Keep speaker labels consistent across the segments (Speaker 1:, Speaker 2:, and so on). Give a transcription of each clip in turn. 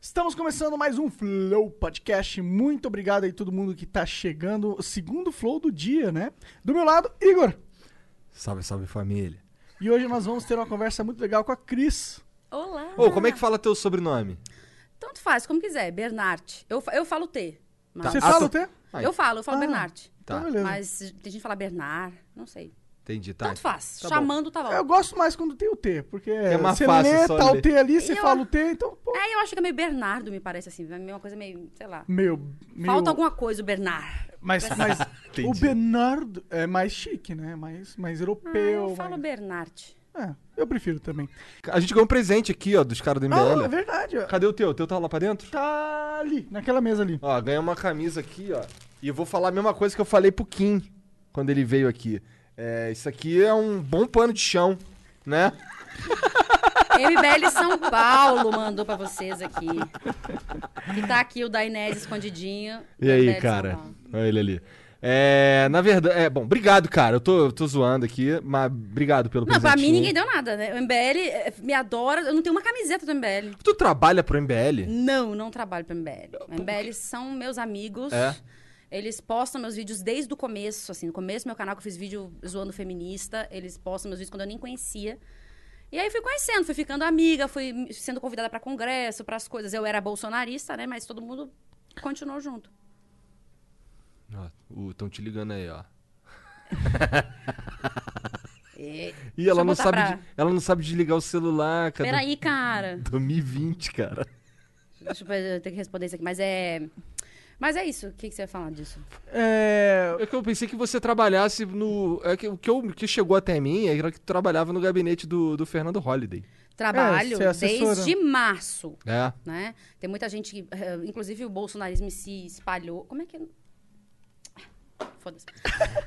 Speaker 1: Estamos começando mais um Flow Podcast. Muito obrigado aí todo mundo que tá chegando. O segundo Flow do dia, né? Do meu lado, Igor.
Speaker 2: Salve, salve família.
Speaker 1: E hoje nós vamos ter uma conversa muito legal com a Cris.
Speaker 3: Olá!
Speaker 2: Ô, como é que fala teu sobrenome?
Speaker 3: Tanto faz, como quiser. Bernard. Eu, eu falo T. Mas...
Speaker 1: Você
Speaker 2: Ah,
Speaker 1: fala
Speaker 2: tô-
Speaker 1: o?
Speaker 2: Ai.
Speaker 3: Eu falo, eu falo
Speaker 1: Ah.
Speaker 3: Bernard.
Speaker 2: Tá,
Speaker 1: Então, beleza.
Speaker 3: Mas tem gente que fala Bernard, não sei.
Speaker 2: Entendi, tá.
Speaker 3: Tanto faz.
Speaker 2: Tá bom.
Speaker 3: Chamando tá bom.
Speaker 1: Eu gosto mais quando tem o T, porque
Speaker 2: mais
Speaker 1: você
Speaker 2: fácil
Speaker 1: lê,
Speaker 2: só
Speaker 1: tá o
Speaker 2: ler.
Speaker 1: T ali, você
Speaker 3: Eu-
Speaker 1: fala o T, então, pô,
Speaker 3: É, eu acho que é meio Bernardo, me parece assim. É uma coisa meio, sei lá.
Speaker 1: meu, meu...
Speaker 3: Falta alguma coisa, o Bernard.
Speaker 1: Mas, mas o
Speaker 2: Entendi.
Speaker 1: Bernardo é mais chique, né? Mais, mais
Speaker 3: Ah,
Speaker 1: europeu.
Speaker 3: eu falo
Speaker 1: mais-
Speaker 3: Bernard.
Speaker 1: É, eu prefiro também.
Speaker 2: A gente ganhou um presente aqui, ó, dos caras do
Speaker 1: Ah, é
Speaker 2: MBL.
Speaker 1: verdade. ó.
Speaker 2: Cadê o teu? O teu tá lá pra dentro?
Speaker 1: Tá ali, naquela mesa ali.
Speaker 2: Ó, ganhei uma camisa aqui, ó. E eu vou falar a mesma coisa que eu falei pro Kim quando ele veio aqui. É, isso aqui é um bom pano de chão, né?
Speaker 3: MBL São Paulo mandou pra vocês aqui. E tá aqui o da Inés escondidinho.
Speaker 2: E aí,
Speaker 3: MBL
Speaker 2: cara? Olha ele ali. É, na verdade, é, bom, obrigado, cara. Eu tô, eu tô zoando aqui, mas obrigado pelo
Speaker 3: Não, pra mim ninguém deu nada, né? O MBL eh, me adora. Eu não tenho uma camiseta do MBL.
Speaker 2: Tu trabalha pro MBL?
Speaker 3: Não, não trabalho pro MBL. O MBL são meus amigos.
Speaker 2: É?
Speaker 3: Eles postam meus vídeos desde o começo, assim. No começo do meu canal que eu fiz vídeo zoando feminista, eles postam meus vídeos quando eu nem conhecia. E aí fui conhecendo, fui ficando amiga, fui sendo convidada pra congresso, pras coisas. Eu era bolsonarista, né? Mas todo mundo continuou junto.
Speaker 2: Estão te ligando aí, ó.
Speaker 3: E...
Speaker 2: E ela não, sabe
Speaker 3: pra-
Speaker 2: de- ela não sabe desligar o celular, cara.
Speaker 3: Peraí, cara.
Speaker 2: 2020, cara.
Speaker 3: Deixa eu eu ter que responder isso aqui. Mas é. Mas é isso. O que, que você ia falar disso?
Speaker 1: É,
Speaker 2: É que eu pensei que você trabalhasse no. É que, o que, eu- que chegou até mim era que tu trabalhava no gabinete do, do Fernando Holliday.
Speaker 3: Trabalho
Speaker 1: é assessora.
Speaker 3: desde março.
Speaker 2: É.
Speaker 3: né? Tem muita gente que, eh, inclusive o bolsonarismo se espalhou. Como é que Foda-se.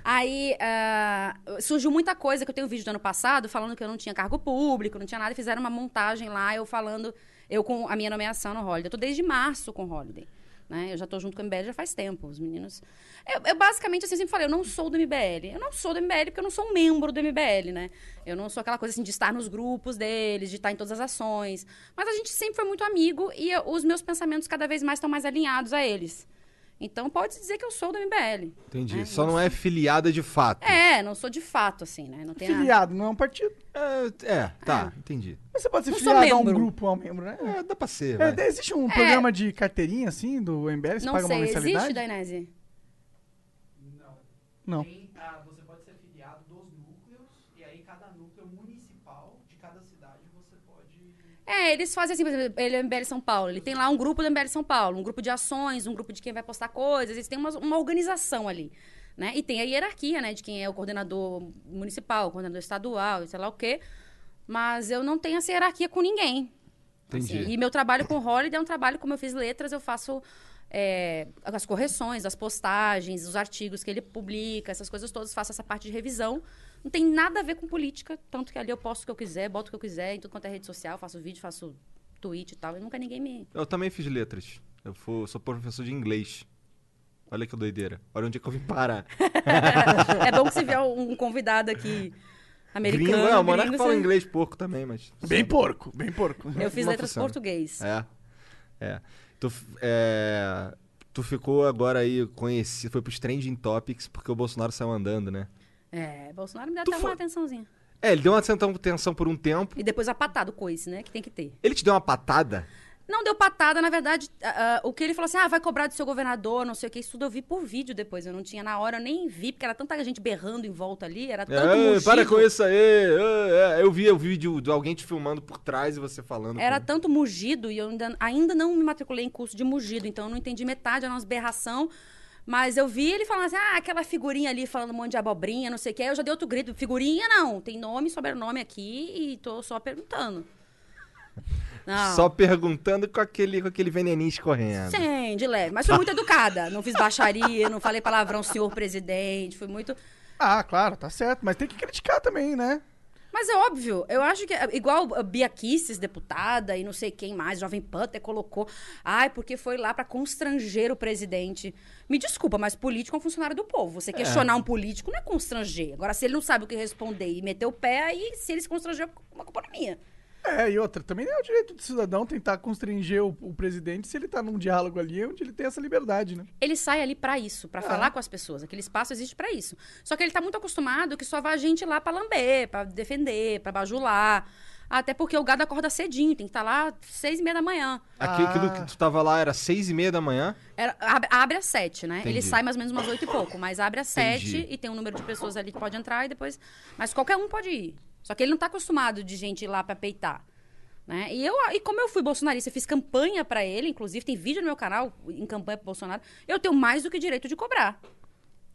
Speaker 3: Aí ah, surgiu muita coisa que eu tenho um vídeo do ano passado falando que eu não tinha cargo público, não tinha nada, e fizeram uma montagem lá, eu falando, eu com a minha nomeação no Holiday. Eu tô desde março com o Holiday. Né? Eu já tô junto com o MBL já faz tempo, os meninos. Eu, eu basicamente assim sempre falei, eu não sou do MBL. Eu não sou do MBL porque eu não sou um membro do MBL, né? Eu não sou aquela coisa assim de estar nos grupos deles, de estar em todas as ações. Mas a gente sempre foi muito amigo e eu- os meus pensamentos cada vez mais estão mais alinhados a eles. Então pode dizer que eu sou do MBL.
Speaker 2: Entendi.
Speaker 3: É,
Speaker 2: Só não é filiada de fato.
Speaker 3: É, não sou de fato, assim, né? Não tem
Speaker 1: filiado, não é um partido.
Speaker 2: É, é, tá, entendi.
Speaker 1: Mas você pode ser
Speaker 3: Não
Speaker 1: filiado a um grupo, a um membro, né?
Speaker 2: É, dá pra ser,
Speaker 1: É, existe um programa de carteirinha, assim, do MBL? Você
Speaker 3: Não
Speaker 1: paga uma
Speaker 3: sei,
Speaker 1: mensalidade?
Speaker 3: existe, Dainese?
Speaker 1: Não.
Speaker 4: Tem, ah, você pode ser filiado dos núcleos, e aí cada núcleo municipal de cada cidade você pode.
Speaker 3: É, eles fazem assim, por exemplo, ele é o MBL São Paulo, ele tem lá um grupo do MBL São Paulo, um grupo de ações, um grupo de quem vai postar coisas, eles têm uma, uma organização ali, né? E tem a hierarquia, né, de quem é o coordenador municipal, o coordenador estadual, sei lá o quê. Mas eu não tenho essa hierarquia com ninguém.
Speaker 2: Entendi.
Speaker 3: Assim, e meu trabalho com o Holiday é um trabalho, como eu fiz letras, eu faço é, as correções, as postagens, os artigos que ele publica, essas coisas todas, faço essa parte de revisão. Não tem nada a ver com política, tanto que ali eu posto o que eu quiser, boto o que eu quiser, em tudo quanto é rede social, faço vídeo, faço tweet e tal, e nunca ninguém me...
Speaker 2: Eu também fiz letras. Eu fui- sou professor de inglês. Olha que doideira. Olha onde é que eu vim parar.
Speaker 3: é bom que se vier um convidado aqui americano,
Speaker 2: Gringo, é, o Monarca
Speaker 3: gringo,
Speaker 2: fala
Speaker 3: você-
Speaker 2: inglês pouco também, mas...
Speaker 1: Bem porco, bem porco.
Speaker 3: Eu fiz letras
Speaker 2: funciona.
Speaker 3: português.
Speaker 2: É. É. Tu, é, tu ficou agora aí conhecido, foi pros trending topics porque o Bolsonaro saiu andando, né?
Speaker 3: É, Bolsonaro me dá
Speaker 2: Tu
Speaker 3: até
Speaker 2: foi-
Speaker 3: uma atençãozinha.
Speaker 2: É, ele deu uma atenção, por um tempo.
Speaker 3: E depois a patada, o coice, né, que tem que ter.
Speaker 2: Ele te deu uma patada?
Speaker 3: Não deu patada, na verdade, ah, o que ele falou assim, ah, vai cobrar do seu governador, não sei o que, isso tudo eu vi por vídeo depois, eu não tinha na hora, eu nem vi, porque era tanta gente berrando em volta ali, era tanto
Speaker 2: É,
Speaker 3: mugido,
Speaker 2: para com isso aí. é, é. Eu vi o vídeo de alguém te filmando por trás e você falando.
Speaker 3: era
Speaker 2: com-
Speaker 3: tanto mugido, e eu ainda, ainda não me matriculei em curso de mugido, então eu não entendi metade, era umas berração, mas eu vi ele falando assim, ah, aquela figurinha ali falando um monte de abobrinha, não sei o que, eu já dei outro grito, figurinha não, tem nome sobrenome aqui, e tô só perguntando. Não.
Speaker 2: Só perguntando com aquele, com aquele veneninho escorrendo.
Speaker 3: Sim, de leve. Mas fui muito educada. Não fiz baixaria, não falei palavrão, senhor presidente. Fui muito.
Speaker 1: Ah, claro, tá certo. Mas tem que criticar também, né?
Speaker 3: Mas é óbvio, eu acho que. Igual a Bia Kisses, deputada, e não sei quem mais, Jovem Pan até colocou. Ai, porque foi lá pra constranger o presidente. Me desculpa, mas político é um funcionário do povo. Você questionar um político não é constranger. Agora, se ele não sabe o que responder e meter o pé, aí se ele se constranger, é uma culpa é minha.
Speaker 1: É, e outra, também é o direito do cidadão tentar constranger o, o presidente se ele tá num diálogo ali onde ele tem essa liberdade, né?
Speaker 3: Ele sai ali pra isso, pra
Speaker 1: Ah.
Speaker 3: falar com as pessoas. Aquele espaço existe pra isso. Só que ele tá muito acostumado que só vai gente lá pra lamber, pra defender, pra bajular. Até porque o gado acorda cedinho, tem que estar lá seis e meia da manhã.
Speaker 2: Aqui-
Speaker 1: Ah.
Speaker 2: Aquilo que tu tava lá era seis e meia da manhã.
Speaker 3: Era- abre, abre às sete, né? Ele
Speaker 2: Entendi.
Speaker 3: sai mais ou menos umas oito e pouco, mas abre às sete
Speaker 2: Entendi.
Speaker 3: e tem um número de pessoas ali que pode entrar e depois. Mas qualquer um pode ir. Só que ele não tá acostumado de gente ir lá pra peitar. Né? E, eu, e como eu fui bolsonarista, eu fiz campanha pra ele, inclusive tem vídeo no meu canal em campanha pro Bolsonaro, eu tenho mais do que direito de cobrar.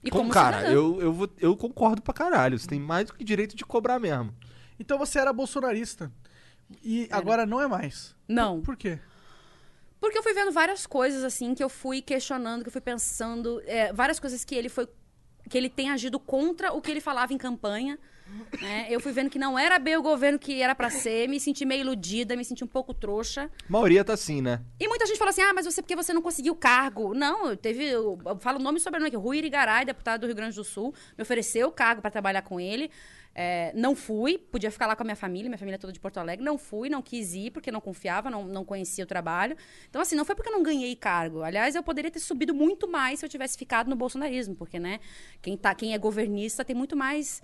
Speaker 3: E como
Speaker 2: cara, eu, eu, vou- eu concordo pra caralho. Você tem mais do que direito de cobrar mesmo.
Speaker 1: Então você era bolsonarista. E agora não é mais.
Speaker 3: Não.
Speaker 1: Por quê?
Speaker 3: Porque eu fui vendo várias coisas, assim, que eu fui questionando, que eu fui pensando. é, várias coisas que ele foi. que ele tem agido contra o que ele falava em campanha. Né? Eu fui vendo que não era bem o governo que era pra ser, me senti meio iludida, me senti um pouco trouxa.
Speaker 2: A maioria tá assim, né?
Speaker 3: E muita gente fala assim: ah, mas você porque você não conseguiu cargo. Não, eu teve. Eu, eu falo o nome e sobrenome aqui. Rui Irigaray, deputado do Rio Grande do Sul, me ofereceu o cargo para trabalhar com ele. É, não fui, podia ficar lá com a minha família, minha família é toda de Porto Alegre. Não fui, não quis ir, porque não confiava, não, não conhecia o trabalho. Então, assim, não foi porque eu não ganhei cargo. Aliás, eu poderia ter subido muito mais se eu tivesse ficado no bolsonarismo, porque, né, quem, tá, quem é governista tem muito mais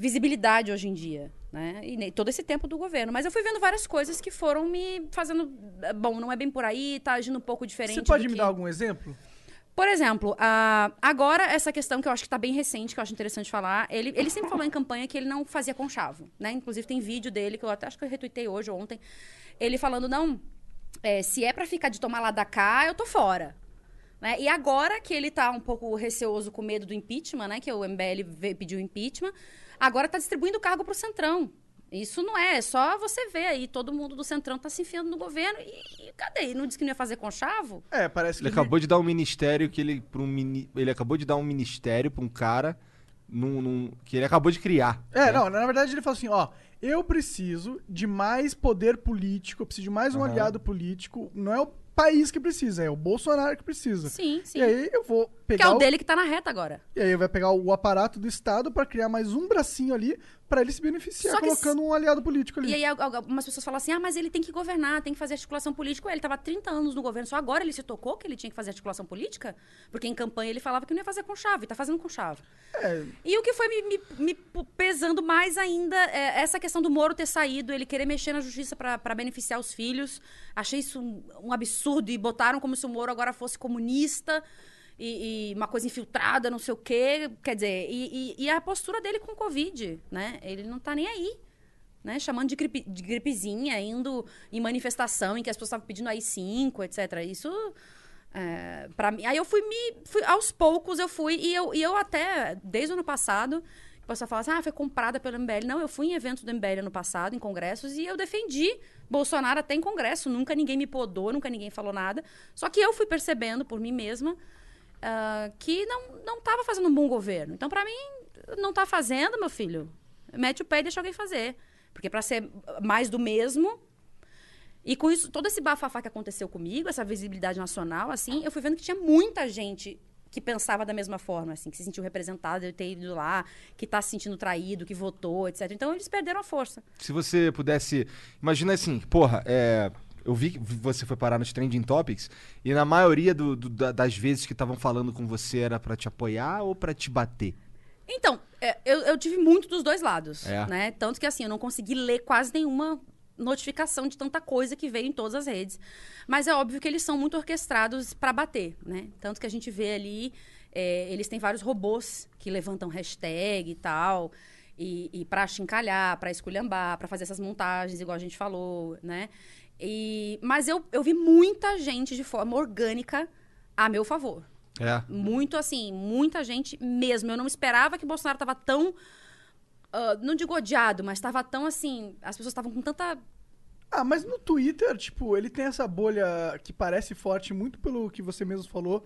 Speaker 3: visibilidade hoje em dia, né? E todo esse tempo do governo. Mas eu fui vendo várias coisas que foram me fazendo. eh, Bom, não é bem por aí, tá agindo um pouco diferente.
Speaker 1: Você pode me
Speaker 3: que-
Speaker 1: dar algum exemplo?
Speaker 3: Por exemplo, ah, agora essa questão que eu acho que tá bem recente, que eu acho interessante falar, ele, ele sempre falou em campanha que ele não fazia conchavo, né? Inclusive tem vídeo dele que eu até acho que eu retuitei hoje ou ontem, ele falando, não, é, se é pra ficar de tomar lá da cá, eu tô fora. Né? E agora que ele tá um pouco receoso com medo do impeachment, né? Que o MBL pediu impeachment, agora tá distribuindo o cargo pro Centrão. Isso não é, é só você ver aí, todo mundo do Centrão tá se enfiando no governo e, e cadê? Não disse que não ia fazer conchavo?
Speaker 1: É, parece que
Speaker 2: Ele acabou de dar um ministério que ele. Pra um mini, ele acabou de dar um ministério pra um cara num, num- que ele acabou de criar.
Speaker 1: É,
Speaker 2: né?
Speaker 1: não, na verdade ele falou assim, ó, eu preciso de mais poder político, eu preciso de mais um
Speaker 2: Aham.
Speaker 1: aliado político, não é o país que precisa, é o Bolsonaro que precisa.
Speaker 3: Sim, sim.
Speaker 1: E aí eu vou
Speaker 3: Que
Speaker 1: pegar
Speaker 3: é o
Speaker 1: o-
Speaker 3: dele que tá na reta agora.
Speaker 1: e aí vai pegar o aparato do Estado pra criar mais um bracinho ali pra ele se beneficiar
Speaker 3: Só que
Speaker 1: colocando um aliado político ali.
Speaker 3: E aí al- al- algumas pessoas falam assim: ah, mas ele tem que governar, tem que fazer articulação política. Ele tava há 30 anos no governo, só agora ele se tocou que ele tinha que fazer articulação política? Porque em campanha ele falava que não ia fazer com chave, tá fazendo com chave.
Speaker 1: É,
Speaker 3: E o que foi me, me- me pesando mais ainda é essa questão do Moro ter saído, ele querer mexer na justiça pra beneficiar os filhos. Achei isso um, um absurdo e botaram como se o Moro agora fosse comunista e, e uma coisa infiltrada, não sei o quê. Quer dizer, e, e- e a postura dele com o Covid, né? Ele não tá nem aí. Né, chamando de, gripe, de gripezinha, indo em manifestação em que as pessoas estavam pedindo AI-5, etc. Isso é, para mim. Aí eu fui me. Fui, aos poucos eu fui. E eu, e eu até, desde o ano passado, o pessoal fala assim: ah, foi comprada pelo MBL. Não, eu fui em eventos do MBL ano passado, em congressos, e eu defendi Bolsonaro até em congresso. Nunca ninguém me podou, nunca ninguém falou nada. Só que eu fui percebendo por mim mesma ah, que não, não tava fazendo um bom governo. Então, para mim, não tá fazendo, meu filho. Mete o pé e deixa alguém fazer. Porque para ser mais do mesmo, e com isso, todo esse bafafá que aconteceu comigo, essa visibilidade nacional, assim, eu fui vendo que tinha muita gente que pensava da mesma forma, assim, que se sentiu representada, de ter ido lá, que tá se sentindo traído, que votou, etc. Então eles perderam a força.
Speaker 2: Se você pudesse. Imagina assim, porra, é. Eu vi que você foi parar nos Trending Topics e na maioria do- do- da- das vezes que estavam falando com você era pra te apoiar ou pra te bater?
Speaker 3: Então, é, eu, eu tive muito dos dois lados,
Speaker 2: É.
Speaker 3: né? Tanto que, assim, eu não consegui ler quase nenhuma notificação de tanta coisa que veio em todas as redes. Mas é óbvio que eles são muito orquestrados para bater, né? Tanto que a gente vê ali, é, eles têm vários robôs que levantam hashtag e tal, e, e para chincalhar, para esculhambar, para fazer essas montagens, igual a gente falou, né? E, mas eu, eu vi muita gente de forma orgânica a meu favor.
Speaker 2: É.
Speaker 3: Muito assim, muita gente mesmo. Eu não esperava que Bolsonaro tava tão. ah, não digo odiado, mas tava tão assim. As pessoas estavam com tanta.
Speaker 1: Ah, mas no Twitter, tipo, ele tem essa bolha que parece forte muito pelo que você mesmo falou.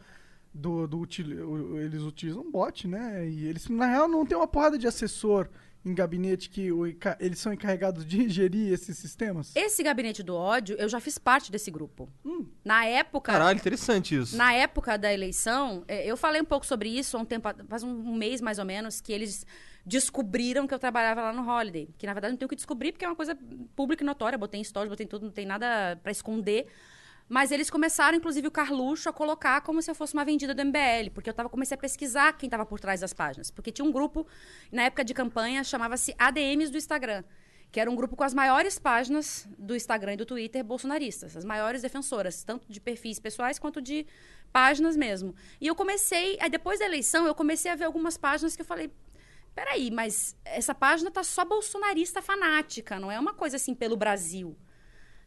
Speaker 1: Do, do util- eles utilizam bot, né? E eles, na real, não tem uma porrada de assessor em gabinete que o eles são encarregados de gerir esses sistemas?
Speaker 3: Esse gabinete do ódio, eu já fiz parte desse grupo. Na época.
Speaker 2: Caralho, interessante isso.
Speaker 3: Na época da eleição, eh, eu falei um pouco sobre isso há um tempo, faz um, mês mais ou menos, que eles descobriram que eu trabalhava lá no Holiday. Que na verdade não tenho o que descobrir, porque é uma coisa pública e notória. Botei em stories, botei em tudo, não tem nada pra esconder. Mas eles começaram, inclusive, o Carluxo a colocar como se eu fosse uma vendida do MBL, porque eu tava, comecei a pesquisar quem estava por trás das páginas. Porque tinha um grupo, na época de campanha, chamava-se ADMs do Instagram, que era um grupo com as maiores páginas do Instagram e do Twitter bolsonaristas, as maiores defensoras, tanto de perfis pessoais quanto de páginas mesmo. E eu comecei, aí depois da eleição, eu comecei a ver algumas páginas que eu falei. Peraí, mas essa página tá só bolsonarista fanática, não é uma coisa assim pelo Brasil.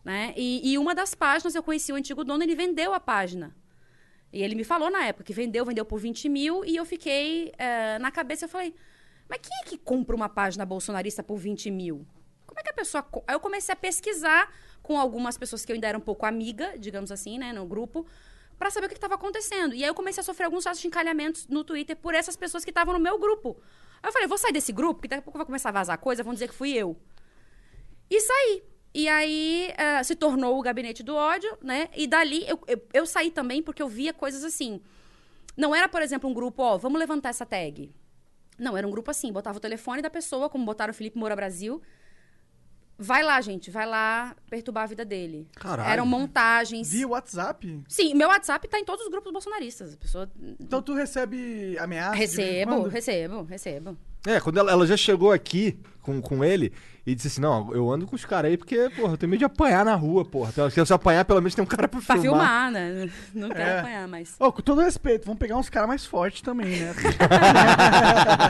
Speaker 3: Né? E, e uma das páginas eu conheci o antigo dono, ele vendeu a página. E ele me falou na época que vendeu, vendeu por 20 mil, e eu fiquei eh, na cabeça, eu falei, mas quem é que compra uma página bolsonarista por 20 mil? Como é que a pessoa. Aí eu comecei a pesquisar com algumas pessoas que eu ainda era um pouco amiga, digamos assim, né, no grupo, pra saber o que estava acontecendo. E aí eu comecei a sofrer alguns certos encalhamentos no Twitter por essas pessoas que estavam no meu grupo. Aí eu falei, vou sair desse grupo, porque daqui a pouco vai começar a vazar coisa, vão dizer que fui eu. E saí. E aí eh, se tornou o gabinete do ódio, né? E dali eu, eu, eu saí também porque eu via coisas assim. Não era, por exemplo, um grupo, ó, vamos levantar essa tag. Não, era um grupo assim, botava o telefone da pessoa, como botaram o Felipe Moura Brasil. Vai lá, gente, vai lá perturbar a vida dele.
Speaker 2: Caralho.
Speaker 3: Eram montagens.
Speaker 1: Via WhatsApp?
Speaker 3: Sim, meu WhatsApp tá em todos os grupos bolsonaristas. A pessoa.
Speaker 1: Então tu recebe ameaças?
Speaker 3: Recebo, recebo, recebo.
Speaker 2: É, quando ela, ela já chegou aqui com, com ele e disse assim: Não, eu ando com os caras aí porque, porra, eu tenho medo de apanhar na rua, porra. Então, Se eu apanhar, pelo menos tem um cara pra
Speaker 3: Pra
Speaker 2: filmar.
Speaker 3: filmar, né? Não quero
Speaker 1: É.
Speaker 3: apanhar, mas.
Speaker 1: Ô, com todo respeito, vamos pegar uns caras mais fortes também, né?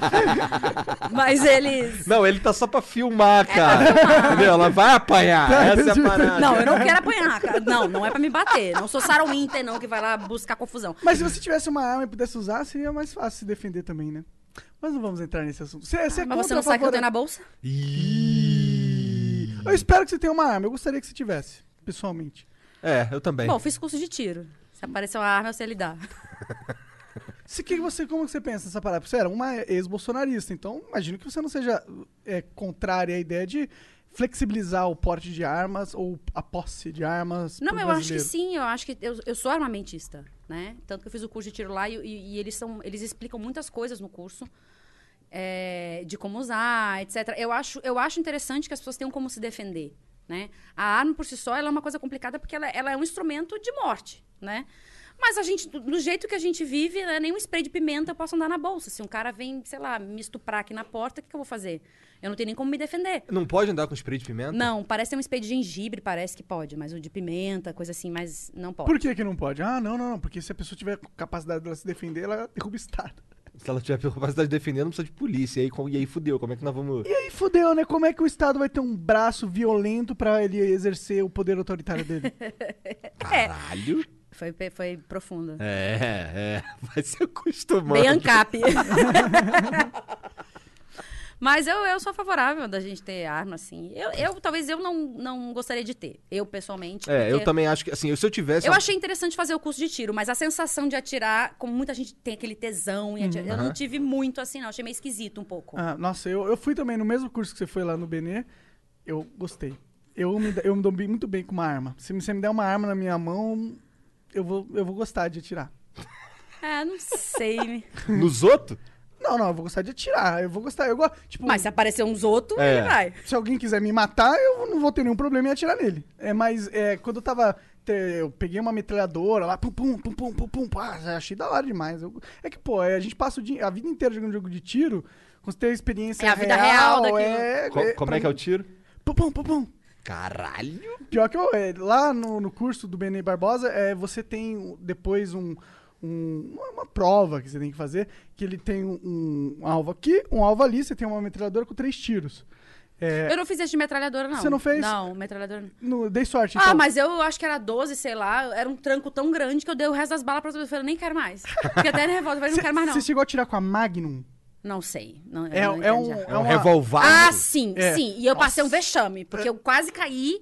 Speaker 3: Mas eles.
Speaker 2: Não, ele tá só pra filmar, cara. Entendeu? Ela vai apanhar.
Speaker 1: Tá,
Speaker 2: Essa é a parada.
Speaker 3: Não, eu não quero apanhar, cara. Não, não é pra me bater. Não sou Sarah Winter, não, que vai lá buscar confusão.
Speaker 1: Mas se você tivesse uma arma e pudesse usar, seria mais fácil se defender também, né? Mas não vamos entrar nesse assunto. Você, você é
Speaker 3: Ah, Mas
Speaker 1: contra
Speaker 3: você não sabe o que eu tenho na bolsa?
Speaker 1: Eu espero que você tenha uma arma. Eu gostaria que você tivesse, pessoalmente.
Speaker 2: É, eu também.
Speaker 3: Bom, fiz curso de tiro. Se aparecer uma arma, eu sei lidar.
Speaker 1: Se que você, como você pensa nessa parada? Você era uma ex-bolsonarista, então imagino que você não seja é, contrária à ideia de flexibilizar o porte de armas ou a posse de armas.
Speaker 3: Não, eu acho que
Speaker 1: brasileiro.
Speaker 3: sim, eu acho que eu, eu sou armamentista, né? Tanto que eu fiz o curso de tiro lá e, e- e eles são, eles explicam muitas coisas no curso. é, de como usar, etc. Eu acho, eu acho interessante que as pessoas tenham como se defender, né? A arma por si só ela é uma coisa complicada porque ela, ela é um instrumento de morte, né? Mas a gente, do- jeito que a gente vive, né, nem um spray de pimenta eu posso andar na bolsa. Se um cara vem, sei lá, me estuprar aqui na porta, o que, que eu vou fazer? Eu não tenho nem como me defender.
Speaker 2: Não pode andar com spray de pimenta?
Speaker 3: Não, parece ter um spray de gengibre, parece que pode, mas o de pimenta, coisa assim, mas não pode.
Speaker 1: Por que, que não pode? Ah, não, não, não. Porque se a pessoa tiver capacidade dela se defender, ela derruba o Estado.
Speaker 2: Se ela tiver capacidade de defender, não precisa de polícia. E aí, e aí fudeu. Como é que nós vamos.
Speaker 1: E aí fudeu, né? Como é que o Estado vai ter um braço violento pra ele exercer o poder autoritário dele?
Speaker 2: Caralho?
Speaker 3: Foi, foi profundo.
Speaker 2: É, é. Vai se acostumando.
Speaker 3: Bem ANCAP. Mas eu, eu sou favorável da gente ter arma, assim. Eu, eu talvez eu não, não gostaria de ter. Eu, pessoalmente.
Speaker 2: É, eu também acho que, assim, se eu tivesse.
Speaker 3: Eu achei interessante fazer o curso de tiro, mas a sensação de atirar, como muita gente tem aquele tesão em atirar, eu não tive muito assim, não. Achei meio esquisito um pouco.
Speaker 1: Ah, nossa, eu, eu fui também no mesmo curso que você foi lá no Benê. Eu gostei. Eu me, eu me dou muito bem com uma arma. Se você me der uma arma na minha mão, eu vou, eu vou gostar de atirar.
Speaker 3: É, não sei.
Speaker 2: Nos outros?
Speaker 1: Não, não, eu vou gostar de atirar. Eu vou gostar. Eu gosto. Tipo,
Speaker 3: mas se aparecer uns outros,
Speaker 2: É.
Speaker 3: ele vai.
Speaker 1: se alguém quiser me matar, eu não vou ter nenhum problema em atirar nele. É, mas é, quando eu tava. te- Eu peguei uma metralhadora lá, pum, pum, pum, pum, pum, pum, pá, achei da hora demais. Eu- é que, pô, é, a gente passa o dia- a vida inteira jogando jogo de tiro, com ter experiência
Speaker 3: É a vida real daquilo.
Speaker 1: É,
Speaker 2: Co- como é que é o tiro?
Speaker 1: Pum, pum, pum, pum.
Speaker 2: Caralho?
Speaker 1: Pior que eu, é, lá no, no curso do Benê Barbosa, é, você tem depois um, um- uma, prova que você tem que fazer, que ele tem um, um alvo aqui, um alvo ali, você tem uma metralhadora com três tiros. É,
Speaker 3: Eu não fiz esse de metralhadora, não.
Speaker 1: Você não fez?
Speaker 3: Não, metralhadora não.
Speaker 1: dei sorte,
Speaker 3: Ah,
Speaker 1: então.
Speaker 3: mas eu acho que era 12, sei lá. Era um tranco tão grande que eu dei o resto das balas pra outras pessoas. Eu nem quero mais. Fiquei até nervosa. Eu falei, não quero mais, não.
Speaker 1: Você chegou a tirar com a Magnum?
Speaker 3: Não sei. Não, eu
Speaker 1: É,
Speaker 3: não
Speaker 1: é um,
Speaker 3: entendi.
Speaker 2: É um revolvado.
Speaker 3: Ah, sim,
Speaker 1: É.
Speaker 3: sim. E eu passei um vexame, porque eu quase caí.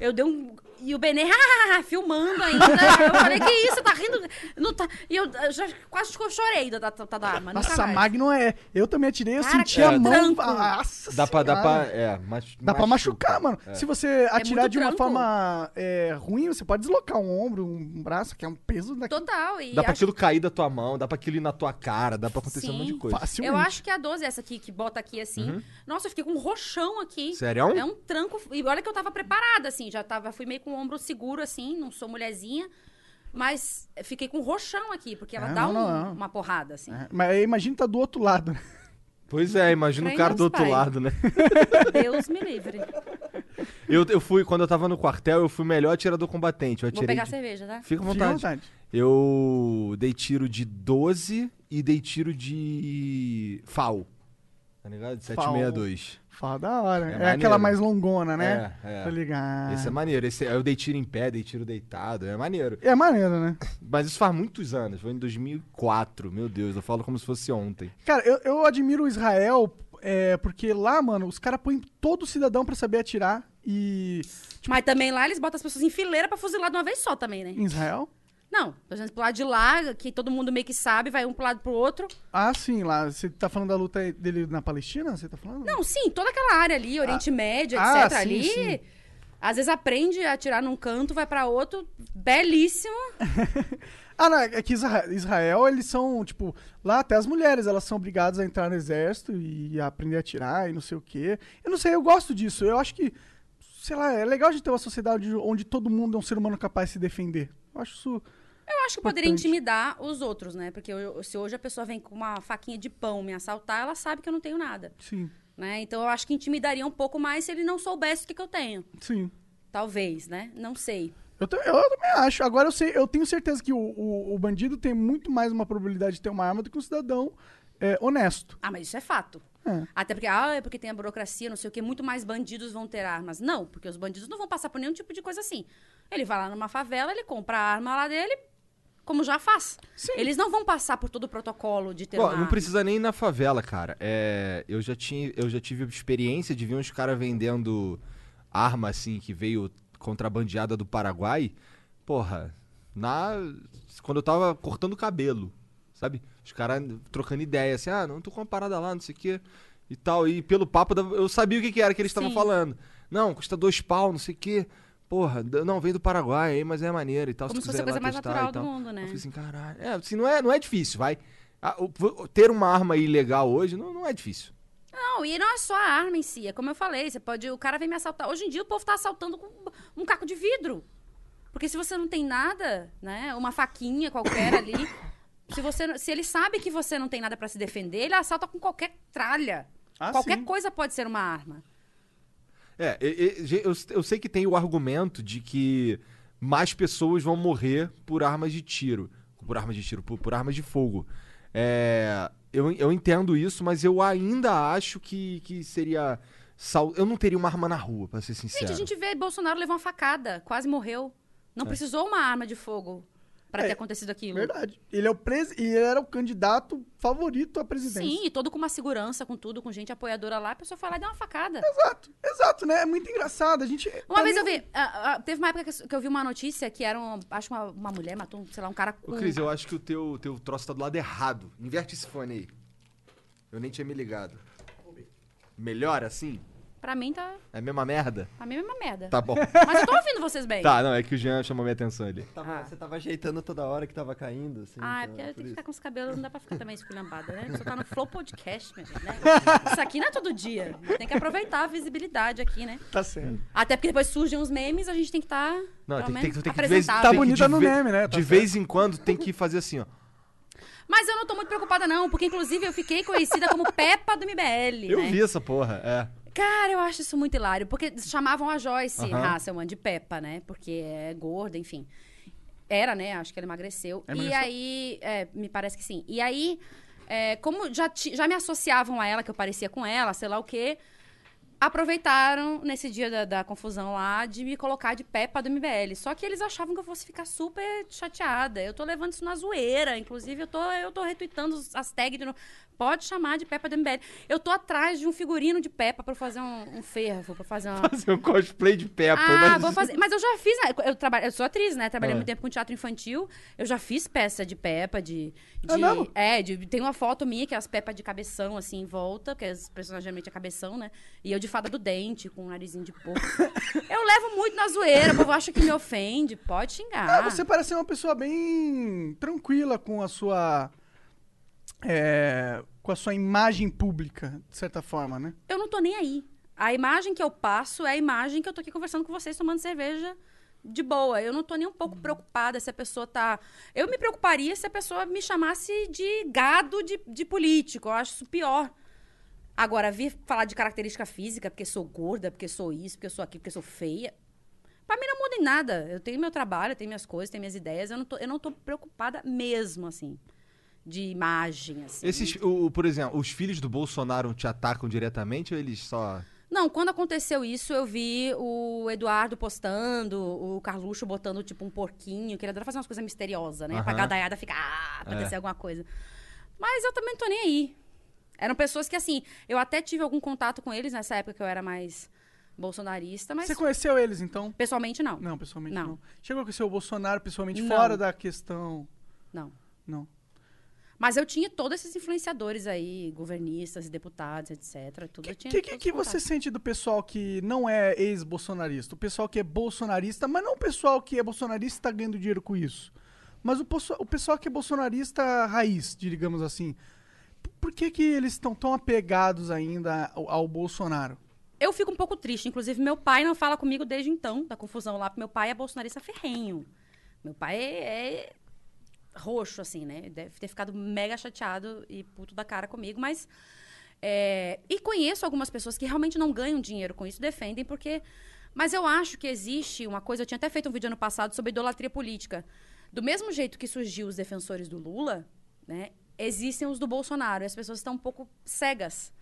Speaker 3: Eu dei um. E o Benê, ah, filmando ainda. Eu falei, que isso, tá rindo? Não tá... E eu já quase que eu chorei da, da, da, da arma. nunca
Speaker 1: Nossa,
Speaker 3: mais.
Speaker 1: Magnum é. Eu também atirei, eu
Speaker 3: Cara,
Speaker 1: senti
Speaker 3: que
Speaker 1: a mão. Nossa
Speaker 2: Dá pra, dá pra, é, mas,
Speaker 1: Dá pra machucar, mano.
Speaker 2: É.
Speaker 1: Se você atirar
Speaker 3: muito
Speaker 1: de uma
Speaker 3: tranco.
Speaker 1: forma é, ruim, você pode deslocar um ombro, um braço, que é um peso daqui.
Speaker 3: Total. E
Speaker 2: Dá pra
Speaker 3: acho
Speaker 2: aquilo cair da tua mão, dá pra aquilo ir na tua cara, dá pra acontecer um monte de
Speaker 3: Sim.
Speaker 2: coisa.
Speaker 1: Facilmente.
Speaker 3: Eu acho que a 12 é essa aqui, que bota aqui assim. Nossa, eu fiquei com um roxão aqui.
Speaker 2: Sério?
Speaker 3: É um tranco. E olha que eu tava preparada, assim. Já tava, fui meio com o ombro seguro, assim. Não sou mulherzinha. Mas fiquei com um roxão aqui, porque ela
Speaker 1: É,
Speaker 3: dá
Speaker 1: não,
Speaker 3: um-
Speaker 1: não, não.
Speaker 3: uma porrada, assim.
Speaker 1: É, mas imagina que tá do outro lado. né?
Speaker 2: Pois é, imagina o cara do outro
Speaker 3: pai.
Speaker 2: lado, né?
Speaker 3: Deus me livre.
Speaker 2: Eu, eu fui, quando eu tava no quartel, eu fui o melhor atirador combatente. Eu
Speaker 3: Vou
Speaker 2: atirei.
Speaker 3: pegar
Speaker 2: de-
Speaker 3: cerveja, tá?
Speaker 2: Fica à
Speaker 1: Fica à
Speaker 2: vontade.
Speaker 1: vontade.
Speaker 2: Eu dei tiro de 12 e dei tiro de FAL. Tá ligado? 762.
Speaker 1: Fala da hora.
Speaker 2: É
Speaker 1: É,
Speaker 2: maneiro.
Speaker 1: aquela mais longona, né?
Speaker 2: É, é.
Speaker 1: Tá ligado.
Speaker 2: Esse é maneiro. Esse, eu dei tiro em pé, dei tiro deitado. É maneiro.
Speaker 1: É maneiro, né?
Speaker 2: Mas isso faz muitos anos. Foi em 2004. Meu Deus, eu falo como se fosse ontem.
Speaker 1: Cara, eu, eu admiro o Israel, é, porque lá, mano, os caras põem todo cidadão pra saber atirar. E.
Speaker 3: Mas também lá eles botam as pessoas em fileira pra fuzilar de uma vez só também, né?
Speaker 1: Em Israel?
Speaker 3: Não, por exemplo, pro lado de lá, que todo mundo meio que sabe, vai um pro lado pro outro.
Speaker 1: Ah, sim, lá. Você tá falando da luta dele na Palestina? Você tá falando?
Speaker 3: Não, sim, toda aquela área ali, Oriente Médio,
Speaker 1: ah,
Speaker 3: etc.
Speaker 1: sim,
Speaker 3: ali.
Speaker 1: sim.
Speaker 3: Às vezes aprende a atirar num canto, vai pra outro, belíssimo.
Speaker 1: Ah, não, é que Isra- Israel, eles são, tipo, lá até as mulheres, elas são obrigadas a entrar no exército e a aprender a atirar e não sei o quê. Eu não sei, eu gosto disso. Eu acho que, sei lá, é legal gente ter uma sociedade onde todo mundo é um ser humano capaz de se defender. Eu acho isso.
Speaker 3: Eu acho que poderia intimidar os outros, né? Porque eu- se hoje a pessoa vem com uma faquinha de pão me assaltar, ela sabe que eu não tenho nada,
Speaker 1: Sim,
Speaker 3: né? Então eu acho que intimidaria um pouco mais se ele não soubesse o que, que eu tenho.
Speaker 1: sim.
Speaker 3: Talvez, né? Não sei.
Speaker 1: Eu, ta- eu também acho. Agora eu sei, eu tenho certeza que o, o, o bandido tem muito mais uma probabilidade de ter uma arma do que um cidadão é, honesto.
Speaker 3: Ah, mas isso é fato.
Speaker 1: É.
Speaker 3: Até porque, ah, é porque tem a burocracia, não sei o que, muito mais bandidos vão ter armas. Não, porque os bandidos não vão passar por nenhum tipo de coisa assim. Ele vai lá numa favela, ele compra a arma lá dele, como já faz.
Speaker 1: Sim.
Speaker 3: Eles não vão passar por todo o protocolo de ter uma
Speaker 2: não precisa nem ir na favela, cara. É, eu, já tinha, eu já tive experiência de ver uns caras vendendo arma assim que veio contrabandeada do Paraguai. Porra, na quando eu tava cortando o cabelo, sabe? Os caras trocando ideia assim: "Ah, não tô com uma parada lá, não sei o quê" e tal. E pelo papo da- eu sabia o que, que era que eles estavam falando. Não, custa dois pau, não sei o quê. Porra, não, vem do Paraguai aí, mas é maneiro e tal.
Speaker 3: Como
Speaker 2: tu
Speaker 3: se fosse a coisa
Speaker 2: lá
Speaker 3: mais
Speaker 2: testar
Speaker 3: natural
Speaker 2: e tal.
Speaker 3: do mundo, né?
Speaker 2: Eu falei assim, caralho. É, assim, não é, não é difícil, vai. Ah, o- ter uma arma ilegal hoje não, não é difícil.
Speaker 3: Não, e não é só a arma em si, é como eu falei, você pode, o cara vem me assaltar. Hoje em dia o povo tá assaltando com um caco de vidro. Porque se você não tem nada, né, uma faquinha qualquer ali, se você não- se ele sabe que você não tem nada pra se defender, ele assalta com qualquer tralha.
Speaker 1: Ah,
Speaker 3: qualquer
Speaker 1: sim.
Speaker 3: coisa pode ser uma arma.
Speaker 2: É, eu, eu sei que tem o argumento de que mais pessoas vão morrer por armas de tiro. Por armas de tiro, por, por armas de fogo. É, eu, eu entendo isso, mas eu ainda acho que, que seria. sal- Eu não teria uma arma na rua, pra ser sincero.
Speaker 3: Gente, a gente vê Bolsonaro levar uma facada, quase morreu. Não precisou uma arma de fogo pra
Speaker 1: É,
Speaker 3: ter acontecido aquilo.
Speaker 1: Verdade. Ele é o pres... e ele era o candidato favorito à presidência.
Speaker 3: Sim, e todo com uma segurança, com tudo, com gente apoiadora lá, a pessoa foi lá e deu uma facada.
Speaker 1: Exato, exato, né? É muito engraçado. A gente.
Speaker 3: Uma
Speaker 1: tá
Speaker 3: vez eu vi, ah, ah, teve uma época que eu- vi uma notícia que era, um, acho uma, uma mulher matou, um, sei lá, um cara
Speaker 2: Ô. Cris, eu acho que o teu, teu troço tá do lado errado. Inverte esse fone aí. Eu nem tinha me ligado. Melhor assim?
Speaker 3: Pra mim tá,
Speaker 2: É a mesma merda?
Speaker 3: pra mim é uma merda.
Speaker 2: Tá bom.
Speaker 3: Mas eu tô ouvindo vocês bem.
Speaker 2: tá, não, é que o Jean chamou minha atenção ali.
Speaker 5: Tava- Você tava ajeitando toda hora que tava caindo, assim.
Speaker 3: Ah, é
Speaker 5: então
Speaker 3: porque eu
Speaker 5: por
Speaker 3: tenho que ficar com os cabelos, não dá pra ficar também esculhambada, né? Você tá no Flow Podcast, meu gente, né? Isso aqui não é todo dia. Tem que aproveitar a visibilidade aqui, né?
Speaker 1: Tá certo.
Speaker 3: Até porque depois surgem uns memes, a gente tem que estar,
Speaker 2: Não,
Speaker 3: pelo
Speaker 2: tem, tem,
Speaker 3: menos,
Speaker 2: tem que.
Speaker 1: Tá
Speaker 2: tem que
Speaker 1: bonita
Speaker 2: de
Speaker 1: no meme, né? Tá
Speaker 2: de
Speaker 1: certo.
Speaker 2: vez em quando tem que fazer assim, ó.
Speaker 3: Mas eu não tô muito preocupada não, porque inclusive eu fiquei conhecida como Peppa do MBL,
Speaker 2: Eu
Speaker 3: né?
Speaker 2: vi essa porra, é.
Speaker 3: Cara, eu acho isso muito hilário, porque chamavam a Joyce
Speaker 2: Aham.
Speaker 3: Hasselman de Peppa, né? Porque é gorda, enfim. Era, né? Acho que ela emagreceu. E
Speaker 1: Emagreceu?
Speaker 3: aí, é, me parece que sim. E aí, é, como já, já me associavam a ela, que eu parecia com ela, sei lá o quê, aproveitaram nesse dia da, da confusão lá de me colocar de Peppa do MBL. Só que eles achavam que eu fosse ficar super chateada. Eu tô levando isso na zoeira. Inclusive, eu tô, eu tô retweetando as tags de novo. Pode chamar de Peppa do MBL. Eu tô atrás de um figurino de Peppa pra fazer um, um fervo, pra fazer uma.
Speaker 2: Fazer um cosplay de Peppa.
Speaker 3: Ah,
Speaker 2: mas-
Speaker 3: vou fazer. Mas eu já fiz. né? Eu, trabalho, eu sou atriz, né? Trabalhei
Speaker 2: É.
Speaker 3: muito tempo com teatro infantil. Eu já fiz peça de Peppa, de. de
Speaker 1: É mesmo?
Speaker 3: é, de- tem uma foto minha que é as Peppa de cabeção, assim, em volta, porque as personagens geralmente é cabeção, né? E eu de fada do dente, com um narizinho de porco. eu levo muito na zoeira, o povo acha que me ofende. Pode xingar.
Speaker 1: Ah, você parece ser uma pessoa bem tranquila com a sua. é, com a sua imagem pública, de certa forma, né?
Speaker 3: Eu não tô nem aí. A imagem que eu passo é a imagem que eu tô aqui conversando com vocês, tomando cerveja de boa. Eu não tô nem um pouco preocupada se a pessoa tá. Eu me preocuparia se a pessoa me chamasse de gado de, de político. Eu acho isso pior. Agora, vir falar de característica física, porque sou gorda, porque sou isso, porque sou aquilo, porque sou feia. Pra mim não muda em nada. Eu tenho meu trabalho, eu tenho minhas coisas, tenho minhas ideias. Eu não tô, eu não tô preocupada mesmo, assim. De imagem, assim.
Speaker 2: Esses, o, por exemplo, os filhos do Bolsonaro te atacam diretamente ou eles só.
Speaker 3: Não, quando aconteceu isso, eu vi o Eduardo postando, o Carluxo botando, tipo, um porquinho, que ele adora fazer umas coisas misteriosas, né? Pra
Speaker 2: Aham.
Speaker 3: gadaiada ficar, ah, acontecer
Speaker 2: É.
Speaker 3: alguma coisa. Mas eu também não tô nem aí. Eram pessoas que, assim, eu até tive algum contato com eles nessa época que eu era mais bolsonarista, mas
Speaker 1: Você conheceu eles, então?
Speaker 3: pessoalmente não.
Speaker 1: Não, pessoalmente não.
Speaker 3: Não.
Speaker 1: Chegou a conhecer o Bolsonaro pessoalmente
Speaker 3: Não.
Speaker 1: fora da questão.
Speaker 3: Não.
Speaker 1: Não.
Speaker 3: Mas eu tinha todos esses influenciadores aí, governistas, deputados, etc. Tudo
Speaker 1: O
Speaker 3: eu
Speaker 1: que,
Speaker 3: tinha.
Speaker 1: que,
Speaker 3: todos
Speaker 1: que
Speaker 3: os
Speaker 1: você sente do pessoal que não é ex-bolsonarista? O pessoal que é bolsonarista, mas não o pessoal que é bolsonarista e tá ganhando dinheiro com isso. Mas o, o pessoal que é bolsonarista raiz, digamos assim. Por que, que eles estão tão apegados ainda ao, ao Bolsonaro?
Speaker 3: Eu fico um pouco triste. Inclusive, meu pai não fala comigo desde então, da confusão lá. Meu pai é bolsonarista ferrenho. Meu pai é, é roxo, assim, né? Deve ter ficado mega chateado e puto da cara comigo, mas. é, E conheço algumas pessoas que realmente não ganham dinheiro com isso, defendem, porque. Mas eu acho que existe uma coisa. Eu tinha até feito um vídeo ano passado sobre idolatria política. Do mesmo jeito que surgiu os defensores do Lula, né? Existem os do Bolsonaro. E as pessoas estão um pouco cegas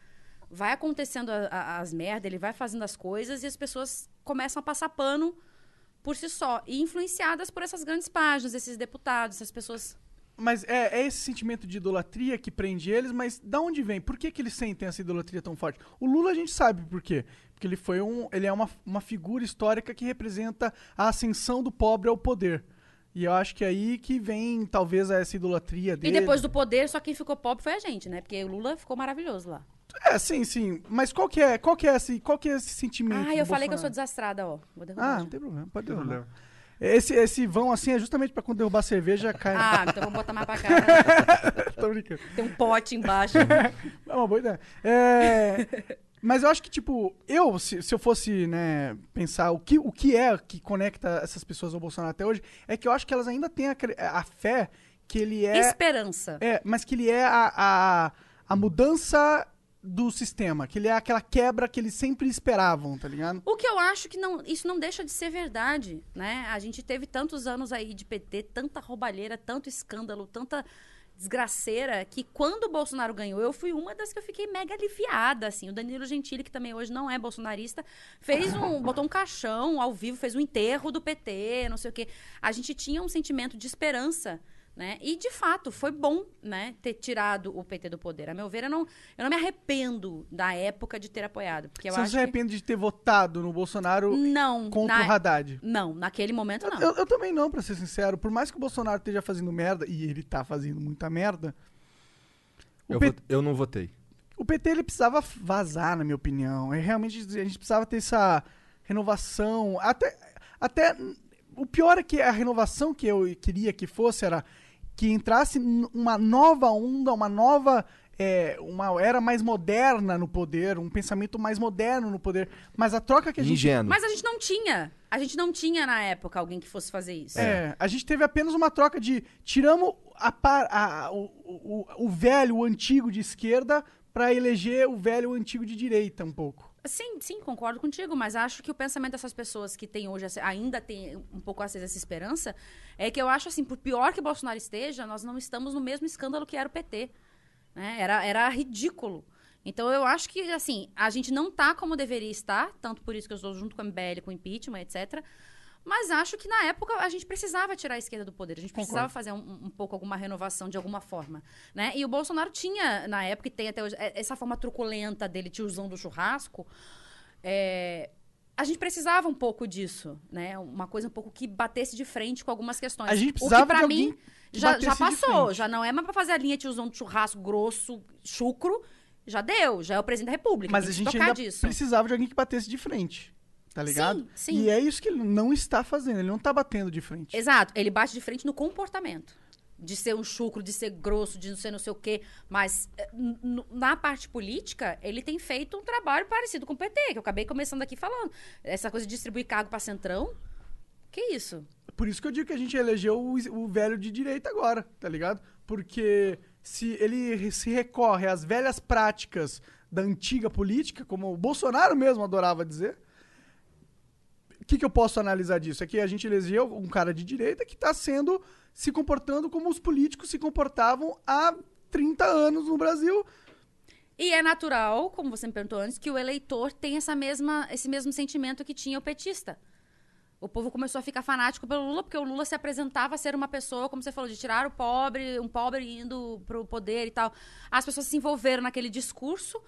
Speaker 3: vai acontecendo a- a- as merdas, ele vai fazendo as coisas e as pessoas começam a passar pano por si só. E influenciadas por essas grandes páginas, esses deputados, essas pessoas.
Speaker 1: Mas é, é esse sentimento de idolatria que prende eles, mas da onde vem? Por que, que eles sentem essa idolatria tão forte? O Lula a gente sabe por quê. Porque ele foi um. Ele é uma, uma figura histórica que representa a ascensão do pobre ao poder. E eu acho que é aí que vem, talvez, essa idolatria
Speaker 3: E
Speaker 1: dele.
Speaker 3: depois do poder, só quem ficou pobre foi a gente, né? Porque o Lula ficou maravilhoso lá.
Speaker 1: É, sim, sim. Mas qual que é, qual que é, esse, qual que é esse sentimento?
Speaker 3: Ah, eu falei que eu sou
Speaker 1: Bolsonaro?
Speaker 3: desastrada, ó. Vou derrubar.
Speaker 1: Ah,
Speaker 3: já.
Speaker 1: não tem problema, pode derrubar.
Speaker 2: problema.
Speaker 1: Esse, esse vão assim é justamente pra quando derrubar a cerveja cai. na-
Speaker 3: Ah, então vamos botar mais pra cá.
Speaker 1: Tô brincando.
Speaker 3: Tem um pote embaixo.
Speaker 1: É uma boa ideia. É, mas eu acho que, tipo, eu, se, se eu fosse, né, pensar o que, o que é que conecta essas pessoas ao Bolsonaro até hoje, é que eu acho que elas ainda têm a, a fé que ele é.
Speaker 3: Esperança.
Speaker 1: É, mas que ele é a, a, a mudança do sistema, que ele é aquela quebra que eles sempre esperavam, tá ligado?
Speaker 3: O que eu acho que não, isso não deixa de ser verdade, né? A gente teve tantos anos aí de PT, tanta roubalheira, tanto escândalo, tanta desgraceira, que quando o Bolsonaro ganhou, eu fui uma das que eu fiquei mega aliviada, assim. O Danilo Gentili, que também hoje não é bolsonarista, fez um, botou um caixão ao vivo, fez um enterro do PT, não sei o quê. A gente tinha um sentimento de esperança, né? E, de fato, foi bom, né, ter tirado o PT do poder. A meu ver, eu não, eu não me arrependo da época de ter apoiado, porque eu
Speaker 1: Você não se
Speaker 3: que...
Speaker 1: arrepende de ter votado no Bolsonaro
Speaker 3: Não.
Speaker 1: contra
Speaker 3: na-
Speaker 1: o Haddad?
Speaker 3: Não, naquele momento não.
Speaker 1: Eu, eu também não, pra ser sincero. Por mais que o Bolsonaro esteja fazendo merda, e ele tá fazendo muita merda,
Speaker 2: Eu,
Speaker 1: P-
Speaker 2: eu não votei.
Speaker 1: o PT ele precisava vazar, na minha opinião. É, realmente a gente precisava ter essa renovação. Até, até o pior é que a renovação que eu queria que fosse era que entrasse uma nova onda, uma nova. é, uma era mais moderna no poder, um pensamento mais moderno no poder. Mas a troca que a gente
Speaker 2: Ingênuo.
Speaker 3: Mas a gente não tinha. A gente não tinha na época alguém que fosse fazer isso.
Speaker 1: É, a gente teve apenas uma troca de tiramos a par- a- o, o, o velho, o antigo de esquerda pra eleger o velho, o antigo de direita um pouco.
Speaker 3: Sim, sim, concordo contigo, mas acho que o pensamento dessas pessoas que têm hoje, ainda tem um pouco acesa essa esperança, é que eu acho assim, por pior que Bolsonaro esteja, nós não estamos no mesmo escândalo que era o PT. né? Era, era ridículo. Então eu acho que, assim, a gente não tá como deveria estar, tanto por isso que eu estou junto com a MBL, com o impeachment, etc. Mas acho que na época a gente precisava tirar a esquerda do poder, a gente precisava fazer um, um pouco alguma renovação de alguma forma, né? E o Bolsonaro tinha, na época, e tem até hoje, é- essa forma truculenta dele, tiozão do churrasco, é, a gente precisava um pouco disso, né? Uma coisa um pouco que batesse de frente com algumas questões.
Speaker 1: A gente
Speaker 3: o que
Speaker 1: precisava
Speaker 3: pra
Speaker 1: de
Speaker 3: mim já, já passou, já não é mais pra fazer a linha tiozão do churrasco grosso, chucro, já deu, já é o presidente da República.
Speaker 1: Mas a gente ainda
Speaker 3: disso.
Speaker 1: precisava de alguém que batesse de frente. Tá ligado?
Speaker 3: Sim, sim.
Speaker 1: E é isso que ele não está fazendo. Ele não tá batendo de frente.
Speaker 3: Exato, ele bate de frente no comportamento. De ser um chucro, de ser grosso, de não ser não sei o quê. Mas eh, na parte política, ele tem feito um trabalho parecido com o PT, que eu acabei começando aqui falando. Essa coisa de distribuir cargo pra centrão. Que isso?
Speaker 1: Por isso que eu digo que a gente elegeu o, o velho de direita agora, tá ligado? Porque se ele se recorre às velhas práticas da antiga política, como o Bolsonaro mesmo adorava dizer, o que, que eu posso analisar disso? É que a gente elegeu um cara de direita que está sendo, se comportando como os políticos se comportavam há 30 anos no Brasil.
Speaker 3: E é natural, como você me perguntou antes, que o eleitor tenha essa mesma, esse mesmo sentimento que tinha o petista. O povo começou a ficar fanático pelo Lula, porque o Lula se apresentava a ser uma pessoa, como você falou, de tirar o pobre, um pobre indo pro poder e tal. As pessoas se envolveram naquele discurso,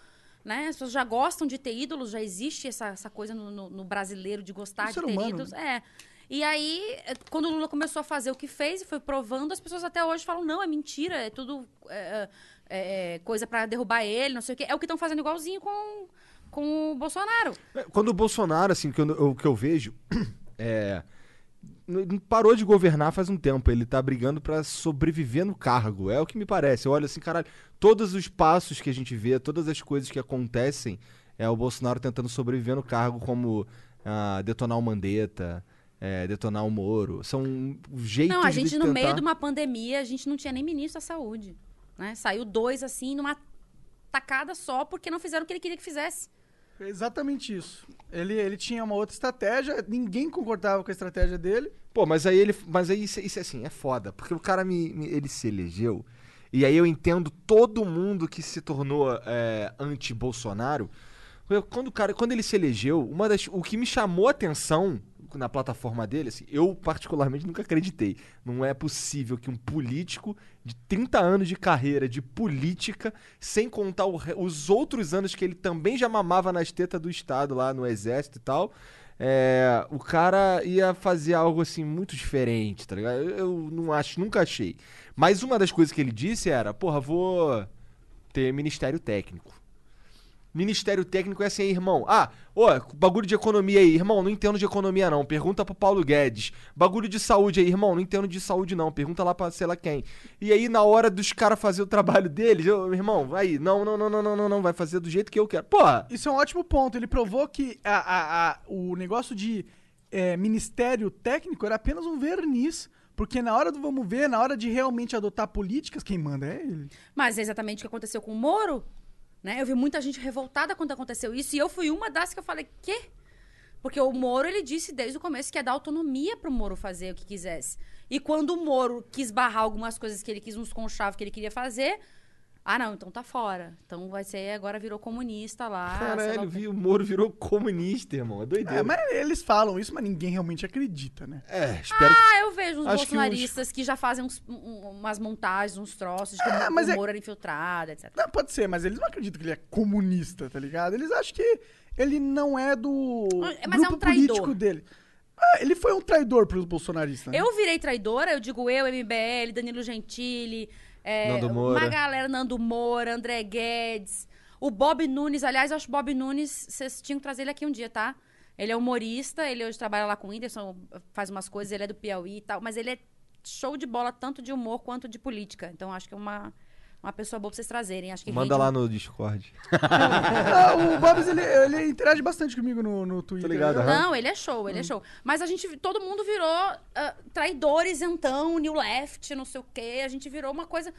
Speaker 3: né? As pessoas já gostam de ter ídolos, já existe essa, essa coisa no, no- no brasileiro de gostar de ter
Speaker 1: humano,
Speaker 3: ídolos. É. E aí, eh, quando o Lula começou a fazer o que fez e foi provando, as pessoas até hoje falam: não, é mentira, é tudo é, é, coisa pra derrubar ele, não sei o quê. É o que estão fazendo igualzinho com, com o Bolsonaro.
Speaker 2: É, Quando o Bolsonaro, assim, que eu- o que eu vejo, é. Parou de governar faz um tempo. Ele tá brigando pra sobreviver no cargo. É o que me parece. Eu olho assim, caralho, todos os passos que a gente vê, todas as coisas que acontecem, é o Bolsonaro tentando sobreviver no cargo, como ah, detonar o Mandetta, é, detonar o Moro. São jeitos
Speaker 3: Não, a gente,
Speaker 2: de
Speaker 3: no meio de uma pandemia, a gente não tinha nem ministro da saúde. Né? Saiu dois, assim, numa tacada só, porque não fizeram o que ele queria que fizesse.
Speaker 1: É Exatamente isso. Ele, ele tinha uma outra estratégia, ninguém concordava com a estratégia dele.
Speaker 2: Pô, mas aí ele. Mas aí isso, isso é assim, é foda. Porque o cara me, me- ele se elegeu. E aí eu entendo todo mundo que se tornou é, anti-Bolsonaro. Quando o cara, quando ele se elegeu, uma das, o que me chamou a atenção na plataforma dele, assim, eu particularmente nunca acreditei. Não é possível que um político de 30 anos de carreira de política, sem contar o os outros anos que ele também já mamava nas tetas do Estado lá no exército e tal, é, o cara ia fazer algo assim muito diferente, tá ligado? Eu, eu não acho, nunca achei. Mas uma das coisas que ele disse era, porra, vou ter ministério técnico. Ministério técnico é assim, aí, irmão. Ah, ô, bagulho de economia aí, irmão, não entendo de economia não. Pergunta pro Paulo Guedes. Bagulho de saúde aí, irmão, não entendo de saúde não. Pergunta lá pra sei lá quem. E aí, na hora dos caras fazer o trabalho deles, eu, irmão, aí, não, não, não, não, não, não, não, vai fazer do jeito que eu quero. Porra,
Speaker 1: Isso é um ótimo ponto. Ele provou que a- a- a- o negócio de é, ministério técnico era apenas um verniz. Porque na hora do vamos ver, na hora de realmente adotar políticas, quem manda é ele.
Speaker 3: Mas é exatamente o que aconteceu com o Moro. Né? Eu vi muita gente revoltada quando aconteceu isso. E eu fui uma das que eu falei, quê? Porque o Moro, ele disse desde o começo que ia dar autonomia pro Moro fazer o que quisesse. E quando o Moro quis barrar algumas coisas que ele quis, uns conchaves que ele queria fazer... Ah, não, então tá fora. Então vai ser, agora virou comunista lá. sei lá o
Speaker 2: caralho, o Moro virou comunista, irmão. É doideira.
Speaker 1: É, mas eles falam isso, mas ninguém realmente acredita, né?
Speaker 2: É, espero que...
Speaker 3: Ah, eu vejo uns
Speaker 2: Acho que
Speaker 3: bolsonaristas que, já fazem uns- um- umas montagens, uns troços de que
Speaker 1: É,
Speaker 3: o
Speaker 1: mas é-
Speaker 3: Moro era infiltrado, etc.
Speaker 1: Não, pode ser, mas eles não acreditam que ele é comunista, tá ligado? Eles acham que ele não é do
Speaker 3: Mas é um
Speaker 1: grupo
Speaker 3: traidor.
Speaker 1: político dele. Ah, ele foi um traidor pros bolsonaristas. né?
Speaker 3: Eu virei traidora, eu digo eu, MBL, Danilo Gentili, é,
Speaker 2: Nando Moura.
Speaker 3: uma galera, Nando Moura, André Guedes, o Bob Nunes, aliás, eu acho que o Bob Nunes, vocês tinham que trazer ele aqui um dia, tá? Ele é humorista, ele hoje trabalha lá com o Whindersson, faz umas coisas, ele é do Piauí e tal, mas ele é show de bola tanto de humor quanto de política. Então acho que é uma, uma pessoa boa pra vocês trazerem. Acho que
Speaker 2: Manda
Speaker 3: rende
Speaker 2: lá no Discord.
Speaker 1: Ah, o Bobs, ele, ele interage bastante comigo no, no Twitter.
Speaker 2: ligado,
Speaker 1: né?
Speaker 3: Não, ele é show, ele é show. Mas a gente, todo mundo virou ah, traidores, então, New Left, não sei o quê. A gente virou uma coisa.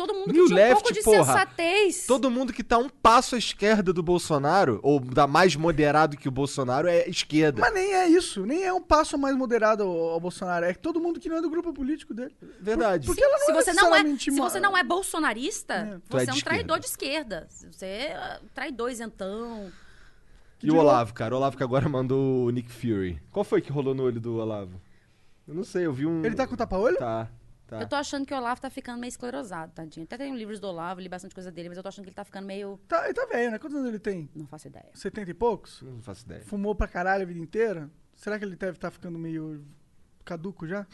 Speaker 3: Todo mundo que
Speaker 2: New
Speaker 3: tinha um
Speaker 2: left,
Speaker 3: pouco de
Speaker 2: porra.
Speaker 3: sensatez.
Speaker 2: Todo mundo que tá um passo à esquerda do Bolsonaro, ou da mais moderado que o Bolsonaro, é esquerda.
Speaker 1: Mas nem é isso, nem é um passo mais moderado ao, ao Bolsonaro. É todo mundo que não é do grupo político dele.
Speaker 2: Verdade.
Speaker 1: Porque ela não
Speaker 3: se
Speaker 1: é
Speaker 3: você não é, se você não é bolsonarista,
Speaker 2: é
Speaker 3: você é,
Speaker 2: de
Speaker 3: um traidor
Speaker 2: esquerda.
Speaker 3: de esquerda. Você é traidor isentão.
Speaker 2: E o Olavo, cara? O Olavo que agora mandou o Nick Fury. Qual foi que rolou no olho do Olavo? Eu não sei, eu vi um.
Speaker 1: Ele tá com tapa-olho?
Speaker 2: Tá, tá.
Speaker 3: Eu tô achando que o Olavo tá ficando meio esclerosado, tadinho. Até tem livros do Olavo, li bastante coisa dele, mas eu tô achando que ele tá ficando meio.
Speaker 1: Tá, ele tá velho, né? Quantos anos ele tem?
Speaker 3: Não faço ideia.
Speaker 1: 70 e poucos?
Speaker 2: Não faço ideia.
Speaker 1: Fumou pra caralho a vida inteira? Será que ele deve estar ficando meio caduco já?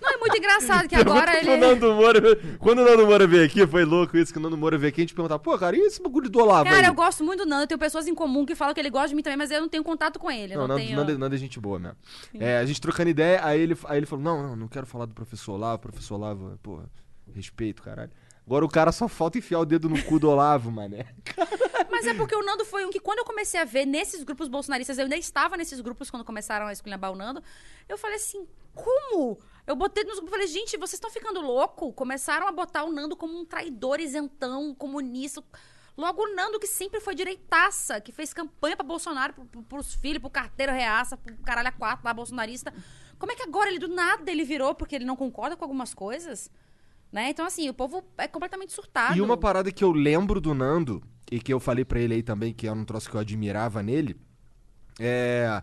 Speaker 3: Não, é muito engraçado que agora ele.
Speaker 2: O Nando Moura, quando o Nando Moura veio aqui, foi louco isso que o Nando Moura veio aqui, a gente perguntava, pô, cara, e esse bagulho do Olavo
Speaker 3: Cara,
Speaker 2: aí?
Speaker 3: eu gosto muito do Nando. Eu tenho pessoas em comum que falam que ele gosta de mim também, mas eu não tenho contato com ele.
Speaker 2: Não,
Speaker 3: não,
Speaker 2: Nando,
Speaker 3: tenho...
Speaker 2: Nando, Nando é gente boa mesmo. É, a gente trocando ideia, aí ele, aí ele falou, não, não, não quero falar do professor Olavo, professor Olavo, pô, respeito, caralho. Agora o cara só falta enfiar o dedo no cu do Olavo, mané.
Speaker 3: Mas é porque o Nando foi um que, quando eu comecei a ver nesses grupos bolsonaristas, eu ainda estava nesses grupos quando começaram a esculhambar o Nando, eu falei assim, como? Eu botei nos grupos e falei, gente, vocês estão ficando louco? Começaram a botar o Nando como um traidor isentão, comunista. Logo o Nando, que sempre foi direitaça, que fez campanha pra Bolsonaro, pro, pros filhos, pro carteiro reaça, pro caralho a quatro lá, bolsonarista. Como é que agora ele, do nada, ele virou porque ele não concorda com algumas coisas? Né? Então, assim, o povo é completamente surtado.
Speaker 2: E uma parada que eu lembro do Nando, e que eu falei pra ele aí também, que era um troço que eu admirava nele, é.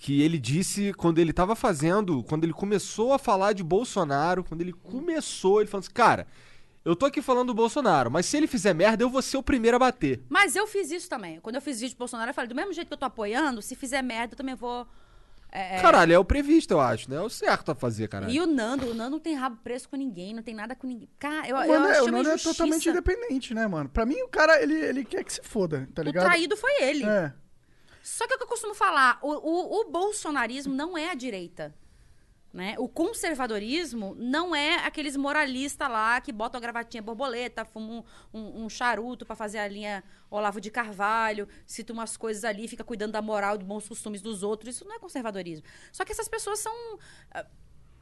Speaker 2: Que ele disse quando ele tava fazendo, quando ele começou a falar de Bolsonaro, quando ele começou, ele falou assim: Cara, eu tô aqui falando do Bolsonaro, mas se ele fizer merda, eu vou ser o primeiro a bater.
Speaker 3: Mas eu fiz isso também. Quando eu fiz vídeo de Bolsonaro, eu falei, do mesmo jeito que eu tô apoiando, se fizer merda, eu também vou. É,
Speaker 2: Caralho, é o previsto, eu acho, né? É o certo a fazer, caralho.
Speaker 3: E o Nando, o Nando não tem rabo preso com ninguém, não tem nada com ninguém. Cara, eu,
Speaker 1: O
Speaker 3: eu
Speaker 1: Nando, é,
Speaker 3: acho
Speaker 1: o Nando é totalmente independente, né, mano? Pra mim, o cara, ele, ele quer que se foda, tá
Speaker 3: O
Speaker 1: ligado?
Speaker 3: traído foi ele.
Speaker 1: É.
Speaker 3: Só que é o que eu costumo falar, o, o, o bolsonarismo não é a direita. Né? O conservadorismo não é aqueles moralistas lá que botam a gravatinha borboleta, fumam um, um- um charuto pra fazer a linha Olavo de Carvalho, cita umas coisas ali, fica cuidando da moral e dos bons costumes dos outros. Isso não é conservadorismo. Só que essas pessoas são. ah,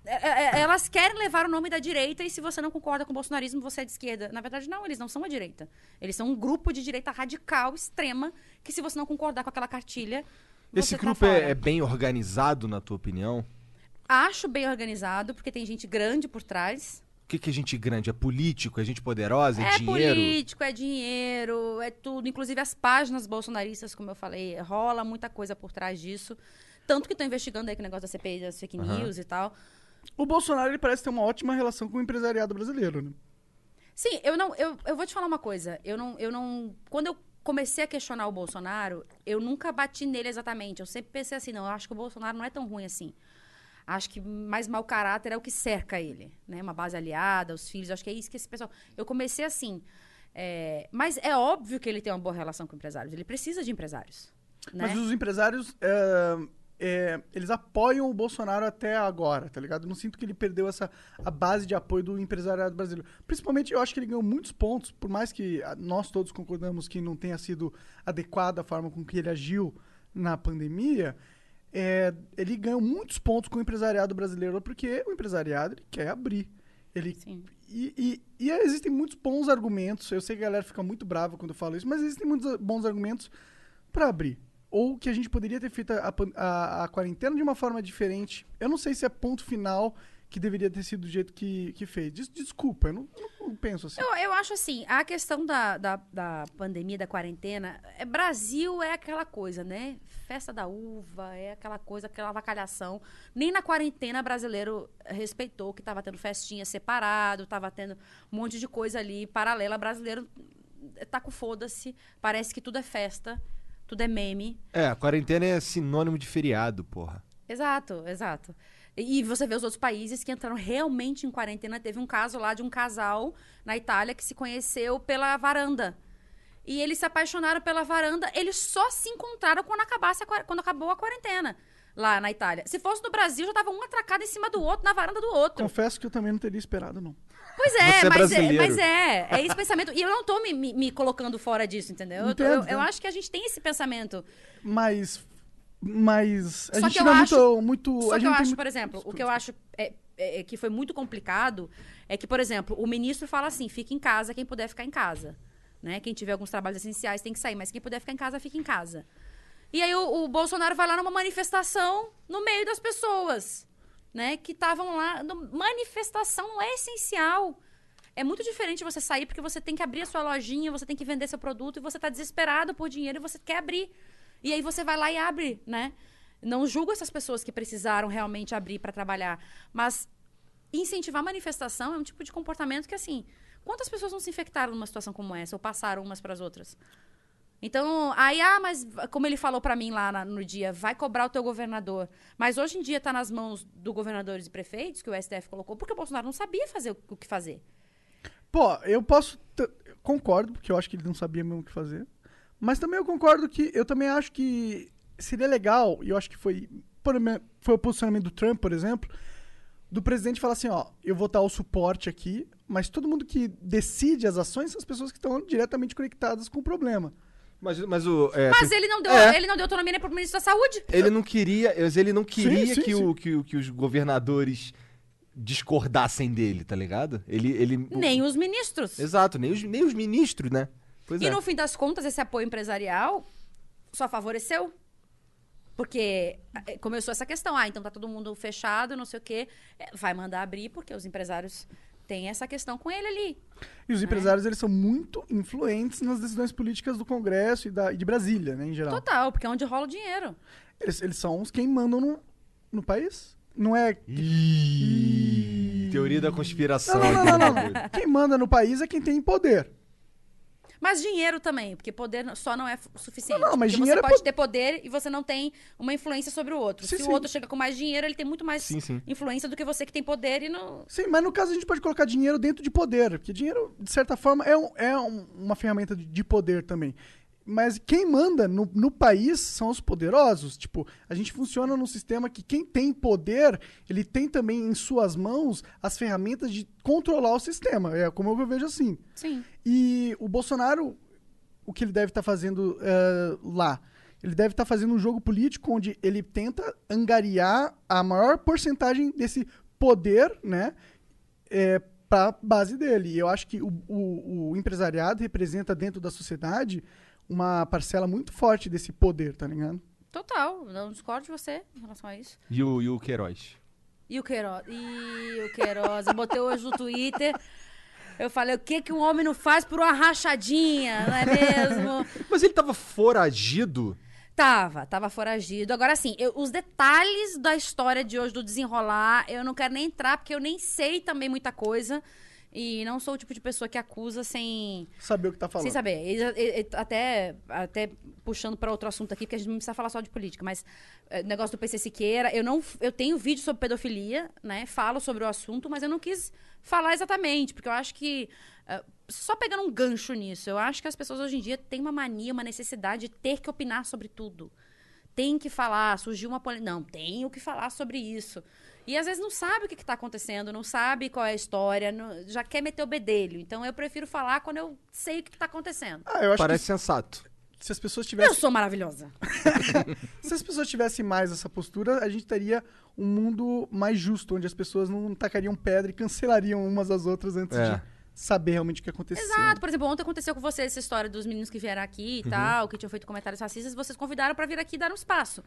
Speaker 3: é- é- Elas querem levar o nome da direita e se você não concorda com o bolsonarismo, você é de esquerda. Na verdade, não, eles não são a direita. Eles são um grupo de direita radical, extrema, que se você não concordar com aquela cartilha.
Speaker 2: Esse
Speaker 3: tá
Speaker 2: grupo é, é bem organizado, na tua opinião?
Speaker 3: Acho bem organizado, porque tem gente grande por trás.
Speaker 2: O que, que é gente grande? É político? É gente poderosa? É,
Speaker 3: É
Speaker 2: dinheiro?
Speaker 3: político, é dinheiro, é tudo. Inclusive as páginas bolsonaristas, como eu falei, rola muita coisa por trás disso. Tanto que estão investigando aí com o negócio da CPI, das fake news e tal.
Speaker 1: O Bolsonaro, ele parece ter uma ótima relação com o empresariado brasileiro, né?
Speaker 3: Sim, eu não. Eu, eu vou te falar uma coisa. Eu não, eu não. Quando eu comecei a questionar o Bolsonaro, eu nunca bati nele exatamente. Eu sempre pensei assim, não, eu acho que o Bolsonaro não é tão ruim assim. Acho que mais mau caráter é o que cerca ele, né? Uma base aliada, os filhos, acho que é isso que esse pessoal. Eu comecei assim. é, mas é óbvio que ele tem uma boa relação com empresários. Ele precisa de empresários. Né?
Speaker 1: Mas os empresários, é, é, eles apoiam o Bolsonaro até agora, tá ligado? Eu não sinto que ele perdeu essa a base de apoio do empresariado brasileiro. Principalmente, eu acho que ele ganhou muitos pontos, por mais que ah, nós todos concordamos que não tenha sido adequada a forma com que ele agiu na pandemia. É, ele ganhou muitos pontos com o empresariado brasileiro, porque o empresariado quer abrir. Ele
Speaker 3: Sim.
Speaker 1: e, e- e existem muitos bons argumentos. Eu sei que a galera fica muito brava quando eu falo isso, mas existem muitos bons argumentos para abrir. Ou que a gente poderia ter feito a, a- a quarentena de uma forma diferente. Eu não sei se é ponto final que deveria ter sido do jeito que, que fez. Des- desculpa, eu não, eu não penso assim.
Speaker 3: Eu, eu acho assim, a questão da, da, da pandemia, da quarentena, é, Brasil é aquela coisa, né? Festa da uva, é aquela coisa, aquela avacalhação. Nem na quarentena brasileiro respeitou que tava tendo festinha separado, tava tendo um monte de coisa ali paralela. Brasileiro tá com foda-se, parece que tudo é festa, tudo é meme.
Speaker 2: É, a quarentena é sinônimo de feriado, porra.
Speaker 3: Exato, exato. E você vê os outros países que entraram realmente em quarentena. Teve um caso lá de um casal na Itália que se conheceu pela varanda. E eles se apaixonaram pela varanda. Eles só se encontraram quando, acabasse a qua- quando acabou a quarentena lá na Itália. Se fosse no Brasil, já tava um atracado em cima do outro, na varanda do outro.
Speaker 1: Confesso que eu também não teria esperado, não.
Speaker 3: Pois é,
Speaker 2: é
Speaker 3: mas, é mas é. É esse pensamento. E eu não tô me, me- me colocando fora disso, entendeu? Eu, tô- eu-
Speaker 1: Entendo,
Speaker 3: eu
Speaker 1: né?
Speaker 3: acho que a gente tem esse pensamento.
Speaker 1: Mas. Mas. A
Speaker 3: Só
Speaker 1: gente
Speaker 3: que eu
Speaker 1: não é
Speaker 3: acho-
Speaker 1: muito. muito
Speaker 3: Só
Speaker 1: a
Speaker 3: que
Speaker 1: gente
Speaker 3: eu
Speaker 1: não tem
Speaker 3: acho,
Speaker 1: muito-
Speaker 3: por exemplo, o que eu acho é é, é, que foi muito complicado é que, por exemplo, o ministro fala assim: fique em casa quem puder ficar em casa. Né? Quem tiver alguns trabalhos essenciais tem que sair, mas quem puder ficar em casa, fica em casa. E aí o, o Bolsonaro vai lá numa manifestação no meio das pessoas, né? Que estavam lá. No- manifestação não é essencial. É muito diferente você sair porque você tem que abrir a sua lojinha, você tem que vender seu produto e você tá desesperado por dinheiro e você quer abrir. E aí você vai lá e abre, né? Não julgo essas pessoas que precisaram realmente abrir para trabalhar, mas incentivar a manifestação é um tipo de comportamento que assim, quantas pessoas não se infectaram numa situação como essa ou passaram umas para as outras? Então, aí, ah, mas como ele falou pra mim lá na- no dia, vai cobrar o teu governador. Mas hoje em dia tá nas mãos do governadores e prefeitos, que o STF colocou, porque o Bolsonaro não sabia fazer o, o que fazer.
Speaker 1: Pô, eu posso. Concordo, porque eu acho que ele não sabia mesmo o que fazer. Mas também eu concordo que. Eu também acho que seria legal, e eu acho que foi. Foi o posicionamento do Trump, por exemplo, do presidente falar assim: ó, eu vou dar o suporte aqui, mas todo mundo que decide as ações são as pessoas que estão diretamente conectadas com o problema.
Speaker 2: Mas, mas o. é,
Speaker 3: Mas
Speaker 2: tem-
Speaker 3: ele não deu,
Speaker 2: É.
Speaker 3: ele não deu autonomia nem pro ministro da Saúde.
Speaker 2: Ele não queria, ele não queria
Speaker 1: sim,
Speaker 2: que,
Speaker 1: sim.
Speaker 2: O, que, o- que os governadores discordassem dele, tá ligado? Ele, ele
Speaker 3: Nem os ministros.
Speaker 2: Exato, nem os, nem os ministros, né? Pois
Speaker 3: E
Speaker 2: é.
Speaker 3: no fim das contas, esse apoio empresarial só favoreceu. Porque eh, começou essa questão, ah, então tá todo mundo fechado, não sei o quê. Eh, Vai mandar abrir, porque os empresários têm essa questão com ele ali.
Speaker 1: E os empresários, eles são muito influentes nas decisões políticas do Congresso e, da, e de Brasília, né, em geral.
Speaker 3: Total, porque é onde rola o dinheiro.
Speaker 1: Eles, eles são os quem mandam no, no país. Não é.
Speaker 2: Ih, teoria da conspiração.
Speaker 1: Não, não, não, não. Quem manda no país é quem tem poder.
Speaker 3: Mas dinheiro também, porque poder só não é suficiente.
Speaker 1: Não, não, mas dinheiro
Speaker 3: você
Speaker 1: é
Speaker 3: pode
Speaker 1: po-
Speaker 3: ter poder e você não tem uma influência sobre o outro.
Speaker 1: Sim,
Speaker 3: Se
Speaker 1: sim.
Speaker 3: o outro chega com mais dinheiro, ele tem muito mais
Speaker 2: Sim, sim.
Speaker 3: influência do que você que tem poder e não.
Speaker 1: Sim, mas no caso a gente pode colocar dinheiro dentro de poder, porque dinheiro, de certa forma, é, um- é um- uma ferramenta de poder também. Mas quem manda no, no país são os poderosos. Tipo, a gente funciona num sistema que quem tem poder, ele tem também em suas mãos as ferramentas de controlar o sistema. É como eu vejo assim.
Speaker 3: Sim.
Speaker 1: E o Bolsonaro, o que ele deve estar fazendo eh, lá? Ele deve estar fazendo um jogo político onde ele tenta angariar a maior porcentagem desse poder, né? para a base dele. E eu acho que o, o- o empresariado representa dentro da sociedade uma parcela muito forte desse poder, tá ligado?
Speaker 3: Total. Não discordo de você em relação a isso.
Speaker 2: E o, e o Queiroz?
Speaker 3: E o Queiroz? E o Queiroz? Eu botei hoje no Twitter. Eu falei, o que, que um homem não faz por uma rachadinha, não é mesmo?
Speaker 2: Mas ele tava foragido?
Speaker 3: Tava, tava foragido. Agora, assim, eu- os detalhes da história de hoje, do desenrolar, eu não quero nem entrar, porque eu nem sei também muita coisa. E não sou o tipo de pessoa que acusa sem,
Speaker 1: Saber o que tá falando.
Speaker 3: sem saber. E- e- e- até, até puxando para outro assunto aqui, porque a gente não precisa falar só de política, mas eh, negócio do PC Siqueira, eu não eu tenho vídeo sobre pedofilia, né? Falo sobre o assunto, mas eu não quis falar exatamente, porque eu acho que eh, só pegando um gancho nisso, eu acho que as pessoas hoje em dia têm uma mania, uma necessidade de ter que opinar sobre tudo. Tem que falar, surgiu uma polêmica. Não, tenho que falar sobre isso. E às vezes não sabe o que está acontecendo, não sabe qual é a história, não- já quer meter o bedelho. Então eu prefiro falar quando eu sei o que está acontecendo.
Speaker 1: Ah, eu acho
Speaker 2: Parece sensato.
Speaker 1: que se as pessoas
Speaker 3: Eu
Speaker 1: tivessem
Speaker 3: sou maravilhosa.
Speaker 1: Se as pessoas tivessem mais essa postura, a gente teria um mundo mais justo, onde as pessoas não tacariam pedra e cancelariam umas às outras antes
Speaker 2: É.
Speaker 1: de saber realmente o que aconteceu.
Speaker 3: Exato. Por exemplo, ontem aconteceu com você essa história dos meninos que vieram aqui e tal, que tinham feito comentários racistas, vocês convidaram pra vir aqui e dar um espaço.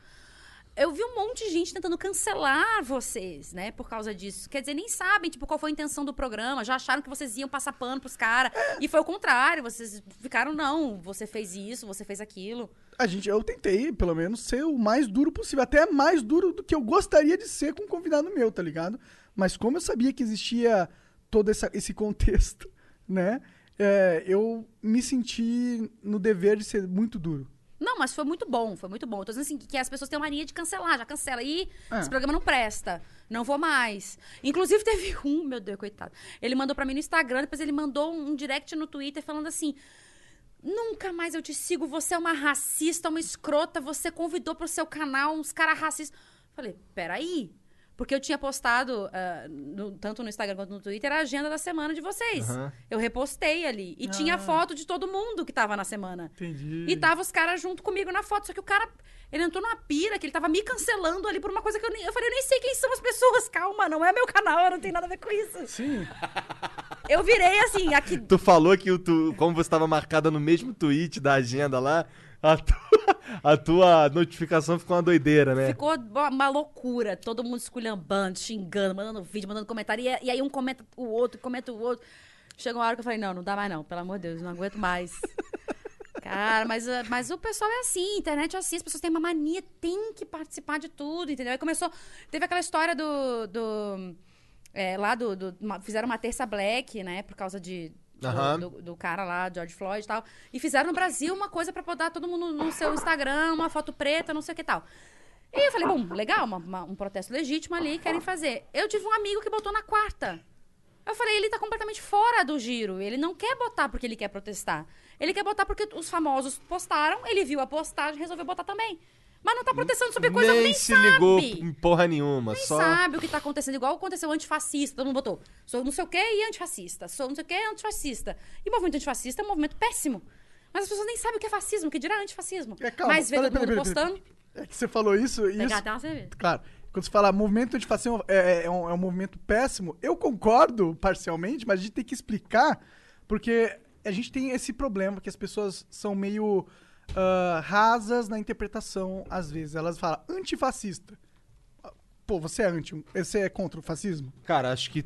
Speaker 3: Eu vi um monte de gente tentando cancelar vocês, né, por causa disso. Quer dizer, nem sabem, tipo, qual foi a intenção do programa, já acharam que vocês iam passar pano pros caras. E foi o contrário, vocês ficaram, não, você fez isso, você fez aquilo.
Speaker 1: A gente, eu tentei, pelo menos, ser o mais duro possível. Até mais duro do que eu gostaria de ser com um convidado meu, tá ligado? Mas como eu sabia que existia todo essa- esse contexto, né? é, eu me senti no dever de ser muito duro.
Speaker 3: Não, mas foi muito bom, foi muito bom. Eu tô dizendo assim, que as pessoas têm mania de cancelar, já cancela. Ih,
Speaker 1: É.
Speaker 3: esse programa não presta, não vou mais. Inclusive teve um, meu Deus, coitado. Ele mandou pra mim no Instagram, depois ele mandou um direct no Twitter falando assim... Nunca mais eu te sigo, você é uma racista, uma escrota, você convidou pro seu canal uns caras racistas. Falei, peraí, Porque eu tinha postado, ah, no- tanto no Instagram quanto no Twitter, a agenda da semana de vocês.
Speaker 2: Aham.
Speaker 3: Eu repostei ali. E tinha foto de todo mundo que tava na semana.
Speaker 1: Entendi.
Speaker 3: E tava os caras junto comigo na foto. Só que o cara, ele entrou numa pira que ele tava me cancelando ali por uma coisa que eu nem. Eu falei, eu nem sei quem são as pessoas. Calma, não é meu canal, eu não tenho nada a ver com isso.
Speaker 1: Sim.
Speaker 3: Eu virei assim, aqui.
Speaker 2: Tu falou que o tu, como você estava marcada no mesmo tweet da agenda lá, a tua, a tua notificação ficou uma doideira, né?
Speaker 3: Ficou uma loucura. Todo mundo esculhambando, xingando, mandando vídeo, mandando comentário. E, e aí um comenta o outro, comenta o outro. Chegou uma hora que eu falei, não, não dá mais não. Pelo amor de Deus, não aguento mais. Cara, mas, ah, mas o pessoal é assim, internet é assim, as pessoas têm uma mania, tem que participar de tudo, entendeu? Aí começou, teve aquela história do, do é, lá do, do- fizeram uma terça black, né, por causa de do,
Speaker 2: Aham.
Speaker 3: do- do cara lá, George Floyd e tal, e fizeram no Brasil uma coisa pra botar todo mundo no seu Instagram, uma foto preta, não sei o que e tal. E eu falei, bom, legal, uma- uma- um protesto legítimo ali, querem fazer. Eu tive um amigo que botou na quarta. Eu falei, ele tá completamente fora do giro. Ele não quer botar porque ele quer protestar. Ele quer botar porque os famosos postaram, ele viu a postagem, resolveu botar também. Mas não tá protestando sobre coisa
Speaker 2: nem
Speaker 3: nem
Speaker 2: se
Speaker 3: sabe.
Speaker 2: ligou em porra nenhuma,
Speaker 3: Nem
Speaker 2: só
Speaker 3: sabe o que tá acontecendo. Igual aconteceu antifascista. Todo mundo botou. Sou não sei o que e antifascista. Sou não sei o que e antifascista. E o movimento antifascista é um movimento péssimo. Mas as pessoas nem sabem o que é fascismo, o que dirá antifascismo.
Speaker 1: É, calma,
Speaker 3: Mas vê todo mundo
Speaker 1: peraí,
Speaker 3: postando.
Speaker 1: É que você falou isso e
Speaker 3: Pegar
Speaker 1: isso.
Speaker 3: até uma cerveja.
Speaker 1: Claro. Quando você fala movimento antifascismo é, é um, é um movimento péssimo, eu concordo parcialmente, mas a gente tem que explicar, porque a gente tem esse problema que as pessoas são meio ah, rasas na interpretação, às vezes. Elas falam antifascista. Pô, você é anti, você é contra o fascismo?
Speaker 2: Cara, acho que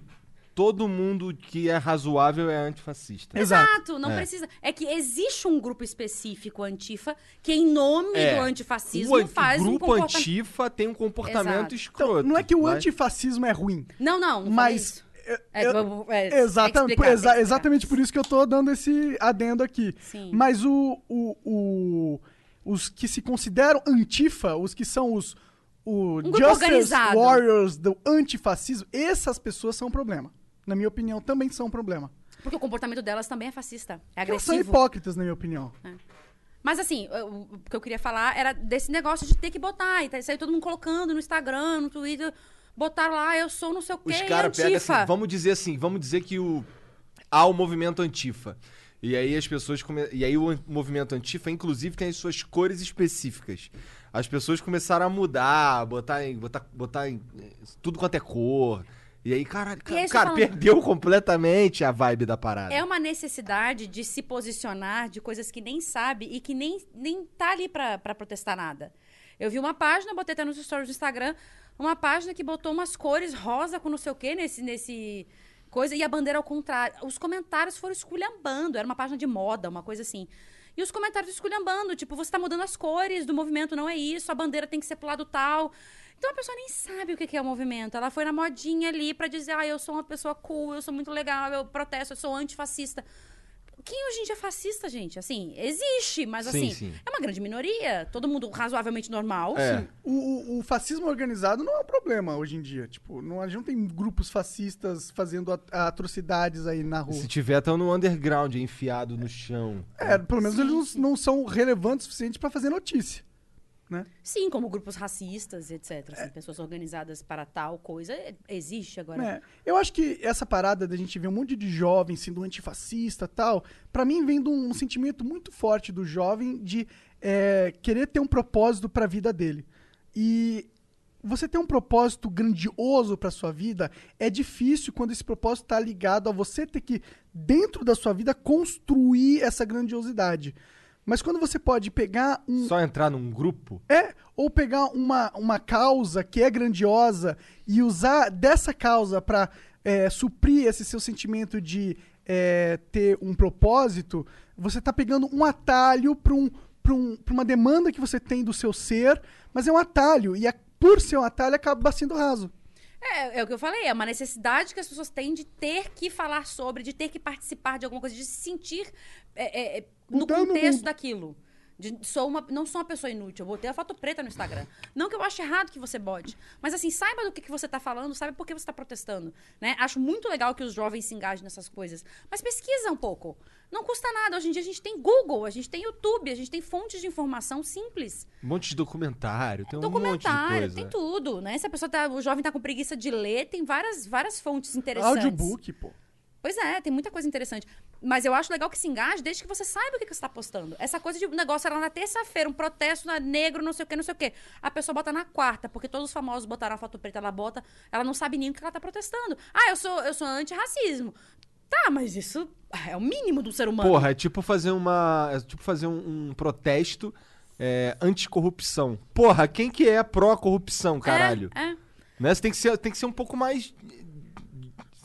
Speaker 2: todo mundo que é razoável é antifascista.
Speaker 3: Exato, não
Speaker 2: É.
Speaker 3: precisa. É que existe um grupo específico antifa que, em nome
Speaker 2: É.
Speaker 3: do antifascismo,
Speaker 2: O anti-
Speaker 3: faz um
Speaker 2: grupo antifa tem um comportamento
Speaker 3: Exato.
Speaker 2: escroto.
Speaker 1: Então, não é que o
Speaker 2: mas-
Speaker 1: antifascismo é ruim,
Speaker 3: Não, não, não
Speaker 1: mas. Eu-
Speaker 3: É,
Speaker 1: eu-
Speaker 3: é,
Speaker 1: Exatamente,
Speaker 3: explicar,
Speaker 1: exa-
Speaker 3: explicar.
Speaker 1: exatamente por isso que eu tô dando esse adendo aqui.
Speaker 3: Sim.
Speaker 1: Mas o, o, o- os que se consideram antifa, os que são os o
Speaker 3: Um
Speaker 1: Justice
Speaker 3: organizado.
Speaker 1: Warriors do antifascismo, essas pessoas são um problema. Na minha opinião, também são um problema.
Speaker 3: Porque o comportamento delas também é fascista. É
Speaker 1: Elas são
Speaker 3: agressivo.
Speaker 1: hipócritas, na minha opinião.
Speaker 3: Mas assim, eu- o que eu queria falar era desse negócio de ter que botar. E tá- todo mundo colocando no Instagram, no Twitter. Botaram lá, eu sou não sei o quê,
Speaker 2: Os caras pegam
Speaker 3: antifa.
Speaker 2: assim, vamos dizer assim, vamos dizer que o há o movimento antifa. E aí as pessoas come... e aí o movimento antifa inclusive tem as suas cores específicas. As pessoas começaram a mudar, botar em, botar, botar em tudo quanto é cor. E aí, caralho,
Speaker 3: E aí,
Speaker 2: cara,
Speaker 3: falando-
Speaker 2: perdeu completamente a vibe da parada.
Speaker 3: É uma necessidade de se posicionar de coisas que nem sabe e que nem, nem tá ali pra, pra protestar nada. Eu vi uma página, botei até nos stories do Instagram, uma página que botou umas cores rosa com não sei o quê nesse, nesse coisa, e a bandeira ao contrário. Os comentários foram esculhambando, era uma página de moda, uma coisa assim. E os comentários esculhambando, tipo, você tá mudando as cores do movimento, não é isso, a bandeira tem que ser pro lado tal. Então a pessoa nem sabe o que é o movimento. Ela foi na modinha ali pra dizer, ah, eu sou uma pessoa cool, eu sou muito legal, eu protesto, eu sou antifascista. Quem hoje em dia é fascista, gente? Assim, existe, mas
Speaker 2: Sim,
Speaker 3: assim,
Speaker 2: sim.
Speaker 3: é uma grande minoria. Todo mundo razoavelmente normal.
Speaker 2: É.
Speaker 1: O, o- o fascismo organizado não é um problema hoje em dia. Tipo, não, a gente não tem grupos fascistas fazendo at- atrocidades aí na rua.
Speaker 2: Se tiver, tão no underground, enfiado no chão.
Speaker 1: É, pelo menos
Speaker 3: Sim,
Speaker 1: eles não, não são relevantes o suficiente pra fazer notícia. Né?
Speaker 3: Sim, como grupos racistas, etc. Assim, pessoas organizadas para tal coisa. é- Existe agora.
Speaker 1: É, eu acho que essa parada da gente ver um monte de jovem sendo antifascista e tal, pra mim vem de um sentimento muito forte do jovem de é, querer ter um propósito pra vida dele. E você ter um propósito grandioso pra sua vida é difícil quando esse propósito tá ligado a você ter que, dentro da sua vida, construir essa grandiosidade. Mas quando você pode pegar um,
Speaker 2: Só entrar num grupo?
Speaker 1: é, ou pegar uma, uma causa que é grandiosa e usar dessa causa pra é, suprir esse seu sentimento de é, ter um propósito, você tá pegando um atalho pra, um, pra, um, pra uma demanda que você tem do seu ser, mas é um atalho, e é, por ser um atalho acaba sendo raso.
Speaker 3: É, é o que eu falei, é uma necessidade que as pessoas têm de ter que falar sobre, de ter que participar de alguma coisa, de se sentir é, é, é, no
Speaker 1: Mudando o
Speaker 3: contexto daquilo. De- sou uma, não sou uma pessoa inútil. Eu botei a foto preta no Instagram. Não que eu ache errado que você bote. Mas assim, saiba do que, que você tá falando, saiba por que você tá protestando. Né? Acho muito legal que os jovens se engajem nessas coisas. Mas pesquisa um pouco. Não custa nada. Hoje em dia a gente tem Google, a gente tem YouTube, a gente tem fontes de informação simples.
Speaker 2: Um monte de documentário, tem um monte de
Speaker 3: Documentário,
Speaker 2: coisa.
Speaker 3: tem tudo, né? Se a pessoa tá, o jovem tá com preguiça de ler, tem várias, várias fontes interessantes.
Speaker 1: Audiobook, pô.
Speaker 3: Pois é, tem muita coisa interessante. Mas eu acho legal que se engaje desde que você saiba o que, que você está postando. Essa coisa de um negócio era na terça-feira, um protesto na negro, não sei o que, não sei o que. A pessoa bota na quarta, porque todos os famosos botaram a foto preta, ela bota, ela não sabe nem o que ela tá protestando. Ah, eu sou, eu sou antirracismo. Tá, mas isso é o mínimo do ser humano.
Speaker 2: Porra, é tipo fazer uma. É tipo fazer um, um protesto é, anticorrupção. Porra, quem que é pró-corrupção, caralho?
Speaker 3: É, é.
Speaker 2: Né? Você tem que, ser, tem que ser um pouco mais.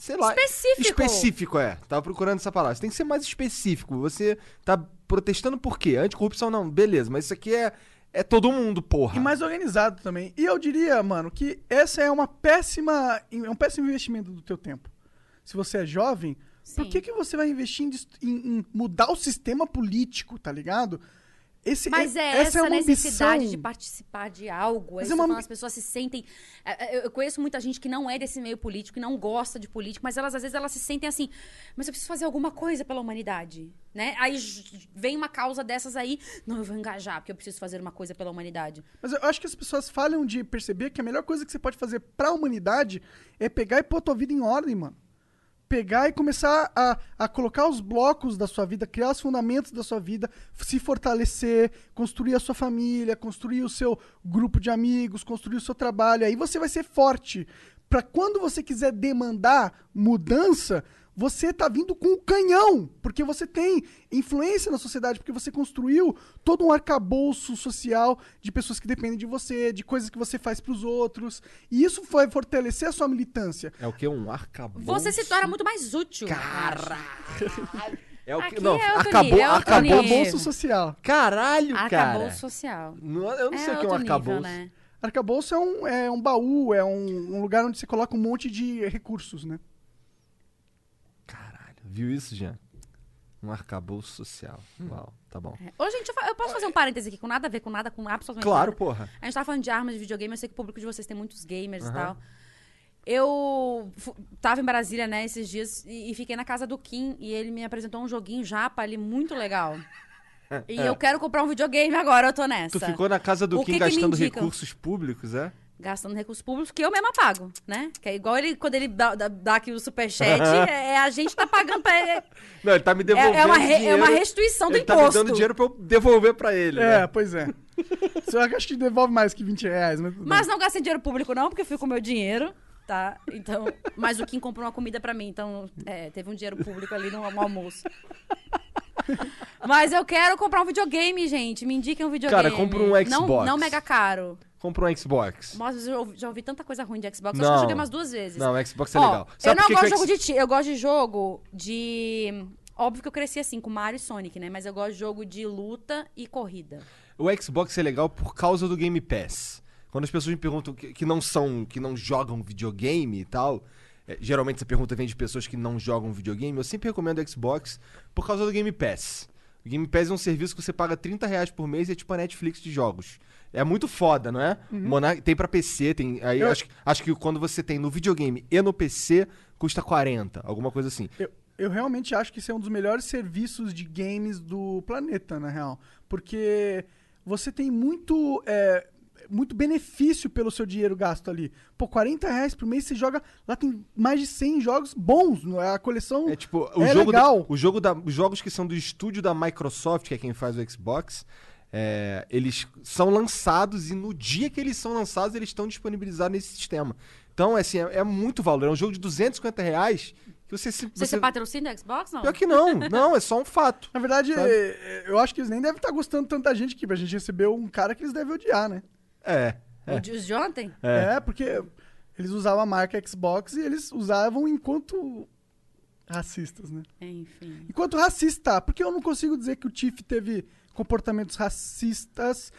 Speaker 2: Sei lá.
Speaker 3: Específico.
Speaker 2: Específico, é. Tava procurando essa palavra. Você tem que ser mais específico. Você tá protestando por quê? Anticorrupção não, beleza, mas isso aqui é, é todo mundo, porra.
Speaker 1: E mais organizado também. E eu diria, mano, que essa é uma péssima. É um péssimo investimento do teu tempo. Se você é jovem, por
Speaker 3: Sim.
Speaker 1: que, que você vai investir em- em mudar o sistema político, tá ligado? Esse,
Speaker 3: Mas é
Speaker 1: essa
Speaker 3: essa,
Speaker 1: é
Speaker 3: necessidade
Speaker 1: ambição.
Speaker 3: de participar de algo.
Speaker 1: Mas é uma-
Speaker 3: As pessoas se sentem. é, é, Eu conheço muita gente que não é desse meio político, que não gosta de político, mas elas às vezes elas se sentem assim. Mas eu preciso fazer alguma coisa pela humanidade, né? Aí vem uma causa dessas aí, não, eu vou engajar porque eu preciso fazer uma coisa pela humanidade.
Speaker 1: Mas eu acho que as pessoas falham de perceber que a melhor coisa que você pode fazer pra humanidade é pegar e pôr a tua vida em ordem, mano. Pegar e começar a, a colocar os blocos da sua vida, criar os fundamentos da sua vida, se fortalecer, construir a sua família, construir o seu grupo de amigos, construir o seu trabalho. Aí você vai ser forte. Pra quando você quiser demandar mudança, você tá vindo com o canhão, porque você tem influência na sociedade, porque você construiu todo um arcabouço social de pessoas que dependem de você, de coisas que você faz pros outros. E isso vai fortalecer a sua militância.
Speaker 2: É o que? Um arcabouço?
Speaker 3: Você se torna muito mais útil.
Speaker 2: É o que?
Speaker 3: Aqui
Speaker 2: Não,
Speaker 3: é outro
Speaker 2: acabou,
Speaker 3: nível, é outro
Speaker 2: acabou.
Speaker 1: Arcabouço social.
Speaker 2: Caralho, cara.
Speaker 3: Acabou social.
Speaker 2: Não- eu não sei o que é um arcabouço.
Speaker 3: nível, né?
Speaker 1: Arcabouço é um, é um baú, é um, um lugar onde você coloca um monte de recursos, né?
Speaker 2: Viu isso, Jean? Um arcabouço social.
Speaker 1: Hum.
Speaker 2: Uau, tá bom.
Speaker 3: É. Ô, gente, eu, eu posso fazer um parêntese aqui com nada a ver com nada, com absolutamente
Speaker 2: Claro,
Speaker 3: nada.
Speaker 2: porra.
Speaker 3: A gente tava falando de armas de videogame, eu sei que o público de vocês tem muitos gamers
Speaker 2: Aham.
Speaker 3: e tal. Eu tava em Brasília, né, esses dias, e, e fiquei na casa do Kim, e ele me apresentou um joguinho japa ali muito legal. E eu quero comprar um videogame agora, eu tô nessa.
Speaker 2: É. Tu ficou na casa do
Speaker 3: O
Speaker 2: Kim
Speaker 3: que que
Speaker 2: gastando
Speaker 3: indicam?
Speaker 2: recursos públicos, é?
Speaker 3: Gastando recursos públicos que eu mesma pago, né? Que é igual ele, quando ele dá, dá- dá aqui o superchat, é, é a gente tá pagando pra ele.
Speaker 2: Não, ele tá me
Speaker 3: É,
Speaker 2: devolvendo
Speaker 3: é uma, re- é uma restituição do
Speaker 2: ele tá
Speaker 3: imposto.
Speaker 2: me dando dinheiro pra eu devolver pra ele,
Speaker 1: É,
Speaker 2: né?
Speaker 1: pois é. Só que acho que devolve mais que 20 reais, mas.
Speaker 3: Mas não gastei dinheiro público, não, porque eu fui com o meu dinheiro, tá? Então, mas o Kim comprou uma comida pra mim, então é, teve um dinheiro público ali no, no almoço. Mas eu quero comprar um videogame, gente. Me indiquem um videogame.
Speaker 2: Cara, compra um
Speaker 3: Não,
Speaker 2: Xbox.
Speaker 3: não mega caro.
Speaker 2: Comprou um Xbox.
Speaker 3: Nossa, eu já ouvi, já ouvi tanta coisa ruim de Xbox. Acho que
Speaker 2: Não.
Speaker 3: eu joguei umas duas vezes.
Speaker 2: Não, o Xbox é
Speaker 3: Ó,
Speaker 2: legal.
Speaker 3: eu
Speaker 2: Sabe
Speaker 3: não
Speaker 2: por que
Speaker 3: gosto de jogo de tiro. Eu gosto de jogo de... Óbvio que eu cresci assim, com Mario e Sonic, né? Mas eu gosto de jogo de luta e corrida.
Speaker 2: O Xbox é legal por causa do Game Pass. Quando as pessoas me perguntam que, que não são, que não jogam videogame e tal, é, geralmente essa pergunta vem de pessoas que não jogam videogame, eu sempre recomendo o Xbox por causa do Game Pass. O Game Pass é um serviço que você paga 30 reais por mês e é tipo a Netflix de jogos. É muito foda, não é? Monarch- tem pra PC, tem. Aí
Speaker 1: Eu-
Speaker 2: acho, acho que quando você tem no videogame e no PC, custa 40, alguma coisa assim.
Speaker 1: Eu, eu realmente acho que esse é um dos melhores serviços de games do planeta, na real. Porque você tem muito, é, muito benefício pelo seu dinheiro gasto ali. Pô, 40 reais por mês você joga. Lá tem mais de 100 jogos bons. não é? A coleção
Speaker 2: É tipo, o
Speaker 1: é
Speaker 2: jogo da-
Speaker 1: legal.
Speaker 2: o jogo da, os jogos que são do estúdio da Microsoft, que é quem faz o Xbox, é, eles são lançados e no dia que eles são lançados, eles estão disponibilizados nesse sistema. Então, assim, é, é muito valor. É um jogo de 250 reais que você... se-
Speaker 3: Você,
Speaker 2: você
Speaker 3: você patrocina o Xbox, não?
Speaker 2: Pior que não. Não, é só um fato.
Speaker 1: Na verdade,
Speaker 2: Sabe?
Speaker 1: é, eu acho que eles nem devem estar gostando de tanta gente aqui. A gente recebeu um cara que eles devem odiar, né?
Speaker 2: É.
Speaker 3: O de- Os de ontem?
Speaker 1: É. porque eles usavam a marca Xbox e eles usavam enquanto racistas, né?
Speaker 3: Enfim.
Speaker 1: Enquanto racista, porque eu não consigo dizer que o Tiff teve comportamentos racistas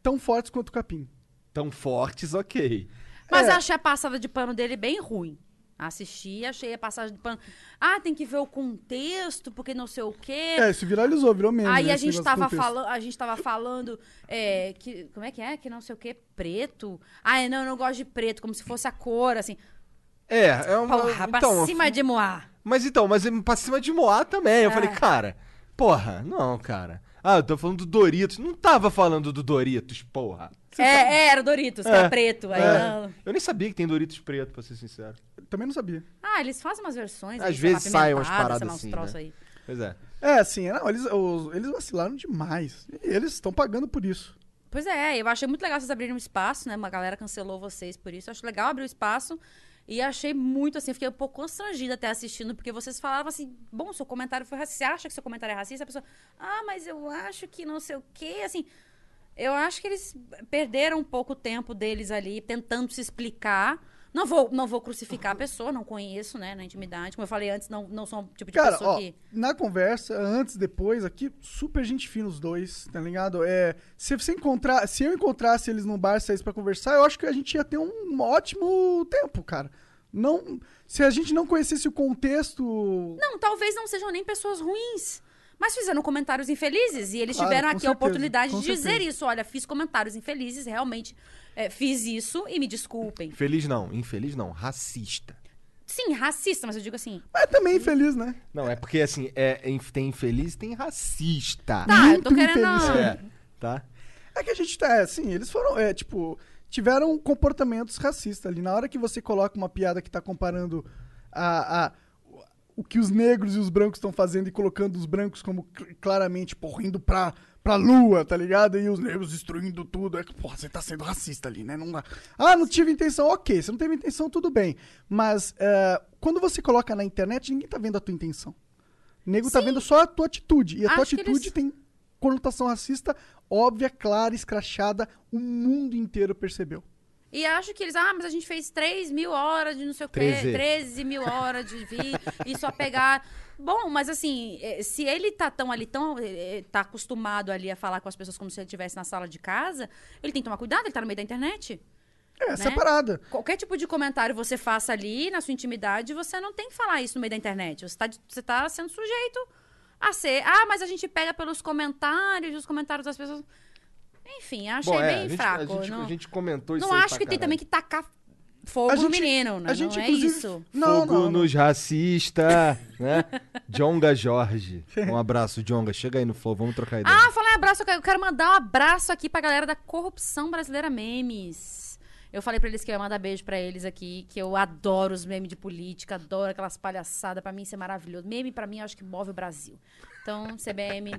Speaker 1: tão fortes quanto o Capim.
Speaker 2: Tão fortes, ok.
Speaker 3: Mas
Speaker 1: É.
Speaker 3: eu achei a passada de pano dele bem ruim. Assisti achei a passagem de pano. Ah, tem que ver o contexto, porque não sei o quê.
Speaker 1: É, isso viralizou, virou meme.
Speaker 3: Aí
Speaker 1: né,
Speaker 3: a gente, tava falando, a gente tava falando é, que. Como é que é? Que não sei o quê, preto. Ah, não, eu não gosto de preto, como se fosse a cor, assim.
Speaker 2: É, é uma.
Speaker 3: Porra, pra
Speaker 2: então,
Speaker 3: cima de Moá.
Speaker 2: Mas então, mas pra cima de Moá também. Eu
Speaker 3: Ah.
Speaker 2: falei, cara, porra, não, cara. Ah, eu tô falando do Doritos. Não tava falando do Doritos, porra.
Speaker 3: É, é, era o Doritos, que
Speaker 2: É,
Speaker 3: era preto. Aí,
Speaker 2: é.
Speaker 3: não.
Speaker 2: Eu nem sabia que tem Doritos preto, pra ser sincero.
Speaker 1: Também não sabia.
Speaker 3: Ah, eles fazem umas versões.
Speaker 2: Às vezes saem umas paradas
Speaker 3: lá,
Speaker 2: assim,
Speaker 3: troços
Speaker 2: né?
Speaker 3: aí.
Speaker 2: Pois é.
Speaker 1: É, assim, não, eles, os- eles vacilaram demais. E eles estão pagando por isso.
Speaker 3: Pois é, eu achei muito legal vocês abrirem um espaço, né? Uma galera cancelou vocês por isso. Eu acho legal abrir o espaço. E achei muito assim, eu fiquei um pouco constrangida até assistindo, porque vocês falavam assim: bom, seu comentário foi racista. Você acha que seu comentário é racista? A pessoa, ah, mas eu acho que não sei o quê. Assim, eu acho que eles perderam um pouco o tempo deles ali, tentando se explicar. Não vou, não vou crucificar a pessoa, não conheço, né, na intimidade. Como eu falei antes, não, não sou um tipo de
Speaker 1: Cara,
Speaker 3: pessoa
Speaker 1: ó,
Speaker 3: que.
Speaker 1: na conversa, antes, depois, aqui, super gente fina os dois, tá ligado? É, se você encontrar, se eu encontrasse eles num bar, saísse pra conversar, eu acho que a gente ia ter um ótimo tempo, cara. Não, se a gente não conhecesse o contexto,
Speaker 3: Não, talvez não sejam nem pessoas ruins. Mas fizeram comentários infelizes e eles
Speaker 1: Claro,
Speaker 3: tiveram aqui a
Speaker 1: certeza,
Speaker 3: oportunidade
Speaker 1: com
Speaker 3: de dizer
Speaker 1: certeza.
Speaker 3: isso. Olha, fiz comentários infelizes, realmente é, fiz isso e me desculpem.
Speaker 2: Infeliz não, infeliz não, racista.
Speaker 3: Sim, racista, mas eu digo assim.
Speaker 1: mas também infeliz, né?
Speaker 2: Não, é porque assim, é, tem infeliz e tem racista.
Speaker 3: Tá, eu tô
Speaker 1: Muito
Speaker 3: querendo.
Speaker 1: infeliz.
Speaker 2: É, tá?
Speaker 1: É que a gente tá, assim, eles foram, é, tipo, tiveram comportamentos racistas ali. Na hora que você coloca uma piada que tá comparando a, a- o que os negros e os brancos estão fazendo e colocando os brancos como cl- claramente, porra, indo pra, pra lua, tá ligado? E os negros destruindo tudo. É que, porra, você tá sendo racista ali, né? Não dá. Ah, não tive intenção. Ok, você não teve intenção, tudo bem. Mas é, quando você coloca na internet, ninguém tá vendo a tua intenção. O nego tá vendo só a tua atitude. E a tua
Speaker 3: Acho que
Speaker 1: atitude
Speaker 3: eles-
Speaker 1: tem conotação racista óbvia, clara, escrachada. O mundo inteiro percebeu.
Speaker 3: E acho que eles, ah, mas a gente fez 3 mil horas de não sei o quê,
Speaker 2: Treze.
Speaker 3: 13 mil horas de vir e só pegar. Bom, mas assim, eh, se ele tá tão ali, tão. eh, eh, tá acostumado ali a falar com as pessoas como se ele estivesse na sala de casa, ele tem que tomar cuidado, ele tá no meio da internet.
Speaker 1: É, essa
Speaker 3: Né?
Speaker 1: parada.
Speaker 3: Qualquer tipo de comentário você faça ali na sua intimidade, você não tem que falar isso no meio da internet. Você tá, você tá sendo sujeito a ser. Ah, mas a gente pega pelos comentários, os comentários das pessoas. Enfim, achei
Speaker 2: Bom, é,
Speaker 3: bem
Speaker 2: a gente,
Speaker 3: fraco.
Speaker 2: A gente,
Speaker 3: não
Speaker 2: a gente comentou isso
Speaker 3: não acho que tem também que tacar fogo
Speaker 1: A
Speaker 3: no
Speaker 1: gente-
Speaker 3: menino, né?
Speaker 1: a gente,
Speaker 3: não é isso.
Speaker 1: Não,
Speaker 2: Fogo
Speaker 1: não, não.
Speaker 2: nos racista, né? Jonga Jorge. Um abraço, Jonga. Chega aí no Flow, vamos trocar ideia.
Speaker 3: Ah, falar em abraço, eu quero- eu quero mandar um abraço aqui pra galera da Corrupção Brasileira Memes. Eu falei pra eles que eu ia mandar beijo pra eles aqui, que eu adoro os memes de política, adoro aquelas palhaçadas, pra mim isso é maravilhoso. Meme pra mim eu acho que move o Brasil. Então, CBM,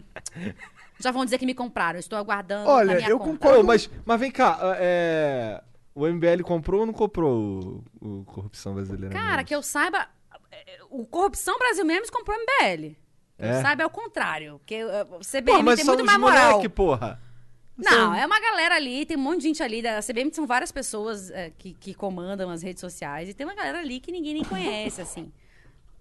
Speaker 3: já vão dizer que me compraram, estou aguardando
Speaker 1: Olha, eu
Speaker 3: conta.
Speaker 1: concordo.
Speaker 2: Mas, mas vem cá, é... o MBL comprou ou não comprou o, o Corrupção Brasileira?
Speaker 3: Cara,
Speaker 2: Memes?
Speaker 3: que eu saiba, é, o Corrupção Brasil Memes comprou MBL. Que
Speaker 2: É?
Speaker 3: eu saiba é o contrário, porque uh, o
Speaker 2: Pô,
Speaker 3: CBM
Speaker 2: mas
Speaker 3: tem muito mais moral.
Speaker 2: moleque, porra.
Speaker 3: Não, é uma galera ali, tem um monte de gente ali. Da CBM são várias pessoas é, que, que comandam as redes sociais. E tem uma galera ali que ninguém nem conhece, assim.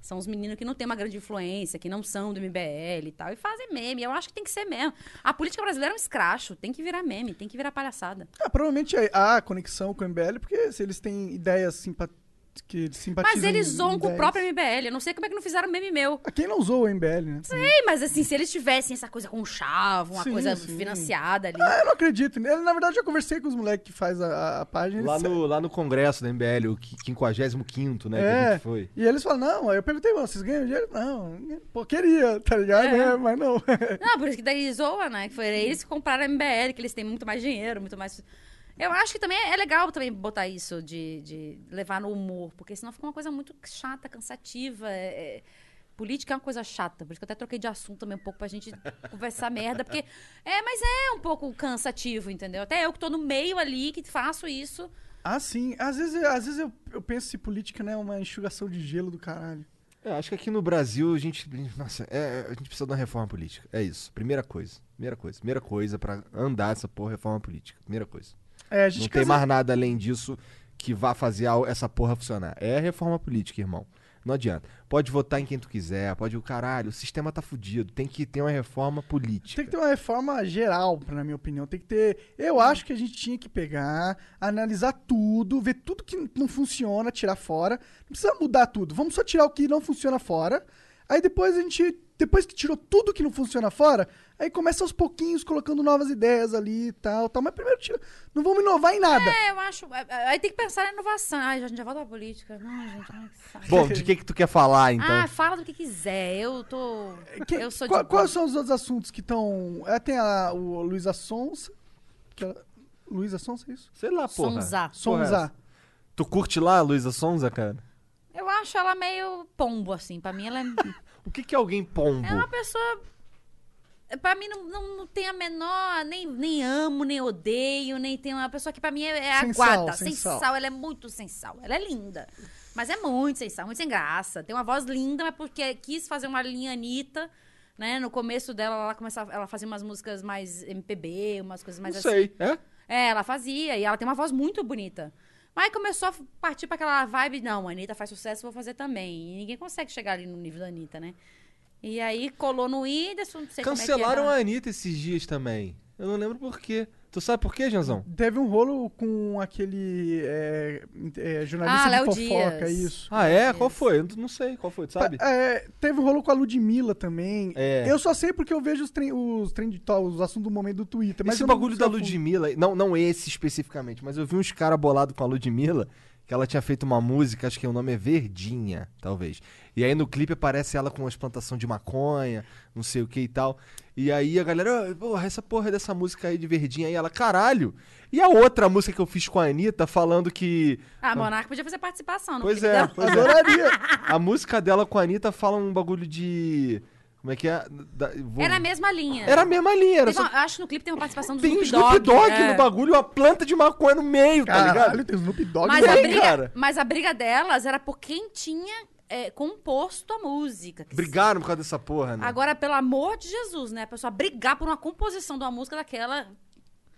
Speaker 3: São os meninos que não têm uma grande influência, que não são do MBL e tal. E fazem meme. Eu acho que tem que ser mesmo. A política brasileira é um escracho. Tem que virar meme, tem que virar palhaçada.
Speaker 1: Ah, provavelmente há conexão com o MBL, porque se eles têm ideias simpa que simpatizam.
Speaker 3: Mas eles zoam com o próprio MBL. Eu não sei como é que não fizeram meme meu.
Speaker 1: Ah, Quem não usou o MBL, né?
Speaker 3: Ei, mas assim, se eles tivessem essa coisa com chavo, uma
Speaker 1: Sim,
Speaker 3: coisa
Speaker 1: sim.
Speaker 3: financiada ali.
Speaker 1: Ah, eu não acredito. Eu, na verdade, já conversei com os moleques que faz a, a- a página.
Speaker 2: Lá no, lá no congresso da MBL, o qui- 55º, né, que a
Speaker 1: É,
Speaker 2: gente foi.
Speaker 1: e eles falam, não, aí eu perguntei, "Mano, vocês ganham dinheiro? Não, pô, queria, tá ligado?
Speaker 3: É.
Speaker 1: É, mas não.
Speaker 3: Não, por isso que daí zoa, né? Que foi eles que compraram a MBL, que eles têm muito mais dinheiro, muito mais. Eu acho que também é legal também botar isso de, de levar no humor, porque senão fica uma coisa muito chata, cansativa. é- é- Política é uma coisa chata, por isso que eu até troquei de assunto também um pouco pra gente conversar merda, porque. É, mas é um pouco cansativo, entendeu? Até eu que tô no meio ali, que faço isso.
Speaker 1: ah, sim. Às vezes, às vezes eu, eu penso se política né, é uma enxugação de gelo do caralho.
Speaker 2: É, acho que aqui no Brasil a gente. Nossa, é, a gente precisa de uma reforma política. É isso. Primeira coisa. Primeira coisa. Primeira coisa pra andar essa porra reforma política. Primeira coisa.
Speaker 1: É, a gente
Speaker 2: Não tem mais nada além disso que vá fazer essa porra funcionar. É reforma política, irmão. Não adianta. Pode votar em quem tu quiser, pode o caralho, o sistema tá fudido, tem que ter uma reforma política.
Speaker 1: Tem que ter uma reforma geral, na minha opinião. Tem que ter. Eu acho que a gente tinha que pegar, analisar tudo, ver tudo que não funciona, tirar fora. Não precisa mudar tudo. Vamos só tirar o que não funciona fora. Aí depois a gente. Depois que tirou tudo que não funciona fora, aí começa aos pouquinhos colocando novas ideias ali e tal, tal. Mas primeiro tira. Não vamos inovar em nada.
Speaker 3: É, eu acho. é, é, Aí tem que pensar na inovação. Ai, a gente já volta pra política. Não, gente, ai, que saco.
Speaker 2: Bom, de que que tu quer falar então?
Speaker 3: Ah, fala do que quiser. Eu tô.
Speaker 1: Que-
Speaker 3: eu sou de.
Speaker 1: qual- quais são os outros assuntos que estão. É, tem a, o Luísa Sonsa. Que ela- Luísa Sonsa, é isso?
Speaker 2: Sei lá, porra.
Speaker 3: Sonza.
Speaker 2: Porra,
Speaker 1: Sonza.
Speaker 2: Tu curte lá a Luísa Sonza, cara?
Speaker 3: Eu acho ela meio pombo, assim. Pra mim, ela é.
Speaker 2: O que que é alguém pombo?
Speaker 3: É uma pessoa. Pra mim, não, não, não tem a menor. Nem, nem amo, nem odeio, nem tem uma pessoa que pra mim é, é
Speaker 1: Sem
Speaker 3: aguada.
Speaker 1: sal, sem
Speaker 3: sem
Speaker 1: sal.
Speaker 3: sal. Ela é muito sem sal. Ela é linda. Mas é muito sem sal, muito sem graça. Tem uma voz linda, mas porque quis fazer uma linha Anitta. Né? No começo dela, ela começava, ela fazia umas músicas mais MPB, umas coisas mais
Speaker 2: Não
Speaker 3: assim.
Speaker 2: sei. É?
Speaker 3: É, ela fazia, e ela tem uma voz muito bonita. Mas aí começou a partir pra aquela vibe, não, a Anitta faz sucesso, vou fazer também. E ninguém consegue chegar ali no nível da Anitta, né? E aí colou no Whindersson, não sei
Speaker 2: Cancelaram
Speaker 3: como é
Speaker 2: a
Speaker 3: que é.
Speaker 2: Anitta esses dias também. Eu não lembro por quê. Tu sabe por quê, Janzão?
Speaker 1: Teve um rolo com aquele é, é, jornalista
Speaker 3: Ah,
Speaker 1: de fofoca,
Speaker 3: Dias.
Speaker 1: isso.
Speaker 2: Ah, é? Qual foi? Eu não sei. Qual foi, tu sabe?
Speaker 1: É, teve um rolo com a Ludmilla também.
Speaker 2: É.
Speaker 1: Eu só sei porque eu vejo os, trem, os, trend, os assuntos do momento do Twitter. Mas
Speaker 2: Esse bagulho da. Ludmilla, não, não esse especificamente, mas eu vi uns caras bolados com a Ludmilla, que ela tinha feito uma música, acho que o nome é Verdinha, talvez. E aí no clipe aparece ela com as plantação de maconha, não sei o que e tal. E aí a galera, "Ah, porra, essa porra dessa música aí de Verdinha aí, ela, caralho. E a outra música que eu fiz com a Anitta falando que.
Speaker 3: Ah, Monarca podia fazer participação. no
Speaker 2: Pois é,
Speaker 3: dela.
Speaker 2: pois é.
Speaker 1: Adoraria.
Speaker 2: A música dela com a Anitta fala um bagulho de. Como é que é? Da- vou-
Speaker 3: Era a mesma linha.
Speaker 2: Era a mesma linha, era só.
Speaker 3: uma- acho que no clipe tem uma participação do
Speaker 2: Tem
Speaker 3: Snoop
Speaker 2: Snoop
Speaker 3: Dogg.
Speaker 2: Dogg
Speaker 3: é.
Speaker 2: no bagulho, uma planta de maconha no meio, tá ligado?
Speaker 1: Caralho, tem Snoop Dogg.
Speaker 3: Mas a,
Speaker 2: Tem,
Speaker 3: briga,
Speaker 2: cara.
Speaker 3: mas a briga delas era por quem tinha é, composto a música.
Speaker 2: Brigaram por causa dessa porra, né?
Speaker 3: Agora, pelo amor de Jesus, né? A pessoa brigar por uma composição de uma música daquela.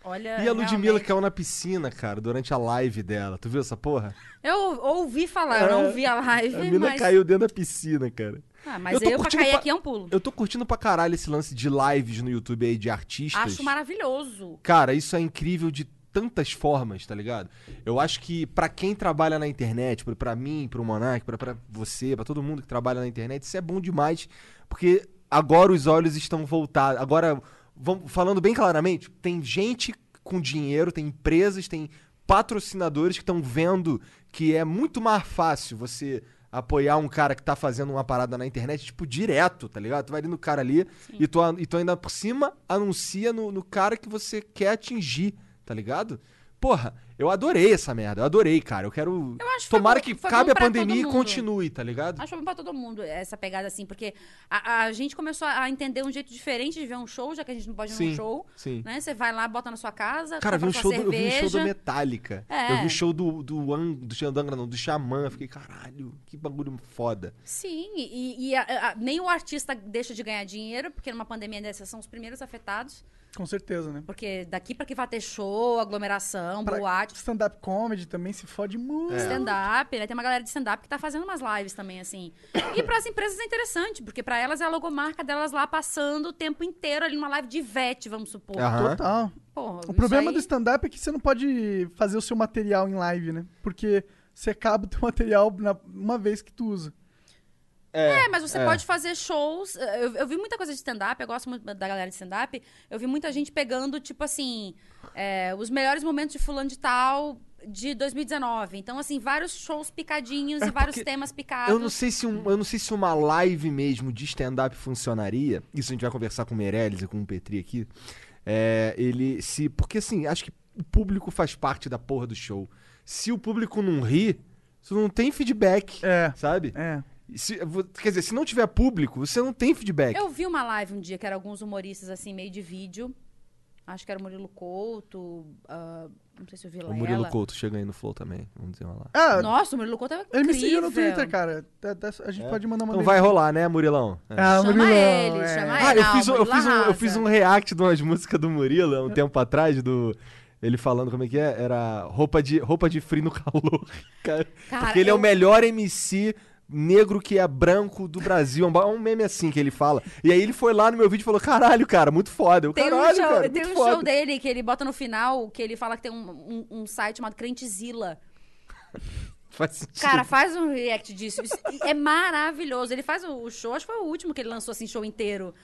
Speaker 3: Olha.
Speaker 2: E a Ludmilla
Speaker 3: realmente-
Speaker 2: caiu na piscina, cara, durante a live dela. Tu viu essa porra?
Speaker 3: Eu ouvi falar, eu não vi a live,
Speaker 2: A mina
Speaker 3: mas.
Speaker 2: caiu dentro da piscina, cara.
Speaker 3: Ah, mas
Speaker 2: Eu
Speaker 3: eu,
Speaker 2: tô
Speaker 3: pra
Speaker 2: curtindo
Speaker 3: cair
Speaker 2: pa-
Speaker 3: aqui é um pulo.
Speaker 2: Eu tô curtindo pra caralho esse lance de lives no YouTube aí de artistas.
Speaker 3: Acho maravilhoso.
Speaker 2: Cara, isso é incrível de tantas formas, tá ligado? Eu acho que pra quem trabalha na internet, pra- pra mim, pro Monark, pra, pra você, pra todo mundo que trabalha na internet, isso é bom demais, porque agora os olhos estão voltados. Agora, vamos, falando bem claramente, tem gente com dinheiro, tem empresas, tem patrocinadores que estão vendo que é muito mais fácil você apoiar um cara que tá fazendo uma parada na internet, tipo, direto, tá ligado? Tu vai ali no cara ali e tu, e tu ainda por cima anuncia no, no cara que você quer atingir, tá ligado? Porra, eu adorei essa merda, eu adorei, cara. Eu quero.
Speaker 3: Eu acho
Speaker 2: Tomara que
Speaker 3: foi
Speaker 2: cabe a pandemia e continue, tá ligado?
Speaker 3: Acho bom pra todo mundo essa pegada assim, porque a, a gente começou a entender um jeito diferente de ver um show, já que a gente não pode ver
Speaker 2: Sim,
Speaker 3: um show.
Speaker 2: sim.
Speaker 3: Né? Você vai lá, bota na sua casa,
Speaker 2: Cara, eu vi, um show do, eu vi um show do. Metallica.
Speaker 3: É.
Speaker 2: Eu vi um show do, do, An- do Xandangra, não, do Xamã. Eu fiquei, caralho, que bagulho foda.
Speaker 3: Sim, e, e a- a- nem o artista deixa de ganhar dinheiro, porque numa pandemia dessa são os primeiros afetados.
Speaker 1: Com certeza, né?
Speaker 3: Porque daqui pra que vai ter show, aglomeração,
Speaker 1: Pra
Speaker 3: boate,
Speaker 1: stand-up comedy também se fode muito.
Speaker 2: É.
Speaker 3: stand-up, né? Tem uma galera de stand-up que tá fazendo umas lives também, assim. E pras empresas é interessante, porque pra elas é a logomarca delas lá passando o tempo inteiro ali numa live de VET, vamos supor.
Speaker 2: Aham.
Speaker 1: Total.
Speaker 3: Porra,
Speaker 1: O problema
Speaker 3: aí-
Speaker 1: do stand-up é que você não pode fazer o seu material em live, né? Porque você acaba o teu material na, uma vez que tu usa.
Speaker 3: É, mas você
Speaker 2: é.
Speaker 3: pode fazer shows. Eu, eu vi muita coisa de stand-up, eu gosto muito da galera de stand-up. Eu vi muita gente pegando, tipo assim, eh, os melhores momentos de fulano de tal de 2019. Então, assim, vários shows picadinhos
Speaker 2: É
Speaker 3: e vários temas picados.
Speaker 2: Eu não sei se um, eu não sei se uma live mesmo de stand-up funcionaria. Isso a gente vai conversar com o Meirelles e com o Petri aqui. É, ele se. Porque assim, acho que o público faz parte da porra do show. Se o público não ri, você não tem feedback.
Speaker 1: É.
Speaker 2: Sabe?
Speaker 1: É.
Speaker 2: Se- quer dizer, se não tiver público, você não tem feedback.
Speaker 3: Eu vi uma live um dia que era alguns humoristas, assim, meio de vídeo. Acho que era o Murilo Couto, ah, não sei se o Vilela.
Speaker 2: O Murilo Couto chega aí no Flow também. Vamos dizer lá.
Speaker 1: Ah,
Speaker 3: Nossa, o Murilo Couto é
Speaker 1: ele me
Speaker 3: incrível.
Speaker 1: seguiu no Twitter, cara. Tá- tá- A gente
Speaker 2: É?
Speaker 1: pode mandar uma
Speaker 2: Então vai rolar, né, Murilão? É.
Speaker 1: Ah,
Speaker 3: Chama
Speaker 1: Murilão,
Speaker 3: ele,
Speaker 1: é.
Speaker 3: chama
Speaker 2: Ah,
Speaker 3: ele.
Speaker 2: eu
Speaker 3: não,
Speaker 2: fiz, um, eu, fiz um, eu fiz um react de umas músicas do Murilo um tempo atrás, do. Ele falando como é que é? Era roupa de, roupa de frio no calor. Cara,
Speaker 3: Cara,
Speaker 2: porque ele é
Speaker 3: eu-
Speaker 2: o melhor MC negro que é branco do Brasil. É um ba- um meme assim que ele fala. E aí ele foi lá no meu vídeo e falou: caralho, cara, muito foda. Eu,
Speaker 3: Tem um, show,
Speaker 2: cara,
Speaker 3: tem um
Speaker 2: foda.
Speaker 3: show dele que ele bota no final, que ele fala que tem um, um, um site chamado Crentezilla.
Speaker 2: Faz sentido.
Speaker 3: Cara, faz um react disso. Isso é maravilhoso. Ele faz o show, acho que foi o último que ele lançou assim, show inteiro.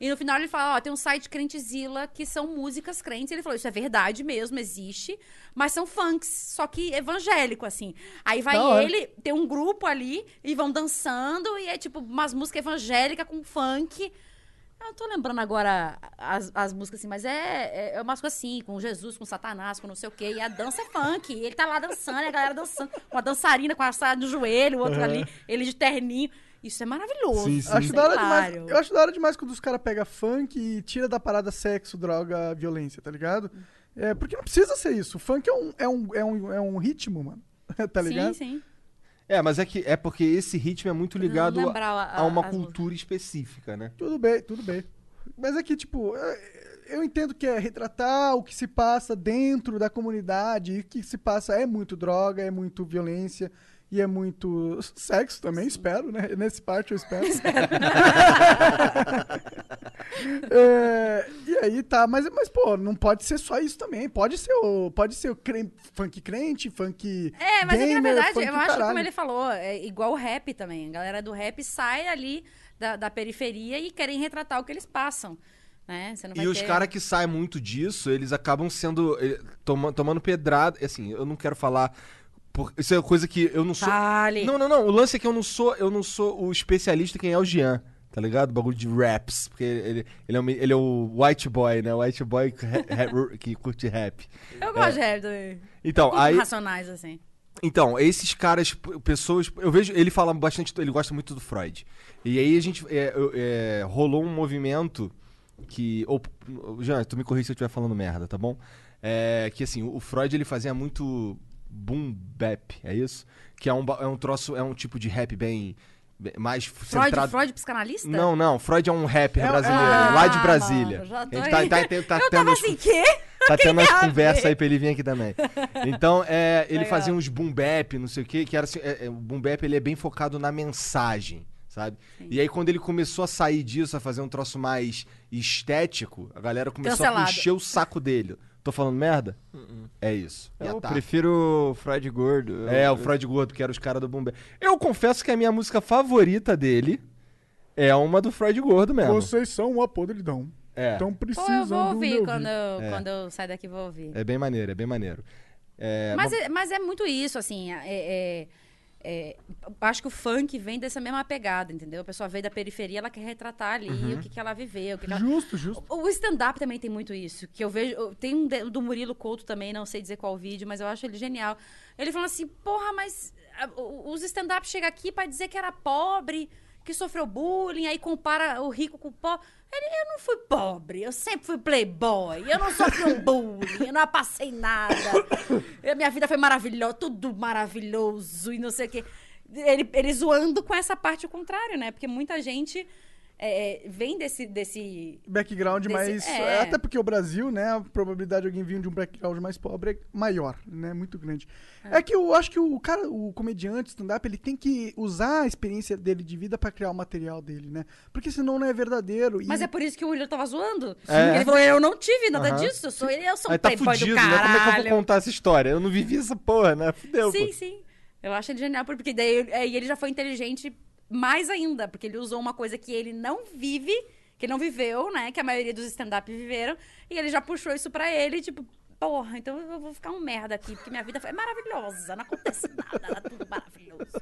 Speaker 3: E no final ele fala, ó, tem um site Crentezilla que são músicas crentes. Ele falou, isso é verdade mesmo, existe. Mas são funks, só que evangélico, assim. Aí vai ele, tem um grupo ali, e vão dançando, e é tipo umas músicas evangélicas com funk. Eu tô lembrando agora as, as músicas assim, mas é, é, é umas coisas assim, com Jesus, com Satanás, com não sei o quê. E a dança é funk. Ele tá lá dançando, e a galera dançando. Uma dançarina com a saia no joelho, o outro ali, ele de terninho. Isso é maravilhoso.
Speaker 2: Sim, sim.
Speaker 1: Acho
Speaker 3: é
Speaker 1: hora demais. Eu acho da hora demais quando os caras pegam funk e tira da parada sexo, droga, violência, tá ligado? É, porque não precisa ser isso. O funk é um, é um, é um, é um ritmo, mano. tá ligado?
Speaker 3: Sim, sim.
Speaker 2: É, mas é que é porque esse ritmo é muito ligado a,
Speaker 3: a-
Speaker 2: a uma cultura específica, né?
Speaker 1: Tudo bem, tudo bem. Mas é que, tipo, é- eu entendo que é retratar o que se passa dentro da comunidade. E o que se passa é muito droga, é muito violência e é muito sexo também, espero, né? Nesse parte eu espero. É, e aí tá, mas, mas pô, não pode ser só isso também. Pode ser o, pode ser o cre- funk crente, funk.
Speaker 3: É, mas é que na
Speaker 1: gamer,
Speaker 3: verdade, eu acho que
Speaker 1: caralho.
Speaker 3: como ele falou, é igual o rap também. A galera do rap sai ali da, da periferia e querem retratar o que eles passam. Né?
Speaker 2: E os
Speaker 3: ter-
Speaker 2: caras que saem muito disso, eles acabam sendo. eh, toma- tomando pedrada. Assim, eu não quero falar. Por- isso é coisa que eu não sou.
Speaker 3: Fale.
Speaker 2: Não, não, não. O lance é que eu não sou, eu não sou o especialista quem é o Jean. Tá ligado? O bagulho de raps. Porque ele, ele, é, o, ele é o white boy, né? O white boy que, que curte rap.
Speaker 3: Eu gosto de rap também.
Speaker 2: Então, aí.
Speaker 3: racionais, assim.
Speaker 2: Então, esses caras, pessoas. Eu vejo. Ele fala bastante. Ele gosta muito do Freud. E aí a gente. é, é, rolou um movimento que. Ou, Jean, tu me corrija se eu estiver falando merda, tá bom? É, que assim, o Freud ele fazia muito boom bap, é isso? Que é um, é um troço. É um tipo de rap bem. mais
Speaker 3: Freud,
Speaker 2: centrado.
Speaker 3: Freud psicanalista?
Speaker 2: Não, não. Freud é um rapper
Speaker 1: É-
Speaker 2: brasileiro,
Speaker 3: Ah,
Speaker 2: lá de Brasília.
Speaker 3: mano, já tô
Speaker 2: a gente tá, tá, tá,
Speaker 3: eu
Speaker 2: tendo as-
Speaker 3: assim, quê?
Speaker 2: Tá tendo umas
Speaker 3: tem a
Speaker 2: conversas
Speaker 3: ver?
Speaker 2: aí pra ele vir aqui também. Então, é, ele
Speaker 3: Legal.
Speaker 2: fazia uns boom bap, não sei o quê, que era assim, é, é, o boom bap ele é bem focado na mensagem, sabe? E aí quando ele começou a sair disso, a fazer um troço mais estético, a galera começou a
Speaker 3: Cancelado.
Speaker 2: encher o saco dele. Tô falando merda? É isso.
Speaker 5: Eu
Speaker 2: tá.
Speaker 5: prefiro o Freud gordo.
Speaker 2: É,
Speaker 5: Eu-
Speaker 2: o Freud Gordo, que era os caras do bap. Eu confesso que a minha música favorita dele é uma do Freud Gordo mesmo.
Speaker 1: Vocês são uma podridão.
Speaker 2: É.
Speaker 1: Então
Speaker 3: Pô,
Speaker 1: precisam
Speaker 3: eu vou
Speaker 1: do
Speaker 3: ouvir quando eu,
Speaker 2: É.
Speaker 3: quando eu sair daqui, vou ouvir.
Speaker 2: É bem maneiro, é bem maneiro. É,
Speaker 3: Mas,
Speaker 2: bom,
Speaker 3: é, mas é muito isso, assim. é- é- é, acho que o funk vem dessa mesma pegada, entendeu? A pessoa veio da periferia, ela quer retratar ali
Speaker 2: Uhum.
Speaker 3: o que, que ela viveu. O que que ela...
Speaker 1: Justo, justo.
Speaker 3: O o stand-up também tem muito isso. Que eu vejo. Tem um do Murilo Couto também, não sei dizer qual vídeo, mas eu acho ele genial. Ele falando assim: porra, mas os stand-up chegam aqui pra dizer que era pobre, que sofreu bullying, aí compara o rico com o pobre. Ele, eu não fui pobre, eu sempre fui playboy, eu não sofri um bullying, eu não passei nada. Eu- minha vida foi maravilhosa, tudo maravilhoso e não sei o quê. Ele, ele zoando com essa parte ao contrário, né? Porque muita gente é, vem desse, desse
Speaker 1: Background
Speaker 3: Desse-
Speaker 1: mais.
Speaker 3: é.
Speaker 1: Até porque o Brasil, né? A probabilidade de alguém vir de um background mais pobre é maior, né? Muito grande. É, que eu acho que o cara, o comediante, stand-up, ele tem que usar a experiência dele de vida pra criar o material dele, né? Porque senão não é verdadeiro. E-
Speaker 3: Mas é por isso que o William tava zoando.
Speaker 2: É.
Speaker 3: Ele falou, eu não tive nada
Speaker 2: Aham.
Speaker 3: disso, eu sou, eu sou um
Speaker 2: Aí tá
Speaker 3: playboy
Speaker 2: fudido,
Speaker 3: do
Speaker 2: né? Como é que eu vou contar essa história? Eu não vivi essa porra, né? Fudeu,
Speaker 3: Sim,
Speaker 2: pô.
Speaker 3: sim. Eu acho ele genial, porque daí aí ele já foi inteligente mais ainda, porque ele usou uma coisa que ele não vive, que ele não viveu, né? Que a maioria dos stand-up viveram, e ele já puxou isso pra ele, tipo, porra, então eu vou ficar um merda aqui, porque minha vida foi maravilhosa, não acontece nada, era tudo maravilhoso.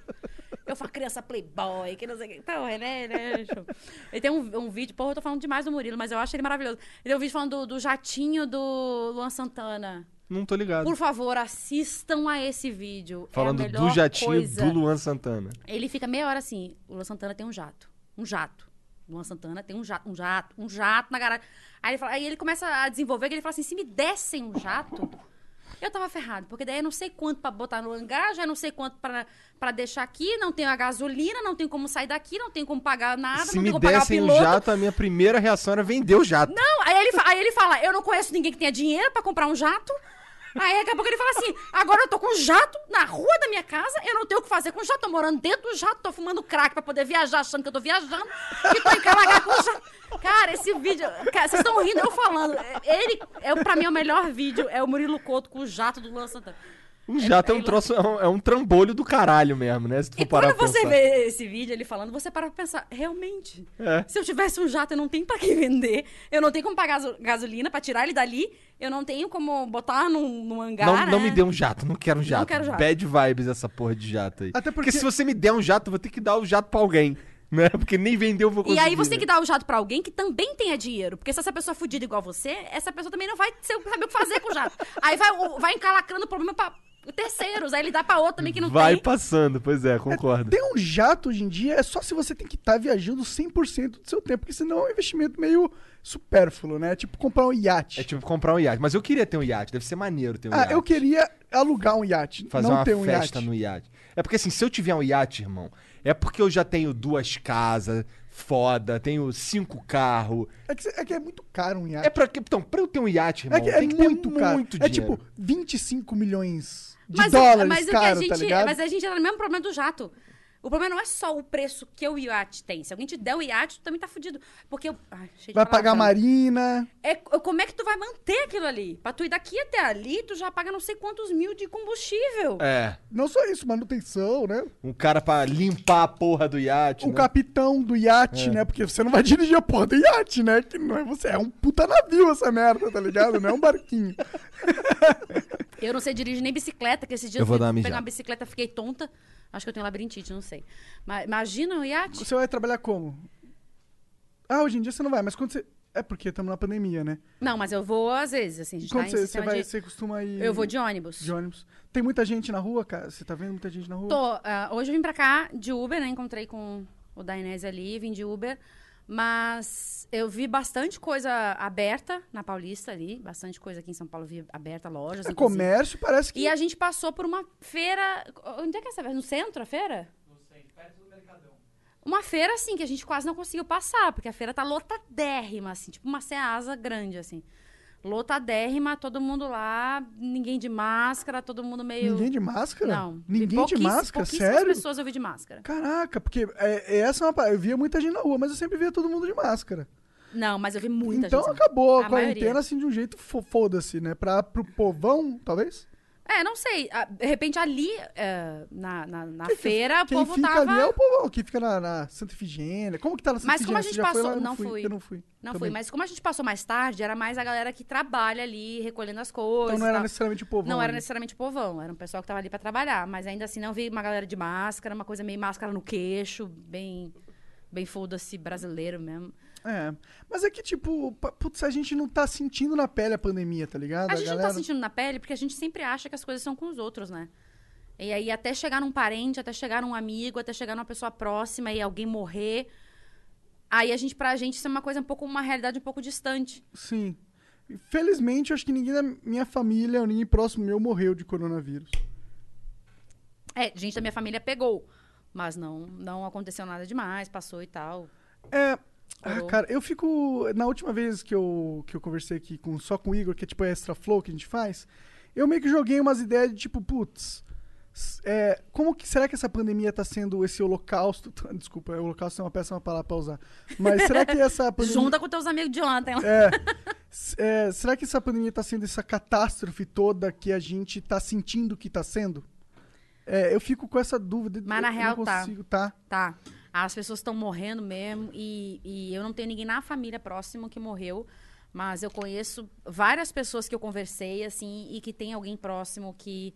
Speaker 3: Eu fui uma criança playboy, que não sei o que. Então, ele é, ele é show. Ele tem um, um vídeo, porra, eu tô falando demais do Murilo, mas eu acho ele maravilhoso. Ele tem um vídeo falando do, do jatinho do Luan Santana.
Speaker 2: Não tô ligado.
Speaker 3: Por favor, assistam a esse vídeo.
Speaker 2: Falando
Speaker 3: é
Speaker 2: do jatinho
Speaker 3: coisa.
Speaker 2: do Luan Santana.
Speaker 3: Ele fica meia hora assim. O Luan Santana tem um jato. Um jato. Luan Santana tem um jato, um jato, um jato na garagem. Aí ele, fala, aí ele começa a desenvolver que ele fala assim: se me dessem um jato, eu tava ferrado. Porque daí eu não sei quanto pra botar no hangar, já não sei quanto pra, pra deixar aqui, não tenho a gasolina, não tenho como sair daqui, não tenho como pagar nada,
Speaker 2: Se
Speaker 3: não
Speaker 2: me
Speaker 3: tenho como pagar o
Speaker 2: dessem um jato, a minha primeira reação era vender o jato.
Speaker 3: Não, aí ele, aí ele fala: eu não conheço ninguém que tenha dinheiro pra comprar um jato. Aí daqui a pouco ele fala assim: agora eu tô com jato na rua da minha casa, eu não tenho o que fazer com o jato, tô morando dentro do jato, tô fumando crack pra poder viajar, achando que eu tô viajando, e tô encalagado com o jato. Cara, esse vídeo. Cara, vocês estão rindo eu falando. Ele, é, pra mim, é o melhor vídeo. É o Murilo Couto com o jato do Luan Santana.
Speaker 2: Um jato é, um
Speaker 3: é-
Speaker 2: troço, é um, é um trambolho do caralho mesmo, né? Se tu for
Speaker 3: E
Speaker 2: parar
Speaker 3: quando você
Speaker 2: pensar.
Speaker 3: vê esse vídeo ele falando, você para pra pensar, realmente,
Speaker 2: É.
Speaker 3: se eu tivesse um jato, eu não tenho pra quem vender, eu não tenho como pagar gaso- gasolina pra tirar ele dali, eu não tenho como botar num, num hangar,
Speaker 2: Não, não
Speaker 3: né?
Speaker 2: me dê um jato, não quero um jato.
Speaker 3: quero jato.
Speaker 2: Bad vibes essa porra de jato aí.
Speaker 1: Até
Speaker 2: porque...
Speaker 1: porque-
Speaker 2: se você me der um jato, eu vou ter que dar o jato pra alguém. Né? Porque nem vendeu eu vou
Speaker 3: E
Speaker 2: conseguir.
Speaker 3: aí você tem
Speaker 2: né?
Speaker 3: que dar o jato pra alguém que também tenha dinheiro. Porque se essa pessoa é fudida igual você, essa pessoa também não vai saber o que fazer com o jato. Aí vai, vai encalacrando o problema pra terceiros. Aí ele dá pra outro também que não
Speaker 2: Vai
Speaker 3: tem.
Speaker 2: passando, pois é, concordo.
Speaker 1: Ter um jato hoje em dia é só se você tem que estar viajando 100% do seu tempo, porque senão é um investimento meio supérfluo, né? Tipo comprar um iate.
Speaker 2: É tipo comprar um iate. Mas eu queria ter um iate, deve ser maneiro ter um
Speaker 1: ah,
Speaker 2: iate.
Speaker 1: eu queria alugar um iate,
Speaker 2: Fazer
Speaker 1: não
Speaker 2: uma
Speaker 1: ter um
Speaker 2: festa
Speaker 1: iate.
Speaker 2: no iate. É porque assim, se eu tiver um iate, irmão, é porque eu já tenho duas casas foda, tenho cinco carros.
Speaker 1: É que, é que é muito caro um iate.
Speaker 2: É pra que. Então, pra eu ter um iate, irmão,
Speaker 1: É que é
Speaker 2: tem que ter
Speaker 1: muito caro.
Speaker 2: muito
Speaker 1: é
Speaker 2: dinheiro.
Speaker 1: tipo 25 milhões de
Speaker 3: Mas,
Speaker 1: dólares
Speaker 3: mas o que a gente,
Speaker 1: tá ligado?
Speaker 3: Mas a gente entra no mesmo problema do jato. O problema não é só o preço que o iate tem. Se alguém te der o iate, tu também tá fudido. Porque eu. Ai, cheio de
Speaker 1: Vai pagar
Speaker 3: palavrão.
Speaker 1: marina.
Speaker 3: É, como é que tu vai manter aquilo ali? Pra tu ir daqui até ali, tu já paga não sei quantos mil de combustível.
Speaker 2: É.
Speaker 1: Não só isso, manutenção, né?
Speaker 2: Um cara pra limpar a porra do iate.
Speaker 1: O
Speaker 2: né?
Speaker 1: capitão do iate, né? Porque você não vai dirigir a porra do iate, né? Que não é você. É um puta navio essa merda, tá ligado? Não é um barquinho.
Speaker 3: Eu não sei dirigir nem bicicleta, que esses dias
Speaker 2: Eu vou
Speaker 3: fui
Speaker 2: dar uma
Speaker 3: pegar uma bicicleta, fiquei tonta. Acho que eu tenho labirintite, não sei. Mas imagina um iate.
Speaker 1: Você vai trabalhar como? Ah, hoje em dia você não vai, mas quando você. É porque estamos na pandemia, né?
Speaker 3: Não, mas eu vou às vezes, assim, a gente
Speaker 1: Quando
Speaker 3: tá
Speaker 1: você, você vai,
Speaker 3: de...
Speaker 1: você costuma ir.
Speaker 3: Eu vou de ônibus.
Speaker 1: de ônibus. Tem muita gente na rua, cara? Você tá vendo muita gente na rua?
Speaker 3: Tô, ah, hoje eu vim pra cá de Uber, né? Encontrei com o Dainese ali, vim de Uber. Mas eu vi bastante coisa aberta na Paulista ali. Bastante coisa aqui em São Paulo, vi aberta, lojas.
Speaker 1: É
Speaker 3: inclusive.
Speaker 1: comércio, parece que.
Speaker 3: E a gente passou por uma feira. Onde é que é essa feira? No centro, a feira?
Speaker 4: No centro, perto do Mercadão.
Speaker 3: Uma feira, assim, que a gente quase não conseguiu passar, porque a feira tá lotadérrima, assim, tipo uma ceasa grande, assim. Lotadérrima, todo mundo lá, ninguém de máscara, todo mundo meio.
Speaker 1: Ninguém de máscara?
Speaker 3: Não.
Speaker 1: Ninguém de máscara? Sério?
Speaker 3: pessoas eu vi de máscara.
Speaker 1: Caraca, porque é, essa é uma parada. Eu via muita gente na rua, mas eu sempre via todo mundo de máscara.
Speaker 3: Não, mas eu vi muita
Speaker 1: então
Speaker 3: gente.
Speaker 1: acabou a,
Speaker 3: A
Speaker 1: quarentena
Speaker 3: maioria.
Speaker 1: assim de um jeito fo- foda-se, né? Pra, pro povão, talvez?
Speaker 3: É, não sei. ah, De repente ali, é, na, na, na
Speaker 1: Quem-
Speaker 3: feira,
Speaker 1: Quem
Speaker 3: o povo
Speaker 1: fica
Speaker 3: tava.
Speaker 1: ali é o povão, quem fica na, na Santa Ifigênia. Como que tá na Santa
Speaker 3: Mas como a gente
Speaker 1: Você já foi
Speaker 3: passou-
Speaker 1: lá? Eu
Speaker 3: não
Speaker 1: fui. Eu não fui.
Speaker 3: Não
Speaker 1: também.
Speaker 3: mas como a gente passou mais tarde, era mais a galera que trabalha ali, recolhendo as coisas.
Speaker 1: Então não
Speaker 3: e
Speaker 1: era
Speaker 3: tal.
Speaker 1: necessariamente o povão.
Speaker 3: Não era necessariamente o povão, era um pessoal que tava ali pra trabalhar. Mas ainda assim, não vi uma galera de máscara, uma coisa meio máscara no queixo, bem, bem foda-se brasileiro mesmo.
Speaker 1: É. Mas é que, tipo, putz, a gente não tá sentindo na pele a pandemia, tá ligado?
Speaker 3: A gente
Speaker 1: galera...
Speaker 3: não tá sentindo na pele porque a gente sempre acha que as coisas são com os outros, né? E aí, até chegar num parente, até chegar num amigo, até chegar numa pessoa próxima e alguém morrer. Aí a gente, pra gente, isso é uma coisa um pouco, uma realidade um pouco distante.
Speaker 1: Sim. Felizmente, eu acho que ninguém da minha família ou ninguém próximo meu morreu de coronavírus.
Speaker 3: É, gente da minha família pegou. Mas não, não aconteceu nada demais, passou e tal.
Speaker 1: É. Ah, cara, eu fico. Na última vez que eu, que eu conversei aqui com, só com o Igor, que é tipo a Extra Flow que a gente faz, eu meio que joguei umas ideias de tipo, putz. É, como que será que essa pandemia tá sendo esse holocausto? Desculpa, holocausto é uma péssima palavra pra usar. Mas será que essa pandemia.
Speaker 3: Junta com teus amigos de ontem.
Speaker 1: É, é, será que essa pandemia tá sendo essa catástrofe toda que a gente tá sentindo que tá sendo? É, eu fico com essa dúvida.
Speaker 3: Mas na
Speaker 1: eu
Speaker 3: real
Speaker 1: não
Speaker 3: tá.
Speaker 1: consigo, tá.
Speaker 3: Tá. As pessoas estão morrendo mesmo e, e eu não tenho ninguém na família próximo que morreu, mas eu conheço várias pessoas que eu conversei, assim, e que tem alguém próximo que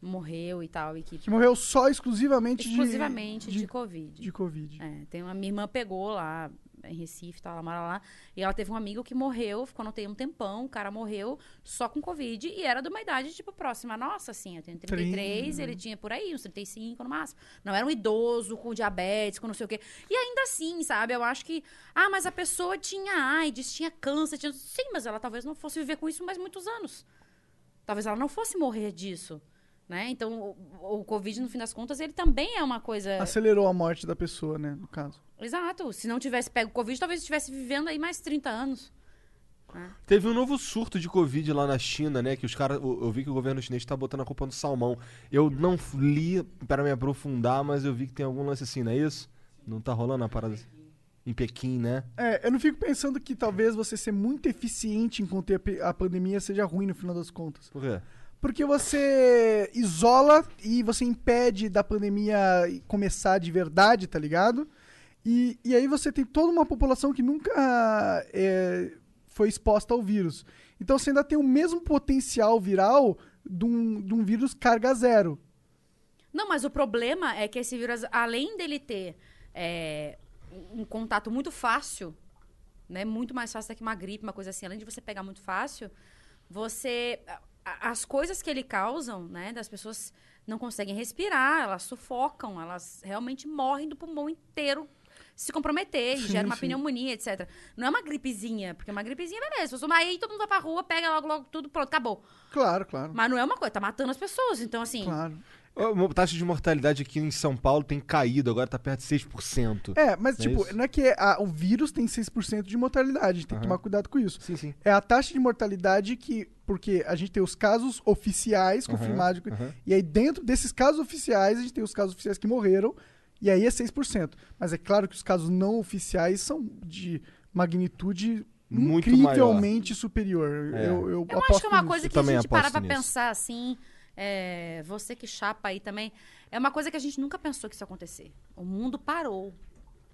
Speaker 3: morreu e tal, e que
Speaker 1: Que morreu só exclusivamente,
Speaker 3: exclusivamente
Speaker 1: de,
Speaker 3: de,
Speaker 1: de,
Speaker 3: Covid.
Speaker 1: de Covid.
Speaker 3: É, tem uma minha irmã pegou lá em Recife, tá, ela mora lá, e ela teve um amigo que morreu, ficou no UTI um tempão, o cara morreu só com Covid e era de uma idade, tipo, próxima à nossa, assim, eu tenho 33, ele tinha por aí, uns 35 no máximo. Não era um idoso com diabetes, com não sei o quê. E ainda assim, sabe, eu acho que, ah, mas a pessoa tinha AIDS, tinha câncer, tinha... Sim, mas ela talvez não fosse viver com isso mais muitos anos. Talvez ela não fosse morrer disso. Né? Então, o, o Covid, no fim das contas, ele também é uma coisa.
Speaker 1: Acelerou a morte da pessoa, né, no caso.
Speaker 3: Exato. Se não tivesse pego Covid, talvez estivesse vivendo aí mais 30 anos.
Speaker 2: Teve um novo surto de Covid lá na China, né? Que os caras. Eu, eu vi que o governo chinês tá botando a culpa no salmão. Eu não li para me aprofundar, mas eu vi que tem algum lance assim, não é isso? Não tá rolando a parada assim? em Pequim, né?
Speaker 1: É, eu não fico pensando que talvez você ser muito eficiente em conter a pandemia seja ruim no final das contas.
Speaker 2: Por quê?
Speaker 1: Porque você isola e você impede da pandemia começar de verdade, tá ligado? E, e aí você tem toda uma população que nunca é, foi exposta ao vírus. Então você ainda tem o mesmo potencial viral de um, de um vírus carga zero.
Speaker 3: Não, mas o problema é que esse vírus, além dele ter é, um contato muito fácil, né? Muito mais fácil do que uma gripe, uma coisa assim, além de você pegar muito fácil, você. As coisas que ele causam, né? Das pessoas não conseguem respirar, elas sufocam, elas realmente morrem do pulmão inteiro. Se comprometer, e
Speaker 1: Sim,
Speaker 3: gera uma
Speaker 1: sim.
Speaker 3: pneumonia, etc. Não é uma gripezinha, porque uma gripezinha, beleza. Você Aí todo mundo vai pra rua, pega logo, logo tudo, pronto, acabou.
Speaker 1: Claro, claro.
Speaker 3: Mas não é uma coisa, tá matando as pessoas. Então, assim,
Speaker 1: Claro.
Speaker 2: A taxa de mortalidade aqui em São Paulo tem caído, agora tá perto de 6%.
Speaker 1: É, mas
Speaker 2: Não é
Speaker 1: tipo,
Speaker 2: isso?
Speaker 1: não é que a- o vírus tem 6% de mortalidade, a gente tem que
Speaker 2: Aham.
Speaker 1: tomar cuidado com isso.
Speaker 2: Sim, sim.
Speaker 1: É a taxa de mortalidade que. Porque a gente tem os casos oficiais confirmados.
Speaker 2: aham.
Speaker 1: E aí, dentro desses casos oficiais, a gente tem os casos oficiais que morreram. E aí é 6%. Mas é claro que os casos não oficiais são de magnitude
Speaker 2: Muito
Speaker 1: incrivelmente superior.
Speaker 2: É.
Speaker 1: Eu, eu,
Speaker 3: Eu
Speaker 1: aposto
Speaker 3: acho que é uma
Speaker 1: nisso.
Speaker 3: coisa que a gente parar
Speaker 2: aposto
Speaker 3: pra
Speaker 2: nisso.
Speaker 3: pensar assim. É, você que chapa aí também. É uma coisa que a gente nunca pensou que isso ia acontecer. O mundo parou.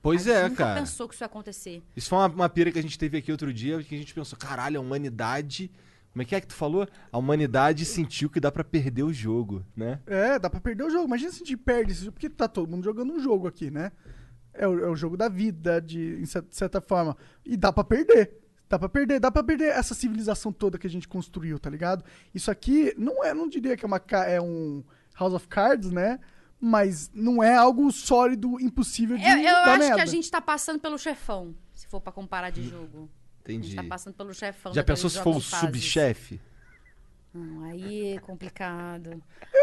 Speaker 2: Pois
Speaker 3: a gente
Speaker 2: é,
Speaker 3: nunca
Speaker 2: cara.
Speaker 3: pensou que isso ia acontecer.
Speaker 2: Isso foi uma, uma pira que a gente teve aqui outro dia, que a gente pensou, caralho, a humanidade. Como é que é que tu falou? A humanidade sentiu que dá pra perder o jogo, né?
Speaker 1: É, dá pra perder o jogo. Imagina se a gente perde esse jogo, porque tá todo mundo jogando um jogo aqui, né? É o, é o jogo da vida, de, de certa forma. E dá pra perder. Dá pra perder, dá pra perder essa civilização toda que a gente construiu, tá ligado? Isso aqui não é, não diria que é, uma, é um House of Cards, né? Mas não é algo sólido, impossível de
Speaker 3: Eu, eu
Speaker 1: dar
Speaker 3: acho
Speaker 1: merda.
Speaker 3: que a gente tá passando pelo chefão. Se for pra comparar de jogo. A
Speaker 2: Entendi.
Speaker 3: gente tá passando pelo chefão.
Speaker 2: Já pensou se for o subchefe?
Speaker 3: Não, aí é complicado.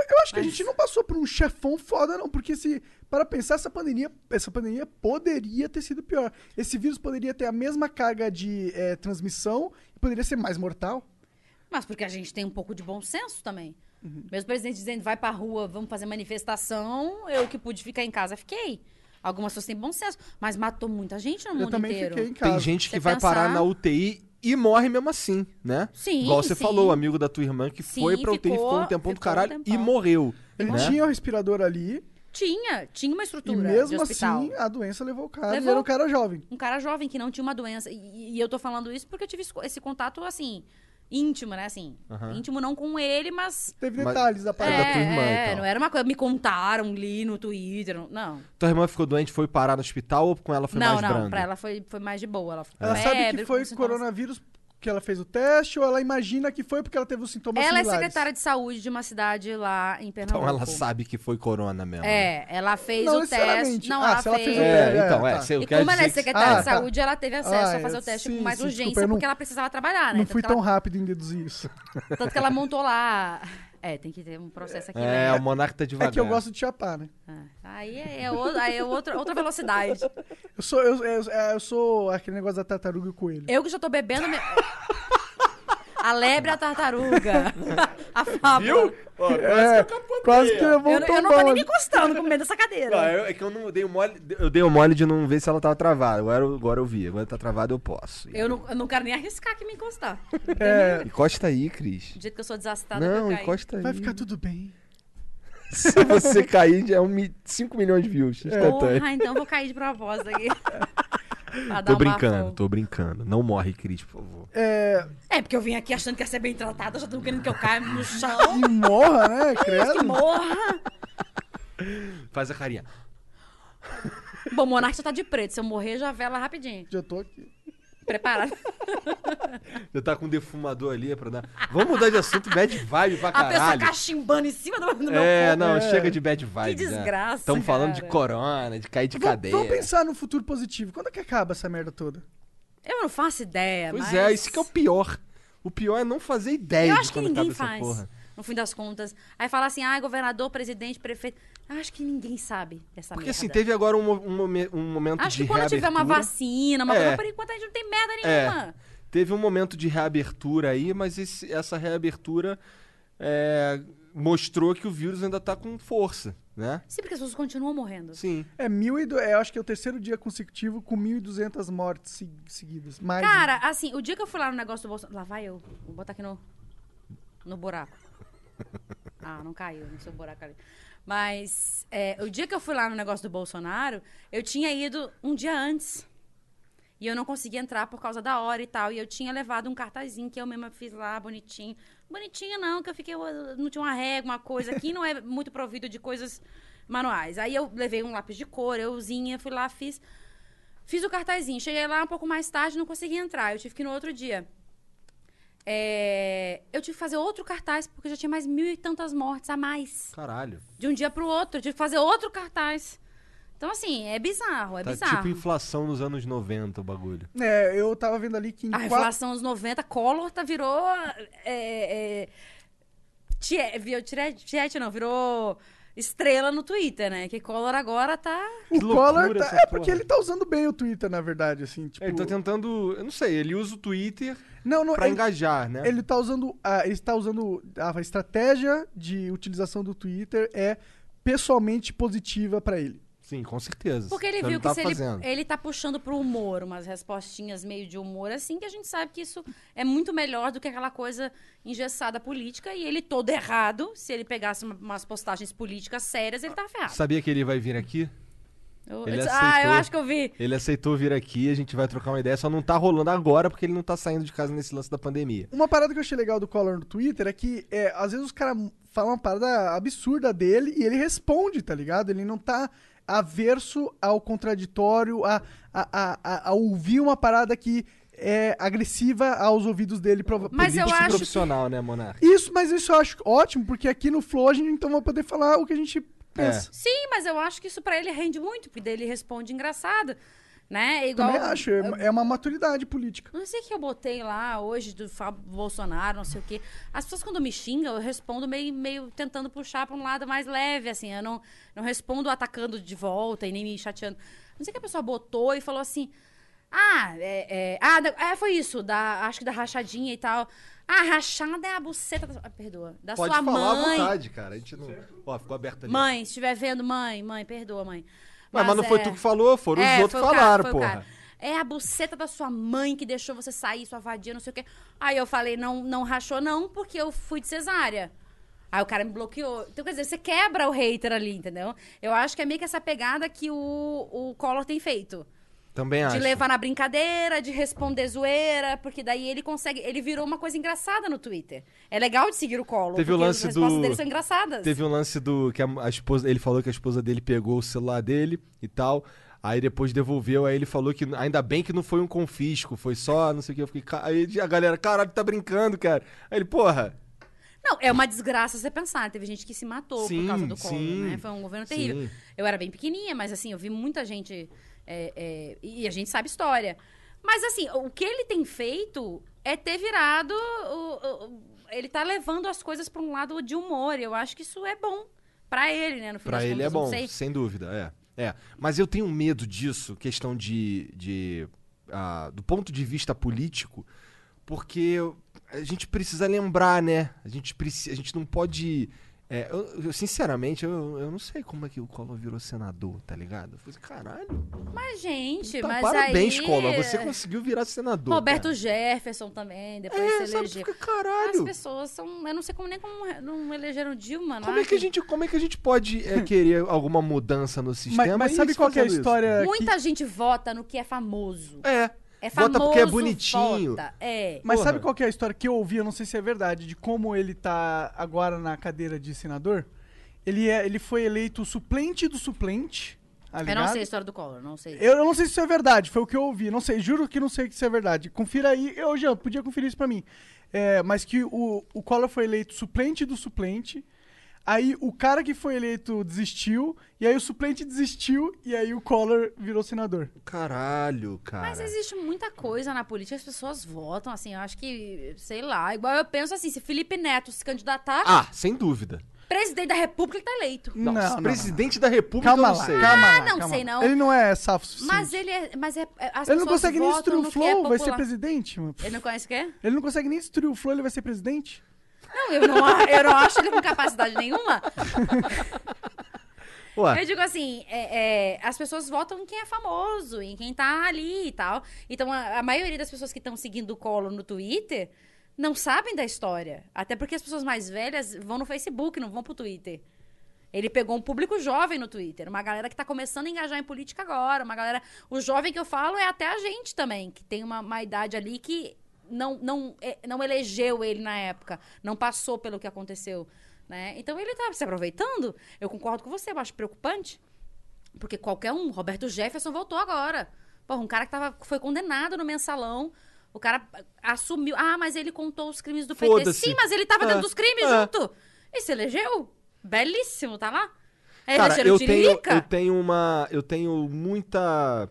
Speaker 1: Eu acho que a
Speaker 3: Mas-
Speaker 1: gente não passou por um chefão foda, não, porque se para pensar essa pandemia, essa pandemia poderia ter sido pior. Esse vírus poderia ter a mesma carga de eh, transmissão e poderia ser mais mortal.
Speaker 3: Mas porque a gente tem um pouco de bom senso também.
Speaker 1: Uhum.
Speaker 3: Mesmo o presidente dizendo, vai pra rua, vamos fazer manifestação, eu que pude ficar em casa, fiquei. Algumas pessoas têm bom senso, mas matou muita gente no
Speaker 1: eu
Speaker 3: mundo
Speaker 1: também
Speaker 3: inteiro.
Speaker 1: fiquei em casa.
Speaker 2: Tem gente que
Speaker 3: Você
Speaker 2: vai
Speaker 3: pensar-
Speaker 2: parar na UTI e morre mesmo assim, né?
Speaker 3: Sim,
Speaker 2: Igual você
Speaker 3: sim.
Speaker 2: falou, o amigo da tua irmã que
Speaker 3: Sim,
Speaker 2: foi pra UTI,
Speaker 3: ficou-
Speaker 2: ficou um tempão do
Speaker 3: ficou um
Speaker 2: caralho e
Speaker 3: tempão.
Speaker 2: morreu.
Speaker 1: Ele
Speaker 2: né?
Speaker 1: tinha o respirador ali
Speaker 3: Tinha, tinha uma
Speaker 1: e
Speaker 3: estrutura de
Speaker 1: mesmo assim a doença levou o cara e
Speaker 3: Levou.
Speaker 1: era um cara jovem.
Speaker 3: Um cara jovem que não tinha uma doença. E, e eu tô falando isso porque eu tive esse contato, assim, íntimo, né? Assim,
Speaker 2: Aham.
Speaker 3: íntimo não com ele, mas...
Speaker 1: Teve
Speaker 2: Mas-
Speaker 1: detalhes da
Speaker 2: É,
Speaker 1: parada.
Speaker 2: da tua irmã
Speaker 3: é,
Speaker 2: tal.
Speaker 3: não era uma coisa... Me contaram, li no Twitter, não- não.
Speaker 2: Tua irmã ficou doente, foi parar no hospital ou com ela foi
Speaker 3: não,
Speaker 2: mais
Speaker 3: não,
Speaker 2: brando?
Speaker 3: pra ela foi, foi mais de boa. Ela, ficou
Speaker 1: Ela
Speaker 3: com
Speaker 1: sabe
Speaker 3: febre,
Speaker 1: que foi coronavírus que ela fez o teste ou ela imagina que foi porque ela teve os sintomas
Speaker 3: Ela é
Speaker 1: similares?
Speaker 3: secretária de saúde de uma cidade lá em Pernambuco.
Speaker 2: Então ela sabe que foi corona mesmo. né?
Speaker 3: É, ela fez
Speaker 1: Não
Speaker 3: o teste. Não,
Speaker 1: Ah,
Speaker 3: ela
Speaker 1: se ela
Speaker 3: fez.
Speaker 1: fez o
Speaker 2: É,
Speaker 1: É,
Speaker 2: então, é.
Speaker 1: tá.
Speaker 2: sei, eu
Speaker 3: E
Speaker 2: quero
Speaker 3: como ela é
Speaker 2: dizer que-
Speaker 3: secretária
Speaker 1: Ah,
Speaker 3: de
Speaker 1: tá.
Speaker 3: saúde, ela teve acesso
Speaker 1: Ah,
Speaker 3: a fazer
Speaker 1: é,
Speaker 3: o teste
Speaker 1: sim,
Speaker 3: com mais
Speaker 1: sim,
Speaker 3: urgência,
Speaker 1: desculpa, eu não-
Speaker 3: porque ela precisava trabalhar, né?
Speaker 1: Não
Speaker 3: Tanto
Speaker 1: fui tão
Speaker 3: ela-
Speaker 1: rápido em deduzir isso.
Speaker 3: Tanto que ela montou lá. É, tem que ter um processo aqui,
Speaker 2: É,
Speaker 3: né?
Speaker 2: o Monarca tá devagar.
Speaker 1: É que eu gosto de chapar, né?
Speaker 3: Ah, Aí é, é, o- aí é outra, outra velocidade.
Speaker 1: Eu sou, eu, eu, eu sou aquele negócio da tartaruga e o coelho.
Speaker 3: Eu que já tô bebendo. me- A lebre a tartaruga. A fábula.
Speaker 2: Ó,
Speaker 1: É, quase que eu vou
Speaker 3: Eu, eu não tô
Speaker 1: tombar
Speaker 3: nem me encostando com medo dessa cadeira.
Speaker 2: Não, eu- é que eu não dei o mole. Eu dei o mole de não ver se ela tava travada. Agora, eu- agora eu vi. Agora tá travada, eu posso.
Speaker 3: Eu não, eu não quero nem arriscar que me encostar.
Speaker 1: É,
Speaker 2: Encosta aí, Cris.
Speaker 3: Do jeito que eu sou desastrada,
Speaker 2: Não,
Speaker 3: que eu
Speaker 2: encosta aí.
Speaker 1: vai ficar tudo bem.
Speaker 2: Se você cair, já é 5 milhões de views. instantâneo.
Speaker 3: Porra, então eu vou cair de propósito aqui.
Speaker 2: Tô brincando, tô brincando. Não morre, Cris, por favor.
Speaker 1: É,
Speaker 3: É, porque eu vim aqui achando que ia ser bem tratada, já tô querendo que eu caia no chão,
Speaker 1: e morra, né?
Speaker 3: que
Speaker 1: Credo.
Speaker 3: morra.
Speaker 2: Faz a carinha.
Speaker 3: Bom, o Monark já tá de preto, se eu morrer, já vela rapidinho.
Speaker 1: Já tô aqui.
Speaker 3: Preparado.
Speaker 2: Já tá com um defumador ali pra dar. Vamos mudar de assunto, bad vibe pra
Speaker 3: A pessoa
Speaker 2: caralho.
Speaker 3: cachimbando em cima do, do meu
Speaker 2: É,
Speaker 3: corpo.
Speaker 2: não,
Speaker 1: É.
Speaker 2: chega de bad vibe.
Speaker 3: desgraça,
Speaker 2: Estamos falando de corona, de cair de
Speaker 1: Vamos,
Speaker 2: cadeira.
Speaker 1: vamos pensar no futuro positivo. Quando é que acaba essa merda toda?
Speaker 3: Eu não faço ideia,
Speaker 2: Pois
Speaker 3: mas...
Speaker 2: é, isso que é o pior. O pior é não fazer ideia
Speaker 3: Eu
Speaker 2: de
Speaker 3: acho que
Speaker 2: quando
Speaker 3: ninguém
Speaker 2: acaba essa
Speaker 3: faz,
Speaker 2: porra.
Speaker 3: no fim das contas. Aí fala assim, ah, governador, presidente, prefeito. Acho que ninguém sabe dessa
Speaker 2: Porque
Speaker 3: merda.
Speaker 2: assim, teve agora um, um, um momento
Speaker 3: Acho
Speaker 2: de
Speaker 3: que quando tiver uma
Speaker 2: reabertura.
Speaker 3: vacina, uma
Speaker 2: É.
Speaker 3: coisa, por enquanto a gente não tem merda
Speaker 2: É.
Speaker 3: nenhuma.
Speaker 2: teve um momento de reabertura aí, mas esse- essa reabertura é, mostrou que o vírus ainda tá com força, né?
Speaker 3: Sim, porque as pessoas continuam morrendo.
Speaker 2: Sim.
Speaker 1: É, mil e du- é, eu acho que é o terceiro dia consecutivo com 1.200 mortes se- seguidas. Mais
Speaker 3: Cara, assim, o dia que eu fui lá no negócio do Bolsonaro. Lá vai eu. Vou botar aqui no. No buraco. Ah, não caiu, no seu buraco ali. Mas é, o dia que eu fui lá no negócio do Bolsonaro, eu tinha ido um dia antes. E eu não conseguia entrar por causa da hora e tal. E eu tinha levado um cartazinho que eu mesma fiz lá, bonitinho. Bonitinho não, que eu fiquei. Não tinha uma régua, uma coisa. Aqui não é muito provido de coisas manuais. Aí eu levei um lápis de cor, euzinha, fui lá, fiz. Fiz o cartazinho. Cheguei lá um pouco mais tarde, não consegui entrar. Eu tive que ir no outro dia. É, Eu tive que fazer outro cartaz, porque já tinha mais mil e tantas mortes a mais.
Speaker 2: Caralho.
Speaker 3: De um dia pro outro. Eu tive que fazer outro cartaz. Então, assim, é bizarro, é
Speaker 2: Tá
Speaker 3: bizarro.
Speaker 2: tipo inflação nos anos 90 o bagulho.
Speaker 1: É, eu tava vendo ali que em
Speaker 3: A
Speaker 1: quatro-
Speaker 3: inflação dos 90, Collor tá, virou. É, é, tie- virou Tiete, não, virou estrela no Twitter, né? Que Collor agora tá.
Speaker 1: O Collor tá, é porque
Speaker 2: porra.
Speaker 1: ele tá usando bem o Twitter, na verdade, assim, tipo...
Speaker 2: É, ele tá tentando. Eu não sei, ele usa o Twitter
Speaker 1: Não, não,
Speaker 2: pra
Speaker 1: ele,
Speaker 2: engajar, né?
Speaker 1: ele tá usando, a, ele tá usando a estratégia de utilização do Twitter é pessoalmente positiva pra ele.
Speaker 2: Sim, com certeza.
Speaker 3: Porque ele
Speaker 2: Senão
Speaker 3: viu que
Speaker 2: tá
Speaker 3: se ele,
Speaker 2: fazendo.
Speaker 3: ele tá puxando pro humor, umas respostinhas meio de humor, assim, que a gente sabe que isso é muito melhor do que aquela coisa engessada política. E ele todo errado, se ele pegasse uma- umas postagens políticas sérias, ele tava ferrado.
Speaker 2: Sabia que ele vai vir aqui?
Speaker 3: Eu-
Speaker 2: Ele
Speaker 3: disse, ah, eu
Speaker 2: aceitou.
Speaker 3: acho que eu vi.
Speaker 2: Ele aceitou vir aqui, a gente vai trocar uma ideia, só não tá rolando agora porque ele não tá saindo de casa nesse lance da pandemia.
Speaker 1: Uma parada que eu achei legal do Collor no Twitter é que, é, às vezes, os caras falam uma parada absurda dele e ele responde, tá ligado? Ele não tá averso ao contraditório, a, a, a, a- a ouvir uma parada que é agressiva aos ouvidos dele. prova-
Speaker 3: Mas eu acho que-
Speaker 2: profissional, né, Monark?
Speaker 1: Isso, mas isso eu acho ótimo, porque aqui no Flow a gente então vai poder falar o que a gente pensa.
Speaker 3: Sim, mas eu acho que isso pra ele rende muito, porque daí ele responde engraçado, né? Igual,
Speaker 1: Também acho, é, é uma maturidade política.
Speaker 3: Não sei o que eu botei lá hoje do Fábio Bolsonaro, não sei o quê. As pessoas quando me xingam, eu respondo meio, meio tentando puxar pra um lado mais leve, assim. Eu não, não respondo atacando de volta e nem me chateando. Não sei o que a pessoa botou e falou assim... Ah, é, é, ah, é, foi isso, da, acho que da rachadinha e tal. Ah, rachada é a buceta da, ah, perdoa, da
Speaker 2: Pode
Speaker 3: sua
Speaker 2: falar
Speaker 3: mãe.
Speaker 2: à vontade, cara. A gente não. Ó, ficou aberto ali.
Speaker 3: Mãe, se estiver vendo, mãe, mãe, perdoa, mãe.
Speaker 2: Mas, mas não foi
Speaker 3: é-
Speaker 2: tu que falou, foram
Speaker 3: é,
Speaker 2: os outros que
Speaker 3: foi cara,
Speaker 2: falaram,
Speaker 3: foi o
Speaker 2: porra.
Speaker 3: cara. É a buceta da sua mãe que deixou você sair, sua vadia, não sei o quê. Aí eu falei, não, não rachou não, porque eu fui de cesárea. Aí o cara me bloqueou. Então, quer dizer, você quebra o hater ali, entendeu? Eu acho que é meio que essa pegada que o, o Collor tem feito.
Speaker 2: Também acho.
Speaker 3: De levar na brincadeira, de responder zoeira, porque daí ele consegue. Ele virou uma coisa engraçada no Twitter. É legal de seguir o Collor.
Speaker 2: Teve o lance
Speaker 3: as respostas
Speaker 2: do-
Speaker 3: dele são engraçadas.
Speaker 2: Teve um lance do que a, a esposa, ele falou que a esposa dele pegou o celular dele e tal. Aí depois devolveu, aí ele falou que ainda bem que não foi um confisco, foi só, não sei o que. Eu fiquei, aí a galera, caralho, tá brincando, cara. Aí ele, porra,
Speaker 3: Não, é uma desgraça você pensar. Teve gente que se matou
Speaker 2: Sim,
Speaker 3: por causa do
Speaker 2: sim,
Speaker 3: né? Foi um governo terrível.
Speaker 2: sim.
Speaker 3: Eu era bem pequenininha, mas assim, eu vi muita gente. É, é, e a gente sabe história. Mas assim, o que ele tem feito é ter virado. o- o- ele tá levando as coisas pra um lado de humor. Eu acho que isso é bom pra ele, né? No
Speaker 2: Pra ele
Speaker 3: contas,
Speaker 2: é bom,
Speaker 3: sei.
Speaker 2: sem dúvida, é. é. Mas eu tenho medo disso, questão de. de ah, do ponto de vista político, porque a gente precisa lembrar, né? A gente, precisa, a gente não pode. É, eu, eu, sinceramente, eu, eu não sei como é que o Collor virou senador, tá ligado? Eu falei caralho.
Speaker 3: Mas, gente,
Speaker 2: tá,
Speaker 3: mas
Speaker 2: parabéns,
Speaker 3: aí...
Speaker 2: Collor. Você conseguiu virar senador.
Speaker 3: Roberto
Speaker 2: cara.
Speaker 3: Jefferson também, depois
Speaker 2: É,
Speaker 3: se
Speaker 2: sabe,
Speaker 3: elegeu. As
Speaker 2: caralho.
Speaker 3: pessoas são. Eu não sei como nem como não elegeram Dilma,
Speaker 2: Como é, que a gente, como é que a gente pode é, querer alguma mudança no sistema?
Speaker 1: Mas, mas sabe qual que é a história? que-
Speaker 3: Muita gente vota no que é famoso.
Speaker 2: É.
Speaker 3: É famoso,
Speaker 2: Vota porque é bonitinho.
Speaker 3: Vota. É.
Speaker 1: Mas
Speaker 2: Porra.
Speaker 1: sabe qual que é a história que eu ouvi? Eu não sei se é verdade, de como ele tá agora na cadeira de senador. Ele, é, ele foi eleito suplente do suplente. tá
Speaker 3: Eu não sei a história do Collor, não sei.
Speaker 1: Eu, eu não sei se isso é verdade, foi o que eu ouvi. Não sei, juro que não sei se isso é verdade. Confira aí. Eu já podia conferir isso pra mim. É, mas que o, o Collor foi eleito suplente do suplente. Aí o cara que foi eleito desistiu. E aí o suplente desistiu. E aí o Collor virou senador.
Speaker 2: Caralho, cara.
Speaker 3: Mas existe muita coisa na política, as pessoas votam, assim, eu acho que, sei lá, igual eu penso assim, se Felipe Neto se candidatar,
Speaker 2: Ah, sem dúvida.
Speaker 3: Presidente da República tá eleito.
Speaker 1: Não,
Speaker 2: Nossa,
Speaker 1: não, não.
Speaker 2: presidente da república
Speaker 1: Calma
Speaker 2: eu não
Speaker 1: lá,
Speaker 2: sei.
Speaker 1: calma lá.
Speaker 3: Ah, não
Speaker 1: calma
Speaker 3: sei,
Speaker 1: lá.
Speaker 3: não.
Speaker 1: Ele não é safo suficiente.
Speaker 3: Mas ele é. Mas é, é- as
Speaker 1: Ele não consegue nem destruir o
Speaker 3: é
Speaker 1: Flow, vai ser presidente, mano.
Speaker 3: Ele não conhece o quê?
Speaker 1: Ele não consegue nem destruir o Flow, ele vai ser presidente?
Speaker 3: Não, eu não, eu não acho ele com capacidade nenhuma.
Speaker 2: Ué,
Speaker 3: Eu digo assim, é- é, as pessoas votam em quem é famoso, em quem tá ali e tal. Então, a, a maioria das pessoas que estão seguindo o Colo no Twitter não sabem da história. Até porque as pessoas mais velhas vão no Facebook, não vão pro Twitter. Ele pegou um público jovem no Twitter, uma galera que tá começando a engajar em política agora, uma galera... O jovem que eu falo é até a gente também, que tem uma, uma idade ali que não, não, é, não elegeu ele na época, não passou pelo que aconteceu, né? Então ele tá se aproveitando. Eu concordo com você, eu acho preocupante. Porque qualquer um, Roberto Jefferson voltou agora. Porra, um cara que tava, foi condenado no mensalão. O cara assumiu. Ah, mas ele contou os crimes do PT. Sim, mas ele tava
Speaker 2: É,
Speaker 3: dentro dos crimes
Speaker 2: é.
Speaker 3: junto. E se elegeu? Belíssimo, tá lá? É
Speaker 2: cara, eu tenho, eu tenho uma. Eu tenho muita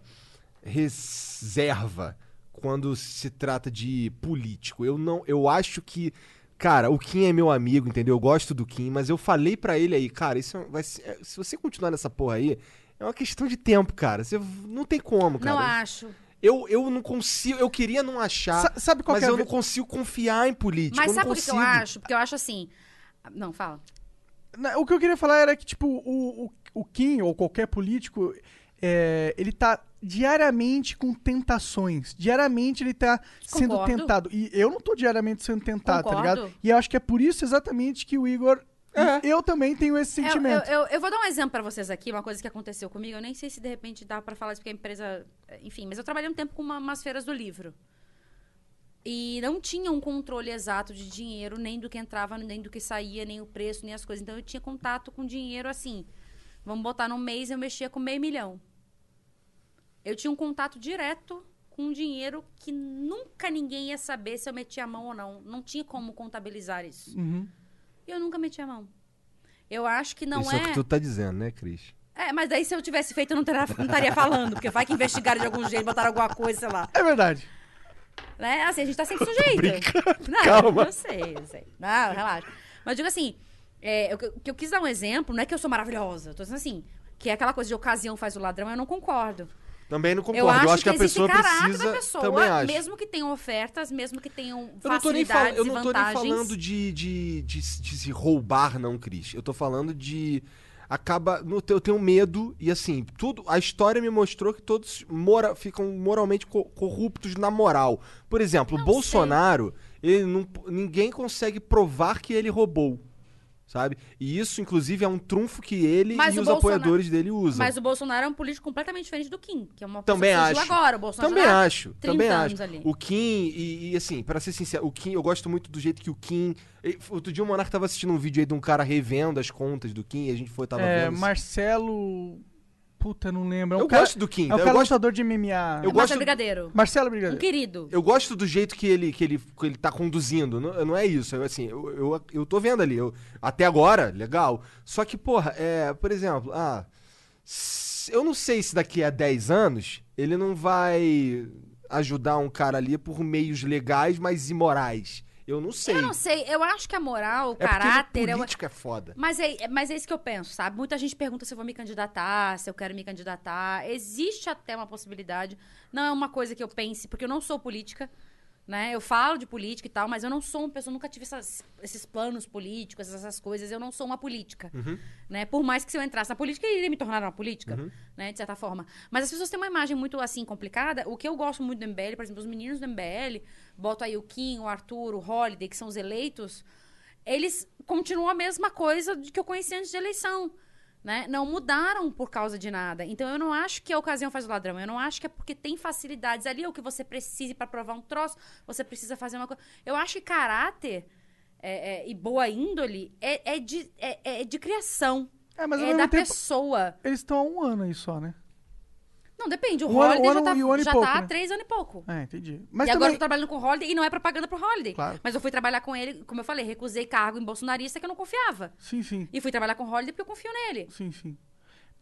Speaker 2: reserva quando se trata de político. Eu não. Eu acho que. Cara, o Kim é meu amigo, entendeu? Eu gosto do Kim, mas eu falei pra ele aí, cara, isso vai ser, é, se você continuar nessa porra aí, é uma questão de tempo, cara. Você não tem como, cara.
Speaker 3: Não acho.
Speaker 2: Eu, eu não consigo, eu queria não achar,
Speaker 1: Sa- sabe qual
Speaker 2: mas
Speaker 1: que é
Speaker 2: eu não consigo confiar em político.
Speaker 3: Mas
Speaker 2: eu
Speaker 3: sabe por que que eu acho? Porque eu acho assim. Não, fala.
Speaker 1: Na- O que eu queria falar era que, tipo, o, o, o Kim ou qualquer político, é, ele tá diariamente com tentações. Diariamente ele tá sendo
Speaker 3: Concordo.
Speaker 1: tentado. E eu não tô diariamente sendo tentado, tá
Speaker 3: Concordo.
Speaker 1: ligado? E eu acho que é por isso exatamente que o Igor.
Speaker 2: É.
Speaker 1: Eu também tenho esse
Speaker 3: Eu,
Speaker 1: sentimento.
Speaker 3: eu, eu, eu vou dar um exemplo pra vocês aqui, uma coisa que aconteceu comigo. Eu nem sei se de repente dá pra falar isso porque a empresa. Enfim, mas eu trabalhei um tempo com uma- umas feiras do livro. E não tinha um controle exato de dinheiro, nem do que entrava, nem do que saía, nem o preço, nem as coisas. Então eu tinha contato com dinheiro assim. Vamos botar no mês, eu mexia com meio milhão. Eu tinha um contato direto com um dinheiro que nunca ninguém ia saber se eu metia a mão ou não. Não tinha como contabilizar isso.
Speaker 1: Uhum.
Speaker 3: E eu nunca meti a mão. Eu acho que não
Speaker 2: Isso é o
Speaker 3: é.
Speaker 2: que tu tá dizendo, né, Cris?
Speaker 3: É, mas daí se eu tivesse feito, eu não, teria, não estaria falando, porque vai que investigaram de algum jeito, botaram alguma coisa, sei lá.
Speaker 1: É verdade.
Speaker 3: Né? Assim, a gente tá sempre sujeito. Não,
Speaker 2: calma.
Speaker 3: Eu sei, eu sei. Não, relaxa. Mas digo assim, é, eu, que eu quis dar um exemplo, não é que eu sou maravilhosa, eu tô dizendo assim, que é aquela coisa de ocasião faz o ladrão, eu não concordo.
Speaker 2: Também não concordo.
Speaker 3: Eu acho,
Speaker 2: que, a
Speaker 3: existe
Speaker 2: pessoa precisa.
Speaker 3: pessoa,
Speaker 2: também acho.
Speaker 3: mesmo que tenham ofertas, mesmo que tenham
Speaker 2: Eu não tô nem, fal- eu não tô nem falando de, de, de, de se roubar, não, Cris. Eu tô falando de. Acaba. no- Eu tenho medo, e assim, tudo. A história me mostrou que todos mora, ficam moralmente co- corruptos na moral. Por exemplo, o
Speaker 3: Não
Speaker 2: Bolsonaro, ele não, ninguém consegue provar que ele roubou. Sabe? E isso, inclusive, é um trunfo que ele
Speaker 3: Mas
Speaker 2: e os
Speaker 3: Bolsonaro-
Speaker 2: apoiadores dele usam.
Speaker 3: Mas o Bolsonaro é um político completamente diferente do Kim, que é uma pessoa
Speaker 2: Também
Speaker 3: que surgiu
Speaker 2: acho.
Speaker 3: agora. O Bolsonaro
Speaker 2: Também acho,
Speaker 3: 30
Speaker 2: também
Speaker 3: anos
Speaker 2: acho.
Speaker 3: ali.
Speaker 2: O Kim, e, e, assim, pra ser sincero, o Kim, eu gosto muito do jeito que o Kim. Outro dia o Monark tava assistindo um vídeo aí de um cara revendo as contas do Kim e a gente foi, tava
Speaker 1: É,
Speaker 2: vendo. isso.
Speaker 1: Puta, não lembro. É um
Speaker 2: eu
Speaker 1: cara,
Speaker 2: gosto do Kim.
Speaker 1: É um
Speaker 2: eu
Speaker 1: cara
Speaker 2: gosto,
Speaker 1: lutador de MMA.
Speaker 2: Eu
Speaker 3: Marcelo
Speaker 2: gosto-
Speaker 3: Brigadeiro.
Speaker 1: Marcelo
Speaker 3: Um
Speaker 1: Brigadeiro.
Speaker 3: querido.
Speaker 2: eu gosto do jeito que ele, que ele, que ele tá conduzindo. Não, não é isso. Eu, assim, eu, eu, eu tô vendo ali. eu- até agora, legal. Só que, porra, é, por exemplo, ah, eu não sei se daqui a 10 anos ele não vai ajudar um cara ali por meios legais, mas imorais. Eu não sei.
Speaker 3: Eu não sei, eu acho que a moral, o
Speaker 2: É
Speaker 3: caráter.
Speaker 2: político é foda.
Speaker 3: Mas é, mas é isso que eu penso, sabe? Muita gente pergunta se eu vou me candidatar, se eu quero me candidatar. Existe até uma possibilidade. Não é uma coisa que eu pense, porque eu não sou política, né? Eu falo de política e tal, mas eu não sou uma pessoa, nunca tive essas- esses planos políticos, essas coisas. Eu não sou uma política, né? Por mais que se eu entrasse na política, eu iria me tornar uma política, né? De certa forma. Mas as pessoas têm uma imagem muito, assim, complicada. O que eu gosto muito do MBL, por exemplo, os meninos do MBL, boto aí o Kim, o Arthur, o Holiday, que são os eleitos, eles continuam a mesma coisa de que eu conheci antes de eleição. Né? Não mudaram por causa de nada. Então eu não acho que a ocasião faz o ladrão. Eu não acho que é porque tem facilidades ali ou que você precise para provar um troço, você precisa fazer uma coisa. Eu acho que caráter é, é, e boa índole é, é de, é, é de criação.
Speaker 1: É, mas
Speaker 3: é da
Speaker 1: tempo,
Speaker 3: pessoa.
Speaker 1: eles estão há um ano aí só, né?
Speaker 3: Não, depende. O
Speaker 1: Um ano-
Speaker 3: Holiday
Speaker 1: um
Speaker 3: já
Speaker 1: ano
Speaker 3: tá,
Speaker 1: ano
Speaker 3: já
Speaker 1: pouco,
Speaker 3: tá há
Speaker 1: né?
Speaker 3: três anos e pouco.
Speaker 1: É, entendi. Mas
Speaker 3: e agora eu
Speaker 1: também...
Speaker 3: tô trabalhando com o Holiday e não é propaganda pro Holiday.
Speaker 1: Claro.
Speaker 3: Mas eu fui trabalhar com ele, como eu falei, recusei cargo em bolsonarista que eu não confiava.
Speaker 1: Sim, sim.
Speaker 3: E fui trabalhar com o Holiday porque eu confio nele.
Speaker 1: Sim, sim.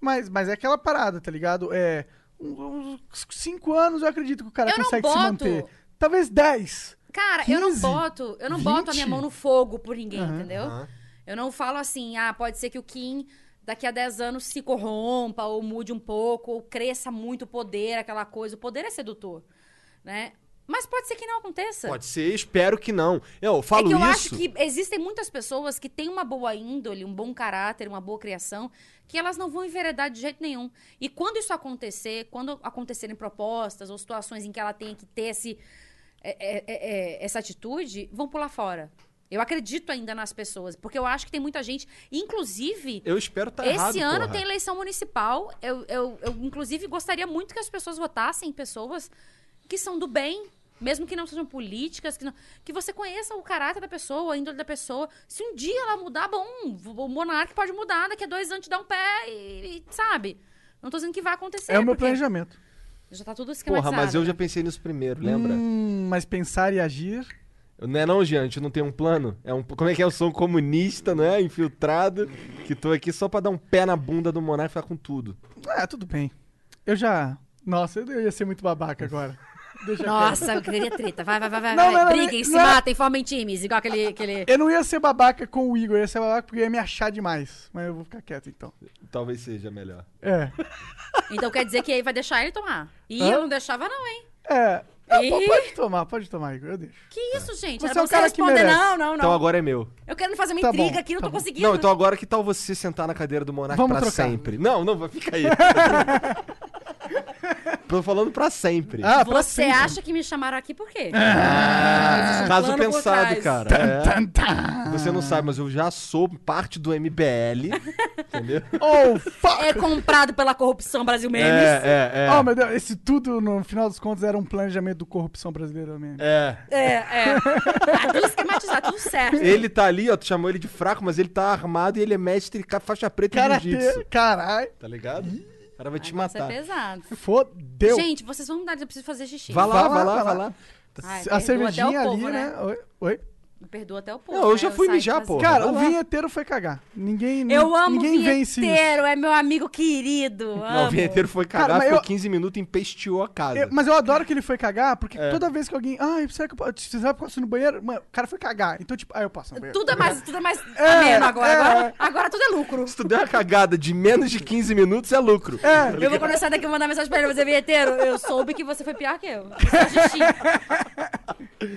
Speaker 1: Mas, mas é aquela parada, tá ligado? É. Uns cinco anos eu acredito que o cara
Speaker 3: Eu não
Speaker 1: consegue se
Speaker 3: boto.
Speaker 1: manter. Talvez dez.
Speaker 3: Cara, eu não
Speaker 1: 15,
Speaker 3: boto, eu não boto a minha
Speaker 1: 20.
Speaker 3: mão no fogo por ninguém,
Speaker 1: Aham.
Speaker 3: entendeu?
Speaker 2: Aham.
Speaker 3: Eu não falo assim, ah, pode ser que o Kim daqui a 10 anos se corrompa ou mude um pouco, ou cresça muito o poder, aquela coisa. O poder é sedutor, né? Mas pode ser que não aconteça.
Speaker 2: Pode ser, espero que não. Eu falo
Speaker 3: é que eu
Speaker 2: isso.
Speaker 3: acho que existem muitas pessoas que têm uma boa índole, um bom caráter, uma boa criação, que elas não vão enveredar de jeito nenhum. E quando isso acontecer, quando acontecerem propostas ou situações em que ela tenha que ter esse, é, é, é, é, essa atitude, vão pular fora. Eu acredito ainda nas pessoas, porque eu acho que tem muita gente, inclusive,
Speaker 2: Eu espero estar errado.
Speaker 3: esse ano
Speaker 2: porra.
Speaker 3: tem eleição municipal. Eu, eu, eu, inclusive, gostaria muito que as pessoas votassem em pessoas que são do bem, mesmo que não sejam políticas, que, não- que você conheça o caráter da pessoa, a índole da pessoa. Se um dia ela mudar, bom, o monarca pode mudar, daqui a dois anos te dá um pé e, e- sabe? Não tô dizendo que vai acontecer.
Speaker 1: É o meu planejamento.
Speaker 3: Já tá tudo esquematizado.
Speaker 2: Porra, mas eu já
Speaker 3: né?
Speaker 2: pensei nisso primeiro, lembra?
Speaker 1: Hum, mas pensar e agir.
Speaker 2: Não é não, Jean? A gente não tem um plano? É um, como é que é? Eu sou um comunista, não é? Infiltrado, que tô aqui só pra dar um pé na bunda do monarca e ficar com tudo.
Speaker 1: Ah, tudo bem. Eu já. Nossa, eu ia ser muito babaca agora. Deixa.
Speaker 3: Nossa, eu queria treta. Vai, vai, vai, vai.
Speaker 1: Não,
Speaker 3: vai.
Speaker 1: não, não,
Speaker 3: Briguem, se
Speaker 1: não.
Speaker 3: matem, formem times, igual aquele. aquele...
Speaker 1: Eu não ia ser babaca com o Igor, eu ia ser babaca porque ia me achar demais. Mas eu vou ficar quieto então.
Speaker 2: Talvez seja melhor.
Speaker 1: É.
Speaker 3: Então quer dizer que aí vai deixar ele tomar. E
Speaker 1: Hã?
Speaker 3: eu não deixava, não, hein?
Speaker 1: É. Pô, pode tomar, pode tomar, Igor, eu deixo.
Speaker 3: Que isso, gente?
Speaker 1: Você
Speaker 3: Era
Speaker 1: é o
Speaker 3: você
Speaker 1: cara que
Speaker 3: responder,
Speaker 1: merece.
Speaker 3: não, não, não.
Speaker 2: Então agora é meu.
Speaker 3: Eu quero fazer uma
Speaker 1: Tá
Speaker 3: intriga
Speaker 1: bom,
Speaker 3: aqui, não
Speaker 1: tá
Speaker 3: tô
Speaker 1: bom.
Speaker 3: conseguindo.
Speaker 2: Não, então agora que tal você sentar na cadeira do monarca
Speaker 1: Vamos
Speaker 2: pra
Speaker 1: trocar.
Speaker 2: sempre? Não, não, vai ficar aí. Tô falando pra sempre.
Speaker 1: Ah, pra
Speaker 3: Você
Speaker 1: sempre.
Speaker 3: acha que me chamaram aqui por quê?
Speaker 2: Ah,
Speaker 3: um
Speaker 2: caso
Speaker 3: por
Speaker 2: pensado, cara. É. Você não sabe, mas eu já sou parte do MBL. entendeu?
Speaker 1: Oh, fuck!
Speaker 3: É comprado pela corrupção Brasil Memes.
Speaker 2: É, é, é.
Speaker 1: Oh, meu Deus, esse tudo, no final dos contos, era um planejamento do corrupção brasileira mesmo.
Speaker 2: É.
Speaker 3: É, é. Tá tudo esquematizado, tudo certo.
Speaker 2: Ele tá ali, ó, tu chamou ele de fraco, mas ele tá armado e ele é mestre faixa preta em jiu-jitsu.
Speaker 1: Karatê, caralho.
Speaker 2: Tá ligado? O cara vai te
Speaker 3: Agora Isso é
Speaker 2: matar.
Speaker 3: pesado.
Speaker 1: Fodeu.
Speaker 3: Gente, vocês vão mudar, eu preciso fazer xixi.
Speaker 2: Vai lá, vai lá, vai lá.
Speaker 3: Ai,
Speaker 1: a cervejinha ali,
Speaker 3: povo,
Speaker 1: né? Oi? Oi?
Speaker 3: Me perdoa até o povo.
Speaker 2: Não, eu
Speaker 3: né?
Speaker 2: já fui mijar, pô.
Speaker 1: Cara, o
Speaker 2: lá.
Speaker 1: vinheteiro foi cagar. Ninguém,
Speaker 3: Eu amo
Speaker 1: ninguém
Speaker 3: o
Speaker 1: vence isso.
Speaker 3: vinheteiro, é meu amigo querido.
Speaker 2: Não, o
Speaker 3: amo.
Speaker 2: vinheteiro foi cagar,
Speaker 1: Cara, mas
Speaker 2: ficou
Speaker 1: eu-
Speaker 2: 15 minutos e empesteou a casa.
Speaker 1: Eu- mas eu adoro que ele foi cagar, porque
Speaker 2: É.
Speaker 1: toda vez que alguém. Ai, será que eu posso. Você sabe que eu posso ir no banheiro? Mano, o cara foi cagar. Então, tipo, ah, eu posso ir no banheiro.
Speaker 3: Tudo é mais, tudo é mais
Speaker 1: É,
Speaker 3: ameno agora.
Speaker 1: é.
Speaker 3: agora. Agora tudo é lucro.
Speaker 2: Se tu der uma cagada de menos de 15 minutos, é lucro.
Speaker 1: É.
Speaker 3: Eu vou começar daqui a mandar mensagem pra ele, você vinheteiro. Eu soube que você foi pior que eu. Xixi.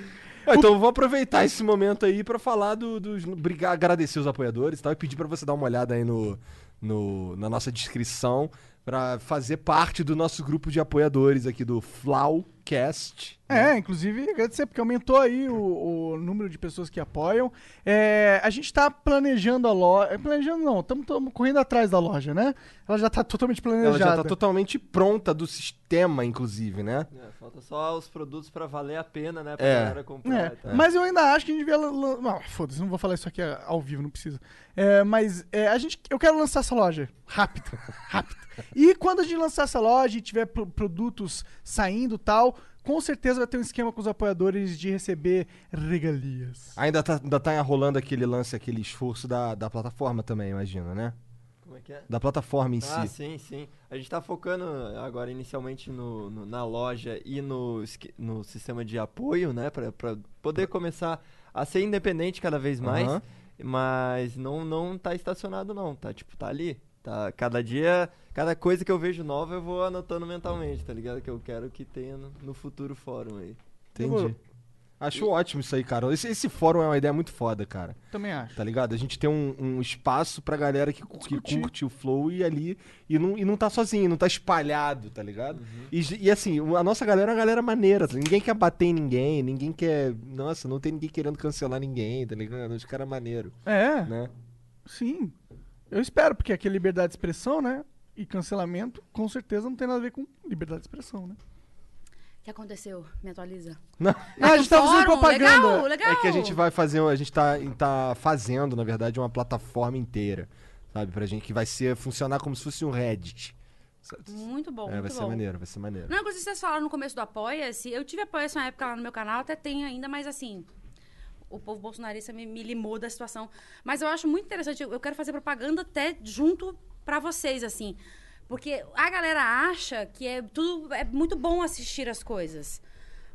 Speaker 2: Ah, Então eu vou aproveitar esse momento aí pra falar do- dos. brigar, agradecer os apoiadores e tal, e pedir pra você dar uma olhada aí no, no- na nossa descrição pra fazer parte do nosso grupo de apoiadores aqui do Flowcast.
Speaker 1: É, inclusive, agradecer, porque aumentou aí o, o número de pessoas que apoiam. É, a gente tá planejando a loja. Planejando não, estamos correndo atrás da loja, né? Ela já tá totalmente
Speaker 2: Ela
Speaker 1: planejada.
Speaker 2: já tá totalmente pronta do sistema, inclusive, né?
Speaker 5: É, falta só os produtos pra valer a pena, né? Pra
Speaker 2: É.
Speaker 5: galera comprar.
Speaker 1: É, mas eu ainda acho que a gente devia. lan- foda-se, não vou falar isso aqui ao vivo, não precisa. É, mas é, a gente, eu quero lançar essa loja rápido, rápido. E quando a gente lançar essa loja e tiver pro- produtos saindo e tal, com certeza vai ter um esquema com os apoiadores de receber regalias.
Speaker 2: Ainda tá, ainda tá rolando aquele lance, aquele esforço da, da plataforma também, imagina, né?
Speaker 5: Como é que é?
Speaker 2: Da plataforma em
Speaker 5: Ah,
Speaker 2: si.
Speaker 5: sim, sim. A gente tá focando agora inicialmente no, no- na loja e no, no sistema de apoio, né? Pra, pra poder começar a ser independente cada vez mais.
Speaker 2: Aham.
Speaker 5: Mas não, não tá estacionado não, tá? Tipo, tá ali. Tá, cada dia, cada coisa que eu vejo nova eu vou anotando mentalmente, tá ligado? Que eu quero que tenha no, no futuro fórum aí.
Speaker 2: Entendi. Acho ótimo isso aí, cara. Esse, esse fórum é uma ideia muito foda, cara.
Speaker 1: Também acho.
Speaker 2: Tá ligado? A gente tem um, um espaço pra galera que, que curte o flow e ali. E não, e não tá sozinho, não tá espalhado, tá ligado? E, ge- e assim, a nossa galera é uma galera maneira. tá? Ninguém quer bater em ninguém, ninguém quer. Nossa, não tem ninguém querendo cancelar ninguém, tá ligado? Os caras maneiro,
Speaker 1: É,
Speaker 2: né?
Speaker 1: sim. Eu espero, porque aqui é liberdade de expressão, né? E cancelamento, com certeza, não tem nada a ver com liberdade de expressão, né?
Speaker 3: O que aconteceu? Me atualiza.
Speaker 2: Não,
Speaker 1: Ah, a gente tá fazendo propaganda.
Speaker 3: Legal, legal.
Speaker 2: é que a gente vai fazer. A gente tá, tá fazendo, na verdade, uma plataforma inteira. Sabe? Pra gente que vai ser funcionar como se fosse um Reddit.
Speaker 3: Muito bom,
Speaker 2: É, vai
Speaker 3: muito
Speaker 2: ser
Speaker 3: bom.
Speaker 2: maneiro, vai ser maneiro.
Speaker 3: Não, inclusive vocês falaram no começo do Apoia-se. Eu tive Apoia-se uma época lá no meu canal, até tem ainda, mas assim... O povo bolsonarista me, me limou da situação. Mas eu acho muito interessante. Eu eu quero fazer propaganda até junto pra vocês, assim. Porque a galera acha que é tudo é muito bom assistir as coisas.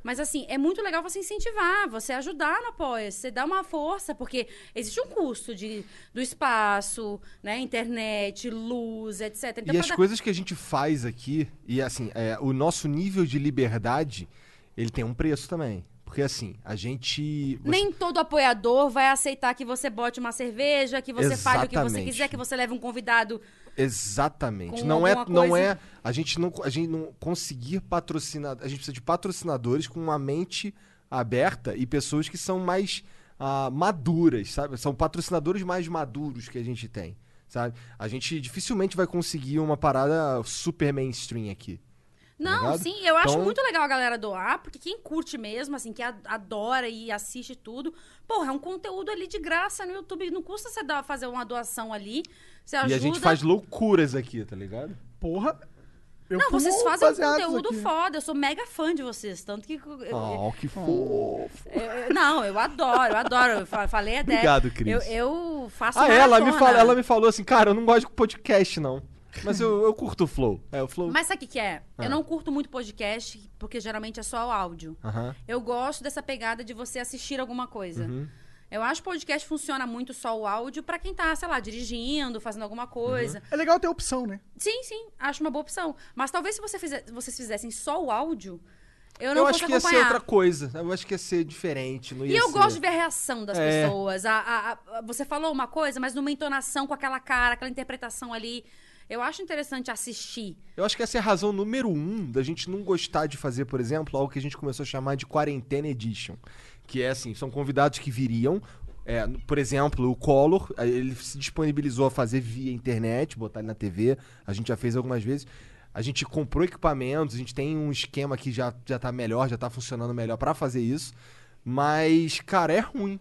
Speaker 3: Mas assim, é muito legal você incentivar, você ajudar no apoio, você dá uma força, porque existe um custo de, do espaço, né? Internet, luz, etc. Então,
Speaker 2: e as
Speaker 3: dar-
Speaker 2: coisas que a gente faz aqui, e assim, é, o nosso nível de liberdade, ele tem um preço também. Porque assim, a gente. você-
Speaker 3: Nem todo apoiador vai aceitar que você bote uma cerveja, que você fale o que você
Speaker 2: Exatamente.
Speaker 3: quiser, que você leve um convidado.
Speaker 2: Exatamente.
Speaker 3: com
Speaker 2: Não é,
Speaker 3: alguma
Speaker 2: não
Speaker 3: coisa-
Speaker 2: é. A gente não, a gente não conseguir patrocinar. A gente precisa de patrocinadores com uma mente aberta e pessoas que são mais ah, maduras, sabe? São patrocinadores mais maduros que a gente tem, sabe? A gente dificilmente vai conseguir uma parada super mainstream aqui.
Speaker 3: Não,
Speaker 2: ligado?
Speaker 3: sim, eu acho
Speaker 2: Então-
Speaker 3: muito legal a galera doar, porque quem curte mesmo, assim, que adora e assiste tudo, porra, é um conteúdo ali de graça no YouTube. Não custa você dar, fazer uma doação ali. Você ajuda.
Speaker 2: E a gente faz loucuras aqui, tá ligado?
Speaker 1: Porra. Eu
Speaker 3: Não, vocês fazem um conteúdo
Speaker 1: aqui.
Speaker 3: foda. Eu sou mega fã de vocês. Tanto que. eu- eu-
Speaker 2: Oh, que fofo.
Speaker 3: eu- eu- não, eu adoro, eu adoro. Eu fa- falei até.
Speaker 2: Obrigado, Cris.
Speaker 3: Eu, eu faço
Speaker 2: Ah, ela me, fala, ela me falou assim, cara, eu não gosto de podcast, não. Mas eu, eu curto o flow. É, o flow.
Speaker 3: Mas sabe o que, que é?
Speaker 2: Ah.
Speaker 3: Eu não curto muito podcast, porque geralmente é só o áudio.
Speaker 2: Aham.
Speaker 3: Eu gosto dessa pegada de você assistir alguma coisa.
Speaker 2: Uhum.
Speaker 3: Eu acho que podcast funciona muito só o áudio pra quem tá, sei lá, dirigindo, fazendo alguma coisa.
Speaker 2: Uhum.
Speaker 1: É legal ter opção, né?
Speaker 3: Sim, sim, acho uma boa opção. Mas talvez se você fizer- vocês fizessem só o áudio, eu
Speaker 2: Eu,
Speaker 3: não
Speaker 2: acho
Speaker 3: fosse
Speaker 2: que ia ser
Speaker 3: acompanhar.
Speaker 2: outra coisa. Eu acho que ia ser diferente. Não
Speaker 3: E
Speaker 2: ia
Speaker 3: eu
Speaker 2: ser-
Speaker 3: gosto de ver a reação das
Speaker 2: É.
Speaker 3: pessoas. A, a- a- você falou uma coisa, mas numa entonação com aquela cara, aquela interpretação ali. Eu acho interessante assistir.
Speaker 2: Eu acho que essa é a razão número um da gente não gostar de fazer, por exemplo, algo que a gente começou a chamar de Quarentena Edition. Que é assim, são convidados que viriam. é, por exemplo, o Collor, ele se disponibilizou a fazer via internet, botar ele na TV. A gente já fez algumas vezes. A gente comprou equipamentos, a gente tem um esquema que já, já tá melhor, já tá funcionando melhor pra fazer isso. Mas, cara, é ruim.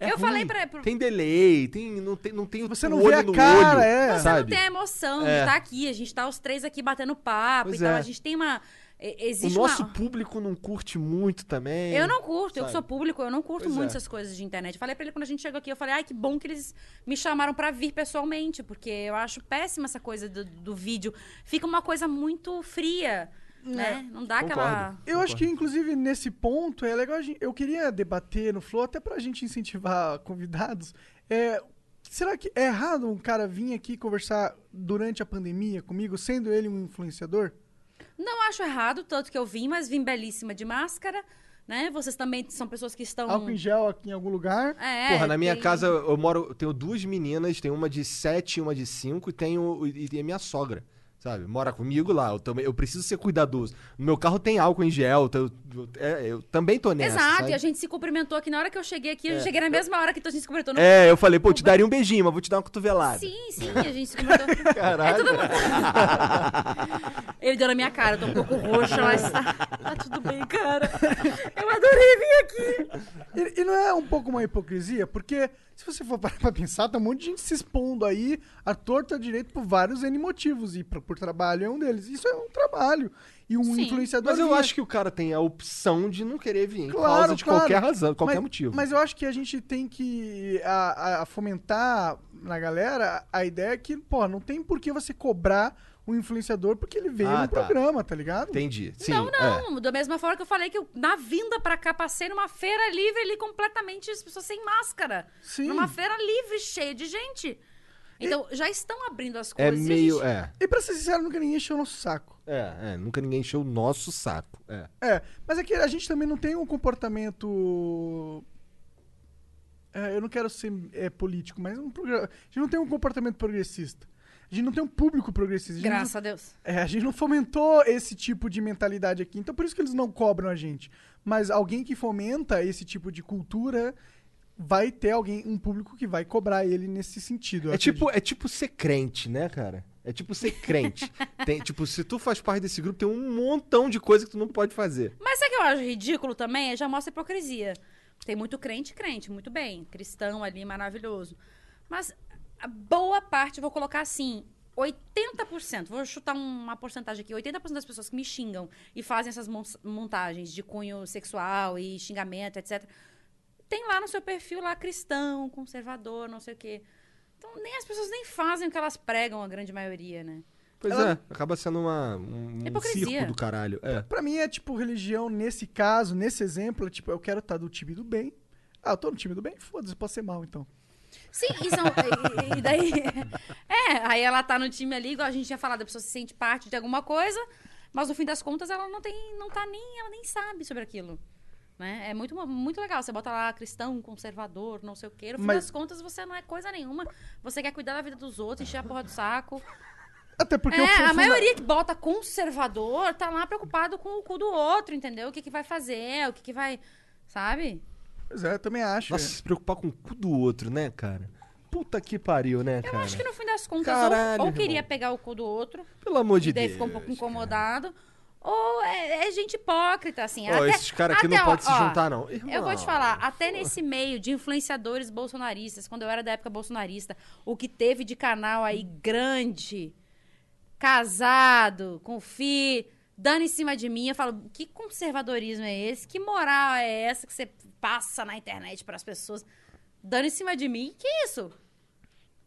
Speaker 2: É
Speaker 3: Eu falei
Speaker 2: ruim.
Speaker 3: pra- pro-
Speaker 2: Tem delay, tem, não, tem, não tem
Speaker 1: Você
Speaker 2: o
Speaker 1: não
Speaker 2: olho
Speaker 1: vê a
Speaker 2: no
Speaker 1: cara,
Speaker 2: olho,
Speaker 1: é.
Speaker 3: Você
Speaker 2: sabe?
Speaker 3: não tem a emoção
Speaker 2: É.
Speaker 3: de estar aqui. A gente tá os três aqui batendo papo
Speaker 2: Pois
Speaker 3: e tal.
Speaker 2: é.
Speaker 3: A gente tem uma. e-
Speaker 2: O
Speaker 3: Existe
Speaker 2: nosso
Speaker 3: uma.
Speaker 2: público não curte muito também.
Speaker 3: Eu não curto, eu que
Speaker 2: sabe?
Speaker 3: sou público, eu não curto
Speaker 2: Pois
Speaker 3: muito
Speaker 2: é.
Speaker 3: essas coisas de internet. Falei pra ele quando a gente chegou aqui, eu falei, ai, que bom que eles me chamaram pra vir pessoalmente, porque eu acho péssima essa coisa do, do vídeo. Fica uma coisa muito fria, né? Não dá aquela.
Speaker 2: Concordo.
Speaker 1: Eu acho que, inclusive, nesse ponto, é legal. a gente- Eu queria debater no Flow, até pra gente incentivar convidados. É, será que é errado um cara vir aqui conversar durante a pandemia comigo, sendo ele um influenciador?
Speaker 3: Não acho errado, tanto que eu vim, mas vim belíssima de máscara, né? Vocês também são pessoas que estão.
Speaker 1: Álcool em gel aqui em algum lugar?
Speaker 3: É,
Speaker 2: Porra, na minha
Speaker 3: tem-
Speaker 2: casa eu moro, eu tenho duas meninas, tem uma de 7 e uma de 5 e tenho e tem a minha sogra, sabe? Mora comigo lá, eu também eu preciso ser cuidadoso. No meu carro tem álcool em gel, eu, eu, é, eu também tô nessa,
Speaker 3: Exato,
Speaker 2: sabe?
Speaker 3: e a gente se cumprimentou aqui. Na hora que eu cheguei aqui, eu cheguei na mesma hora que a gente se cumprimentou. No...
Speaker 2: É, eu falei, pô, eu te daria um beijinho, mas vou te dar uma cotovelada.
Speaker 3: Sim, sim, a gente se cumprimentou.
Speaker 2: Caralho.
Speaker 3: Ele deu na minha cara, eu tô um pouco roxa, mas tá, tá tudo bem, cara. Eu adorei vir aqui.
Speaker 1: E, e não é um pouco uma hipocrisia? Porque, se você for parar pra pensar, tem um monte de gente se expondo aí, a torta direito por vários N motivos. E por, por trabalho é um deles. Isso é um trabalho. E um
Speaker 3: Sim.
Speaker 1: influenciador.
Speaker 2: Mas eu
Speaker 1: vinha-
Speaker 2: acho que o cara tem a opção de não querer vir, por
Speaker 1: Claro,
Speaker 2: causa de
Speaker 1: claro.
Speaker 2: qualquer razão, qualquer
Speaker 1: mas,
Speaker 2: motivo.
Speaker 1: Mas eu acho que a gente tem que a, a- fomentar na galera a ideia que, pô, não tem por que você cobrar o influenciador porque ele veio
Speaker 2: Ah,
Speaker 1: no
Speaker 2: tá.
Speaker 1: programa, tá ligado?
Speaker 2: Entendi. Sim,
Speaker 3: não,
Speaker 2: é.
Speaker 3: não. Da mesma forma que eu falei que eu, na vinda pra cá, passei numa feira livre ali, completamente as pessoas sem máscara.
Speaker 1: Sim.
Speaker 3: Numa feira livre, cheia de gente. Então, já estão abrindo as
Speaker 2: É
Speaker 3: coisas. e a
Speaker 2: meio,
Speaker 3: gente-
Speaker 2: é.
Speaker 1: E pra ser sincero, nunca ninguém encheu o nosso saco.
Speaker 2: É, é, nunca ninguém encheu o nosso saco. É.
Speaker 1: É, mas é que a gente também não tem um comportamento. É, eu não quero ser é, político, mas um progr- a gente não tem um comportamento progressista. A gente não tem um público progressista. A
Speaker 3: Graças
Speaker 1: não,
Speaker 3: a Deus.
Speaker 1: é, a gente não fomentou esse tipo de mentalidade aqui. Então por isso que eles não cobram a gente. Mas alguém que fomenta esse tipo de cultura vai ter alguém, um público que vai cobrar ele nesse sentido.
Speaker 2: É tipo,
Speaker 1: acredito.
Speaker 2: é tipo ser crente, né, cara? É tipo ser crente. Tem, tipo, se tu faz parte desse grupo, tem um montão de coisa que tu não pode fazer.
Speaker 3: Mas sabe o que eu acho ridículo também? Já mostra hipocrisia. Tem muito crente, crente, muito bem. Cristão ali, maravilhoso. Mas a boa parte, vou colocar assim, 80%, vou chutar uma porcentagem aqui, 80% das pessoas que me xingam e fazem essas mon- montagens de cunho sexual e xingamento, etc., tem lá no seu perfil lá cristão, conservador, não sei o quê. Então, nem as pessoas nem fazem o que elas pregam, a grande maioria, né?
Speaker 2: Pois
Speaker 1: Ela-
Speaker 2: é, acaba sendo uma, um, um
Speaker 3: Hipocrisia.
Speaker 2: circo do caralho. É.
Speaker 1: Pra mim é tipo religião nesse caso, nesse exemplo, é tipo, eu quero estar do time do bem. Ah, eu tô no time do bem? Foda-se, posso ser mal então.
Speaker 3: Sim, e, são, e, e daí. É, aí ela tá no time ali, igual a gente tinha falado, a pessoa se sente parte de alguma coisa, mas no fim das contas ela não tem. não tá nem. ela nem sabe sobre aquilo. Né? É muito, muito legal. Você bota lá cristão, conservador, não sei o quê. No fim
Speaker 1: Mas-
Speaker 3: das contas, você não é coisa nenhuma. Você quer cuidar da vida dos outros, encher a porra do saco.
Speaker 1: Até porque
Speaker 3: é,
Speaker 1: eu
Speaker 3: a maioria que bota conservador tá lá preocupado com o cu do outro, entendeu? O que, que vai fazer, o que, que vai. Sabe?
Speaker 1: Pois é, eu também acho.
Speaker 2: Nossa,
Speaker 1: é.
Speaker 2: se preocupar com o cu do outro, né, cara? Puta que pariu, né,
Speaker 3: Eu
Speaker 2: cara?
Speaker 3: acho que no fim das contas,
Speaker 2: Caralho,
Speaker 3: ou, ou
Speaker 2: irmão.
Speaker 3: queria pegar o cu do outro,
Speaker 2: Pelo amor de
Speaker 3: e daí
Speaker 2: Deus.
Speaker 3: ficou um pouco incomodado. Ou é, é gente hipócrita, assim.
Speaker 2: Ó,
Speaker 3: até-
Speaker 2: esses caras aqui
Speaker 3: até,
Speaker 2: não podem se juntar, não.
Speaker 3: Eu vou te
Speaker 2: Irmão.
Speaker 3: falar, até nesse meio de influenciadores bolsonaristas, quando eu era da época bolsonarista, o que teve de canal aí grande, casado, com filho, dando em cima de mim, eu falo, que conservadorismo é esse? Que moral é essa que você passa na internet para as pessoas? Dando em cima de mim? Que isso?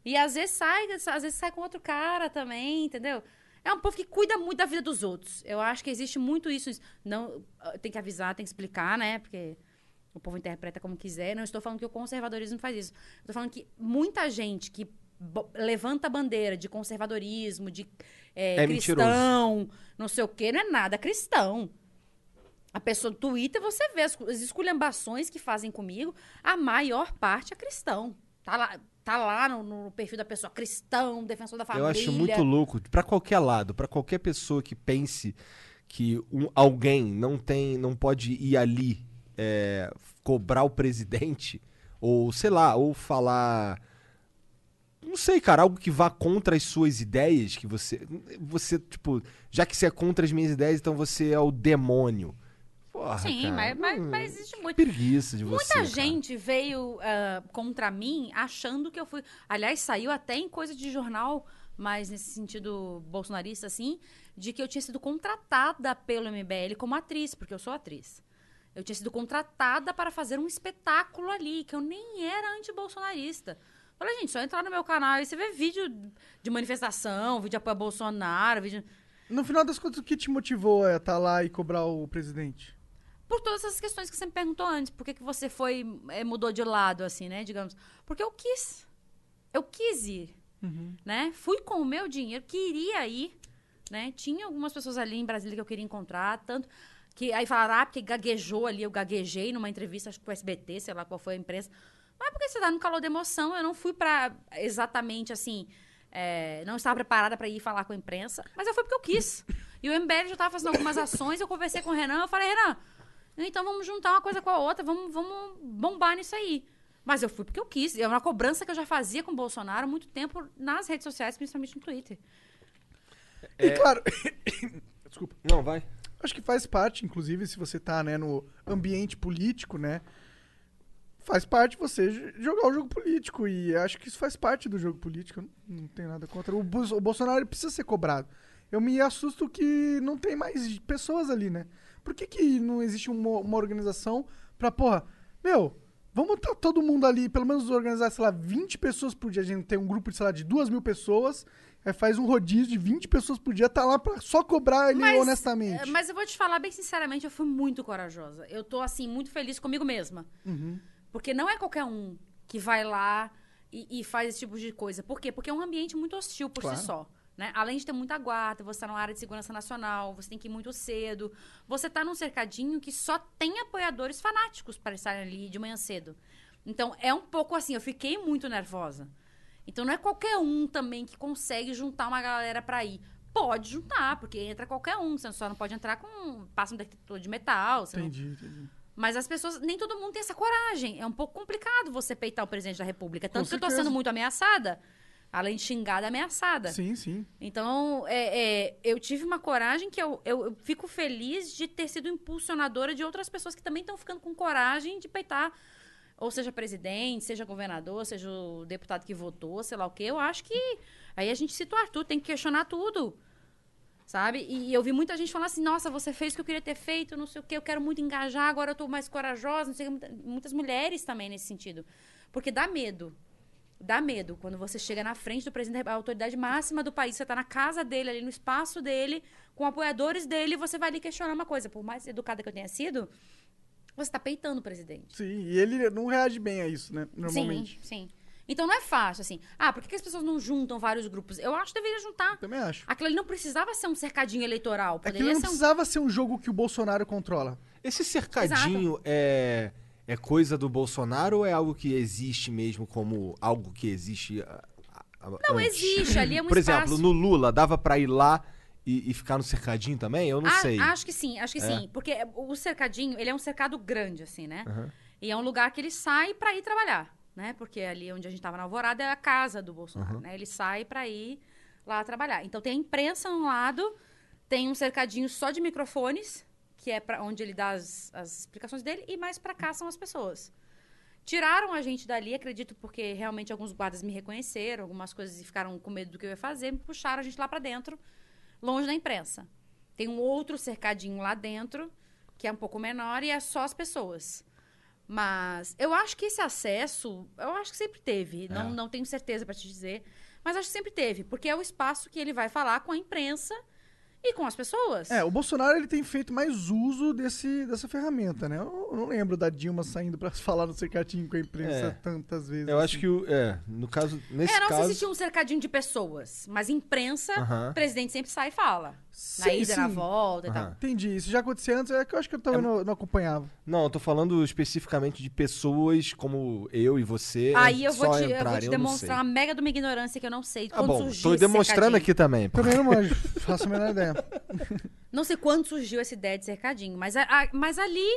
Speaker 3: E às vezes sai, às vezes sai com outro cara também, entendeu? É um povo que cuida muito da vida dos outros. Eu acho que existe muito isso. Não, ah, tem que avisar, tem que explicar, né? Porque o povo interpreta como quiser. Não estou falando que o conservadorismo faz isso. Estou falando que muita gente que levanta a bandeira de conservadorismo, de é,
Speaker 2: É
Speaker 3: cristão, não sei o quê, não é nada cristão. A pessoa do Twitter, você vê as, as esculhambações que fazem comigo, a maior parte é cristão. Tá lá, tá lá no, no perfil da pessoa, cristão, defensor da família.
Speaker 2: Eu acho muito louco, pra qualquer lado, pra qualquer pessoa que pense que um- alguém não tem, não pode ir ali é, cobrar o presidente, ou sei lá, ou falar. Não sei, cara, algo que vá contra as suas ideias, que você. Você, tipo, já que você é contra as minhas ideias, então você é o demônio. Porra,
Speaker 3: Sim,
Speaker 2: cara,
Speaker 3: mas, mas,
Speaker 2: hum,
Speaker 3: mas existe muito.
Speaker 2: preguiça de você.
Speaker 3: Muita
Speaker 2: cara.
Speaker 3: gente veio ah, contra mim achando que eu fui. Aliás, saiu até em coisa de jornal, mas nesse sentido bolsonarista, assim, de que eu tinha sido contratada pelo MBL como atriz, porque eu sou atriz. Eu tinha sido contratada para fazer um espetáculo ali, que eu nem era anti-bolsonarista. Falei, gente, só entrar no meu canal e você vê vídeo de manifestação, vídeo de apoio a Bolsonaro, vídeo.
Speaker 1: No final das contas, o que te motivou a estar lá e cobrar o presidente?
Speaker 3: Por todas essas questões que você me perguntou antes. Por que, que você foi, eh, mudou de lado, assim, né? Digamos. Porque eu quis. Eu quis ir, né? Fui com o meu dinheiro, queria ir, né? Tinha algumas pessoas ali em Brasília que eu queria encontrar, tanto que aí falaram, ah, porque gaguejou ali, eu gaguejei numa entrevista, acho que com o SBT, sei lá qual foi a imprensa. Mas porque você tá no calor da emoção, eu não fui pra exatamente assim. é, não estava preparada para ir falar com a imprensa, mas eu fui porque eu quis. E o MBL já estava fazendo algumas ações, eu conversei com o Renan, eu falei, Renan, então vamos juntar uma coisa com a outra, vamos, vamos bombar nisso aí. Mas eu fui porque eu quis. É uma cobrança que eu já fazia com o Bolsonaro há muito tempo nas redes sociais, principalmente no Twitter.
Speaker 1: E claro, desculpa.
Speaker 2: Não, vai.
Speaker 1: Acho que faz parte, inclusive, se você tá, né, no ambiente político, né? Faz parte você jogar o jogo político. E acho que isso faz parte do jogo político. eu Não, tenho nada contra. O, Bolsonaro precisa ser cobrado. Eu me assusto que não tem mais pessoas ali, né? Por que, que não existe uma, uma organização pra, porra, meu, vamos tá todo mundo ali, pelo menos organizar, sei lá, 20 pessoas por dia. A gente tem um grupo de, sei lá, de duas mil pessoas. Aí faz um rodízio de 20 pessoas por dia, tá lá pra só cobrar ele
Speaker 3: Mas,
Speaker 1: honestamente.
Speaker 3: é, Mas eu vou te falar bem sinceramente, eu fui muito corajosa. Eu tô, assim, muito feliz comigo mesma.
Speaker 1: Uhum.
Speaker 3: Porque não é qualquer um que vai lá e, e faz esse tipo de coisa. Por quê? Porque é um ambiente muito hostil por
Speaker 1: Claro.
Speaker 3: si só. Né? Além de ter muita guarda, você está numa área de segurança nacional, você tem que ir muito cedo. Você está num cercadinho que só tem apoiadores fanáticos para estarem ali de manhã cedo. Então, é um pouco assim, eu fiquei muito nervosa. Então, não é qualquer um também que consegue juntar uma galera para ir. Pode juntar, porque entra qualquer um. Você só não pode entrar com... Passa um detector de metal. Você não-
Speaker 1: Entendi, entendi.
Speaker 3: mas as pessoas, nem todo mundo tem essa coragem. É um pouco complicado você peitar o presidente da República. Tanto que eu tô sendo muito ameaçada. Além de xingada, ameaçada.
Speaker 1: Sim, sim.
Speaker 3: Então, é, é, eu tive uma coragem que eu, eu, eu fico feliz de ter sido impulsionadora de outras pessoas que também estão ficando com coragem de peitar, ou seja presidente, seja governador, seja o deputado que votou, sei lá o quê. Eu acho que aí a gente cita o Arthur, tem que questionar tudo. Sabe? E eu vi muita gente falando assim, nossa, você fez o que eu queria ter feito, não sei o quê, eu quero muito engajar, agora eu tô mais corajosa, não sei Muitas mulheres também nesse sentido. Porque dá medo. Dá medo. Quando você chega na frente do presidente, a autoridade máxima do país, você tá na casa dele, ali no espaço dele, com apoiadores dele, você vai ali questionar uma coisa. Por mais educada que eu tenha sido, você tá peitando o presidente.
Speaker 1: Sim, e ele não reage bem a isso, né? Normalmente.
Speaker 3: Sim, sim. Então não é fácil, assim. Ah, por que, que as pessoas não juntam vários grupos? Eu acho que deveria juntar.
Speaker 1: Também acho.
Speaker 3: Aquilo ali não precisava ser um cercadinho eleitoral.
Speaker 1: Aquilo
Speaker 3: Poderia
Speaker 1: não
Speaker 3: ser um.
Speaker 1: precisava ser um jogo que o Bolsonaro controla.
Speaker 2: Esse cercadinho é, é coisa do Bolsonaro ou é algo que existe mesmo como algo que existe? ah, ah,
Speaker 3: Não,
Speaker 2: antes?
Speaker 3: existe. Ali é um
Speaker 2: Por
Speaker 3: espaço.
Speaker 2: exemplo, no Lula, dava pra ir lá e, e ficar no cercadinho também? Eu não
Speaker 3: Ah,
Speaker 2: sei.
Speaker 3: Acho que sim, acho que
Speaker 2: É?
Speaker 3: sim. Porque o cercadinho, ele é um cercado grande, assim, né?
Speaker 2: Aham.
Speaker 3: E é um lugar que ele sai pra ir trabalhar, né? Porque ali onde a gente tava na Alvorada é a casa do Bolsonaro, né? Ele sai pra ir lá trabalhar. Então tem a imprensa um lado, tem um cercadinho só de microfones, que é para onde ele dá as, as explicações dele, e mais pra cá são as pessoas. Tiraram a gente dali, acredito, porque realmente alguns guardas me reconheceram, algumas coisas e ficaram com medo do que eu ia fazer, me puxaram a gente lá pra dentro, longe da imprensa. Tem um outro cercadinho lá dentro, que é um pouco menor, e é só as pessoas. Mas eu acho que esse acesso, eu acho que sempre teve. Não, não tenho certeza pra te dizer. Mas acho que sempre teve, porque é o espaço que ele vai falar com a imprensa e com as pessoas.
Speaker 1: É, o Bolsonaro ele tem feito mais uso desse, dessa ferramenta, né? Eu não lembro da Dilma saindo pra falar no cercadinho com a imprensa
Speaker 2: É.
Speaker 1: tantas vezes.
Speaker 2: Eu acho
Speaker 1: assim.
Speaker 2: que, o- é, no caso, nesse
Speaker 3: é, não
Speaker 2: caso...
Speaker 3: tinha um cercadinho de pessoas, mas imprensa,
Speaker 2: Aham.
Speaker 3: o presidente sempre sai e fala. Na
Speaker 1: Sim,
Speaker 3: ida, na
Speaker 1: sim.
Speaker 3: volta e
Speaker 2: Aham.
Speaker 3: tal.
Speaker 1: Entendi. Isso já acontecia antes, é que eu acho que eu também não, não acompanhava.
Speaker 2: Não, eu tô falando especificamente de pessoas como eu e você.
Speaker 3: Aí eu vou, te, eu vou te demonstrar uma
Speaker 2: sei.
Speaker 3: mega de uma ignorância que eu não sei.
Speaker 2: Tá
Speaker 3: quando
Speaker 2: bom,
Speaker 3: surgiu
Speaker 2: tô
Speaker 3: esse
Speaker 2: demonstrando
Speaker 3: cercadinho.
Speaker 2: aqui também.
Speaker 1: Também não manjo. Faço a menor ideia.
Speaker 3: Não sei quando surgiu essa ideia de cercadinho, mas, a- a- mas ali,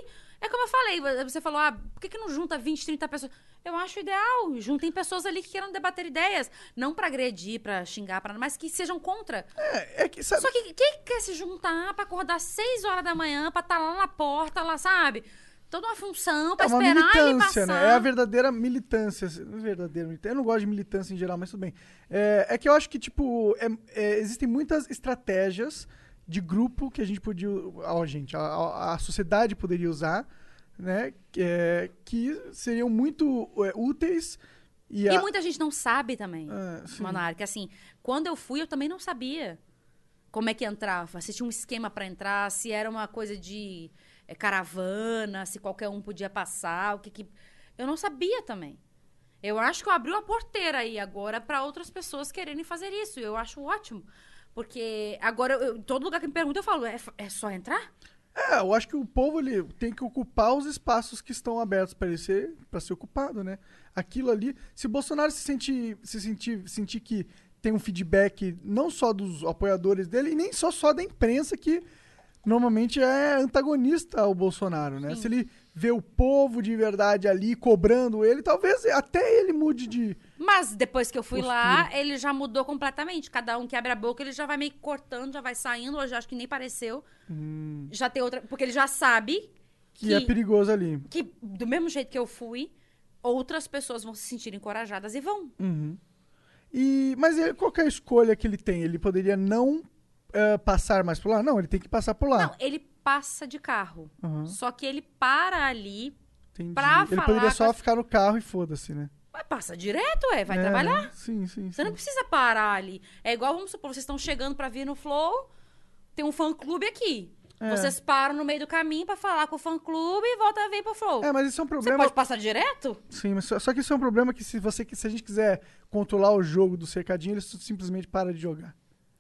Speaker 3: é como eu falei, você falou, ah, por que, que não junta 20, 30 pessoas? Eu acho ideal, juntem pessoas ali que queiram debater ideias, não pra agredir, pra xingar, pra, mas que sejam contra.
Speaker 1: É, é que, sabe,
Speaker 3: Só que quem quer se juntar pra acordar 6 horas da manhã, pra estar lá na porta, lá, sabe? Toda uma função pra
Speaker 1: é uma
Speaker 3: esperar ele
Speaker 1: militância,
Speaker 3: passar.
Speaker 1: né? É a verdadeira militância. É verdadeira militância. Eu não gosto de militância em geral, mas tudo bem. É, é que eu acho que, tipo, é- é, existem muitas estratégias de grupo que a gente podia. Ó, gente, a, a- sociedade poderia usar, né? Que, é, que seriam muito é, úteis. E,
Speaker 3: E
Speaker 1: a-
Speaker 3: muita gente não sabe também,
Speaker 1: Ah.
Speaker 3: Monarca. Assim, quando eu fui, eu também não sabia como é que entrava. Se tinha um esquema pra entrar, se era uma coisa de eh, caravana, se qualquer um podia passar, o que que... Eu não sabia também. Eu acho que eu abri uma porteira aí agora pra outras pessoas quererem fazer isso. Eu acho ótimo. Porque agora, eu, todo lugar que me pergunta, eu falo, é, é só entrar?
Speaker 1: É, eu acho que o povo ele tem que ocupar os espaços que estão abertos para ele ser, para ser ocupado, né? Aquilo ali, se Bolsonaro se sentir, se sentir, sentir que tem um feedback não só dos apoiadores dele e nem só só da imprensa que normalmente é antagonista ao Bolsonaro, né?
Speaker 3: Sim.
Speaker 1: Se ele vê o povo de verdade ali cobrando ele, talvez até ele mude de
Speaker 3: Mas depois que eu fui
Speaker 1: Postura.
Speaker 3: lá, ele já mudou completamente. Cada um que abre a boca, ele já vai meio que cortando, já vai saindo. Hoje eu acho que nem pareceu. Já tem outra. Porque ele já sabe
Speaker 1: que, é perigoso ali.
Speaker 3: que, do mesmo jeito que eu fui, outras pessoas vão se sentir encorajadas e vão.
Speaker 1: Uhum. E, mas ele, qual que é a escolha que ele tem? Ele poderia não eh, passar mais por lá? Não, ele tem que passar por lá.
Speaker 3: Não, ele passa de carro.
Speaker 1: Aham.
Speaker 3: Só que ele para ali,
Speaker 1: Entendi.
Speaker 3: pra
Speaker 1: ele
Speaker 3: falar
Speaker 1: poderia
Speaker 3: com
Speaker 1: só
Speaker 3: as-
Speaker 1: ficar no carro e foda-se, né?
Speaker 3: mas passa direto, é, vai
Speaker 1: É,
Speaker 3: trabalhar.
Speaker 1: Sim, sim.
Speaker 3: Você
Speaker 1: sim.
Speaker 3: não precisa parar ali. É igual, vamos supor, vocês estão chegando pra vir no Flow, tem um fã-clube aqui.
Speaker 1: É.
Speaker 3: Vocês param no meio do caminho pra falar com o fã-clube e volta a vir pro Flow.
Speaker 1: É, mas isso é um
Speaker 3: Você
Speaker 1: problema.
Speaker 3: pode passar direto?
Speaker 1: Sim, mas só, só que isso é um problema que se você se a gente quiser controlar o jogo do cercadinho, ele simplesmente para de jogar.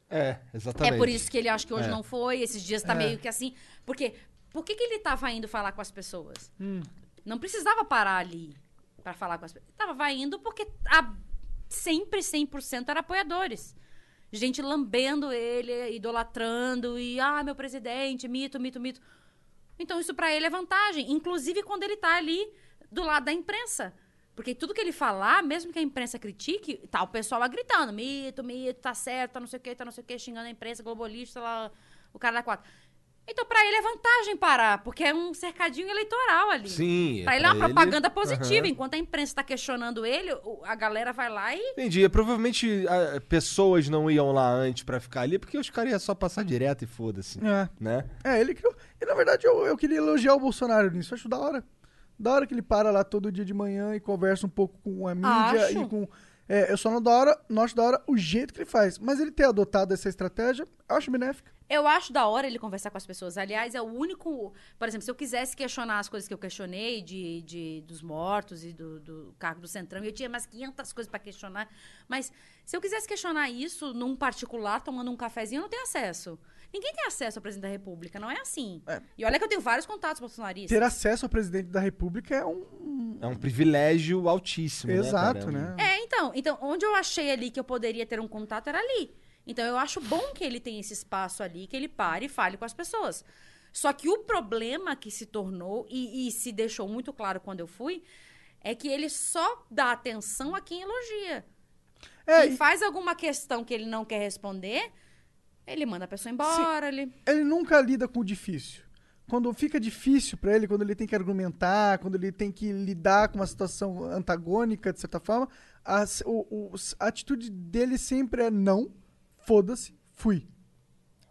Speaker 2: É, exatamente.
Speaker 3: É por isso que ele acha que hoje
Speaker 2: É.
Speaker 3: não foi, esses dias tá
Speaker 1: É.
Speaker 3: meio que assim. Porque por que, que ele tava indo falar com as pessoas?
Speaker 1: Hum.
Speaker 3: Não precisava parar ali pra falar com as pessoas. Tava indo porque a, sempre 100% era apoiadores. Gente lambendo ele, idolatrando e ah, meu presidente, mito, mito, mito. Então isso pra ele é vantagem, inclusive quando ele tá ali do lado da imprensa. Porque tudo que ele falar, mesmo que a imprensa critique, tá o pessoal lá gritando, mito, mito, tá certo, tá não sei o quê, tá não sei o quê, xingando a imprensa, globalista, lá, o cara da quatro. Então, pra ele é vantagem parar, porque é um cercadinho eleitoral ali.
Speaker 2: Sim.
Speaker 3: Pra ele é uma
Speaker 2: pra
Speaker 3: propaganda positiva.
Speaker 2: Aham.
Speaker 3: Enquanto a imprensa tá questionando ele, a galera vai lá e.
Speaker 2: Entendi. Provavelmente ah, pessoas não iam lá antes pra ficar ali, porque os caras iam só passar direto e foda-se.
Speaker 1: É.
Speaker 2: Né?
Speaker 1: É, ele criou. E na verdade eu, eu queria elogiar o Bolsonaro nisso. Acho da hora. Da hora que ele para lá todo dia de manhã e conversa um pouco com a mídia
Speaker 3: Acho.
Speaker 1: e com. É, eu só não, da hora, não acho da hora o jeito que ele faz. Mas ele ter adotado essa estratégia, eu acho benéfica.
Speaker 3: Eu acho da hora ele conversar com as pessoas. Aliás, é o único. Por exemplo, se eu quisesse questionar as coisas que eu questionei de, de dos mortos e do, do cargo do Centrão, eu tinha mais 500 coisas para questionar. Mas se eu quisesse questionar isso num particular, tomando um cafezinho, eu não tenho acesso. Ninguém tem acesso ao presidente da República, não é assim.
Speaker 1: É.
Speaker 3: E olha que eu tenho vários contatos bolsonaristas.
Speaker 1: Ter acesso ao presidente da República é um.
Speaker 2: É um privilégio altíssimo,
Speaker 1: Exato,
Speaker 2: né?
Speaker 1: né?
Speaker 3: É, então, então, onde eu achei ali que eu poderia ter um contato era ali. Então eu acho bom que ele tenha esse espaço ali, que ele pare e fale com as pessoas. Só que o problema que se tornou, e, e se deixou muito claro quando eu fui, é que ele só dá atenção a quem elogia.
Speaker 1: É,
Speaker 3: e
Speaker 1: e
Speaker 3: faz alguma questão que ele não quer responder, ele manda a pessoa embora. Ele...
Speaker 1: ele nunca lida com o difícil. Quando fica difícil pra ele, quando ele tem que argumentar, quando ele tem que lidar com uma situação antagônica, de certa forma, as- o- o- a atitude dele sempre é não, foda-se, fui.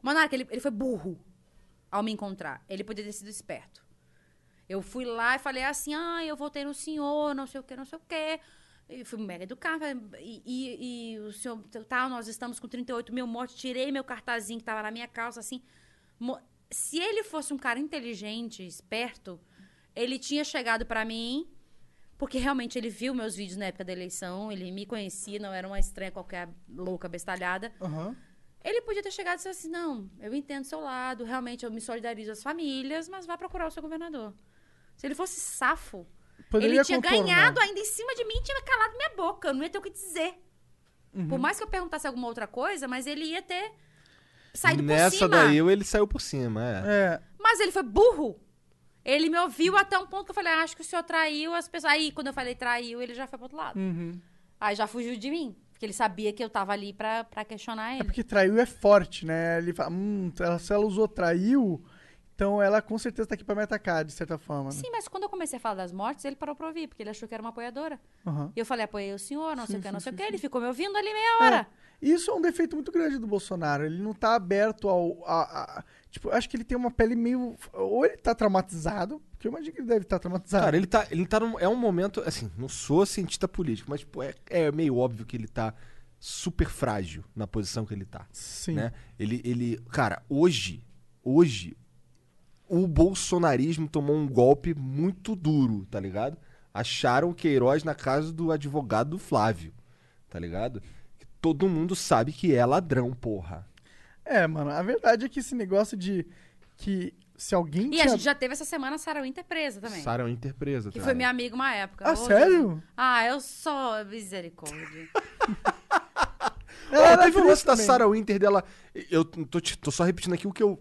Speaker 3: Monarca, ele, ele foi burro ao me encontrar. Ele poderia ter sido esperto. Eu fui lá e falei assim: ah, eu votei no senhor, não sei o que, não sei o quê. E fui mega educada. E, e, e o senhor, tal, nós estamos com 38 mil mortes. Tirei meu cartazinho que tava na minha calça, assim. Se ele fosse um cara inteligente, esperto, ele tinha chegado pra mim, porque realmente ele viu meus vídeos na época da eleição, ele me conhecia, não era uma estranha qualquer louca bestalhada.
Speaker 1: Aham.
Speaker 3: Ele podia ter chegado e disse assim: não, eu entendo seu lado, realmente eu me solidarizo às famílias, mas vá procurar o seu governador. Se ele fosse safo,
Speaker 1: Poderia
Speaker 3: ele tinha
Speaker 1: contornar.
Speaker 3: ganhado ainda em cima de mim e tinha calado minha boca. Eu não ia ter o que dizer.
Speaker 1: Uhum.
Speaker 3: Por mais que eu perguntasse alguma outra coisa, mas ele ia ter saído
Speaker 2: Nessa
Speaker 3: por cima.
Speaker 2: daí ele saiu por cima, é.
Speaker 1: É,
Speaker 3: Mas ele foi burro. Ele me ouviu até um ponto que eu falei: ah, acho que o senhor traiu as pessoas. Aí, quando eu falei traiu, ele já foi pro outro lado.
Speaker 1: uhum.
Speaker 3: Aí já fugiu de mim. Porque ele sabia que eu tava ali pra, pra questionar
Speaker 1: é
Speaker 3: ele.
Speaker 1: porque traiu é forte, né? Ele fala, hum, ela- se ela usou traiu, então ela com certeza tá aqui pra me atacar, de certa forma. Né?
Speaker 3: Sim, mas quando eu comecei a falar das mortes, ele parou pra ouvir, porque ele achou que era uma apoiadora.
Speaker 1: Aham.
Speaker 3: E eu falei, apoiei o senhor, não sei
Speaker 1: Sim,
Speaker 3: o que, não
Speaker 1: sim,
Speaker 3: sei o que.
Speaker 1: sim.
Speaker 3: Ele ficou me ouvindo ali meia hora.
Speaker 1: Isso é um defeito muito grande do Bolsonaro. Ele não tá aberto ao. a- a- tipo, eu acho que ele tem uma pele meio. Ou ele tá traumatizado, porque eu imagino que ele deve estar traumatizado.
Speaker 2: Cara, ele tá, ele tá num, é um momento, assim, não sou cientista político, mas pô, é, é meio óbvio que ele tá super frágil na posição que ele tá,
Speaker 1: Sim.
Speaker 2: né? Ele, ele, cara, hoje, hoje, o bolsonarismo tomou um golpe muito duro, tá ligado? Acharam o Queiroz na casa do advogado do Flávio, tá ligado? Que todo mundo sabe que é ladrão, porra.
Speaker 1: É, mano, a verdade é que esse negócio de que se alguém
Speaker 3: E a gente já teve essa semana a Sarah Winter presa também.
Speaker 2: Sarah Winter presa,
Speaker 3: Que
Speaker 2: cara.
Speaker 3: foi minha amiga uma época.
Speaker 1: Ah,
Speaker 3: Ô,
Speaker 1: sério?
Speaker 3: Ah, eu sou misericórdia.
Speaker 1: Ela
Speaker 2: É, teve o lance da
Speaker 1: também.
Speaker 2: Sarah Winter dela. Eu tô, te- tô só repetindo aqui o que eu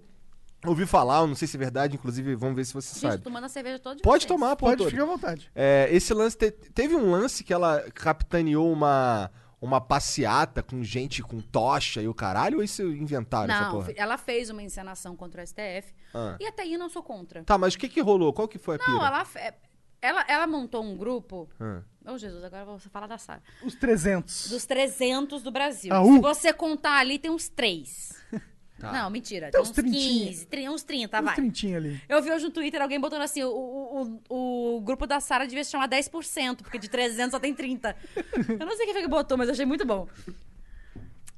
Speaker 2: ouvi falar, eu não sei se é verdade, inclusive, vamos ver se você
Speaker 3: Gente,
Speaker 2: sabe.
Speaker 3: tomando a cerveja toda de
Speaker 2: Pode
Speaker 3: vocês.
Speaker 2: tomar.
Speaker 1: Pode
Speaker 2: todo.
Speaker 1: ficar à vontade.
Speaker 2: É, esse lance. te- teve um lance que ela capitaneou uma, uma passeata com gente com tocha e o caralho, ou isso inventaram essa
Speaker 3: Não,
Speaker 2: porra?
Speaker 3: fe- ela fez uma encenação contra o STF.
Speaker 2: Ah.
Speaker 3: E até aí eu não sou contra.
Speaker 2: Tá, mas o que que rolou? Qual que foi a pira?
Speaker 3: Não, ela, ela, ela montou um grupo.
Speaker 2: Ah.
Speaker 3: Oh, Jesus, agora eu vou falar da Sarah.
Speaker 1: Os 300.
Speaker 3: Dos 300 do Brasil.
Speaker 1: Ah,
Speaker 3: Se
Speaker 1: uh!
Speaker 3: você contar ali, tem uns 3.
Speaker 2: Tá.
Speaker 3: Não, mentira.
Speaker 1: Tem uns
Speaker 3: uns
Speaker 1: trintinha.
Speaker 3: 15, tri- uns 30,
Speaker 1: Uns
Speaker 3: vai.
Speaker 1: trintinha ali.
Speaker 3: Eu vi hoje no Twitter alguém botando assim: o, o, o, o grupo da Sara devia se chamar 10%, porque de 300 só tem 30. eu não sei quem foi que botou, mas eu achei muito bom.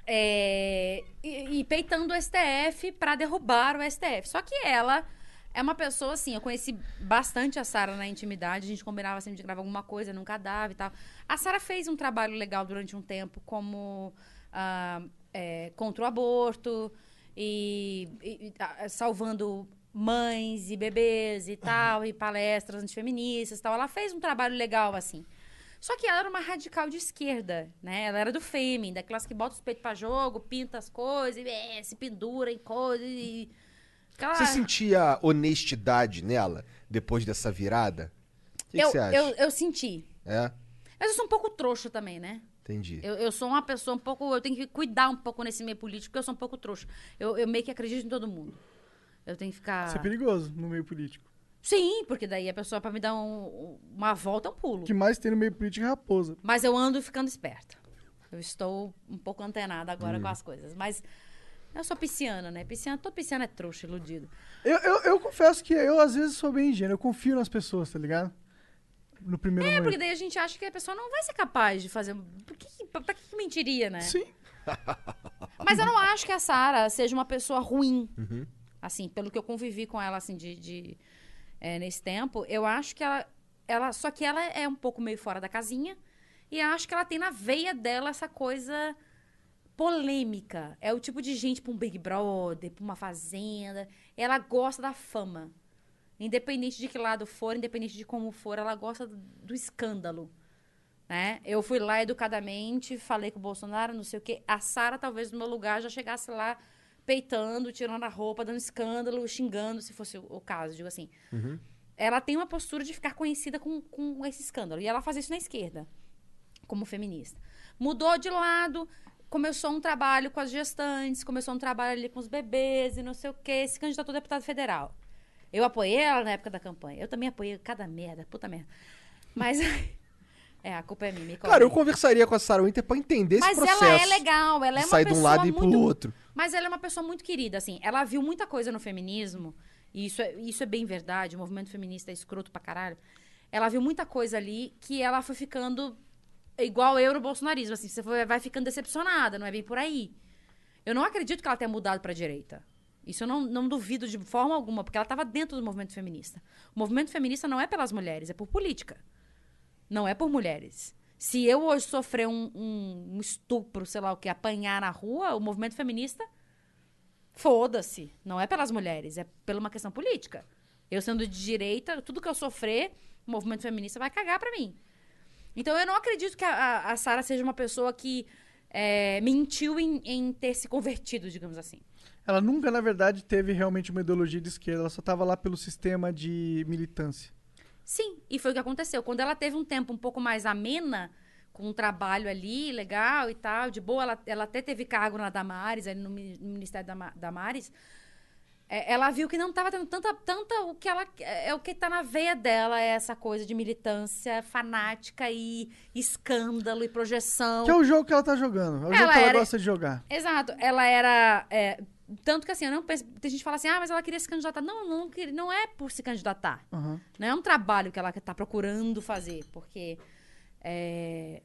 Speaker 3: É, e, e peitando o STF pra derrubar o STF. Só que ela é uma pessoa assim, eu conheci bastante a Sara na intimidade, a gente combinava sempre de gravar alguma coisa, nunca dava e tal. A Sara fez um trabalho legal durante um tempo como ah, é, contra o aborto e, e- ah, salvando mães e bebês e tal, e palestras antifeministas e tal. Ela fez um trabalho legal assim. Só que ela era uma radical de esquerda, né? Ela era do Fêmen, daquelas que bota os peitos pra jogo, pinta as coisas, e, é, se pendura em coisas e... Aquela...
Speaker 2: Você sentia honestidade nela depois dessa virada? O que, que
Speaker 3: eu,
Speaker 2: você acha?
Speaker 3: eu, eu senti.
Speaker 2: É?
Speaker 3: Mas eu sou um pouco trouxa também, né?
Speaker 2: Entendi.
Speaker 3: Eu, eu sou uma pessoa um pouco. Eu tenho que cuidar um pouco nesse meio político, porque eu sou um pouco trouxa. Eu, eu meio que acredito em todo mundo. Eu tenho que ficar.
Speaker 1: Isso é perigoso no meio político.
Speaker 3: Sim, porque daí a pessoa, pra me dar um- uma volta, é um pulo.
Speaker 1: O que mais tem no meio político é raposa.
Speaker 3: Mas eu ando ficando esperta. Eu estou um pouco antenada agora
Speaker 1: Hum.
Speaker 3: com as coisas. Mas eu sou pisciana, né? Pisciana, todo pisciano é trouxa, iludido.
Speaker 1: Eu, eu, eu confesso que eu, às vezes, sou bem ingênuo. Eu confio nas pessoas, tá ligado? No primeiro
Speaker 3: É,
Speaker 1: momento.
Speaker 3: porque daí a gente acha que a pessoa não vai ser capaz de fazer. Por que, pra, pra que mentiria, né?
Speaker 1: Sim.
Speaker 3: Mas eu não acho que a Sara seja uma pessoa ruim.
Speaker 2: Uhum.
Speaker 3: Assim, pelo que eu convivi com ela, assim, de, de, é, nesse tempo, eu acho que ela, ela. Só que ela é um pouco meio fora da casinha. E acho que ela tem na veia dela essa coisa polêmica. É o tipo de gente pra um Big Brother, pra uma fazenda. Ela gosta da fama. Independente de que lado for, independente de como for, ela gosta do, do escândalo. Né? Eu fui lá educadamente, falei com o Bolsonaro, não sei o quê. A Sara, talvez, no meu lugar, já chegasse lá peitando, tirando a roupa, dando escândalo, xingando, se fosse o, caso, digo assim. Ela tem uma postura de ficar conhecida com, com esse escândalo. E ela faz isso na esquerda, como feminista. Mudou de lado, começou um trabalho com as gestantes, começou um trabalho ali com os bebês e não sei o quê, se candidatou a deputado federal. Eu apoiei ela na época da campanha. Eu também apoiei cada merda, puta merda. Mas. é, a culpa é minha.
Speaker 2: Cara, eu conversaria com a Sarah Winter pra entender
Speaker 3: Mas
Speaker 2: esse processo.
Speaker 3: ela é legal, ela é
Speaker 2: de
Speaker 3: uma
Speaker 2: sair de
Speaker 3: pessoa
Speaker 2: um lado e ir
Speaker 3: muito...
Speaker 2: pro outro.
Speaker 3: Mas ela é uma pessoa muito querida, assim. Ela viu muita coisa no feminismo, e isso é, isso é bem verdade, o movimento feminista é escroto pra caralho. Ela viu muita coisa ali que ela foi ficando igual eu no bolsonarismo, assim. Você foi- vai ficando decepcionada, não é bem por aí. Eu não acredito que ela tenha mudado pra direita. Isso eu não, não duvido de forma alguma, porque ela estava dentro do movimento feminista. O movimento feminista não é pelas mulheres, é por política. Não é por mulheres. Se eu hoje sofrer um, um- um estupro, sei lá o que, apanhar na rua, o movimento feminista, foda-se. Não é pelas mulheres, é pela uma questão política. Eu sendo de direita, tudo que eu sofrer, o movimento feminista vai cagar pra mim. Então eu não acredito que a, a, a Sara seja uma pessoa que é, mentiu em, em ter se convertido, digamos assim.
Speaker 1: Ela nunca, na verdade, teve realmente uma ideologia de esquerda. Ela só tava lá pelo sistema de militância.
Speaker 3: Sim, e foi o que aconteceu. Quando ela teve um tempo um pouco mais amena, com um trabalho ali, legal e tal, de boa, ela, ela até teve cargo na Damares, ali no, no Ministério da Ma- Damares, é, ela viu que não estava tendo tanta, tanta o que ela é o que está na veia dela é essa coisa de militância fanática e escândalo e projeção.
Speaker 1: Que é o jogo que ela tá jogando. É o jogo
Speaker 3: Ela
Speaker 1: que ela
Speaker 3: era-
Speaker 1: gosta de jogar.
Speaker 3: Exato. Ela era. é, tanto que assim, eu não penso. Tem gente que fala assim, ah, mas ela queria se candidatar. Não, não, não é por se candidatar.
Speaker 1: Aham.
Speaker 3: Não é um trabalho que ela está procurando fazer, porque é,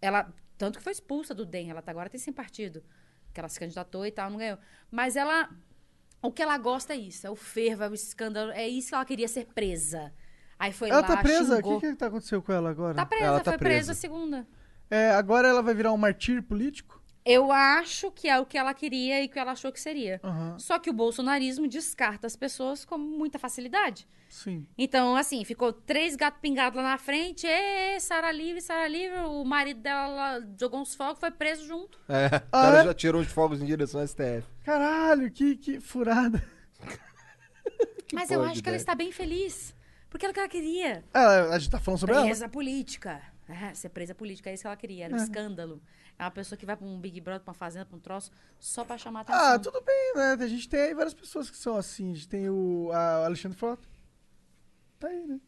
Speaker 3: ela. Tanto que foi expulsa do DEM, ela tá, agora tem sem partido. Que ela se candidatou e tal, não ganhou. Mas ela. O que ela gosta é isso, é o fervo, é o escândalo, é isso que ela queria ser presa. Aí foi
Speaker 1: Ela
Speaker 3: lá,
Speaker 1: tá presa? O que que tá acontecendo com ela agora?
Speaker 3: Tá presa,
Speaker 2: Ela tá
Speaker 3: foi presa
Speaker 2: presa.
Speaker 3: segunda.
Speaker 1: É, agora ela vai virar um martírio político?
Speaker 3: Eu acho que é o que ela queria e que ela achou que seria.
Speaker 1: Aham,
Speaker 3: Só que o bolsonarismo descarta as pessoas com muita facilidade.
Speaker 1: sim.
Speaker 3: Então, assim, ficou três gatos pingados lá na frente. Ê, Sara Livre, Sara Livre. O marido dela jogou uns fogos, foi preso junto.
Speaker 2: É, o
Speaker 1: Ah,
Speaker 2: cara
Speaker 1: é?
Speaker 2: já tirou uns fogos em direção ao STF.
Speaker 1: Caralho, que, que furada.
Speaker 3: Mas eu acho que ela está bem feliz. Porque era o que ela queria.
Speaker 1: Ah, a gente tá falando sobre ela?
Speaker 3: Presa política. É, ser presa política, é isso que ela queria. Era um escândalo. É uma pessoa que vai pra um Big Brother, pra uma fazenda, pra um troço, só pra chamar atenção.
Speaker 1: Ah, tudo bem, né? A gente tem aí várias pessoas que são assim. A gente tem o Alexandre Frota. Tá aí, né?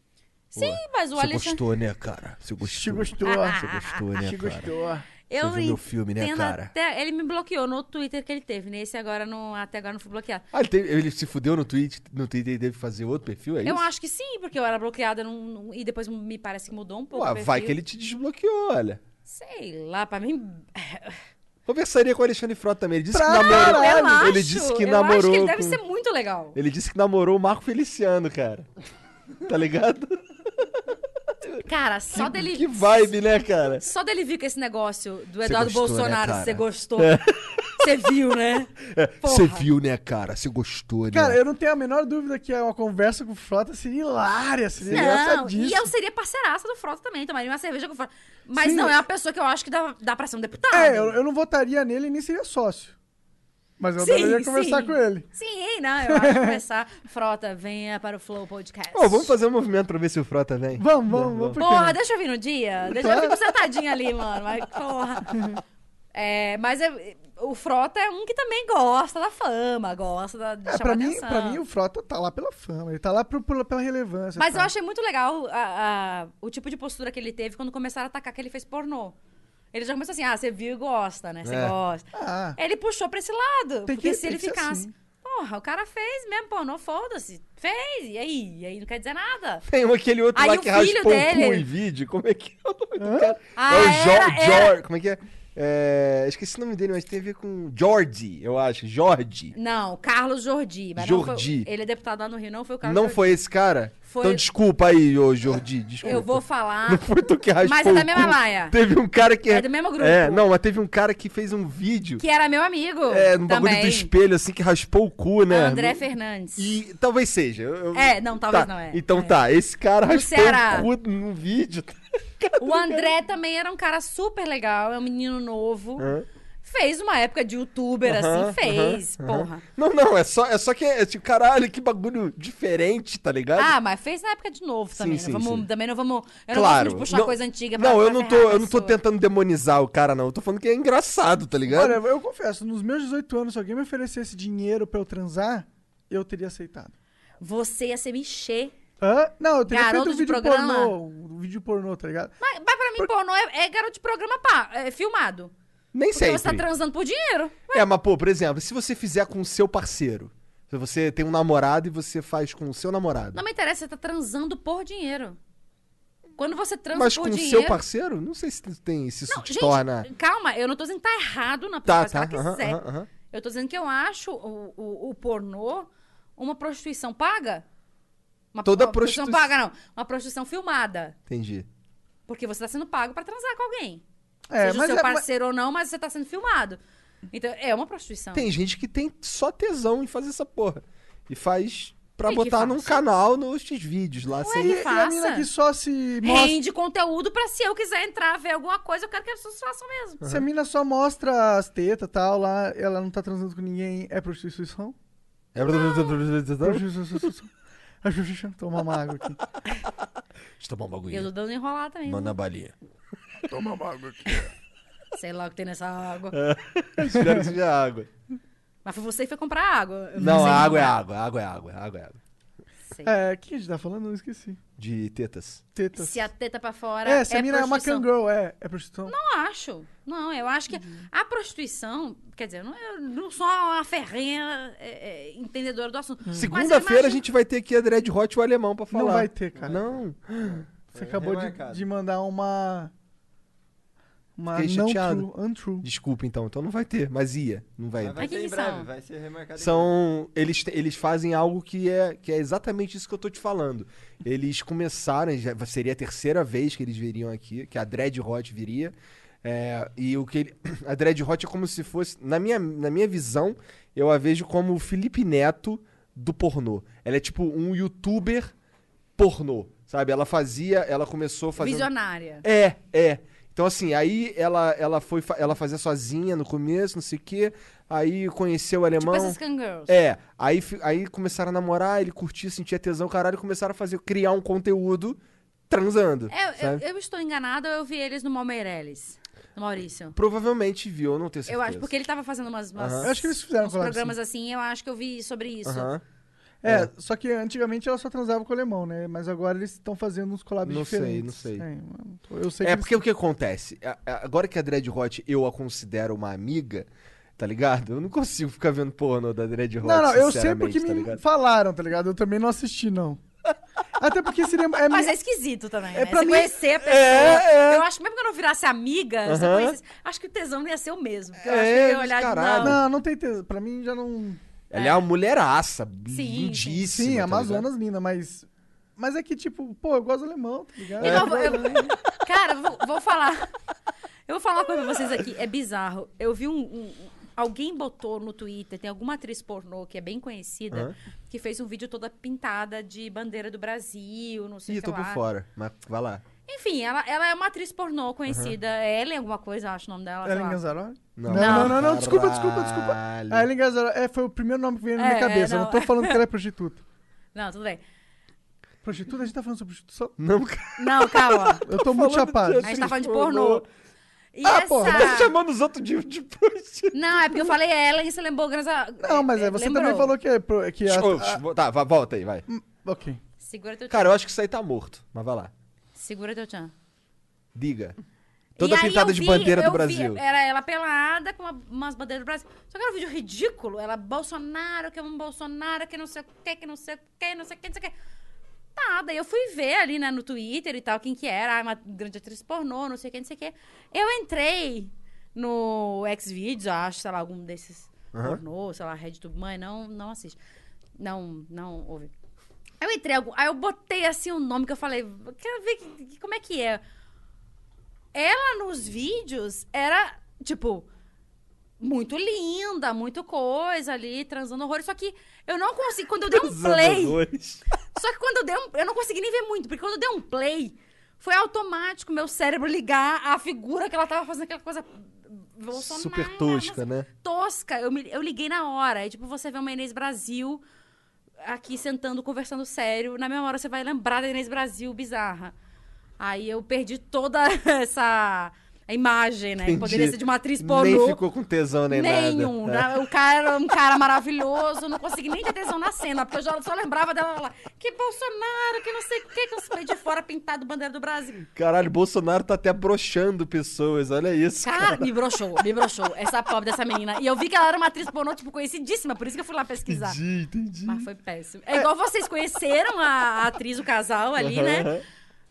Speaker 3: Sim, mas o
Speaker 2: Você
Speaker 3: Alexandre...
Speaker 2: gostou, né, cara? Você gostou.
Speaker 1: gostou.
Speaker 2: Você gostou, né, cara?
Speaker 1: gostou.
Speaker 3: Eu
Speaker 2: Você viu meu filme, né, cara?
Speaker 3: Até, ele me bloqueou no Twitter que ele teve. Nesse agora, não, até agora não fui bloqueado.
Speaker 2: Ah, ele, teve- ele se fudeu no, tweet, no Twitter e teve que fazer outro perfil, é
Speaker 3: Eu
Speaker 2: isso?
Speaker 3: acho que sim, porque eu era bloqueada e depois me parece que mudou um pouco.
Speaker 2: Ué,
Speaker 3: o
Speaker 2: vai que ele te desbloqueou, olha.
Speaker 3: Sei lá, pra mim.
Speaker 2: Conversaria com o Alexandre Frota também. Ele disse que
Speaker 1: Pra
Speaker 2: namorou.
Speaker 1: caralho!
Speaker 3: Eu acho,
Speaker 2: ele disse que
Speaker 3: eu
Speaker 2: namorou.
Speaker 3: acho que ele deve
Speaker 2: com-
Speaker 3: ser muito legal.
Speaker 2: Ele disse que namorou o Marco Feliciano, cara. Tá ligado?
Speaker 3: Cara, só dele.
Speaker 2: Que vibe, né, cara?
Speaker 3: Só dele vir com esse negócio do Eduardo
Speaker 2: gostou, né,
Speaker 3: Bolsonaro, você gostou. Você viu, né? Porra.
Speaker 2: Você viu, né, cara? Você gostou, né?
Speaker 1: Cara, eu não tenho a menor dúvida que uma conversa com o Frota seria hilária, seria
Speaker 3: Não, e eu seria parceiraça do Frota também, tomaria uma cerveja com o Frota. Mas
Speaker 1: Sim.
Speaker 3: não é uma pessoa que eu acho que dá, dá pra ser um deputado.
Speaker 1: É, eu, eu não votaria nele e nem seria sócio. Mas eu
Speaker 3: Sim,
Speaker 1: adoraria conversar
Speaker 3: sim.
Speaker 1: com ele.
Speaker 3: Sim, não, eu acho que começar. Frota, venha para o Flow Podcast.
Speaker 2: Ô, vamos fazer um movimento pra ver se o Frota vem.
Speaker 1: Vamos, vamos, vamos.
Speaker 3: Porra,
Speaker 1: não?
Speaker 3: deixa eu vir no dia. Deixa eu ficar sentadinha ali, mano. Mas, porra. É, mas é- o Frota é um que também gosta da fama, gosta da, de
Speaker 1: É,
Speaker 3: chamar
Speaker 1: pra, mim,
Speaker 3: atenção.
Speaker 1: pra mim, o Frota tá lá pela fama, ele tá lá pro- pela, pela relevância.
Speaker 3: Mas
Speaker 1: tá?
Speaker 3: eu achei muito legal a- a- o tipo de postura que ele teve quando começaram a atacar que ele fez pornô. Ele já começou assim, ah, você viu e gosta, né? Você
Speaker 2: É.
Speaker 3: gosta.
Speaker 1: Ah,
Speaker 3: Ele puxou pra esse lado.
Speaker 1: Tem
Speaker 3: porque
Speaker 1: que-
Speaker 3: se ele ficasse...
Speaker 1: assim.
Speaker 3: Pô, Porra, o cara fez mesmo pornô, foda-se. Fez, e aí? E aí não quer dizer nada.
Speaker 2: Tem um aquele outro
Speaker 3: Aí
Speaker 2: lá
Speaker 3: o
Speaker 2: que
Speaker 3: filho
Speaker 2: raspou
Speaker 3: dele-
Speaker 2: o cu em vídeo. Como é que é o nome do cara?
Speaker 3: Ah,
Speaker 2: é o
Speaker 3: era-
Speaker 2: Jor-
Speaker 3: era-
Speaker 2: Como é que é? É? Esqueci o nome dele, mas tem a ver com Jordi, eu acho. Jordi.
Speaker 3: Não, Carlos Jordi. Mas
Speaker 2: Jordi.
Speaker 3: Não foi, ele é deputado lá no Rio, não foi o Carlos
Speaker 2: Não
Speaker 3: Jordi.
Speaker 2: foi esse cara?
Speaker 3: Foi-
Speaker 2: Então desculpa aí, ô Jordi. Desculpa.
Speaker 3: Eu vou falar.
Speaker 2: Não foi tu que raspou
Speaker 3: Mas é da mesma laia.
Speaker 2: Teve um cara que...
Speaker 3: É do mesmo grupo.
Speaker 2: É, não, mas teve um cara que fez um vídeo...
Speaker 3: Que era meu amigo.
Speaker 2: É, no bagulho do espelho, assim, que raspou o cu, né?
Speaker 3: André Fernandes.
Speaker 2: E talvez seja. eu-
Speaker 3: É, não, talvez
Speaker 2: Tá,
Speaker 3: não é.
Speaker 2: Então
Speaker 3: É.
Speaker 2: tá, esse cara
Speaker 3: No
Speaker 2: raspou
Speaker 3: Ceará.
Speaker 2: o cu no vídeo.
Speaker 3: O André também era um cara super legal, é um menino novo.
Speaker 2: Hã?
Speaker 3: Fez uma época de youtuber,
Speaker 2: Aham,
Speaker 3: assim, fez,
Speaker 2: aham.
Speaker 3: porra.
Speaker 2: Não, não, é só, é só que é tipo, caralho, que bagulho diferente, tá ligado?
Speaker 3: Ah, mas fez na época de novo
Speaker 2: Sim,
Speaker 3: também.
Speaker 2: sim,
Speaker 3: não vamos,
Speaker 2: sim.
Speaker 3: Também não vamos. Eu não
Speaker 2: claro.
Speaker 3: gosto de puxar
Speaker 2: não,
Speaker 3: coisa antiga pra
Speaker 2: Não, eu
Speaker 3: pra
Speaker 2: não tô, eu não tô tentando demonizar o cara, não. Eu tô falando que é engraçado, tá ligado?
Speaker 1: Olha, eu confesso, nos meus 18 anos, se alguém me oferecesse dinheiro pra eu transar, eu teria aceitado.
Speaker 3: Você ia se mexer.
Speaker 1: Hã? Não, eu teria
Speaker 3: Garoto
Speaker 1: feito um
Speaker 3: de
Speaker 1: vídeo
Speaker 3: programa?
Speaker 1: pornô. Um vídeo pornô, tá ligado?
Speaker 3: Mas, mas pra mim, pornô é, é garoto de programa pá, é filmado.
Speaker 2: Nem
Speaker 3: Porque
Speaker 2: sempre.
Speaker 3: você tá transando por dinheiro.
Speaker 2: É, mas pô, por exemplo, se você fizer com o seu parceiro, se você tem um namorado e você faz com o seu namorado,
Speaker 3: Não me interessa, você tá transando por dinheiro. Quando você transa
Speaker 2: mas
Speaker 3: por
Speaker 2: com o
Speaker 3: dinheiro.
Speaker 2: seu parceiro, não sei se tem, se isso
Speaker 3: Não,
Speaker 2: te
Speaker 3: gente,
Speaker 2: torna...
Speaker 3: calma, eu não tô dizendo que tá errado na
Speaker 2: Tá,
Speaker 3: faz o
Speaker 2: tá,
Speaker 3: que ela
Speaker 2: aham,
Speaker 3: quiser.
Speaker 2: aham, aham.
Speaker 3: Eu tô dizendo que eu acho o, o, o pornô uma prostituição paga. Uma,
Speaker 2: Toda
Speaker 3: uma prostituição
Speaker 2: prostitu-
Speaker 3: paga, não. Uma prostituição filmada.
Speaker 2: Entendi.
Speaker 3: Porque você tá sendo pago pra transar com alguém.
Speaker 1: É,
Speaker 3: Seja o
Speaker 1: mas
Speaker 3: seu
Speaker 1: é- mas-
Speaker 3: parceiro ou não, mas você tá sendo filmado. Então, é uma prostituição.
Speaker 2: Tem gente que tem só tesão em fazer essa porra. E faz pra botar num canal nos X-vídeos lá.
Speaker 3: Ué,
Speaker 2: sem...
Speaker 1: E, e a mina que só se mostra.
Speaker 3: Rende conteúdo pra se eu quiser entrar, ver alguma coisa, eu quero que as pessoas façam mesmo.
Speaker 1: Se a mina só mostra as tetas e tal, lá, ela não tá transando com ninguém, é prostituição?
Speaker 2: É...
Speaker 1: Prostituição. Prostituição. Toma uma água aqui.
Speaker 2: Deixa eu tomar um
Speaker 3: E eu tô dando enrolar também.
Speaker 2: Manda a balinha.
Speaker 1: Toma uma água aqui.
Speaker 3: Sei lá o que tem nessa água.
Speaker 2: Espero que seja água.
Speaker 3: Mas foi você que foi comprar água. Eu
Speaker 2: Não,
Speaker 3: sei
Speaker 2: a água é
Speaker 3: não.
Speaker 2: água, a água é água, a água é água.
Speaker 3: Sei.
Speaker 1: É, o que a gente tá falando? Eu esqueci.
Speaker 2: De tetas.
Speaker 1: Tetas.
Speaker 3: Se a teta pra fora
Speaker 1: É, se a mina é uma cangirl, é, é prostituição.
Speaker 3: Não acho. Não, eu acho que a prostituição, quer dizer, eu não, eu não sou uma ferrenha é, é, entendedora do assunto. Mas eu
Speaker 2: Segunda-feira a
Speaker 3: imagino-
Speaker 2: gente vai ter aqui a Dread Hot e o alemão pra falar.
Speaker 1: Não vai ter, cara.
Speaker 2: Não.
Speaker 1: Você
Speaker 5: Foi
Speaker 1: acabou de,
Speaker 5: remarcado.
Speaker 1: de mandar uma. Uma
Speaker 2: Fiquei
Speaker 1: não
Speaker 2: chateado.
Speaker 1: true, untrue.
Speaker 2: Desculpa então, então não vai ter, mas ia, não vai.
Speaker 5: Mas vai ser
Speaker 3: que
Speaker 5: em breve,
Speaker 3: são?
Speaker 5: vai ser remarcado em
Speaker 2: São. Eles, eles fazem algo que é, que é exatamente isso que eu tô te falando. Eles começaram, já seria a terceira vez que eles viriam aqui, que a Dread Hot viria. É, e o que ele, a Dread Hot é como se fosse, na minha, na minha visão, eu a vejo como o Felipe Neto do pornô. Ela é tipo um youtuber pornô, sabe? Ela fazia, ela começou fazendo
Speaker 3: Visionária.
Speaker 2: é, é. Então, assim, aí ela, ela foi fa- ela fazia sozinha no começo, não sei o quê. Aí conheceu o alemão.
Speaker 3: Tipo essas cangirls.
Speaker 2: É, aí, aí começaram a namorar, ele curtia, sentia tesão, caralho, e começaram a fazer, criar um conteúdo transando.
Speaker 3: É, eu,
Speaker 2: sabe?
Speaker 3: eu estou enganada, eu vi eles no Malmeireles, no Maurício.
Speaker 2: Provavelmente viu, eu não tenho certeza.
Speaker 3: Eu acho, porque ele tava fazendo umas, umas-
Speaker 2: Aham.
Speaker 1: Eu acho que eles fizeram
Speaker 3: uns programas assim, eu acho que eu vi sobre isso.
Speaker 2: Aham.
Speaker 1: É, só que antigamente ela só transava com o alemão, né? Mas agora eles estão fazendo uns collabs
Speaker 2: Não sei,
Speaker 1: diferentes.
Speaker 2: não sei.
Speaker 1: É, eu sei
Speaker 2: É,
Speaker 1: que
Speaker 2: porque o que acontece? Agora que a Dread Hot eu a considero uma amiga, tá ligado? Eu não consigo ficar vendo pornô da Dread Hot,
Speaker 1: Não, não, eu sei porque
Speaker 2: tá
Speaker 1: me falaram, tá ligado? Eu também não assisti, não. Até porque seria. É,
Speaker 3: Mas é esquisito também,
Speaker 1: É,
Speaker 3: né?
Speaker 1: pra
Speaker 3: Você
Speaker 1: mim-
Speaker 3: conhecer a pessoa.
Speaker 2: É, é.
Speaker 3: Eu acho que mesmo que eu não virasse amiga, você
Speaker 2: Aham.
Speaker 3: conhecesse, acho que o tesão não ia ser o mesmo. Eu
Speaker 2: É,
Speaker 3: acho que eu ia olhar de
Speaker 2: caralho.
Speaker 3: não.
Speaker 1: Não, não tem. Te... Pra mim já não.
Speaker 2: Ela é uma mulheraça,
Speaker 3: Sim,
Speaker 2: lindíssima.
Speaker 1: Sim,
Speaker 2: tá
Speaker 1: Amazonas linda, mas. Mas é que, tipo, pô, eu gosto do alemão, tá ligado?
Speaker 3: Eu não- eu- cara, vou, vou falar. Eu vou falar uma coisa pra vocês aqui. É bizarro. Eu vi um. um- alguém botou no Twitter, tem alguma atriz pornô que é bem conhecida,
Speaker 2: Hã?
Speaker 3: que fez um vídeo toda pintada de bandeira do Brasil, não sei
Speaker 2: Ih,
Speaker 3: o que
Speaker 2: tô
Speaker 3: lá.
Speaker 2: por fora, mas vai lá.
Speaker 3: Enfim, ela, ela é uma atriz pornô conhecida. É Ellen alguma coisa, acho o nome dela. sei
Speaker 1: Ellen. Gazzaroli?
Speaker 2: Não.
Speaker 1: Não, não, não, não, desculpa, desculpa, desculpa.
Speaker 2: Caralho.
Speaker 1: A Ellen Gazzaroli é, foi o primeiro nome que veio na minha
Speaker 3: É,
Speaker 1: cabeça.
Speaker 3: é,
Speaker 1: eu não
Speaker 3: não.
Speaker 1: tô falando que ela é prostituta.
Speaker 3: Não, tudo bem.
Speaker 1: Prostituta? A gente tá falando sobre prostituição?
Speaker 2: Não, cara.
Speaker 3: Não, calma.
Speaker 1: Eu tô muito
Speaker 2: falando
Speaker 1: chapado.
Speaker 2: de-
Speaker 3: A gente tá falando de
Speaker 2: pornô.
Speaker 3: E
Speaker 1: Ah,
Speaker 3: essa...
Speaker 1: porra,
Speaker 2: Tá chamando os outros de, de prostituta.
Speaker 3: Não, é porque eu falei Ellen e você lembrou Graça...
Speaker 1: Não, mas é, você
Speaker 3: lembrou.
Speaker 1: também falou que é. pro- Que a,
Speaker 2: Ô,
Speaker 1: a-
Speaker 2: Tá, vai, volta aí, vai.
Speaker 1: ok.
Speaker 3: Segura teu
Speaker 2: Cara, eu acho que isso aí tá morto, mas vai lá.
Speaker 3: Segura teu tchan.
Speaker 2: Diga. Toda
Speaker 3: E
Speaker 2: pintada de bandeira do
Speaker 3: eu vi-
Speaker 2: Brasil.
Speaker 3: era ela pelada com uma- umas bandeiras do Brasil. Só que era um vídeo ridículo. Ela, Bolsonaro, que é um Bolsonaro, que não sei o que, que não sei o que, não sei o que, não sei o que. Tá, daí eu fui ver ali, né, no Twitter e tal, quem que era. Ah, uma grande atriz pornô, não sei o que, não sei o que. Eu entrei no Xvideos, acho, sei lá, algum desses
Speaker 2: Aham.
Speaker 3: pornô, sei lá, RedTube. Mãe, não, não assiste. Não, não ouve. Eu entrei, algum- aí eu botei assim o nome que eu falei, quero ver que- que- como é que é. Ela nos vídeos era, tipo, muito linda, muito coisa ali, transando horrores. Só que eu não consegui. Quando eu dei um play. Só que quando eu dei um. Eu não consegui nem ver muito, porque quando eu dei um play, foi automático meu cérebro ligar a figura que ela tava fazendo aquela coisa. Bolsonaro,
Speaker 2: Super tosca, né?
Speaker 3: tosca. Eu, me- eu liguei na hora. Aí, tipo, você vê uma Inês Brasil aqui sentando, conversando sério. Na mesma hora você vai lembrar da Inês Brasil bizarra. Aí eu perdi toda essa a imagem, né? Que poderia
Speaker 2: Entendi.
Speaker 3: ser de uma atriz
Speaker 2: Nem
Speaker 3: pornô.
Speaker 2: ficou com tesão nem
Speaker 3: Nenhum.
Speaker 2: nada. É.
Speaker 3: né? O cara era um cara maravilhoso, não consegui nem ter tesão na cena, porque eu já só lembrava dela lá. Que Bolsonaro, que não sei o que, que eu de fora pintado bandeira do Brasil.
Speaker 2: Caralho, Bolsonaro tá até broxando pessoas, olha isso.
Speaker 3: Cara, me broxou, me broxou. Essa pobre dessa menina. E eu vi que ela era uma atriz pornô, tipo, conhecidíssima, por isso que eu fui lá pesquisar.
Speaker 2: Entendi, entendi.
Speaker 3: Mas foi péssimo. É igual vocês conheceram a, a atriz, o casal ali, né?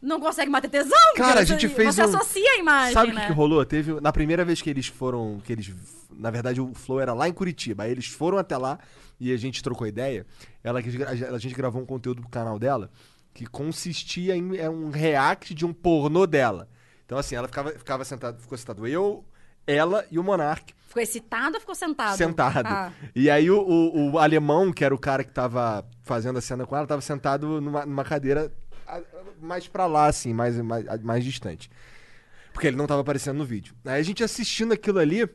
Speaker 3: Não consegue bater tesão.
Speaker 2: Cara, a
Speaker 3: você-
Speaker 2: gente fez
Speaker 3: Você
Speaker 2: um-
Speaker 3: associa a imagem,
Speaker 2: Sabe o
Speaker 3: né?
Speaker 2: que, que rolou? Teve na primeira vez que eles foram, que eles, na verdade o flow era lá em Curitiba. Aí eles foram até lá e a gente trocou ideia. Ela a gente gravou um conteúdo pro canal dela que consistia em é um react de um pornô dela. Então assim, ela ficava, ficava sentada, ficou sentado eu, ela e o Monark
Speaker 3: Ficou excitado ou ficou sentado?
Speaker 2: sentado.
Speaker 3: Ah.
Speaker 2: E aí o, o, o alemão, que era o cara que tava fazendo a cena com ela, tava sentado numa, numa cadeira mais pra lá, assim, mais, mais, mais distante. Porque ele não tava aparecendo no vídeo. Aí a gente assistindo aquilo ali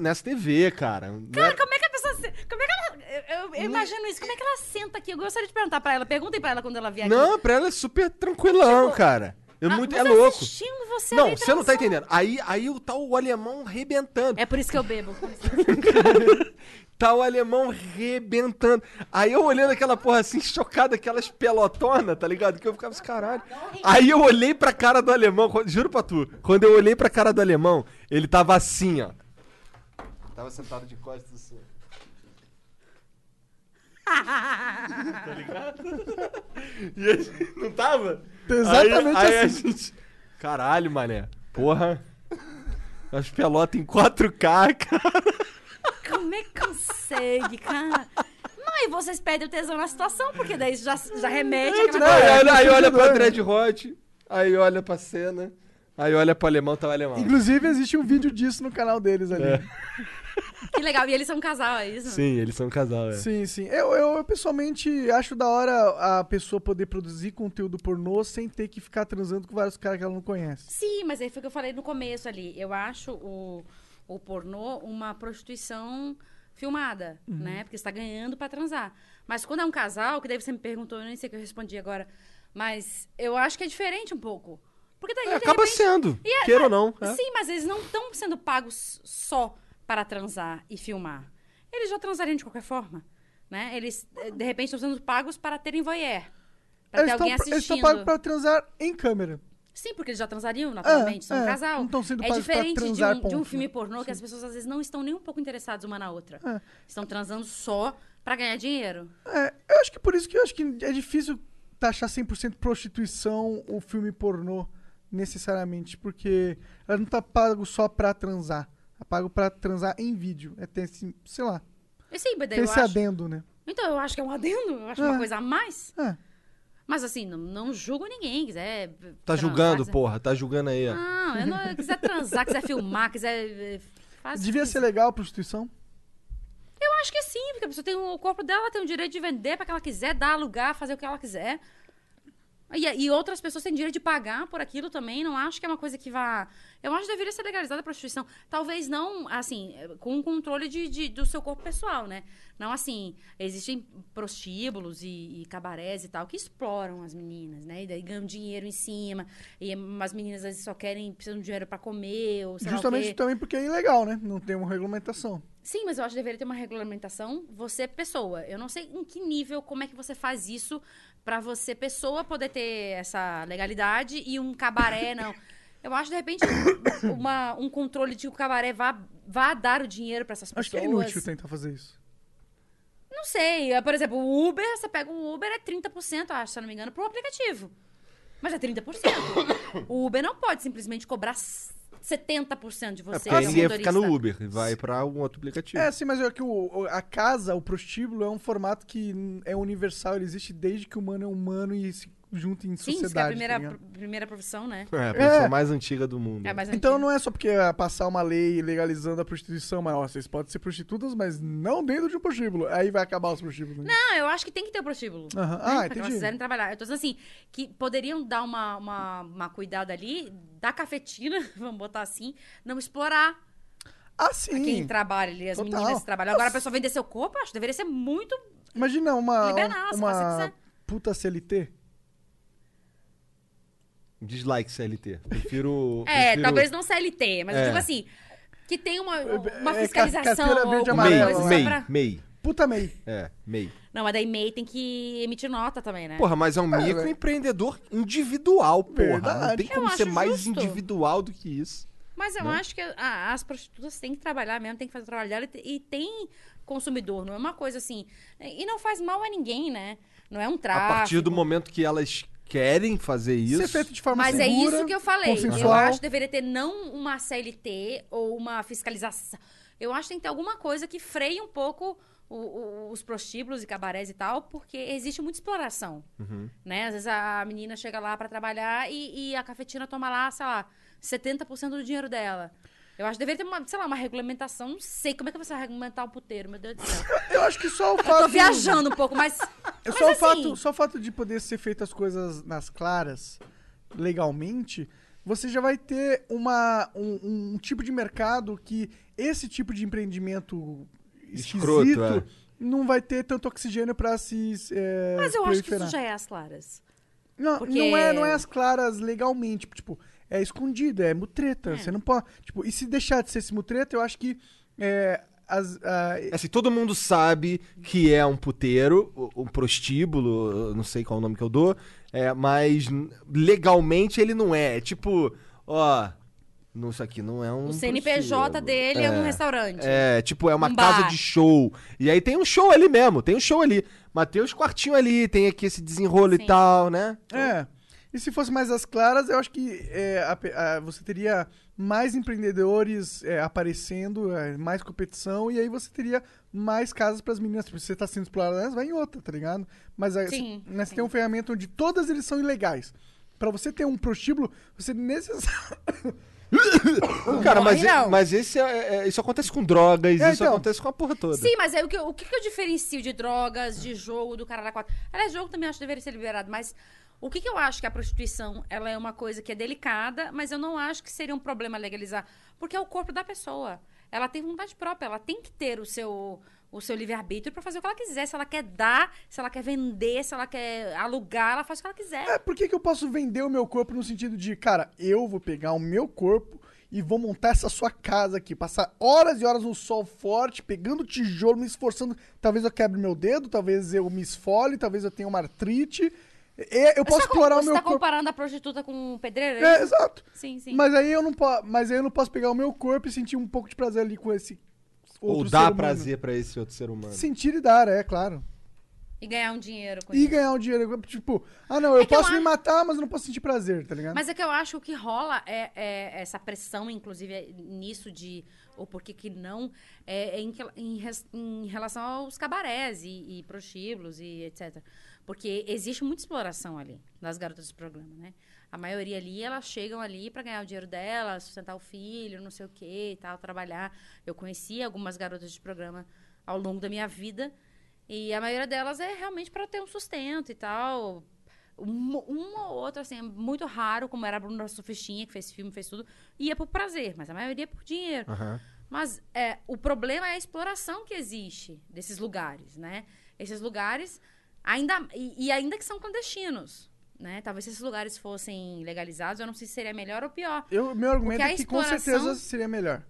Speaker 2: nessa TV, cara.
Speaker 3: Cara,
Speaker 2: era-
Speaker 3: como é que a pessoa. Como é que ela. Eu, eu- eu imagino isso. Como é que ela senta aqui? Eu gostaria de perguntar pra ela. Perguntem pra ela quando ela vier aqui.
Speaker 2: Não, pra ela é super tranquilão,
Speaker 3: Tipo,
Speaker 2: cara. É,
Speaker 3: Ah,
Speaker 2: muito, é louco.
Speaker 3: assistindo você
Speaker 2: Não,
Speaker 3: ali
Speaker 2: você não tá entendendo. Aí, aí o tal o alemão rebentando.
Speaker 3: É por isso que eu bebo.
Speaker 2: Tá o alemão rebentando. Aí eu olhando aquela porra assim, chocado, aquelas pelotona, tá ligado? Que eu ficava assim, caralho. Aí eu olhei pra cara do alemão, juro pra tu, quando eu olhei pra cara do alemão, ele tava assim, ó. Tava sentado de costas assim. tá ligado? E a gente, não tava?
Speaker 1: Exatamente
Speaker 2: aí, aí
Speaker 1: assim.
Speaker 2: a gente. Caralho, mané. Porra. As pelotas em 4K, cara.
Speaker 3: Como é que consegue, cara? Não, e vocês perdem o tesão na situação, porque daí já, já remete
Speaker 2: Não,
Speaker 3: àquela
Speaker 2: aí, olha, aí olha pra
Speaker 1: né?
Speaker 2: Dread Hot, aí olha pra cena, aí olha pro alemão, tá o alemão.
Speaker 1: Inclusive, existe um vídeo disso no canal deles ali.
Speaker 2: É.
Speaker 3: Que legal. E eles são um casal, é isso?
Speaker 2: Sim, eles são um casal, é.
Speaker 1: Sim, sim. Eu, eu, eu, pessoalmente acho da hora a pessoa poder produzir conteúdo pornô sem ter que ficar transando com vários caras que ela não conhece.
Speaker 3: Sim, mas aí foi o que eu falei no começo ali. Eu acho o, o pornô uma prostituição filmada,
Speaker 2: Uhum.
Speaker 3: né? Porque você tá ganhando pra transar. Mas quando é um casal, que daí você me perguntou, eu nem sei o que eu respondi agora, mas eu acho que é diferente um pouco. Porque daí,
Speaker 2: É, acaba
Speaker 3: repente-
Speaker 2: sendo,
Speaker 3: E é-
Speaker 2: queira ou não. é.
Speaker 3: Sim, mas eles não estão sendo pagos só para transar e filmar. Eles já transariam de qualquer forma, né? Eles, eh, de repente, estão sendo pagos para terem voyeur. Para ter
Speaker 1: Eles
Speaker 3: alguém
Speaker 1: estão
Speaker 3: assistindo.
Speaker 1: pagos pra transar em câmera.
Speaker 3: Sim, porque eles já transariam, naturalmente, são um
Speaker 1: é,
Speaker 3: casal.
Speaker 1: não sendo
Speaker 3: é diferente de
Speaker 1: transar,
Speaker 3: um, de um filme
Speaker 1: né?
Speaker 3: pornô que as pessoas às vezes não estão nem um pouco interessadas uma na outra.
Speaker 1: É.
Speaker 3: Estão transando só pra ganhar dinheiro.
Speaker 1: É, eu acho que por isso que eu acho que é difícil taxar 100% prostituição o filme pornô, necessariamente, porque ela não tá pago só pra transar. É pago pra transar em vídeo. É ter esse, sei lá,
Speaker 3: E sim, mas daí
Speaker 1: ter
Speaker 3: eu
Speaker 1: esse
Speaker 3: acho...
Speaker 1: adendo, né?
Speaker 3: Então, eu acho que é um adendo, eu acho
Speaker 1: É.
Speaker 3: uma coisa a mais.
Speaker 1: É.
Speaker 3: Mas assim, não, não julgo ninguém, quiser...
Speaker 2: Tá
Speaker 3: transar,
Speaker 2: julgando,
Speaker 3: quiser-
Speaker 2: porra, tá julgando aí, ó.
Speaker 3: Não, eu não, quiser transar, quiser filmar, quiser... eh, Faz
Speaker 1: Devia ser legal a prostituição.
Speaker 3: Eu acho que sim, porque a pessoa tem o corpo dela, tem o direito de vender pra que ela quiser, dar, alugar, fazer o que ela quiser. E, e outras pessoas têm direito de pagar por aquilo também. Não acho que é uma coisa que vá. Eu acho que deveria ser legalizada a prostituição. Talvez não, assim, com o controle de, de- do seu corpo pessoal, né? Não assim. Existem prostíbulos e, e cabarés e tal que exploram as meninas, né? E daí ganham dinheiro em cima. E as meninas às vezes só querem, precisam de dinheiro pra comer. Ou sei
Speaker 1: Justamente também porque é ilegal, né? Não tem uma regulamentação.
Speaker 3: Sim, mas eu acho que deveria ter uma regulamentação. Você, pessoa. Eu não sei em que nível, como é que você faz isso pra você, pessoa, poder ter essa legalidade e um cabaré, não. Eu acho, de repente, uma- um controle de que o cabaré vá, vá dar o dinheiro pra essas pessoas.
Speaker 1: Acho que é inútil tentar fazer isso.
Speaker 3: Não sei. é, Por exemplo, o Uber, você pega um Uber, é 30%, acho, se eu não me engano, pro aplicativo. Mas é 30%. o Uber não pode simplesmente cobrar 70% de
Speaker 2: É
Speaker 3: você. é um
Speaker 2: ninguém fica no. Uber e vai pra um outro aplicativo.
Speaker 1: É, sim, mas é que o, o- a casa, o prostíbulo, é um formato que é universal, ele existe desde que o humano é humano e se junta em
Speaker 3: Sim,
Speaker 1: sociedade.
Speaker 3: isso que é a primeira,
Speaker 1: tá
Speaker 3: pr- primeira profissão, né?
Speaker 2: É, a pessoa
Speaker 1: É.
Speaker 2: mais antiga do mundo.
Speaker 3: É mais
Speaker 1: Então
Speaker 3: antiga.
Speaker 1: não é só porque é passar uma lei legalizando a prostituição, mas ó, vocês podem ser prostitutas, mas não dentro de um prostíbulo. Aí vai acabar os prostíbulos. Né?
Speaker 3: Não, eu acho que tem que ter o prostíbulo.
Speaker 1: Aham.
Speaker 3: né?
Speaker 1: Ah,
Speaker 3: Pra que elas
Speaker 1: entendi.
Speaker 3: quiserem trabalhar. Eu tô dizendo assim, que poderiam dar uma, uma, uma cuidada ali da cafetina, vamos botar assim, não explorar
Speaker 1: Ah,
Speaker 3: quem
Speaker 1: sim.
Speaker 3: trabalha ali, as
Speaker 1: Total.
Speaker 3: meninas que trabalham. Agora a pessoa vender seu corpo, eu acho que deveria ser muito.
Speaker 1: Imagina uma,
Speaker 3: Liberar, se você
Speaker 1: uma
Speaker 3: quiser.
Speaker 1: puta CLT.
Speaker 2: Dislike CLT. Prefiro.
Speaker 3: É,
Speaker 2: prefiro-
Speaker 3: talvez não CLT, mas eu
Speaker 2: É.
Speaker 3: digo assim, que tem uma, uma
Speaker 1: É,
Speaker 3: fiscalização.
Speaker 1: carteira verde
Speaker 3: alguma
Speaker 1: amarela
Speaker 3: coisa
Speaker 1: lá.
Speaker 3: só
Speaker 2: MEI,
Speaker 3: pra-
Speaker 2: MEI.
Speaker 1: Puta MEI.
Speaker 2: É, MEI.
Speaker 3: Não, mas daí MEI tem que emitir nota também, né?
Speaker 2: Porra, mas é um microempreendedor individual, porra.
Speaker 1: Verdade.
Speaker 2: Não tem
Speaker 3: Eu
Speaker 2: como ser mais
Speaker 3: justo.
Speaker 2: individual do que isso.
Speaker 3: Mas eu
Speaker 2: Né?
Speaker 3: acho que a- as prostitutas têm que trabalhar mesmo, têm que fazer o trabalho dela e, e tem consumidor, não é uma coisa assim. E não faz mal a ninguém, né? Não é um tráfico.
Speaker 2: A partir do momento que elas querem fazer isso.
Speaker 1: Ser feito de forma
Speaker 3: Mas é
Speaker 1: segura,
Speaker 3: isso que eu falei. Eu acho que deveria ter não uma CLT ou uma fiscalização. Eu acho que tem que ter alguma coisa que freie um pouco o- o- os prostíbulos e cabarés e tal, porque existe muita exploração.
Speaker 2: Uhum.
Speaker 3: Né? Às vezes a menina chega lá pra trabalhar e, e a cafetina toma lá, sei lá, 70% do dinheiro dela. Eu acho que deveria ter uma, sei lá, uma regulamentação. Não sei como é que você vai regulamentar o puteiro, meu Deus do céu.
Speaker 1: Eu acho que só o
Speaker 3: Eu
Speaker 1: fato.
Speaker 3: tô viajando um pouco, mas.
Speaker 1: É
Speaker 3: mas
Speaker 1: só, o
Speaker 3: assim,
Speaker 1: fato, só o fato de poder ser feitas as coisas nas claras, legalmente, você já vai ter uma, um, um tipo de mercado que esse tipo de empreendimento
Speaker 2: Escroto,
Speaker 1: esquisito
Speaker 2: é.
Speaker 1: não vai ter tanto oxigênio pra se. É,
Speaker 3: Mas eu acho que isso
Speaker 1: proliferar.
Speaker 3: já é as claras.
Speaker 1: Não,
Speaker 3: Porque-
Speaker 1: não, é, não é as claras legalmente. Tipo, é escondido, é mutreta.
Speaker 3: É.
Speaker 1: Você não pode. Tipo, e se deixar de ser esse mutreta, eu acho que. É, as, a-
Speaker 2: Assim, todo mundo sabe que é um puteiro, um prostíbulo, não sei qual é o nome que eu dou, é, mas legalmente ele não é. É tipo, ó, não, isso aqui não é um.
Speaker 3: O CNPJ
Speaker 2: prostíbulo.
Speaker 3: dele é, um restaurante.
Speaker 2: É, tipo, é uma
Speaker 3: Um
Speaker 2: casa de show. E aí tem um show ali mesmo, tem um show ali. Mas tem os quartinhos ali, tem aqui esse desenrolo
Speaker 3: Sim.
Speaker 2: e tal, né?
Speaker 1: É. E se fosse mais as claras, eu acho que é, a a- você teria mais empreendedores é, aparecendo, é, mais competição, e aí você teria mais casas para as meninas. Tipo, se você tá sendo explorada, vai em outra, tá ligado? Mas aí,
Speaker 3: Sim,
Speaker 1: você, né, você tem um ferramenta onde todas eles são ilegais. Pra você ter um prostíbulo, você necessariamente.
Speaker 2: Cara,
Speaker 3: morre,
Speaker 2: mas,
Speaker 3: não.
Speaker 2: mas esse é- é- isso acontece com drogas,
Speaker 1: É,
Speaker 2: isso
Speaker 1: então.
Speaker 2: acontece com a porra toda.
Speaker 3: Sim, mas aí o que, o que que eu diferencio de drogas, de jogo, do cara da quatro? Aliás, jogo também acho que deveria ser liberado, mas o que, que eu acho que a prostituição ela é uma coisa que é delicada, mas eu não acho que seria um problema legalizar, porque é o corpo da pessoa. Ela tem vontade própria, ela tem que ter o seu o seu livre-arbítrio pra fazer o que ela quiser. Se ela quer dar, se ela quer vender, se ela quer alugar, ela faz o que ela quiser.
Speaker 1: É, por que, que eu posso vender o meu corpo no sentido de, cara, eu vou pegar o meu corpo e vou montar essa sua casa aqui, passar horas e horas no sol forte, pegando tijolo, me esforçando. Talvez eu quebre meu dedo, talvez eu me esfole, talvez eu tenha uma artrite. É, eu posso
Speaker 3: você tá,
Speaker 1: explorar o
Speaker 3: você
Speaker 1: meu
Speaker 3: tá
Speaker 1: corpo.
Speaker 3: comparando a prostituta com o pedreiro?
Speaker 1: É,
Speaker 3: isso?
Speaker 1: exato.
Speaker 3: Sim, sim.
Speaker 1: Mas aí eu não posso, mas aí eu não posso pegar o meu corpo e sentir um pouco de prazer ali com esse outro
Speaker 2: Ou
Speaker 1: humano.
Speaker 2: prazer pra esse outro ser humano.
Speaker 1: Sentir e dar, é claro.
Speaker 3: E ganhar um dinheiro com
Speaker 1: E
Speaker 3: isso.
Speaker 1: ganhar um dinheiro, tipo, ah não, eu
Speaker 3: É que eu
Speaker 1: posso me
Speaker 3: acho-
Speaker 1: matar, mas eu não posso sentir prazer, tá ligado?
Speaker 3: Mas é que eu acho que o que rola é, é essa pressão, inclusive, é nisso de. Ou por que que não, é, é em, em em relação aos cabarés e, e prostíbulos e etc. Porque existe muita exploração ali, das garotas de programa, né? A maioria ali, elas chegam ali para ganhar o dinheiro delas, sustentar o filho, não sei o quê e tal, trabalhar. Eu conheci algumas garotas de programa ao longo da minha vida. E a maioria delas é realmente para ter um sustento e tal. Um, um ou outro, assim, é muito raro, como era a Bruna Sufistinha, que fez filme, fez tudo, ia por prazer, mas a maioria é por dinheiro.
Speaker 2: Aham.
Speaker 3: Mas é, o problema é a exploração que existe desses lugares, né? Esses lugares, ainda e, e ainda que são clandestinos, né? Talvez se esses lugares fossem legalizados, eu não sei se seria melhor ou pior.
Speaker 1: Eu, meu argumento é que com
Speaker 3: exploração-
Speaker 1: certeza seria melhor.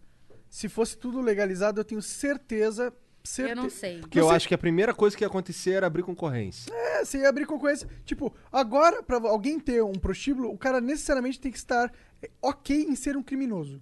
Speaker 1: Se fosse tudo legalizado, eu tenho certeza certe-
Speaker 3: Eu não sei.
Speaker 2: Porque eu
Speaker 1: Você-
Speaker 2: acho que a primeira coisa que ia acontecer era abrir concorrência.
Speaker 1: É, você ia abrir concorrência. Tipo, agora, pra alguém ter um prostíbulo, o cara necessariamente tem que estar é, ok em ser um criminoso.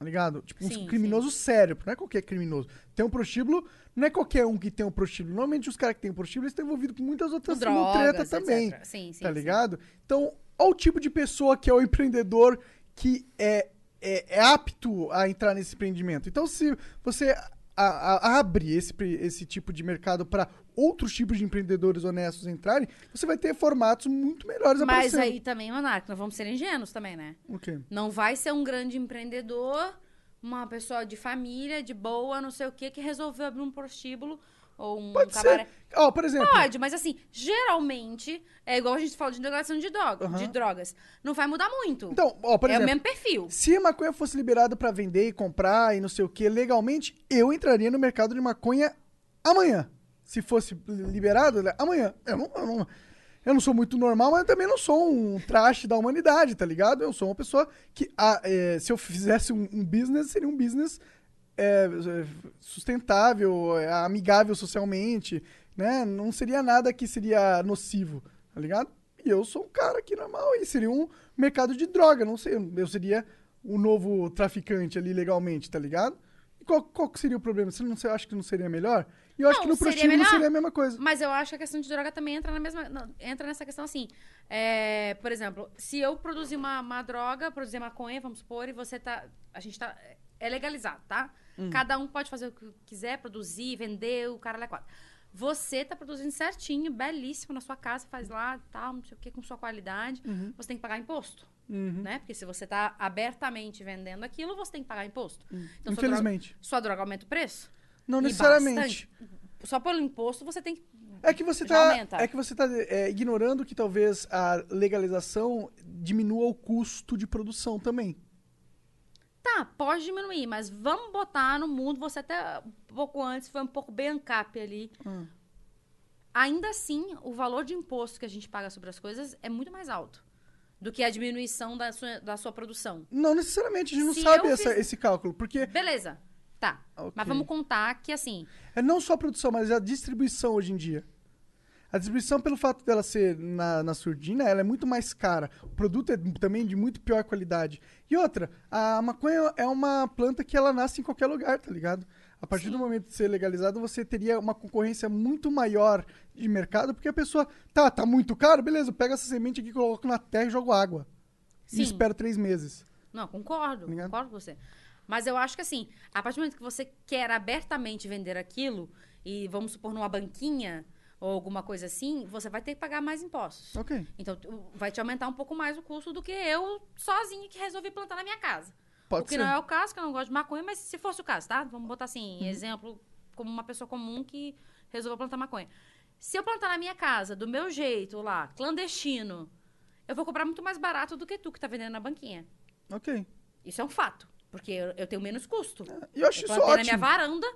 Speaker 1: Tá ligado? Tipo, um
Speaker 3: Sim,
Speaker 1: criminoso sério. Não é qualquer criminoso. Tem um prostíbulo, não é qualquer um que tem um prostíbulo. Normalmente os caras que têm um prostíbulo estão envolvidos com muitas outras
Speaker 3: Com drogas,
Speaker 1: treta também.
Speaker 3: Sim, sim,
Speaker 1: tá
Speaker 3: sim.
Speaker 1: ligado? Então, olha o tipo de pessoa que é o empreendedor que é, é, é apto a entrar nesse empreendimento. Então, se você a- a- abre esse, esse tipo de mercado para outros tipos de empreendedores honestos entrarem, você vai ter formatos muito melhores
Speaker 3: Mas
Speaker 1: aparecendo.
Speaker 3: aí também, Monarca, nós vamos ser ingênuos também, né?
Speaker 1: O quê?
Speaker 3: Não vai ser um grande empreendedor, uma pessoa de família, de boa, não sei o quê, que resolveu abrir um prostíbulo ou um
Speaker 1: Pode
Speaker 3: cabaré.
Speaker 1: ser. Ó, por exemplo,
Speaker 3: Pode, mas assim, geralmente, é igual a gente fala de legalização de, droga,
Speaker 1: Aham.
Speaker 3: de drogas. Não vai mudar muito.
Speaker 1: então, ó, por
Speaker 3: é
Speaker 1: exemplo,
Speaker 3: o mesmo perfil.
Speaker 1: se a maconha fosse liberada para vender e comprar e não sei o que legalmente, eu entraria no mercado de maconha amanhã. Se fosse liberado, né, amanhã. Eu não, eu não, eu não sou muito normal, mas eu também não sou um traste da humanidade, tá ligado? Eu sou uma pessoa que, ah, é, se eu fizesse um, um business, seria um business é, é, sustentável, é, amigável socialmente, né? Não seria nada que seria nocivo, tá ligado? E eu sou um cara aqui normal e seria um mercado de droga, não sei, eu seria o novo traficante ali legalmente, tá ligado? E qual, qual seria o problema? Você não você acha que não seria melhor? E eu acho
Speaker 3: Não,
Speaker 1: que no
Speaker 3: seria
Speaker 1: prostíbulo
Speaker 3: melhor.
Speaker 1: seria a mesma coisa.
Speaker 3: Mas eu acho que a questão de droga também entra na mesma. entra nessa questão assim. É, por exemplo, se eu produzir uma, uma droga, produzir maconha, vamos supor, e você tá. A gente tá. É legalizado, tá?
Speaker 1: Hum.
Speaker 3: Cada um pode fazer o que quiser, produzir, vender, o cara é quatro. Você tá produzindo certinho, belíssimo na sua casa, faz lá, tal, não sei o que, com sua qualidade.
Speaker 1: Uhum.
Speaker 3: Você tem que pagar imposto, né? Porque se você tá abertamente vendendo aquilo, você tem que pagar imposto. Então, sua droga,
Speaker 1: Infelizmente.
Speaker 3: sua droga aumenta o preço?
Speaker 1: Não necessariamente.
Speaker 3: bastante. Só pelo imposto você tem que
Speaker 1: É que você tá,
Speaker 3: aumenta.
Speaker 1: é que você tá é, ignorando que talvez a legalização diminua o custo de produção também.
Speaker 3: Tá, pode diminuir, mas vamos botar no mundo, você até um pouco antes foi um pouco bem ancap ali.
Speaker 1: Hum.
Speaker 3: Ainda assim, o valor de imposto que a gente paga sobre as coisas é muito mais alto do que a diminuição da sua, da sua produção.
Speaker 1: Não necessariamente, a gente não
Speaker 3: Se
Speaker 1: sabe essa-
Speaker 3: fiz-
Speaker 1: esse cálculo, porque
Speaker 3: Beleza, tá.
Speaker 1: Ok.
Speaker 3: Mas vamos contar que assim,
Speaker 1: é não só a produção, mas a distribuição hoje em dia. A distribuição, pelo fato dela ser na, na surdina, ela é muito mais cara. O produto é também de muito pior qualidade. E outra, a maconha é uma planta que ela nasce em qualquer lugar, tá ligado? A partir
Speaker 3: Sim.
Speaker 1: do momento de ser legalizado, você teria uma concorrência muito maior de mercado, porque a pessoa, tá, tá muito caro, beleza, pega essa semente aqui, coloco na terra e jogo água.
Speaker 3: Sim.
Speaker 1: E espero três meses.
Speaker 3: não, concordo,
Speaker 1: Ligado?
Speaker 3: concordo com você. Mas eu acho que assim, a partir do momento que você quer abertamente vender aquilo, e vamos supor numa banquinha ou alguma coisa assim, você vai ter que pagar mais impostos.
Speaker 1: Ok.
Speaker 3: Então, vai te aumentar um pouco mais o custo do que eu sozinha que resolvi plantar na minha casa.
Speaker 1: Pode
Speaker 3: o que
Speaker 1: ser.
Speaker 3: não é o caso, que eu não gosto de maconha, mas se fosse o caso, tá? Vamos botar assim,
Speaker 1: Uhum.
Speaker 3: exemplo, como uma pessoa comum que resolveu plantar maconha. Se eu plantar na minha casa, do meu jeito lá, clandestino, eu vou comprar muito mais barato do que tu que tá vendendo na banquinha.
Speaker 1: Ok.
Speaker 3: Isso é um fato. Porque eu, eu tenho menos custo.
Speaker 1: E eu acho
Speaker 3: eu
Speaker 1: isso
Speaker 3: plantei na minha
Speaker 1: ótimo.
Speaker 3: varanda.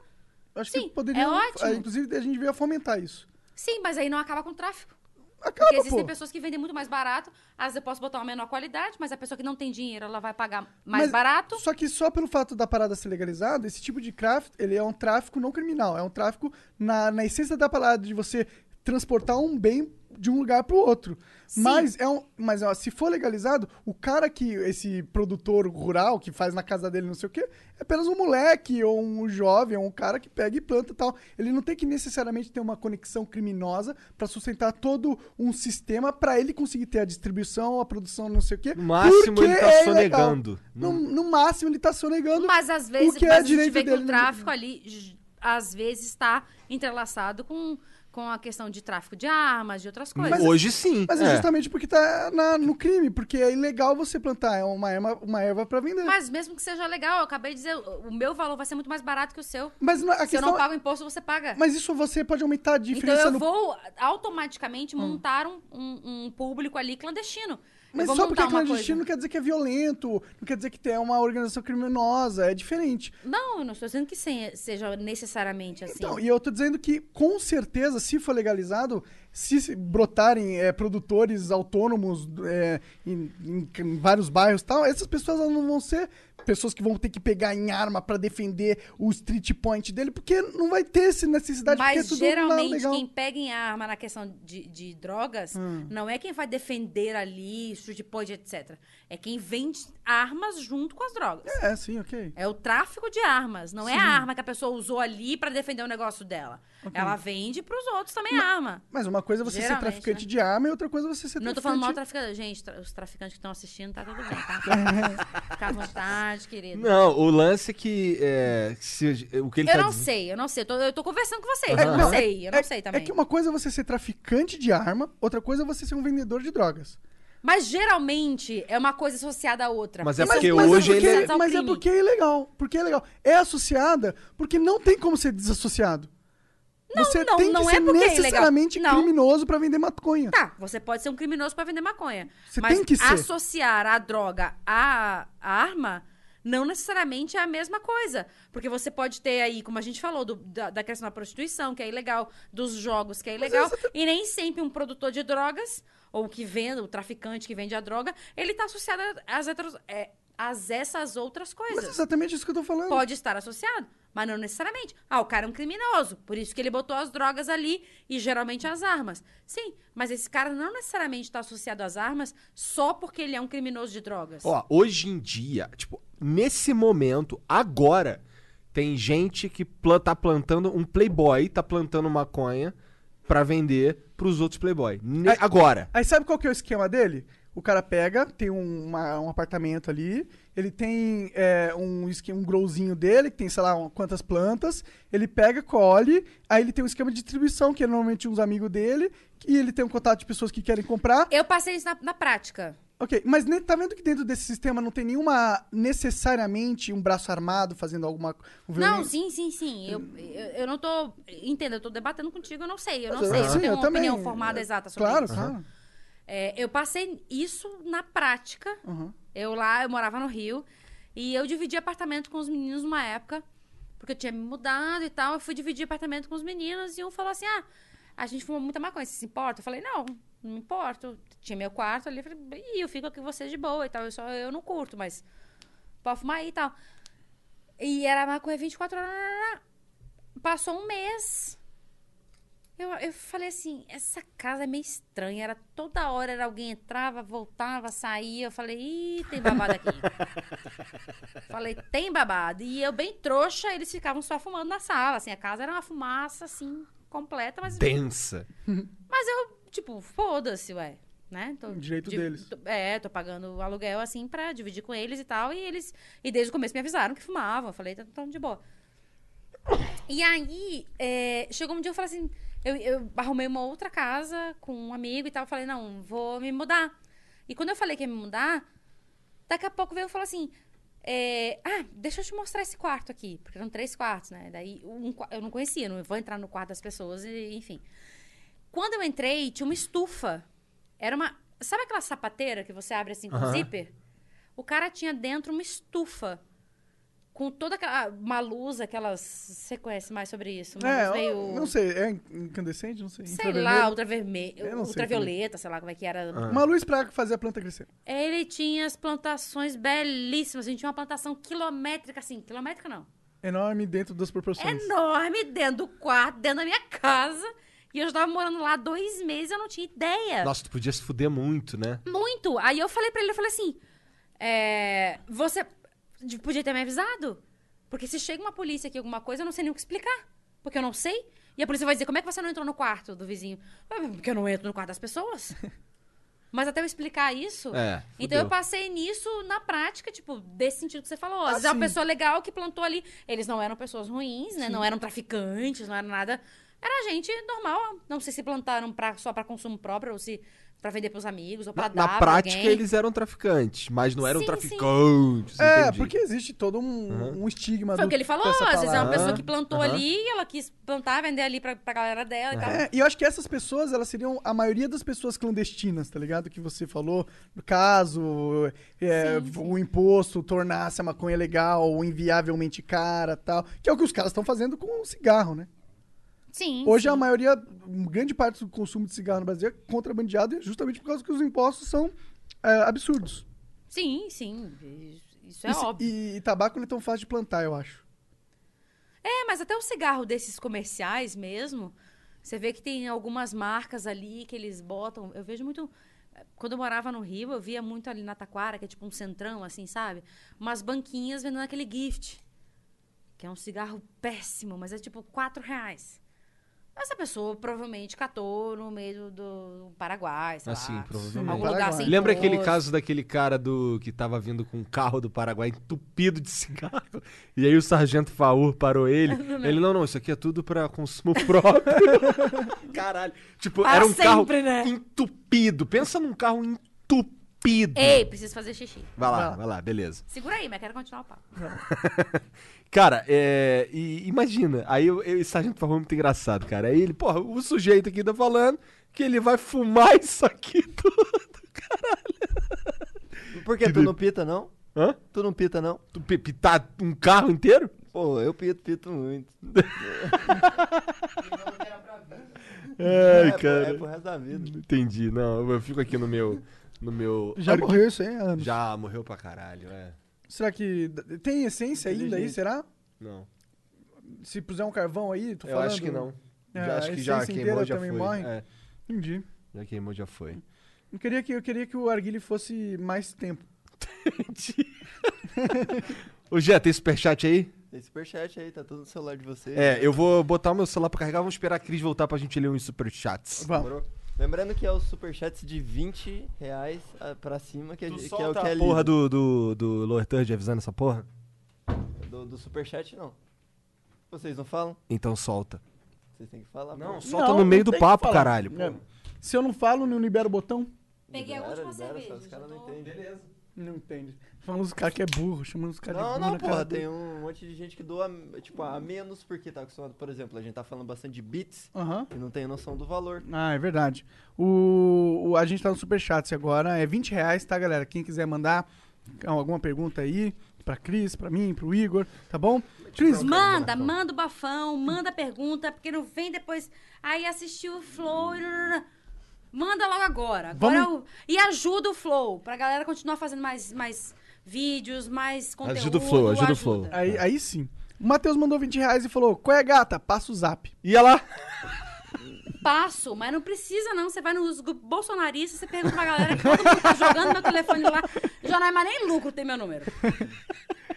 Speaker 1: Eu Acho
Speaker 3: Sim,
Speaker 1: que poderia.
Speaker 3: é ótimo.
Speaker 1: Inclusive, a gente devia fomentar isso.
Speaker 3: Sim, mas aí não acaba com o tráfico.
Speaker 1: Acaba,
Speaker 3: Porque existem
Speaker 1: pô.
Speaker 3: pessoas que vendem muito mais barato, às vezes eu posso botar uma menor qualidade, mas a pessoa que não tem dinheiro, ela vai pagar mais
Speaker 1: Mas-
Speaker 3: barato.
Speaker 1: Só que só pelo fato da parada ser legalizada, esse tipo de craft, ele é um tráfico não criminal. É um tráfico na, na essência da parada, de você transportar um bem de um lugar pro outro.
Speaker 3: Sim.
Speaker 1: Mas, é um, mas ó, se for legalizado, o cara que, esse produtor rural, que faz na casa dele não sei o quê, é apenas um moleque, ou um jovem, ou um cara que pega e planta e tal. Ele não tem que necessariamente ter uma conexão criminosa pra sustentar todo um sistema pra ele conseguir ter a distribuição, a produção, não sei o quê.
Speaker 2: No máximo, ele tá
Speaker 1: é
Speaker 2: sonegando.
Speaker 1: No, no máximo, ele tá sonegando.
Speaker 3: Mas às vezes,
Speaker 1: o que é
Speaker 3: mas a gente
Speaker 1: direito
Speaker 3: vê que
Speaker 1: dele,
Speaker 3: o tráfico ali, às vezes, está entrelaçado com, com a questão de tráfico de armas, de outras coisas.
Speaker 2: Hoje sim.
Speaker 1: Mas é,
Speaker 2: é.
Speaker 1: justamente porque tá na- no crime, porque é ilegal você plantar é uma erva, uma erva pra vender. Mas,
Speaker 3: Mas mesmo que seja legal, eu acabei de dizer, o meu valor vai ser muito mais barato que o seu.
Speaker 1: não- a
Speaker 3: Se eu
Speaker 1: questão
Speaker 3: não
Speaker 1: é-
Speaker 3: pago imposto, você paga.
Speaker 1: Mas isso você pode aumentar a
Speaker 3: Então
Speaker 1: diferença
Speaker 3: eu
Speaker 1: no...
Speaker 3: vou automaticamente montar um, um- um público ali clandestino.
Speaker 1: Mas só porque é clandestino não quer dizer que é violento, não quer dizer que é uma organização criminosa, é diferente.
Speaker 3: Não, eu não estou dizendo que se- seja necessariamente assim.
Speaker 1: Então, e eu tô dizendo que, com certeza, se for legalizado, se brotarem é, produtores autônomos é, em, em- em vários bairros e tal, essas pessoas não vão ser pessoas que vão ter que pegar em arma pra defender o street point dele, porque não vai ter essa necessidade, é
Speaker 3: Mas
Speaker 1: tudo
Speaker 3: geralmente quem pega em arma na questão de, de drogas
Speaker 1: Hum.
Speaker 3: não é quem vai defender ali, street point, etc. É quem vende armas junto com as drogas.
Speaker 1: É, sim, ok.
Speaker 3: É o tráfico de armas. Não é a arma que a pessoa usou ali pra defender o negócio dela. Ela vende pros outros também a arma.
Speaker 1: Mas uma coisa é você ser
Speaker 3: Geralmente,
Speaker 1: traficante
Speaker 3: né?
Speaker 1: de arma e outra coisa é você ser
Speaker 3: Não tô
Speaker 1: traficante...
Speaker 3: falando mal traficante. Gente, tra- os traficantes que estão assistindo, tá tudo bem, tá? Fica à vontade, querido.
Speaker 2: Não, o lance é que. É, se- o que ele
Speaker 3: Eu
Speaker 2: tá
Speaker 3: não
Speaker 2: dizendo-
Speaker 3: sei, eu não sei. Eu tô, eu tô conversando com vocês.
Speaker 2: Aham.
Speaker 3: Eu não sei, eu não
Speaker 1: é,
Speaker 3: sei também.
Speaker 1: É que uma coisa é você ser traficante de arma, outra coisa é você ser um vendedor de drogas.
Speaker 3: Mas geralmente é uma coisa associada à outra.
Speaker 2: Mas é porque
Speaker 3: coisas
Speaker 2: hoje ele-
Speaker 3: associadas ao
Speaker 1: Mas é porque é ilegal. Porque é legal. É associada porque não tem como ser desassociado. Você
Speaker 3: não,
Speaker 1: tem que
Speaker 3: não é
Speaker 1: ser
Speaker 3: é
Speaker 1: necessariamente
Speaker 3: Não.
Speaker 1: criminoso pra vender maconha.
Speaker 3: Tá, você pode ser um criminoso pra vender maconha.
Speaker 1: Você
Speaker 3: mas
Speaker 1: tem que ser.
Speaker 3: associar a droga à à arma não necessariamente é a mesma coisa. Porque você pode ter aí, como a gente falou, do- da, da questão da prostituição, que é ilegal, dos jogos, que é ilegal. E nem sempre um produtor de drogas, ou que vende, o traficante que vende a droga, ele tá associado às, heteros- é, às essas outras
Speaker 1: Mas é
Speaker 3: coisas.
Speaker 1: exatamente isso que eu tô falando.
Speaker 3: Pode estar associado, mas não necessariamente. Ah, o cara é um criminoso, por isso que ele botou as drogas ali e geralmente as armas. Sim, mas esse cara não necessariamente está associado às armas só porque ele é um criminoso de drogas.
Speaker 2: Ó, hoje em dia, tipo, nesse momento, agora, tem gente que plan- tá plantando, um playboy tá plantando maconha pra vender pros outros playboy. Ne-
Speaker 1: Aí-
Speaker 2: agora.
Speaker 1: Aí sabe qual que é o esquema dele? O cara pega, tem um, uma- um apartamento ali, ele tem é, um, um growzinho dele, que tem, sei lá, quantas plantas, ele pega, colhe, aí ele tem um esquema de distribuição, que é normalmente uns amigos dele, e ele tem um contato de pessoas que querem comprar.
Speaker 3: Eu passei isso na, na prática.
Speaker 1: Ok, mas tá vendo que dentro desse sistema não tem nenhuma, necessariamente, um braço armado fazendo alguma... Um
Speaker 3: Não, sim, sim, sim. Eu, eu, eu não tô. Entenda, eu tô debatendo contigo, eu não sei. Eu não
Speaker 1: Mas,
Speaker 3: sei. Eu
Speaker 1: sim,
Speaker 3: não tenho
Speaker 1: eu
Speaker 3: uma
Speaker 1: também.
Speaker 3: opinião formada exata sobre
Speaker 1: Claro,
Speaker 3: isso.
Speaker 1: claro.
Speaker 3: É, eu passei isso na prática.
Speaker 1: Uhum.
Speaker 3: Eu lá, eu morava no Rio. E eu dividi apartamento com os meninos numa época. Porque eu tinha me mudado e tal. Eu fui dividir apartamento com os meninos. E um falou assim: Ah, a gente fuma muita maconha, você se importa? Eu falei: Não, não me importo. Tinha meu quarto ali. Eu falei: Ih, eu fico aqui com vocês de boa e tal. Eu, só, eu não curto, mas pode fumar aí e tal. E era maconha 24 horas. Passou um mês. Eu, eu falei assim, essa casa é meio estranha. Era toda hora era alguém entrava, voltava, saía. Eu falei, ih, tem babado aqui. falei, tem babado. E eu bem trouxa, eles ficavam só fumando na sala. Assim, a casa era uma fumaça, assim, completa, mas.
Speaker 2: Densa.
Speaker 3: Mas eu, tipo, foda-se, ué. Né? Tô,
Speaker 1: Direito deles.
Speaker 3: tô- é, tô pagando o aluguel, assim, pra dividir com eles e tal. E eles. E desde o começo me avisaram que fumavam. Eu falei, tá tão de boa. E aí, é, chegou um dia eu falei assim: eu, eu arrumei uma outra casa com um amigo e tal. Eu falei, não, vou me mudar. E quando eu falei que ia me mudar, daqui a pouco veio e falou assim: é, ah, deixa eu te mostrar esse quarto aqui. Porque eram três quartos, né? Daí um eu não conhecia, não vou entrar no quarto das pessoas, e, enfim. Quando eu entrei, tinha uma estufa. Era uma. Sabe aquela sapateira que você abre assim com
Speaker 2: Aham.
Speaker 3: zíper? O cara tinha dentro uma estufa. Com toda aquela. Uma luz, aquelas. Você conhece mais sobre isso? Uma
Speaker 1: É,
Speaker 3: meio.
Speaker 1: não sei, é incandescente? Não sei.
Speaker 3: Sei lá, ultravermelho.
Speaker 1: Não sei
Speaker 3: Ultravioleta, sei lá como é que era.
Speaker 2: Ah.
Speaker 1: Uma luz pra fazer a planta crescer.
Speaker 3: Ele tinha as plantações belíssimas. A gente tinha uma plantação quilométrica, assim. Quilométrica não.
Speaker 1: Enorme dentro das proporções.
Speaker 3: Enorme dentro do quarto, dentro da minha casa. E eu já tava morando lá há dois meses eu não tinha ideia.
Speaker 2: Nossa, tu podia se fuder muito, né?
Speaker 3: Muito. Aí eu falei pra ele, eu falei assim, é, você de- podia ter me avisado. Porque se chega uma polícia aqui, alguma coisa, eu não sei nem o que explicar. Porque eu não sei. E a polícia vai dizer, como é que você não entrou no quarto do vizinho? "Ah, Porque eu não entro no quarto das pessoas. Mas até eu explicar isso...
Speaker 2: É.
Speaker 3: Então eu passei nisso na prática, tipo, desse sentido que você falou. Às
Speaker 1: Ah,
Speaker 3: vezes é uma
Speaker 1: sim.
Speaker 3: pessoa legal que plantou ali. Eles não eram pessoas ruins, né? Não eram traficantes, não era nada. Era gente normal. Não sei se plantaram pra, só pra consumo próprio ou se pra vender pros amigos ou pra
Speaker 2: Na,
Speaker 3: dar
Speaker 2: na prática,
Speaker 3: alguém.
Speaker 2: eles eram traficantes, mas não eram
Speaker 3: Sim,
Speaker 2: traficantes.
Speaker 1: É,
Speaker 2: entendi.
Speaker 1: porque existe todo um, um estigma
Speaker 3: Foi o que ele falou. Às vezes é uma
Speaker 1: palavra.
Speaker 3: pessoa que plantou
Speaker 2: aham.
Speaker 3: ali e ela quis plantar, vender ali pra, pra galera dela e tal.
Speaker 1: É, e eu acho que essas pessoas, elas seriam a maioria das pessoas clandestinas, tá ligado? Que você falou, no caso, é,
Speaker 3: Sim, sim.
Speaker 1: o imposto tornasse a maconha legal ou inviavelmente cara tal. Que é o que os caras estão fazendo com o cigarro, né?
Speaker 3: Sim.
Speaker 1: Hoje
Speaker 3: sim.
Speaker 1: a maioria, grande parte do consumo de cigarro no Brasil é contrabandeado justamente por causa que os impostos são é, absurdos.
Speaker 3: Sim, sim. Isso é
Speaker 1: e,
Speaker 3: óbvio.
Speaker 1: e- e tabaco não é tão fácil de plantar, eu acho.
Speaker 3: É, mas até o cigarro desses comerciais mesmo, você vê que tem algumas marcas ali que eles botam. Eu vejo muito. Quando eu morava no Rio, eu via muito ali na Taquara, que é tipo um centrão, assim, sabe? Umas banquinhas vendendo aquele gift. Que é um cigarro péssimo, mas é tipo 4 reais. Essa pessoa provavelmente catou no meio do Paraguai, sei
Speaker 2: Assim,
Speaker 3: lá.
Speaker 2: provavelmente.
Speaker 3: Algum
Speaker 1: Paraguai.
Speaker 3: lugar sem
Speaker 2: Lembra aquele
Speaker 3: imposto.
Speaker 2: caso daquele cara do que tava vindo com um carro do Paraguai entupido de cigarro? E aí o sargento Faur parou ele. Ele, não, não, isso aqui é tudo pra consumo próprio. Caralho. Tipo,
Speaker 3: Para
Speaker 2: era um carro
Speaker 3: sempre, né?
Speaker 2: entupido. Pensa num carro entupido.
Speaker 3: Ei, preciso fazer xixi.
Speaker 2: Vai lá,
Speaker 1: Vai lá.
Speaker 2: beleza.
Speaker 3: Segura aí, mas quero continuar o papo.
Speaker 2: Cara, é. E imagina, aí eu, eu, esse sargento é muito engraçado, cara. Aí ele, porra, o sujeito aqui tá falando que ele vai fumar isso aqui tudo.
Speaker 5: Por que tu não pita, não?
Speaker 2: Hã?
Speaker 5: Tu não pita, não?
Speaker 2: Tu pi- pitar um carro inteiro?
Speaker 5: Pô, eu pito, pito muito.
Speaker 2: Ai,
Speaker 5: é, pô, é pro resto da vida.
Speaker 2: Entendi, não, eu fico aqui no meu. No meu.
Speaker 1: Já morreu isso aí anos.
Speaker 2: Já morreu pra caralho, é.
Speaker 1: Será que tem essência ainda aí, será?
Speaker 2: Não.
Speaker 1: Se puser um carvão aí, tô
Speaker 2: Eu
Speaker 1: falando...
Speaker 2: acho que não.
Speaker 1: É,
Speaker 2: já, acho que já queimou, já foi.
Speaker 1: morre?
Speaker 2: É,
Speaker 1: Entendi.
Speaker 2: já queimou, já foi.
Speaker 1: Eu queria que, eu queria que o Arguile fosse mais tempo.
Speaker 2: Ô, Gé, tem superchat aí?
Speaker 5: Tem superchat aí, tá tudo no celular de vocês.
Speaker 2: É, eu vou botar o meu celular pra carregar, vamos esperar a Cris voltar pra gente ler uns superchats.
Speaker 1: Vamos.
Speaker 5: Lembrando que é os superchats de 20 reais ah, pra cima, que, a
Speaker 2: Tu
Speaker 5: que é o
Speaker 2: solta
Speaker 5: que é
Speaker 2: a porra do, do, do Lower Third avisando essa porra?
Speaker 5: do... Do superchat, não. Vocês não falam?
Speaker 2: Então solta.
Speaker 5: Vocês têm que falar.
Speaker 2: Não,
Speaker 5: pô.
Speaker 2: solta
Speaker 1: Não,
Speaker 2: no meio
Speaker 1: não
Speaker 2: do
Speaker 1: tem que
Speaker 2: papo,
Speaker 1: falar.
Speaker 2: caralho. pô.
Speaker 1: É. Se eu não falo, não libero o botão?
Speaker 3: Peguei a
Speaker 5: Libera,
Speaker 3: última
Speaker 5: libera,
Speaker 3: cerveja,
Speaker 5: Os caras
Speaker 3: já
Speaker 5: não
Speaker 3: tô-
Speaker 5: entendem.
Speaker 4: Beleza.
Speaker 1: Não entende. Falando os caras que é burro, chamando os caras de
Speaker 5: Não,
Speaker 1: burro
Speaker 5: não,
Speaker 1: na
Speaker 5: porra,
Speaker 1: cara
Speaker 5: tem um monte de gente que doa, tipo, a menos porque tá acostumado, por exemplo, a gente tá falando bastante de bits
Speaker 1: Aham.
Speaker 5: e não tem noção do valor.
Speaker 1: Ah, é verdade. O, o- a gente tá no Superchat agora. É 20 reais, tá, galera? Quem quiser mandar alguma pergunta aí pra Cris, pra mim, pro Igor, tá bom? Cris,
Speaker 3: Manda, manda o bafão, manda a pergunta, porque não vem depois. Aí assistiu o Flow. Manda logo agora. agora
Speaker 1: Vamos-
Speaker 3: o- E ajuda o Flow, pra galera continuar fazendo mais, mais vídeos, mais conteúdo.
Speaker 2: Ajuda o Flow, ajuda o Flow.
Speaker 1: aí, aí sim. O Matheus mandou 20 reais e falou: Qual é, gata? Passa o zap.
Speaker 2: Ia lá.
Speaker 3: Passo, mas não precisa não. Você vai nos grupos bolsonaristas, você pergunta pra galera que todo mundo tá jogando meu telefone lá. Já não é mais nem lucro ter meu número.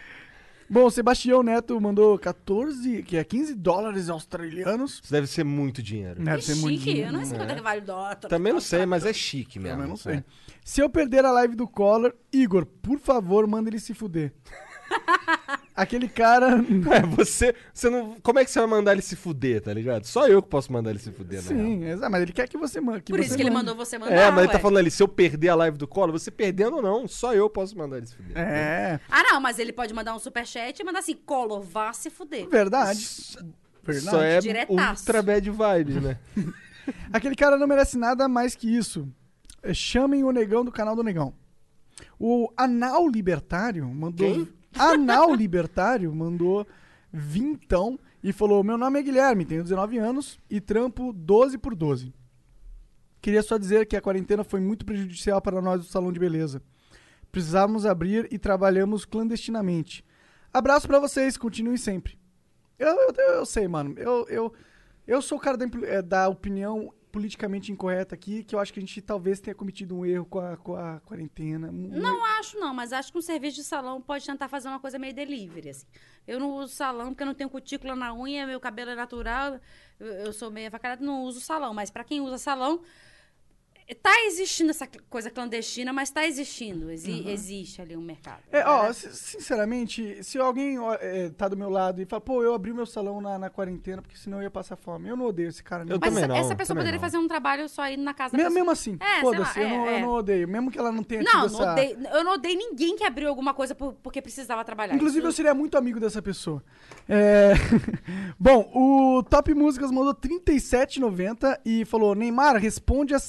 Speaker 1: Bom, o Sebastião Neto mandou 14, que é 15 dólares australianos.
Speaker 2: Isso deve ser muito dinheiro.
Speaker 1: Deve
Speaker 3: Que
Speaker 1: ser muito
Speaker 3: chique.
Speaker 1: dinheiro.
Speaker 3: Eu não sei quanto é que vale o dólar.
Speaker 2: Também não sei, mas é chique mesmo.
Speaker 1: Eu não sei.
Speaker 2: É.
Speaker 1: Se eu perder a live do Collor, Igor, por favor, manda ele se fuder. Aquele cara.
Speaker 2: É, você, você não. Como é que você vai mandar ele se fuder, tá ligado? Só eu que posso mandar ele se fuder, né?
Speaker 1: Sim, exato, mas ele quer que você mande.
Speaker 3: Por isso que ele mandou você mandar.
Speaker 2: É, mas ele tá falando ali, se eu perder a live do Colo, você perdendo ou não, só eu posso mandar ele se fuder.
Speaker 1: É,
Speaker 3: Ah, não, mas ele pode mandar um superchat e mandar assim, Collor, vá se fuder.
Speaker 1: verdade. Verdade.
Speaker 2: Só é
Speaker 3: Diretaço.
Speaker 2: ultra bad vibes, né?
Speaker 1: Aquele cara não merece nada mais que isso. É, Chamem o negão do canal do negão. O Anal Libertário mandou.
Speaker 2: Quem?
Speaker 1: Anal Libertário mandou vintão e falou: Meu nome é Guilherme, tenho 19 anos e trampo 12 por 12. Queria só dizer que a quarentena foi muito prejudicial para nós do salão de beleza. Precisávamos abrir e trabalhamos clandestinamente. Abraço pra vocês, continuem sempre. Eu, eu, eu sei, mano. Eu, eu, eu sou o cara da, eh, da opinião politicamente incorreta aqui, que eu acho que a gente talvez tenha cometido um erro com a, com a quarentena.
Speaker 3: Não acho, não, mas acho que um serviço de salão pode tentar fazer uma coisa meio delivery, assim. Eu não uso salão porque eu não tenho cutícula na unha, meu cabelo é natural, eu, eu sou meio avacalhada, não uso salão. Mas pra quem usa salão, tá existindo essa coisa clandestina, mas tá existindo. Exi- Existe ali um mercado.
Speaker 1: É, ó, si- sinceramente, se alguém ó, é, tá do meu lado e fala, pô, eu abri meu salão na, na quarentena porque senão eu ia passar fome. Eu não odeio esse cara.
Speaker 2: Eu
Speaker 3: mas
Speaker 2: também
Speaker 3: essa,
Speaker 2: não,
Speaker 3: essa pessoa
Speaker 2: também
Speaker 3: poderia
Speaker 2: não.
Speaker 3: fazer um trabalho só indo na casa da
Speaker 1: Mesmo,
Speaker 3: pessoa.
Speaker 1: mesmo assim,
Speaker 3: É,
Speaker 1: foda-se,
Speaker 3: lá,
Speaker 1: eu,
Speaker 3: é,
Speaker 1: não, eu
Speaker 3: é.
Speaker 1: não odeio. Mesmo que ela não tenha
Speaker 3: Não,
Speaker 1: tido
Speaker 3: não
Speaker 1: essa...
Speaker 3: odeio, eu não odeio ninguém que abriu alguma coisa por- porque precisava trabalhar.
Speaker 1: Inclusive, eu
Speaker 3: Isso-
Speaker 1: seria muito amigo dessa pessoa. É... Bom, o Top Músicas mandou 37,90 e falou: Neymar, responde a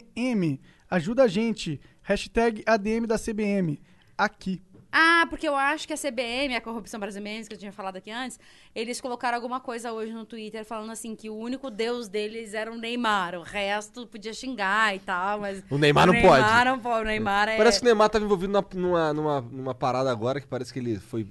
Speaker 1: CBM. Ajuda a gente. Hashtag ADM da CBM. Aqui.
Speaker 3: Ah, porque eu acho que a CBM, a corrupção brasileira, que eu tinha falado aqui antes, eles colocaram alguma coisa hoje no Twitter falando assim que o único deus deles era o Neymar. O resto podia xingar e tal, mas.
Speaker 2: O Neymar não
Speaker 3: Neymar
Speaker 2: pode.
Speaker 3: não pode. O Neymar é.
Speaker 2: Parece que o Neymar tava envolvido na- numa, numa, numa parada agora que parece que ele foi.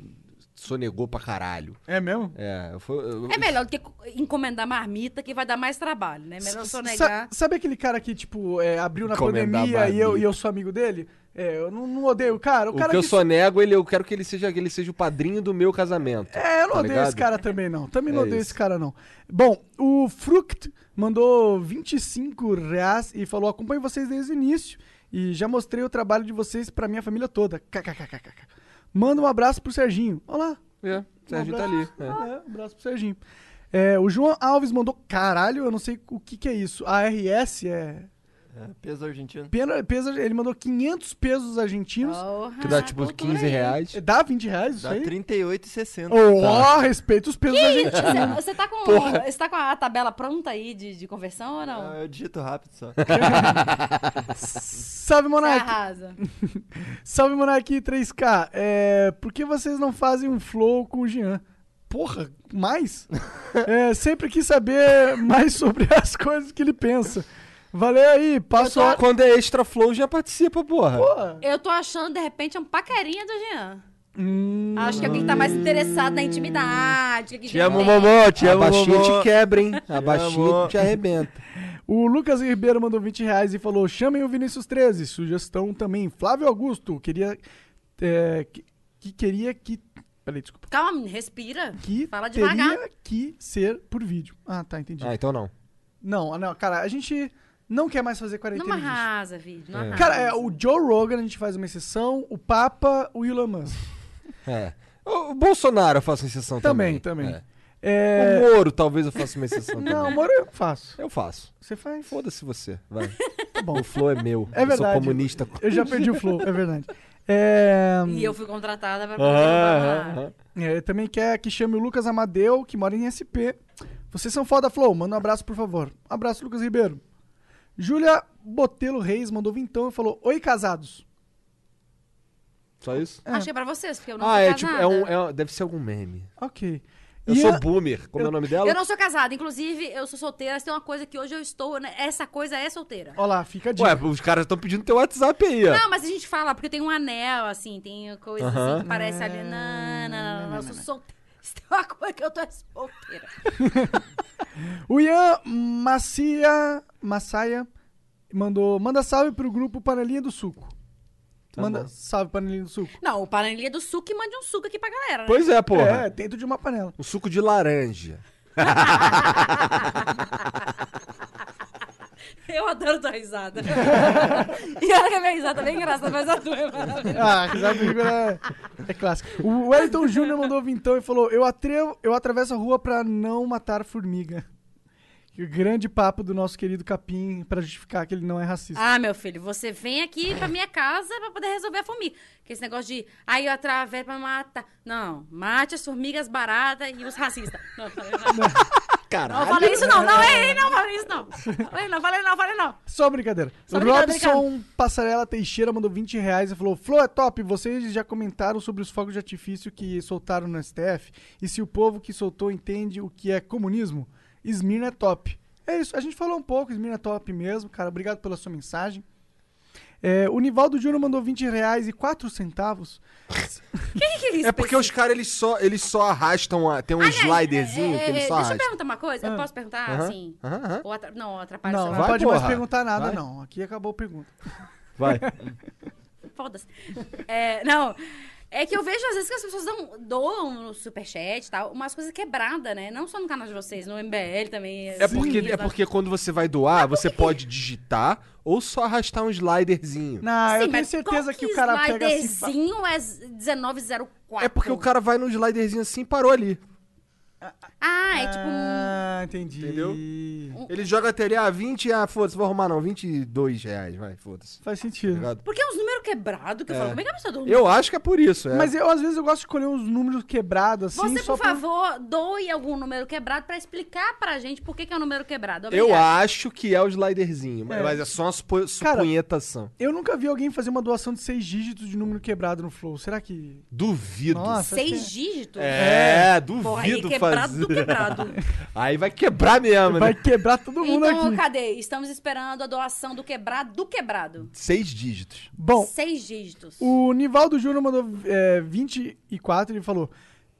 Speaker 2: Sonegou pra caralho.
Speaker 1: É mesmo?
Speaker 2: É, foi. eu-
Speaker 3: É melhor do que encomendar marmita, que vai dar mais trabalho, né? Melhor só
Speaker 1: Sa-
Speaker 3: negar.
Speaker 1: sabe aquele cara que, tipo, é, abriu na
Speaker 2: Encomendar
Speaker 1: pandemia e eu, e eu sou amigo dele? É, eu não, não odeio o cara. O,
Speaker 2: O
Speaker 1: cara
Speaker 2: que eu
Speaker 1: que
Speaker 2: sonego, ele, eu quero que ele seja, que ele seja o padrinho do meu casamento.
Speaker 1: É, eu não
Speaker 2: tá
Speaker 1: odeio
Speaker 2: ligado?
Speaker 1: esse cara também, não. Também não
Speaker 2: É
Speaker 1: odeio
Speaker 2: isso.
Speaker 1: esse cara, não. Bom, o Fruct mandou 25 reais e falou: acompanho vocês desde o início e já mostrei o trabalho de vocês pra minha família toda. KKKKK. Manda um abraço pro Serginho. Olá.
Speaker 2: É, o Sérgio tá ali. é.
Speaker 1: É, um abraço pro Serginho. É, o João Alves mandou: caralho, eu não sei o que, que é isso. A RS é.
Speaker 5: É, peso argentino.
Speaker 1: Pena, peso, ele mandou 500 pesos argentinos.
Speaker 2: Que dá tipo
Speaker 3: cultura
Speaker 2: 15
Speaker 3: aí.
Speaker 2: reais.
Speaker 1: Dá 20 reais isso
Speaker 5: Dá
Speaker 1: aí?
Speaker 5: 38,60.
Speaker 1: Ó, respeita os pesos argentinos.
Speaker 3: Você, você tá com, você tá com a tabela pronta aí de, de conversão ou não?
Speaker 5: Ah, eu digito rápido só.
Speaker 1: Salve,
Speaker 3: Você
Speaker 1: Monark.
Speaker 3: arrasa.
Speaker 1: Salve, Monark 3K. É, por que vocês não fazem um flow com o Jean? Porra, mais? É, sempre quis saber mais sobre as coisas que ele pensa. Valeu aí, passo a...
Speaker 2: Quando é extra flow, já participa, porra.
Speaker 1: Porra.
Speaker 3: Eu tô achando, de repente, um paquerinha do Jean.
Speaker 1: Hum,
Speaker 3: Acho que alguém tá mais interessado na intimidade. que
Speaker 5: Te amo, Momô, te
Speaker 2: a
Speaker 5: amo,
Speaker 2: baixinha
Speaker 5: Momô.
Speaker 2: te quebra, hein? A baixinha
Speaker 5: amor.
Speaker 2: te arrebenta.
Speaker 1: o Lucas Ribeiro mandou 20 reais e falou: chamem o Vinícius 13. Sugestão também. Flávio Augusto, queria. é, que, que queria que. Peraí, desculpa.
Speaker 3: Calma, respira.
Speaker 1: Que
Speaker 3: Fala
Speaker 1: teria
Speaker 3: devagar.
Speaker 1: que ser por vídeo. Ah, tá, entendi.
Speaker 2: Ah, então não.
Speaker 1: Não, não, cara, a gente não quer mais fazer
Speaker 3: Não
Speaker 1: quarentena disso.
Speaker 3: arrasa, vídeo. Não
Speaker 2: É.
Speaker 3: arrasa.
Speaker 1: Cara, é, o Joe Rogan a gente faz uma exceção, o Papa, o Elon Musk.
Speaker 2: É. O o Bolsonaro eu faço exceção
Speaker 1: Também,
Speaker 2: também.
Speaker 1: também.
Speaker 2: É.
Speaker 1: É...
Speaker 2: O Moro talvez eu faça uma exceção
Speaker 1: Não,
Speaker 2: também.
Speaker 1: amor, eu faço.
Speaker 2: Eu faço.
Speaker 1: Você faz?
Speaker 2: Foda-se você, vai.
Speaker 1: Tá bom.
Speaker 2: O flow é meu.
Speaker 1: É
Speaker 2: Eu
Speaker 1: verdade.
Speaker 2: sou comunista.
Speaker 1: Eu já perdi o flow, é verdade. É...
Speaker 3: E eu fui contratada pra poder
Speaker 2: Aham,
Speaker 3: roubar.
Speaker 2: aham.
Speaker 1: é, também quer que chame o Lucas Amadeu, que mora em SP. Vocês são foda, Flow. Manda um abraço, por favor. Abraço, Lucas Ribeiro. Júlia Botelo Reis mandou vintão e falou: Oi, casados.
Speaker 2: Só isso?
Speaker 1: É.
Speaker 3: Achei pra vocês, porque eu não
Speaker 2: Ah,
Speaker 3: sou
Speaker 2: é tipo, é um, é deve ser algum meme.
Speaker 1: Ok.
Speaker 2: Eu
Speaker 1: E
Speaker 2: sou
Speaker 1: a-
Speaker 2: boomer. Como é o nome dela?
Speaker 3: Eu não sou casada. Inclusive, eu sou solteira. Mas tem uma coisa que hoje eu estou... né? Essa coisa é solteira.
Speaker 1: Ó lá, fica a dica.
Speaker 2: Ué, os caras estão pedindo teu WhatsApp aí, ó.
Speaker 3: Não, mas a gente fala, porque tem um anel, assim, tem coisa assim que parece ali. Não, não, não, não, eu sou solteira. Isso tem uma coisa que eu tô solteira.
Speaker 1: O Ian Macia, Massaia mandou: manda salve pro grupo Panelinha do Suco.
Speaker 5: Tá
Speaker 1: manda
Speaker 5: bom.
Speaker 1: salve, Panelinha do Suco.
Speaker 3: Não, o panelinha do suco e mande um suco aqui pra galera, né?
Speaker 2: Pois é, porra.
Speaker 1: É, dentro de uma panela.
Speaker 2: O suco de laranja.
Speaker 3: Eu adoro tua risada. e olha que a minha risada é bem engraçada, mas a tua é maravilhosa.
Speaker 1: Ah, a risada do Igor é, é clássica. O Wellington Júnior mandou vintão e falou: eu, atrevo, eu atravesso a rua pra não matar formiga. O grande papo do nosso querido Capim pra justificar que ele não é racista.
Speaker 3: Ah, meu filho, você vem aqui pra minha casa pra poder resolver a formiga. Que esse negócio de, aí eu atravesso pra matar. Não, mate as formigas baratas e os racistas. Não, falei não. Não,
Speaker 2: Caralho.
Speaker 3: falei isso não, não, ei, não, falei isso não. Falei não, falei não, falei não.
Speaker 1: Só brincadeira.
Speaker 3: Só
Speaker 1: Robson Passarela Teixeira mandou 20 reais e falou: Flow é top, vocês já comentaram sobre os fogos de artifício que soltaram no STF e se o povo que soltou entende o que é comunismo, Esmirna é top. É isso, a gente falou um pouco, Esmirna é top mesmo, cara. Obrigado pela sua mensagem. É, o Nivaldo Júnior mandou 20 reais e 4 centavos.
Speaker 3: Que que é isso?
Speaker 2: É porque os caras, eles só, eles só arrastam, a, tem um sliderzinho
Speaker 3: É,
Speaker 2: que eles
Speaker 3: é,
Speaker 2: só
Speaker 3: Deixa eu
Speaker 2: arrastam.
Speaker 3: perguntar uma coisa. Eu posso perguntar,
Speaker 2: Aham,
Speaker 3: assim? Ou atra... Não, atrapalha
Speaker 1: Não, não pode mais
Speaker 2: porra.
Speaker 1: perguntar nada,
Speaker 2: Vai.
Speaker 1: não. Aqui acabou a pergunta.
Speaker 2: Vai.
Speaker 3: Foda-se. É, não. É que eu vejo às vezes que as pessoas dão, doam no superchat e tal, umas coisas quebradas, né? Não só no canal de vocês, no MBL também.
Speaker 2: É porque, é porque quando você vai doar, você pode digitar ou só arrastar um sliderzinho.
Speaker 1: Não, eu
Speaker 3: Sim,
Speaker 1: tenho
Speaker 3: mas
Speaker 1: certeza
Speaker 3: qual
Speaker 1: que o cara pega assim.
Speaker 3: sliderzinho é 1904.
Speaker 2: É porque o cara vai no sliderzinho assim e parou ali.
Speaker 3: Ah, é tipo... um-
Speaker 1: Ah, entendi.
Speaker 2: Entendeu? Ele joga até ali, ah, 20, ah, foda-se, vou arrumar não, 22 reais, vai, foda-se.
Speaker 1: Faz
Speaker 2: Tá
Speaker 1: sentido.
Speaker 2: ligado?
Speaker 3: Porque é uns números quebrado que eu
Speaker 2: É.
Speaker 3: falo, como é que a pessoa?
Speaker 2: Eu acho que é por isso. É.
Speaker 1: Mas eu, às vezes, eu gosto de escolher uns números quebrados, assim,
Speaker 3: Você,
Speaker 1: só
Speaker 3: por
Speaker 1: pra-
Speaker 3: favor, doe algum número quebrado pra explicar pra gente por que, que é um número quebrado.
Speaker 2: Eu
Speaker 3: Obrigada.
Speaker 2: acho que é o sliderzinho, mas-
Speaker 1: É.
Speaker 2: mas é só uma supo-
Speaker 1: Cara,
Speaker 2: supunhetação.
Speaker 1: Eu nunca vi alguém fazer uma doação de seis dígitos de número quebrado no Flow. Será que...
Speaker 2: Duvido.
Speaker 1: Nossa,
Speaker 3: Seis
Speaker 1: que
Speaker 3: dígitos?
Speaker 2: É,
Speaker 3: Porra, aí
Speaker 2: duvido
Speaker 3: quebrado
Speaker 2: fazer.
Speaker 3: do quebrado.
Speaker 2: Aí vai quebrar mesmo,
Speaker 1: Vai
Speaker 2: né?
Speaker 1: quebrar todo mundo
Speaker 3: Então,
Speaker 1: aqui.
Speaker 3: cadê? Estamos esperando a doação do quebrado do quebrado.
Speaker 2: Seis dígitos.
Speaker 1: Bom,
Speaker 3: Seis dígitos.
Speaker 1: o Nivaldo Júnior mandou é, 24 ele falou: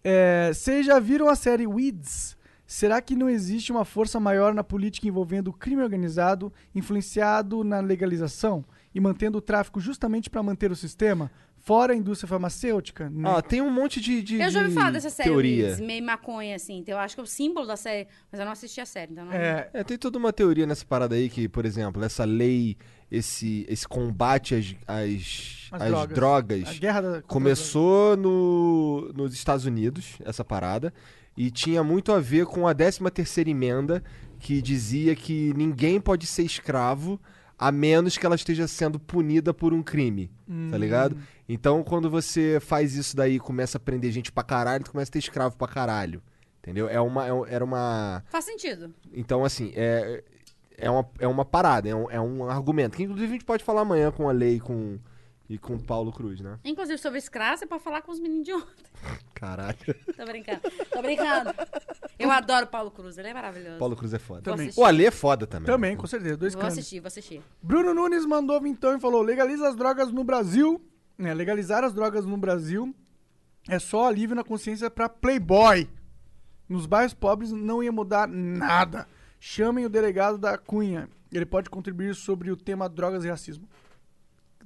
Speaker 1: é, Vocês já viram a série Weeds? Será que não existe uma força maior na política envolvendo o crime organizado, influenciado na legalização e mantendo o tráfico justamente para manter o sistema? Fora a indústria farmacêutica? né?
Speaker 2: Ah, tem um monte de, de
Speaker 3: Eu já ouvi falar dessa série,
Speaker 2: teoria.
Speaker 3: Meio maconha, assim. Então, eu acho que é o símbolo da série. Mas eu não assisti a série, então não...
Speaker 1: É,
Speaker 2: É, tem toda uma teoria nessa parada aí que, por exemplo, essa lei, esse, esse combate às, às,
Speaker 1: As
Speaker 2: às
Speaker 1: drogas.
Speaker 2: drogas,
Speaker 1: a guerra da.
Speaker 2: começou no, nos Estados Unidos, essa parada, e tinha muito a ver com a 13ª emenda, que dizia que ninguém pode ser escravo a menos que ela esteja sendo punida por um crime, tá ligado? Então, quando você faz isso daí e começa a prender gente pra caralho, tu começa a ter escravo pra caralho, entendeu? É uma, é um- era uma...
Speaker 3: Faz sentido.
Speaker 2: Então, assim, é, é, uma, é uma parada, é um, é um argumento. Que inclusive a gente pode falar amanhã com a lei com, e com o Paulo Cruz, né?
Speaker 3: Inclusive, sobre Scra, você pode falar com os meninos de ontem.
Speaker 2: Caralho.
Speaker 3: Tô brincando. Tô brincando. Eu adoro o Paulo Cruz, ele é maravilhoso.
Speaker 2: Paulo Cruz é foda.
Speaker 3: Vou
Speaker 1: Também.
Speaker 3: assistir.
Speaker 2: O Ale é foda também.
Speaker 1: Também, com certeza. Dois
Speaker 3: Vou
Speaker 1: canos.
Speaker 3: assistir, vou assistir.
Speaker 1: Bruno Nunes mandou então e falou: legaliza as drogas no Brasil. É, legalizar as drogas no Brasil é só alívio na consciência pra Playboy. Nos bairros pobres não ia mudar nada. Chamem o delegado da Cunha. Ele pode contribuir sobre o tema drogas e racismo.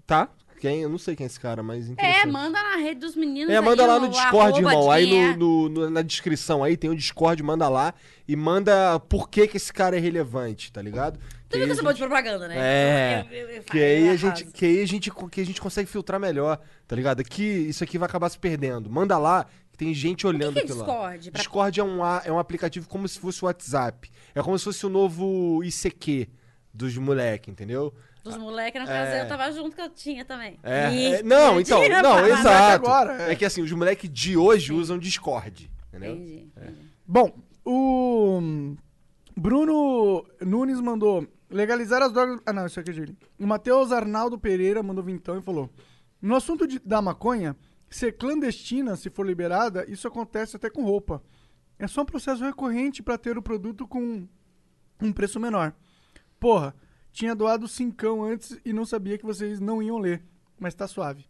Speaker 2: Tá? Quem? Eu não sei quem é esse cara, mas
Speaker 3: É, manda na rede dos meninos
Speaker 2: É,
Speaker 3: aí,
Speaker 2: manda lá
Speaker 3: o
Speaker 2: no Discord, irmão. Aí
Speaker 3: é.
Speaker 2: no- no- na descrição aí tem o Discord, manda lá e manda por que que esse cara é relevante, tá ligado?
Speaker 3: Tu viu que eu sou boa de propaganda, né?
Speaker 2: É,
Speaker 3: Eu- eu- eu-
Speaker 2: Que aí, a gente, que aí a gente, que a gente consegue filtrar melhor, tá ligado? Aqui, isso aqui vai acabar se perdendo. Manda lá, que tem gente
Speaker 3: O
Speaker 2: olhando
Speaker 3: que que é. Discord? Pra-
Speaker 2: Discord é um, é um aplicativo como se fosse o WhatsApp. É como se fosse o novo ICQ dos moleque, entendeu?
Speaker 3: Dos moleques, no caso,
Speaker 2: É.
Speaker 3: eu tava junto que eu tinha também.
Speaker 2: É,
Speaker 3: Ih,
Speaker 2: é- não, então, não, exato.
Speaker 1: agora, é.
Speaker 2: é. que assim, os moleques de hoje usam Discord, entendeu?
Speaker 3: Entendi. entendi.
Speaker 1: Bom, o Bruno Nunes mandou legalizar as drogas. Ah, não, isso aqui é dele. O Matheus Arnaldo Pereira mandou vintão e falou: No assunto de- da maconha, ser clandestina, se for liberada, isso acontece até com roupa. É só um processo recorrente para ter o produto com um preço menor. Porra, tinha doado cincão antes e não sabia que vocês não iam ler, mas tá suave.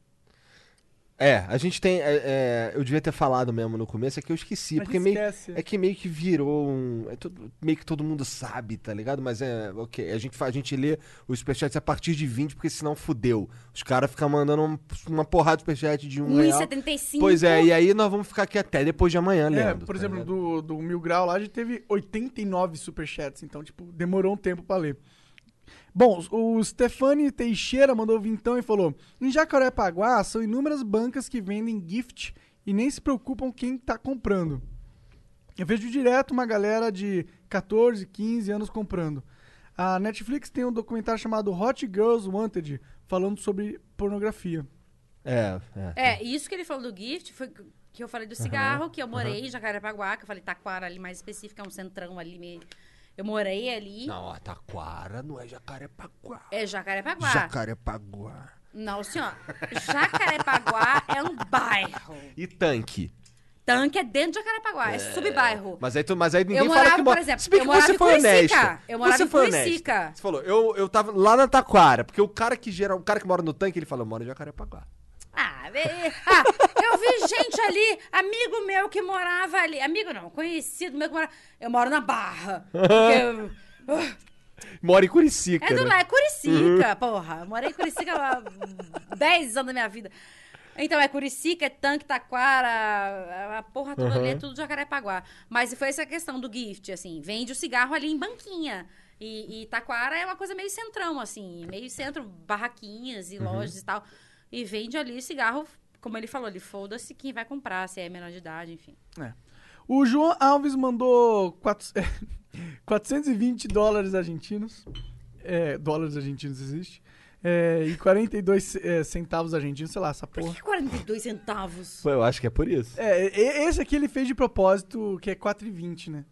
Speaker 2: É, a gente tem. é, é, eu devia ter falado mesmo no começo, é que eu esqueci.
Speaker 1: A
Speaker 2: porque meio, é que meio que virou um. é tudo- meio que todo mundo sabe, tá ligado? Mas é. Ok, a gente, a gente lê os superchats a partir de 20, porque senão fudeu. Os caras ficam mandando um- uma porrada de superchat de um real.
Speaker 3: 1,75.
Speaker 2: Pois é, e aí nós vamos ficar aqui até depois de amanhã,
Speaker 1: É,
Speaker 2: lendo.
Speaker 1: por
Speaker 2: tá
Speaker 1: exemplo,
Speaker 2: ligado?
Speaker 1: do, do Mil Grau lá, a gente teve 89 superchats, então, tipo, demorou um tempo pra ler. Bom, o Stefani Teixeira mandou vintão e falou: Em Jacarepaguá são inúmeras bancas que vendem gift e nem se preocupam quem tá comprando. Eu vejo direto uma galera de 14, 15 anos comprando. A Netflix tem um documentário chamado Hot Girls Wanted, falando sobre pornografia.
Speaker 2: É, é.
Speaker 3: É, isso que ele falou do gift foi que eu falei do cigarro, que eu morei em Jacarepaguá, que eu falei Taquara ali mais específico, é um centrão ali meio. Eu morei ali.
Speaker 2: Não, a Taquara não é Jacarepaguá.
Speaker 3: É Jacarepaguá.
Speaker 2: Jacarepaguá.
Speaker 3: Não, senhor. Jacarepaguá é um bairro.
Speaker 2: E tanque.
Speaker 3: Tanque é dentro de Jacarepaguá, é, subbairro.
Speaker 2: Mas aí, tu, mas aí ninguém
Speaker 3: Eu
Speaker 2: fala
Speaker 3: morava,
Speaker 2: que mora.
Speaker 3: por exemplo,
Speaker 2: Se bem
Speaker 3: eu
Speaker 2: que
Speaker 3: morava
Speaker 2: você
Speaker 3: em
Speaker 2: foi honesta.
Speaker 3: Eu morava
Speaker 2: você
Speaker 3: em Curicica.
Speaker 2: Você falou, eu, eu tava lá na Taquara, porque o cara que gera, o cara que mora no tanque, ele fala, eu moro em Jacarepaguá.
Speaker 3: Ah, ah, eu vi gente ali, amigo meu que morava ali. Amigo não, conhecido meu que morava. Eu moro na Barra. eu-
Speaker 2: Mora em Curicica,
Speaker 3: É do
Speaker 2: né?
Speaker 3: lado, é Curicica, porra. Eu morei em Curicica há 10 anos da minha vida. Então, é Curicica, é Tanque, Taquara, a porra toda ali é tudo Jacarepaguá. Mas foi essa questão do gift, assim. Vende o cigarro ali em banquinha. E, e Taquara é uma coisa meio centrão, assim. Meio centro, barraquinhas e lojas e tal. E vende ali o cigarro, como ele falou, ele foda-se quem vai comprar, se é menor de idade, enfim.
Speaker 1: O João Alves mandou quatro- 420 dólares argentinos. É, dólares argentinos existe. É, e 42 é, centavos argentinos, sei lá, essa
Speaker 3: Por
Speaker 1: porra.
Speaker 3: que 42 centavos?
Speaker 2: Pô, eu acho que é por isso.
Speaker 1: É, esse aqui ele fez de propósito, que é 4,20, né?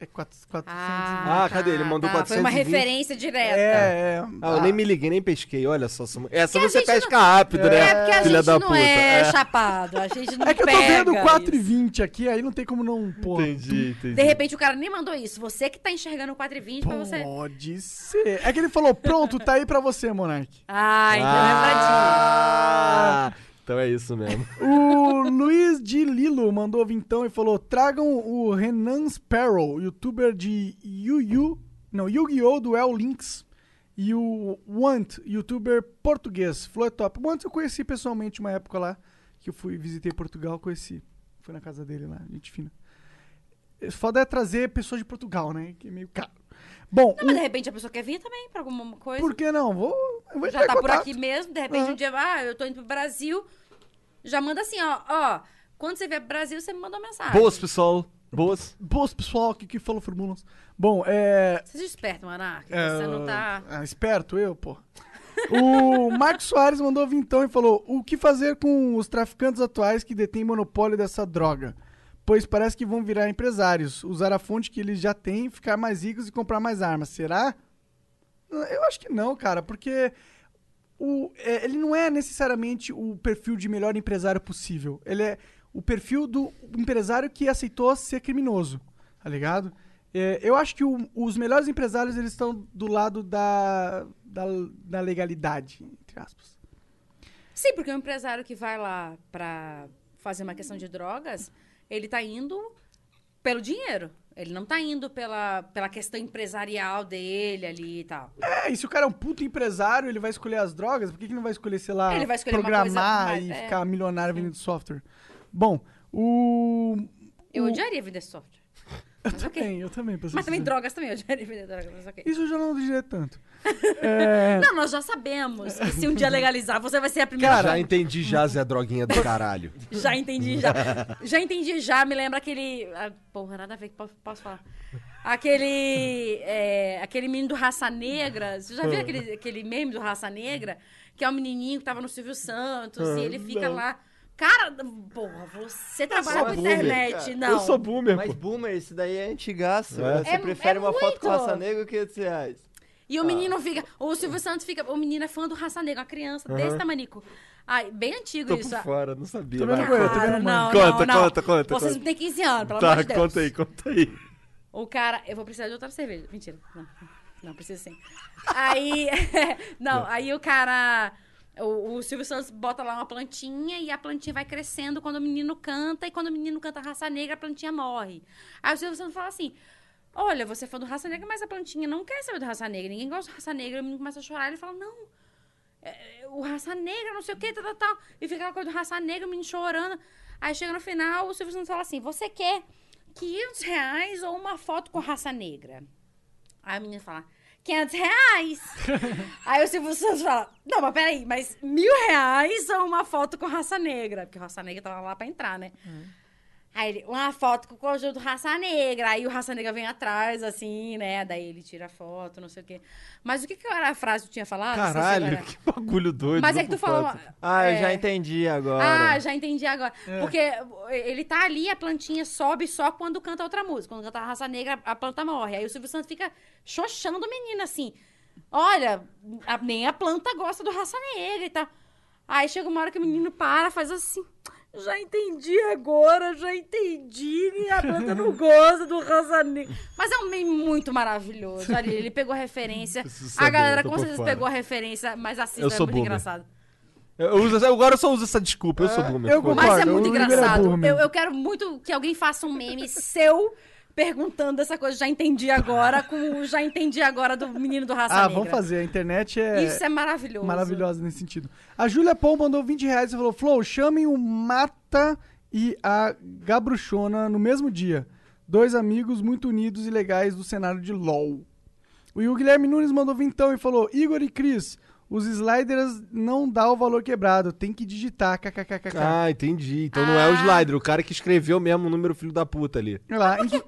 Speaker 1: É 4, 420.
Speaker 2: Ah, cadê? Ele mandou
Speaker 3: tá. Foi uma
Speaker 2: 420.
Speaker 3: referência direta.
Speaker 1: É, é.
Speaker 2: Ah, eu nem me liguei, nem pesquei. Olha só. só- Essa
Speaker 3: Porque a
Speaker 2: você pesca rápido,
Speaker 3: É
Speaker 2: né?
Speaker 3: porque a
Speaker 2: Filha
Speaker 3: gente
Speaker 2: da
Speaker 3: não
Speaker 2: puta.
Speaker 3: é,
Speaker 2: É.
Speaker 3: chapado. A gente não
Speaker 1: É que eu tô vendo
Speaker 3: isso.
Speaker 1: 4,20 aqui, aí não tem como não. Porra.
Speaker 2: Entendi, entendi.
Speaker 3: De repente o cara nem mandou isso. Você que tá enxergando o 4,20 pra você.
Speaker 1: Pode ser. É que ele falou, pronto, tá aí pra você, Monark.
Speaker 3: Ah, então é pra
Speaker 2: Ah, então é isso mesmo.
Speaker 1: O Luiz de Lilo mandou vintão e falou: tragam o Renan Sparrow, youtuber de Yu-Yu, não, Yu-Gi-Oh! Duel Links. E o Want, youtuber português. Flow é top. Want eu conheci pessoalmente uma época lá, que eu fui, visitei Portugal, conheci. Fui na casa dele lá, gente fina. Foda é trazer pessoas de Portugal, né? Que é meio caro. Bom,
Speaker 3: Não, mas de repente a pessoa quer vir também pra alguma coisa.
Speaker 1: por que não? Vou, eu vou
Speaker 3: Já tá
Speaker 1: em
Speaker 3: por
Speaker 1: contato.
Speaker 3: aqui mesmo, de repente
Speaker 1: Ah.
Speaker 3: um dia, ah, eu tô indo pro Brasil. Já manda assim, ó, ó. Quando você vier pro Brasil, você me manda uma mensagem.
Speaker 2: Boas, pessoal. Boas.
Speaker 1: Boas, pessoal, que, que falou formulas. Bom, é...
Speaker 3: Seja esperto, Monark.
Speaker 1: É,
Speaker 3: Você não tá.
Speaker 1: ah, esperto eu, pô. O Marcos Soares mandou vintão e falou: O que fazer com os traficantes atuais que detêm monopólio dessa droga? Pois parece que vão virar empresários, usar a fonte que eles já têm, ficar mais ricos e comprar mais armas. Será? Eu acho que não, cara, porque o, é, ele não é necessariamente o perfil de melhor empresário possível. Ele é o perfil do empresário que aceitou ser criminoso, tá ligado? É, eu acho que o- os melhores empresários eles estão do lado da, da, da legalidade, entre aspas.
Speaker 3: Sim, porque o empresário que vai lá pra fazer uma questão de drogas, ele tá indo pelo dinheiro. Ele não tá indo pela, pela questão empresarial dele ali e tal.
Speaker 1: É, e se o cara é um puto empresário, ele vai escolher as drogas, por que, que não vai escolher, sei lá,
Speaker 3: Ele vai escolher
Speaker 1: programar
Speaker 3: mais-
Speaker 1: e
Speaker 3: é.
Speaker 1: ficar milionário vendendo software? Bom, o.
Speaker 3: Eu
Speaker 1: o-
Speaker 3: odiaria vender software.
Speaker 1: Eu
Speaker 3: Mas
Speaker 1: também, eu também.
Speaker 3: Mas também drogas também, eu odiaria vender drogas, mas ok.
Speaker 1: Isso eu já não diria tanto. É,
Speaker 3: Não, nós já sabemos que se um dia legalizar, você vai ser a primeira.
Speaker 2: Cara, já entendi já, Zé Droguinha do caralho.
Speaker 3: Já entendi, já. Já entendi, já. Me lembra aquele. ah, porra, nada a ver que posso, falar. Aquele. é, aquele menino do Raça Negra. Você já viu aquele, aquele meme do Raça Negra? Que é um menininho que tava no Silvio Santos e ele fica lá. Cara, porra, você trabalha com
Speaker 2: boomer,
Speaker 3: internet, não.
Speaker 2: Eu sou boomer,
Speaker 5: Mas
Speaker 2: pô.
Speaker 5: boomer, isso daí é antigaço.
Speaker 2: É.
Speaker 5: Você
Speaker 3: É-
Speaker 5: prefere
Speaker 3: é
Speaker 5: uma foto com
Speaker 3: muito.
Speaker 5: raça negra ou 500 reais?
Speaker 3: E o menino fica. O Silvio Santos fica. O menino é fã do Raça Negra, uma criança desse tamanico. Ai, bem antigo
Speaker 2: Tô
Speaker 3: isso.
Speaker 2: por fora, não sabia.
Speaker 1: Tô com ele, tô
Speaker 3: Cara,
Speaker 1: vendo
Speaker 3: não,
Speaker 2: Conta,
Speaker 3: não, não.
Speaker 2: conta, conta,
Speaker 3: Vocês não têm 15 anos, pelo
Speaker 2: Tá,
Speaker 3: amor de Deus.
Speaker 2: conta aí, conta aí.
Speaker 3: O cara, eu vou precisar de outra cerveja. Mentira. Não, não precisa sim. Aí, não, aí o cara, o, o Silvio Santos bota lá uma plantinha e a plantinha vai crescendo quando o menino canta e quando o menino canta raça negra, a plantinha morre. Aí o Silvio Santos fala assim: Olha, você é fã do raça negra, mas a plantinha não quer saber do raça negra. Ninguém gosta do raça negra. O menino começa a chorar. Ele fala: Não, é, o raça negra, não sei o que, tal, tal, tal. E fica aquela coisa do raça negra, o menino chorando. Aí chega no final, o Silvio Santos fala assim: Você quer 500 reais ou uma foto com raça negra? Aí a menina fala: 500 reais. Aí o Silvio Santos fala: Não, mas peraí, mas mil reais ou uma foto com raça negra? Porque raça negra tava lá pra entrar, né? Aí ele, uma foto com o conjunto Raça Negra. Aí o Raça Negra vem atrás, assim, né? Daí ele tira a foto, não sei o quê. Mas o que, que era a frase que tu tinha falado?
Speaker 2: Caralho, que bagulho doido.
Speaker 3: Mas é que tu falou.
Speaker 5: Ah, eu
Speaker 3: é,
Speaker 5: já entendi agora.
Speaker 3: Ah, já entendi agora. Porque ele tá ali, a plantinha sobe só quando canta outra música. Quando canta a raça negra, a planta morre. Aí o Silvio Santos fica xoxando o menino assim. Olha, a- nem a planta gosta do raça negra e tal. Aí chega uma hora que o menino para, faz assim. Já entendi agora, já entendi. A planta não gosta do negra. Mas é um meme muito maravilhoso. Ali, ele pegou a referência.
Speaker 2: Preciso
Speaker 3: a
Speaker 2: saber,
Speaker 3: galera com certeza
Speaker 2: fora.
Speaker 3: pegou a referência, mas assista,
Speaker 2: Eu
Speaker 3: é
Speaker 2: sou
Speaker 3: muito
Speaker 2: boomer.
Speaker 3: engraçado.
Speaker 2: Eu uso, agora eu só uso essa desculpa, eu sou boomer.
Speaker 1: eu.
Speaker 3: Mas é muito
Speaker 1: é
Speaker 3: engraçado. eu, eu quero muito que alguém faça um meme seu perguntando essa coisa. Já entendi agora, com o já entendi agora do menino do raça
Speaker 1: Ah,
Speaker 3: negra.
Speaker 1: vamos fazer. A internet é,
Speaker 3: Isso é maravilhoso.
Speaker 1: maravilhosa nesse sentido. A Júlia Paul mandou 20 reais e falou: Flow, chamem o Mata e a Gabruchona no mesmo dia. Dois amigos muito unidos e legais do cenário de LOL. O Guilherme Nunes mandou vintão e falou: Igor e Cris, os sliders não dá o valor quebrado, tem que digitar. kkkk.
Speaker 2: Ah, entendi. Então não é o
Speaker 3: Ah.
Speaker 2: slider, o cara que escreveu mesmo o número filho da puta ali.
Speaker 1: Olha lá, em que-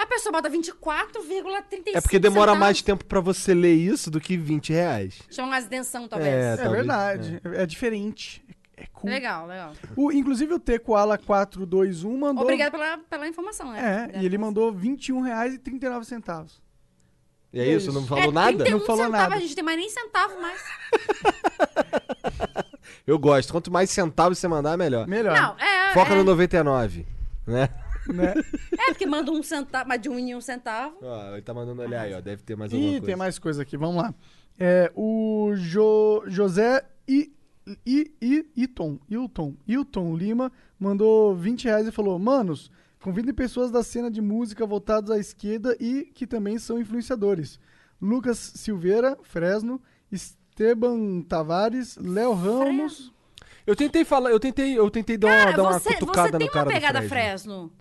Speaker 3: A pessoa bota 24,35
Speaker 2: É porque demora
Speaker 3: centavos.
Speaker 2: mais tempo pra você ler isso do que 20 reais.
Speaker 3: Chama mais atenção, talvez.
Speaker 2: É,
Speaker 1: É,
Speaker 2: talvez,
Speaker 1: verdade. É. diferente. É cool.
Speaker 3: Legal, legal.
Speaker 1: O, inclusive o T Koala 421 mandou.
Speaker 3: Obrigado pela, pela informação, né?
Speaker 1: É, e ele mandou R$ 21,39.
Speaker 2: E é isso? Não falou
Speaker 3: é,
Speaker 2: nada?
Speaker 3: 31
Speaker 1: Não falou
Speaker 3: centavos,
Speaker 1: nada.
Speaker 3: A gente tem mais nem centavo mais.
Speaker 2: Eu gosto. Quanto mais centavos você mandar, melhor.
Speaker 1: Melhor.
Speaker 3: Não, é.
Speaker 2: Foca
Speaker 3: é,
Speaker 2: no 99, né?
Speaker 1: Né?
Speaker 3: É, porque manda um centavo, mais de um em um centavo.
Speaker 2: Ó, ele tá mandando olhar aí, ó. Deve ter mais alguma
Speaker 1: Ih,
Speaker 2: coisa.
Speaker 1: tem mais coisa aqui, vamos lá. É, o Jo- José I, I, I, Iton, Hilton, Hilton Lima mandou 20 reais e falou: Manos, convidem pessoas da cena de música voltadas à esquerda e que também são influenciadores. Lucas Silveira, Fresno, Esteban Tavares, Léo Ramos.
Speaker 2: Eu tentei falar, eu tentei, eu tentei dar uma,
Speaker 3: Cara,
Speaker 2: dar uma
Speaker 3: você,
Speaker 2: cutucada
Speaker 3: você tem
Speaker 2: no cara
Speaker 3: uma
Speaker 2: do
Speaker 3: pegada
Speaker 2: Fresno.
Speaker 3: Fresno.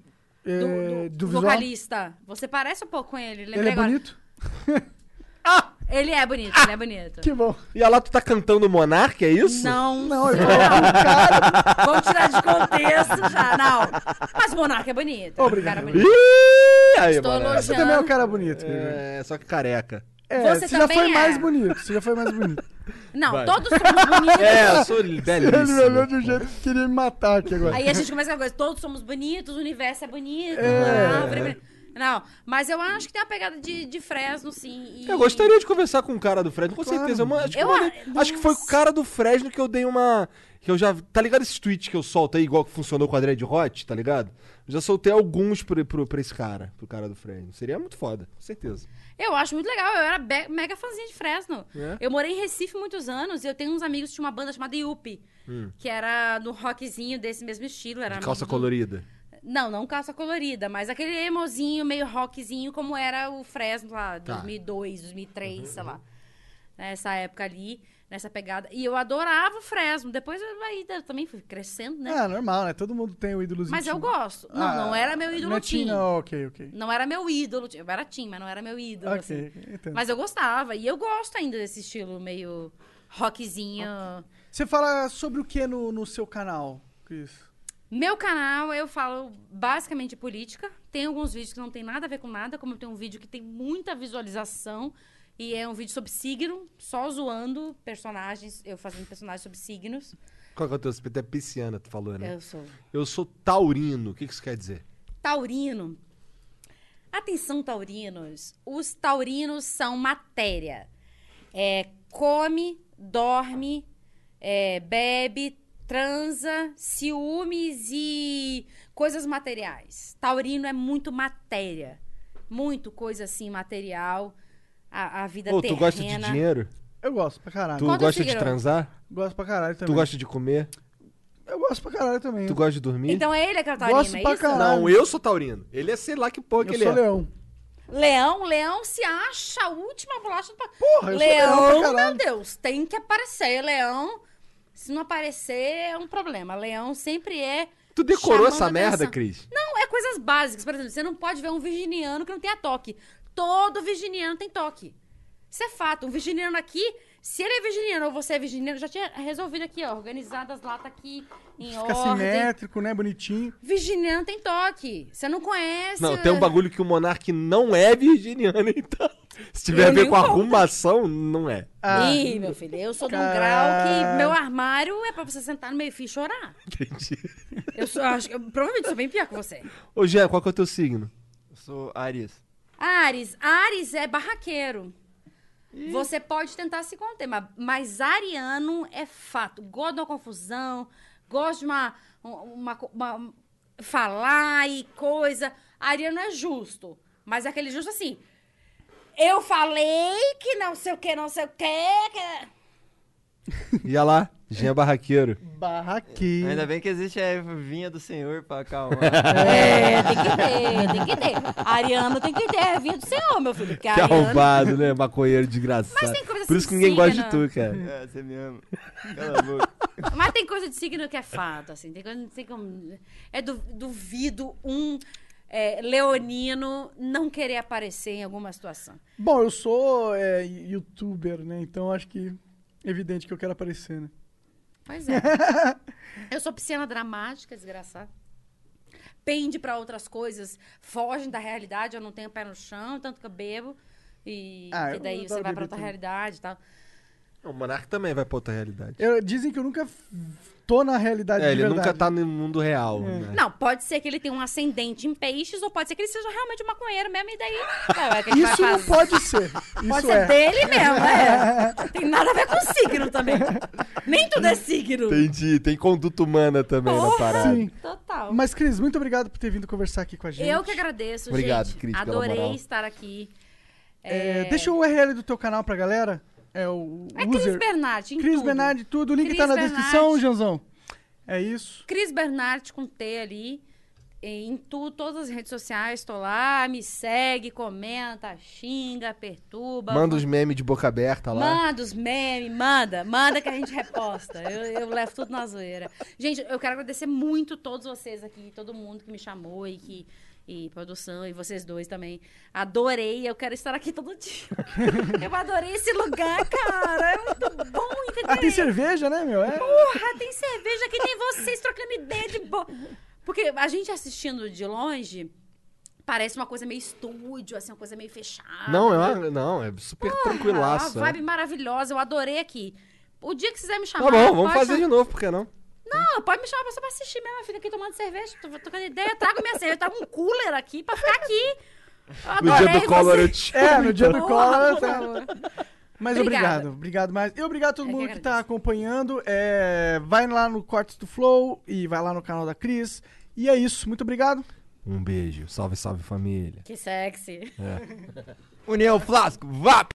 Speaker 3: Do,
Speaker 1: é,
Speaker 3: do-
Speaker 1: do
Speaker 3: do
Speaker 1: visual.
Speaker 3: vocalista. Você parece um pouco com ele.
Speaker 1: Ele é
Speaker 3: agora.
Speaker 1: bonito?
Speaker 3: Ele é bonito, ele é bonito.
Speaker 1: Que bom.
Speaker 2: E lá tu tá cantando Monark, é isso?
Speaker 3: Não,
Speaker 1: Não, que o cara.
Speaker 3: vamos tirar de contexto já. Não. Mas o Monarca é bonito.
Speaker 1: Obrigado.
Speaker 3: O cara é bonito.
Speaker 2: Ih, aí,
Speaker 3: Estou elogiando.
Speaker 1: Você também é um cara bonito.
Speaker 2: É, só que careca.
Speaker 1: É,
Speaker 3: Você
Speaker 1: você, já foi
Speaker 3: é.
Speaker 1: mais bonito. Você já foi mais bonito.
Speaker 3: Não,
Speaker 2: Vai.
Speaker 3: todos somos bonitos.
Speaker 2: É, eu sou
Speaker 1: Ele me
Speaker 2: belíssimo.
Speaker 1: olhou de um jeito que queria me matar aqui agora.
Speaker 3: Aí a gente começa com a coisa, todos somos bonitos, o universo é bonito,
Speaker 1: É.
Speaker 3: a árvore é bonita. Não, mas eu acho que tem uma pegada de, de Fresno, sim. e-
Speaker 2: Eu gostaria de conversar com o cara do Fresno, com
Speaker 1: Claro.
Speaker 2: certeza. Acho, que
Speaker 3: Eu a-
Speaker 2: mandei- acho que foi com o cara do Fresno que eu dei uma. Que eu já. Tá ligado esses tweets que eu solto aí, igual que funcionou com a Dread Hot, tá ligado? Eu já soltei alguns pro, pro, pra esse cara, pro cara do Fresno. Seria muito foda, com certeza.
Speaker 3: Eu acho muito legal, eu era mega fãzinha de Fresno.
Speaker 2: É?
Speaker 3: Eu morei em Recife muitos anos e eu tenho uns amigos que tinham uma banda chamada Yuppie, que era no rockzinho desse mesmo estilo. Era
Speaker 2: Hum. De calça
Speaker 3: do-
Speaker 2: colorida.
Speaker 3: Não, não calça colorida, mas aquele emozinho meio rockzinho como era o Fresno lá,
Speaker 2: Tá.
Speaker 3: 2002, 2003, sei lá. Nessa época ali, nessa pegada. E eu adorava o Fresno. Depois eu aí eu também fui crescendo, né?
Speaker 1: Ah, normal, né? Todo mundo tem o ídolozinho.
Speaker 3: mas eu gosto. Não,
Speaker 1: Ah,
Speaker 3: não era meu ídolo
Speaker 1: é. Tim, não, ok, ok.
Speaker 3: Não era meu ídolo. Eu era Tim, mas não era meu ídolo. assim.
Speaker 1: Ok, entendo.
Speaker 3: Mas eu gostava. E eu gosto ainda desse estilo meio rockzinho.
Speaker 1: Você fala sobre o que no, no seu canal, Cris?
Speaker 3: Meu canal, eu falo basicamente de política. Tem alguns vídeos que não tem nada a ver com nada, como tem um vídeo que tem muita visualização. E é um vídeo sobre signo, só zoando personagens, eu fazendo personagens sobre signos.
Speaker 2: Qual que é o teu respeito? É pisciana, tu falou, né?
Speaker 3: Eu sou
Speaker 2: Eu sou taurino. O que que isso quer dizer?
Speaker 3: taurino. Atenção, taurinos. Os taurinos são matéria. É, come, dorme, é, bebe, transa, ciúmes e coisas materiais. Taurino é muito matéria. Muito coisa assim, material. A, a vida
Speaker 2: Ô, tu
Speaker 3: terrena.
Speaker 2: gosta de dinheiro?
Speaker 1: Eu gosto pra caralho.
Speaker 2: Tu
Speaker 3: Qual
Speaker 2: gosta de transar?
Speaker 1: Gosto pra caralho também.
Speaker 2: Tu gosta de comer?
Speaker 1: Eu gosto pra caralho também.
Speaker 2: Tu gosta de dormir?
Speaker 3: Então é ele que é o taurino,
Speaker 1: Gosto
Speaker 3: é
Speaker 1: pra
Speaker 3: isso?
Speaker 1: caralho.
Speaker 2: Não, eu sou taurino. Ele é sei lá que porra que
Speaker 1: eu
Speaker 2: ele
Speaker 1: sou
Speaker 2: é.
Speaker 1: leão.
Speaker 3: Leão, leão se acha a última bolacha do
Speaker 1: Porra, eu sou leão pra
Speaker 3: Leão, meu Deus, tem que aparecer. Leão, se não aparecer, é um problema. Leão sempre é.
Speaker 2: Tu decorou essa merda. Cris?
Speaker 3: Não, é coisas básicas. Por exemplo, você não pode ver um virginiano que não tenha toque. Todo virginiano tem toque. Isso é fato. Um virginiano aqui, se ele é virginiano ou você é virginiano, já tinha resolvido aqui, ó. Organizado as latas aqui em
Speaker 1: Fica
Speaker 3: ordem.
Speaker 1: simétrico, né? Bonitinho.
Speaker 3: Virginiano tem toque. Você não conhece.
Speaker 2: Não, tem um bagulho que o Monark não é virginiano, então. Se tiver
Speaker 3: Eu
Speaker 2: a ver com
Speaker 3: conto.
Speaker 2: arrumação, não é.
Speaker 1: Ah,
Speaker 3: Ih, meu filho, eu sou de um grau que meu armário é pra você sentar no meio fio e chorar.
Speaker 2: Entendi.
Speaker 3: Eu sou, acho, eu provavelmente sou bem pior que você.
Speaker 2: Ô, Jean, qual que é o teu signo?
Speaker 5: Eu sou Aries.
Speaker 3: Ares, Ares é barraqueiro. Você pode tentar se conter, mas, mas ariano é fato. Gosta de uma confusão, gosta de uma, uma, uma- falar e coisa. Ariano é justo, mas é aquele justo assim. Eu falei que não sei o que, não sei o que. que...
Speaker 2: Ia lá, Jean Barraqueiro.
Speaker 1: barraquinho.
Speaker 5: Ainda bem que existe a vinha do Senhor pra acalmar.
Speaker 3: É, tem que ter, tem que ter. Ariano tem que ter a vinha do Senhor, meu filho.
Speaker 2: Que
Speaker 3: ariano...
Speaker 2: arrombado, né? Maconheiro desgraçado.
Speaker 3: Mas tem coisa
Speaker 2: Por isso que ninguém gosta de
Speaker 3: signo.
Speaker 2: tu, cara.
Speaker 5: é, você me ama. Cala a boca.
Speaker 3: Mas tem coisa de signo que é fato, assim. Tem coisa, tem como... É du- duvido um é, leonino não querer aparecer em alguma situação.
Speaker 1: Bom, eu sou é, youtuber, né? Então acho que evidente que eu quero aparecer, né?
Speaker 3: Pois é. Eu sou pisciana dramática, desgraçada. pende pra outras coisas, fogem da realidade, eu não tenho pé no chão, tanto que eu bebo. E,
Speaker 1: Ah,
Speaker 3: e daí você vai pra
Speaker 1: beber
Speaker 3: outra
Speaker 1: também.
Speaker 3: realidade e tal.
Speaker 2: O Monark também vai pra outra realidade.
Speaker 1: Eu- dizem que eu nunca tô na realidade
Speaker 2: É,
Speaker 1: de
Speaker 2: ele
Speaker 1: verdade.
Speaker 2: nunca tá no mundo real,
Speaker 1: É.
Speaker 2: né?
Speaker 3: Não, pode ser que ele tenha um ascendente em peixes, ou pode ser que ele seja realmente um maconheiro mesmo, e daí. É,
Speaker 1: Isso não pode ser.
Speaker 3: Pode
Speaker 1: Isso
Speaker 3: ser
Speaker 1: é.
Speaker 3: dele mesmo, é. Tem nada a ver com signo também. Nem tudo é signo.
Speaker 2: Entendi, tem conduta humana também na
Speaker 3: Porra!
Speaker 2: parada.
Speaker 1: Sim.
Speaker 3: Total.
Speaker 1: Mas, Cris, muito obrigado por ter vindo conversar aqui com a gente.
Speaker 3: Eu que agradeço,
Speaker 2: Obrigado,
Speaker 3: gente.
Speaker 2: Cris, pela
Speaker 3: Adorei
Speaker 2: moral.
Speaker 3: estar aqui.
Speaker 1: É, Deixa o URL do teu canal pra galera. É o
Speaker 3: É Cris
Speaker 1: user.
Speaker 3: Em
Speaker 1: Cris
Speaker 3: tudo.
Speaker 1: Bernardi, tudo. O link
Speaker 3: Cris
Speaker 1: tá na
Speaker 3: Bernardi.
Speaker 1: descrição, Janzão. É isso.
Speaker 3: Cris Bernardi com T ali. Em tu, todas as redes sociais, tô lá, me segue, comenta, xinga, perturba.
Speaker 2: Manda os memes de boca aberta lá.
Speaker 3: Manda os memes, manda, manda que a gente reposta. Eu, eu levo tudo na zoeira. Gente, eu quero agradecer muito todos vocês aqui, todo mundo que me chamou e que. E produção, e vocês dois também. Adorei, eu quero estar aqui todo dia. Eu adorei esse lugar, cara. É muito bom, entendeu?
Speaker 1: Ah, tem cerveja, né, meu? É.
Speaker 3: Porra, tem cerveja que tem vocês trocando ideia de boa. Porque a gente assistindo de longe, parece uma coisa meio estúdio, assim, uma coisa meio fechada.
Speaker 2: Não, é
Speaker 3: né?
Speaker 2: uma- não, é super
Speaker 3: Porra,
Speaker 2: tranquilaço.
Speaker 3: Uma
Speaker 2: é.
Speaker 3: vibe maravilhosa, eu adorei aqui. O dia que quiser me chamar.
Speaker 2: Tá bom, vamos fazer de
Speaker 3: chamar-
Speaker 2: novo, por que não?
Speaker 3: Não, pode me chamar só pra assistir mesmo. Eu fico aqui tomando cerveja, tô trocando ideia. Eu trago minha cerveja, eu trago um cooler aqui pra ficar aqui.
Speaker 2: No dia do Collor
Speaker 3: você.
Speaker 2: eu te
Speaker 1: É, no dia do tá. Mas
Speaker 3: Obrigada.
Speaker 1: obrigado, obrigado mais. E obrigado a todo
Speaker 3: que
Speaker 1: mundo que, tá
Speaker 3: agradeço.
Speaker 1: acompanhando. É, vai lá no Cortes do Flow e vai lá no canal da Cris. E é isso, muito obrigado.
Speaker 2: Um beijo. Salve, salve família.
Speaker 3: Que sexy.
Speaker 5: União Flasco, vá!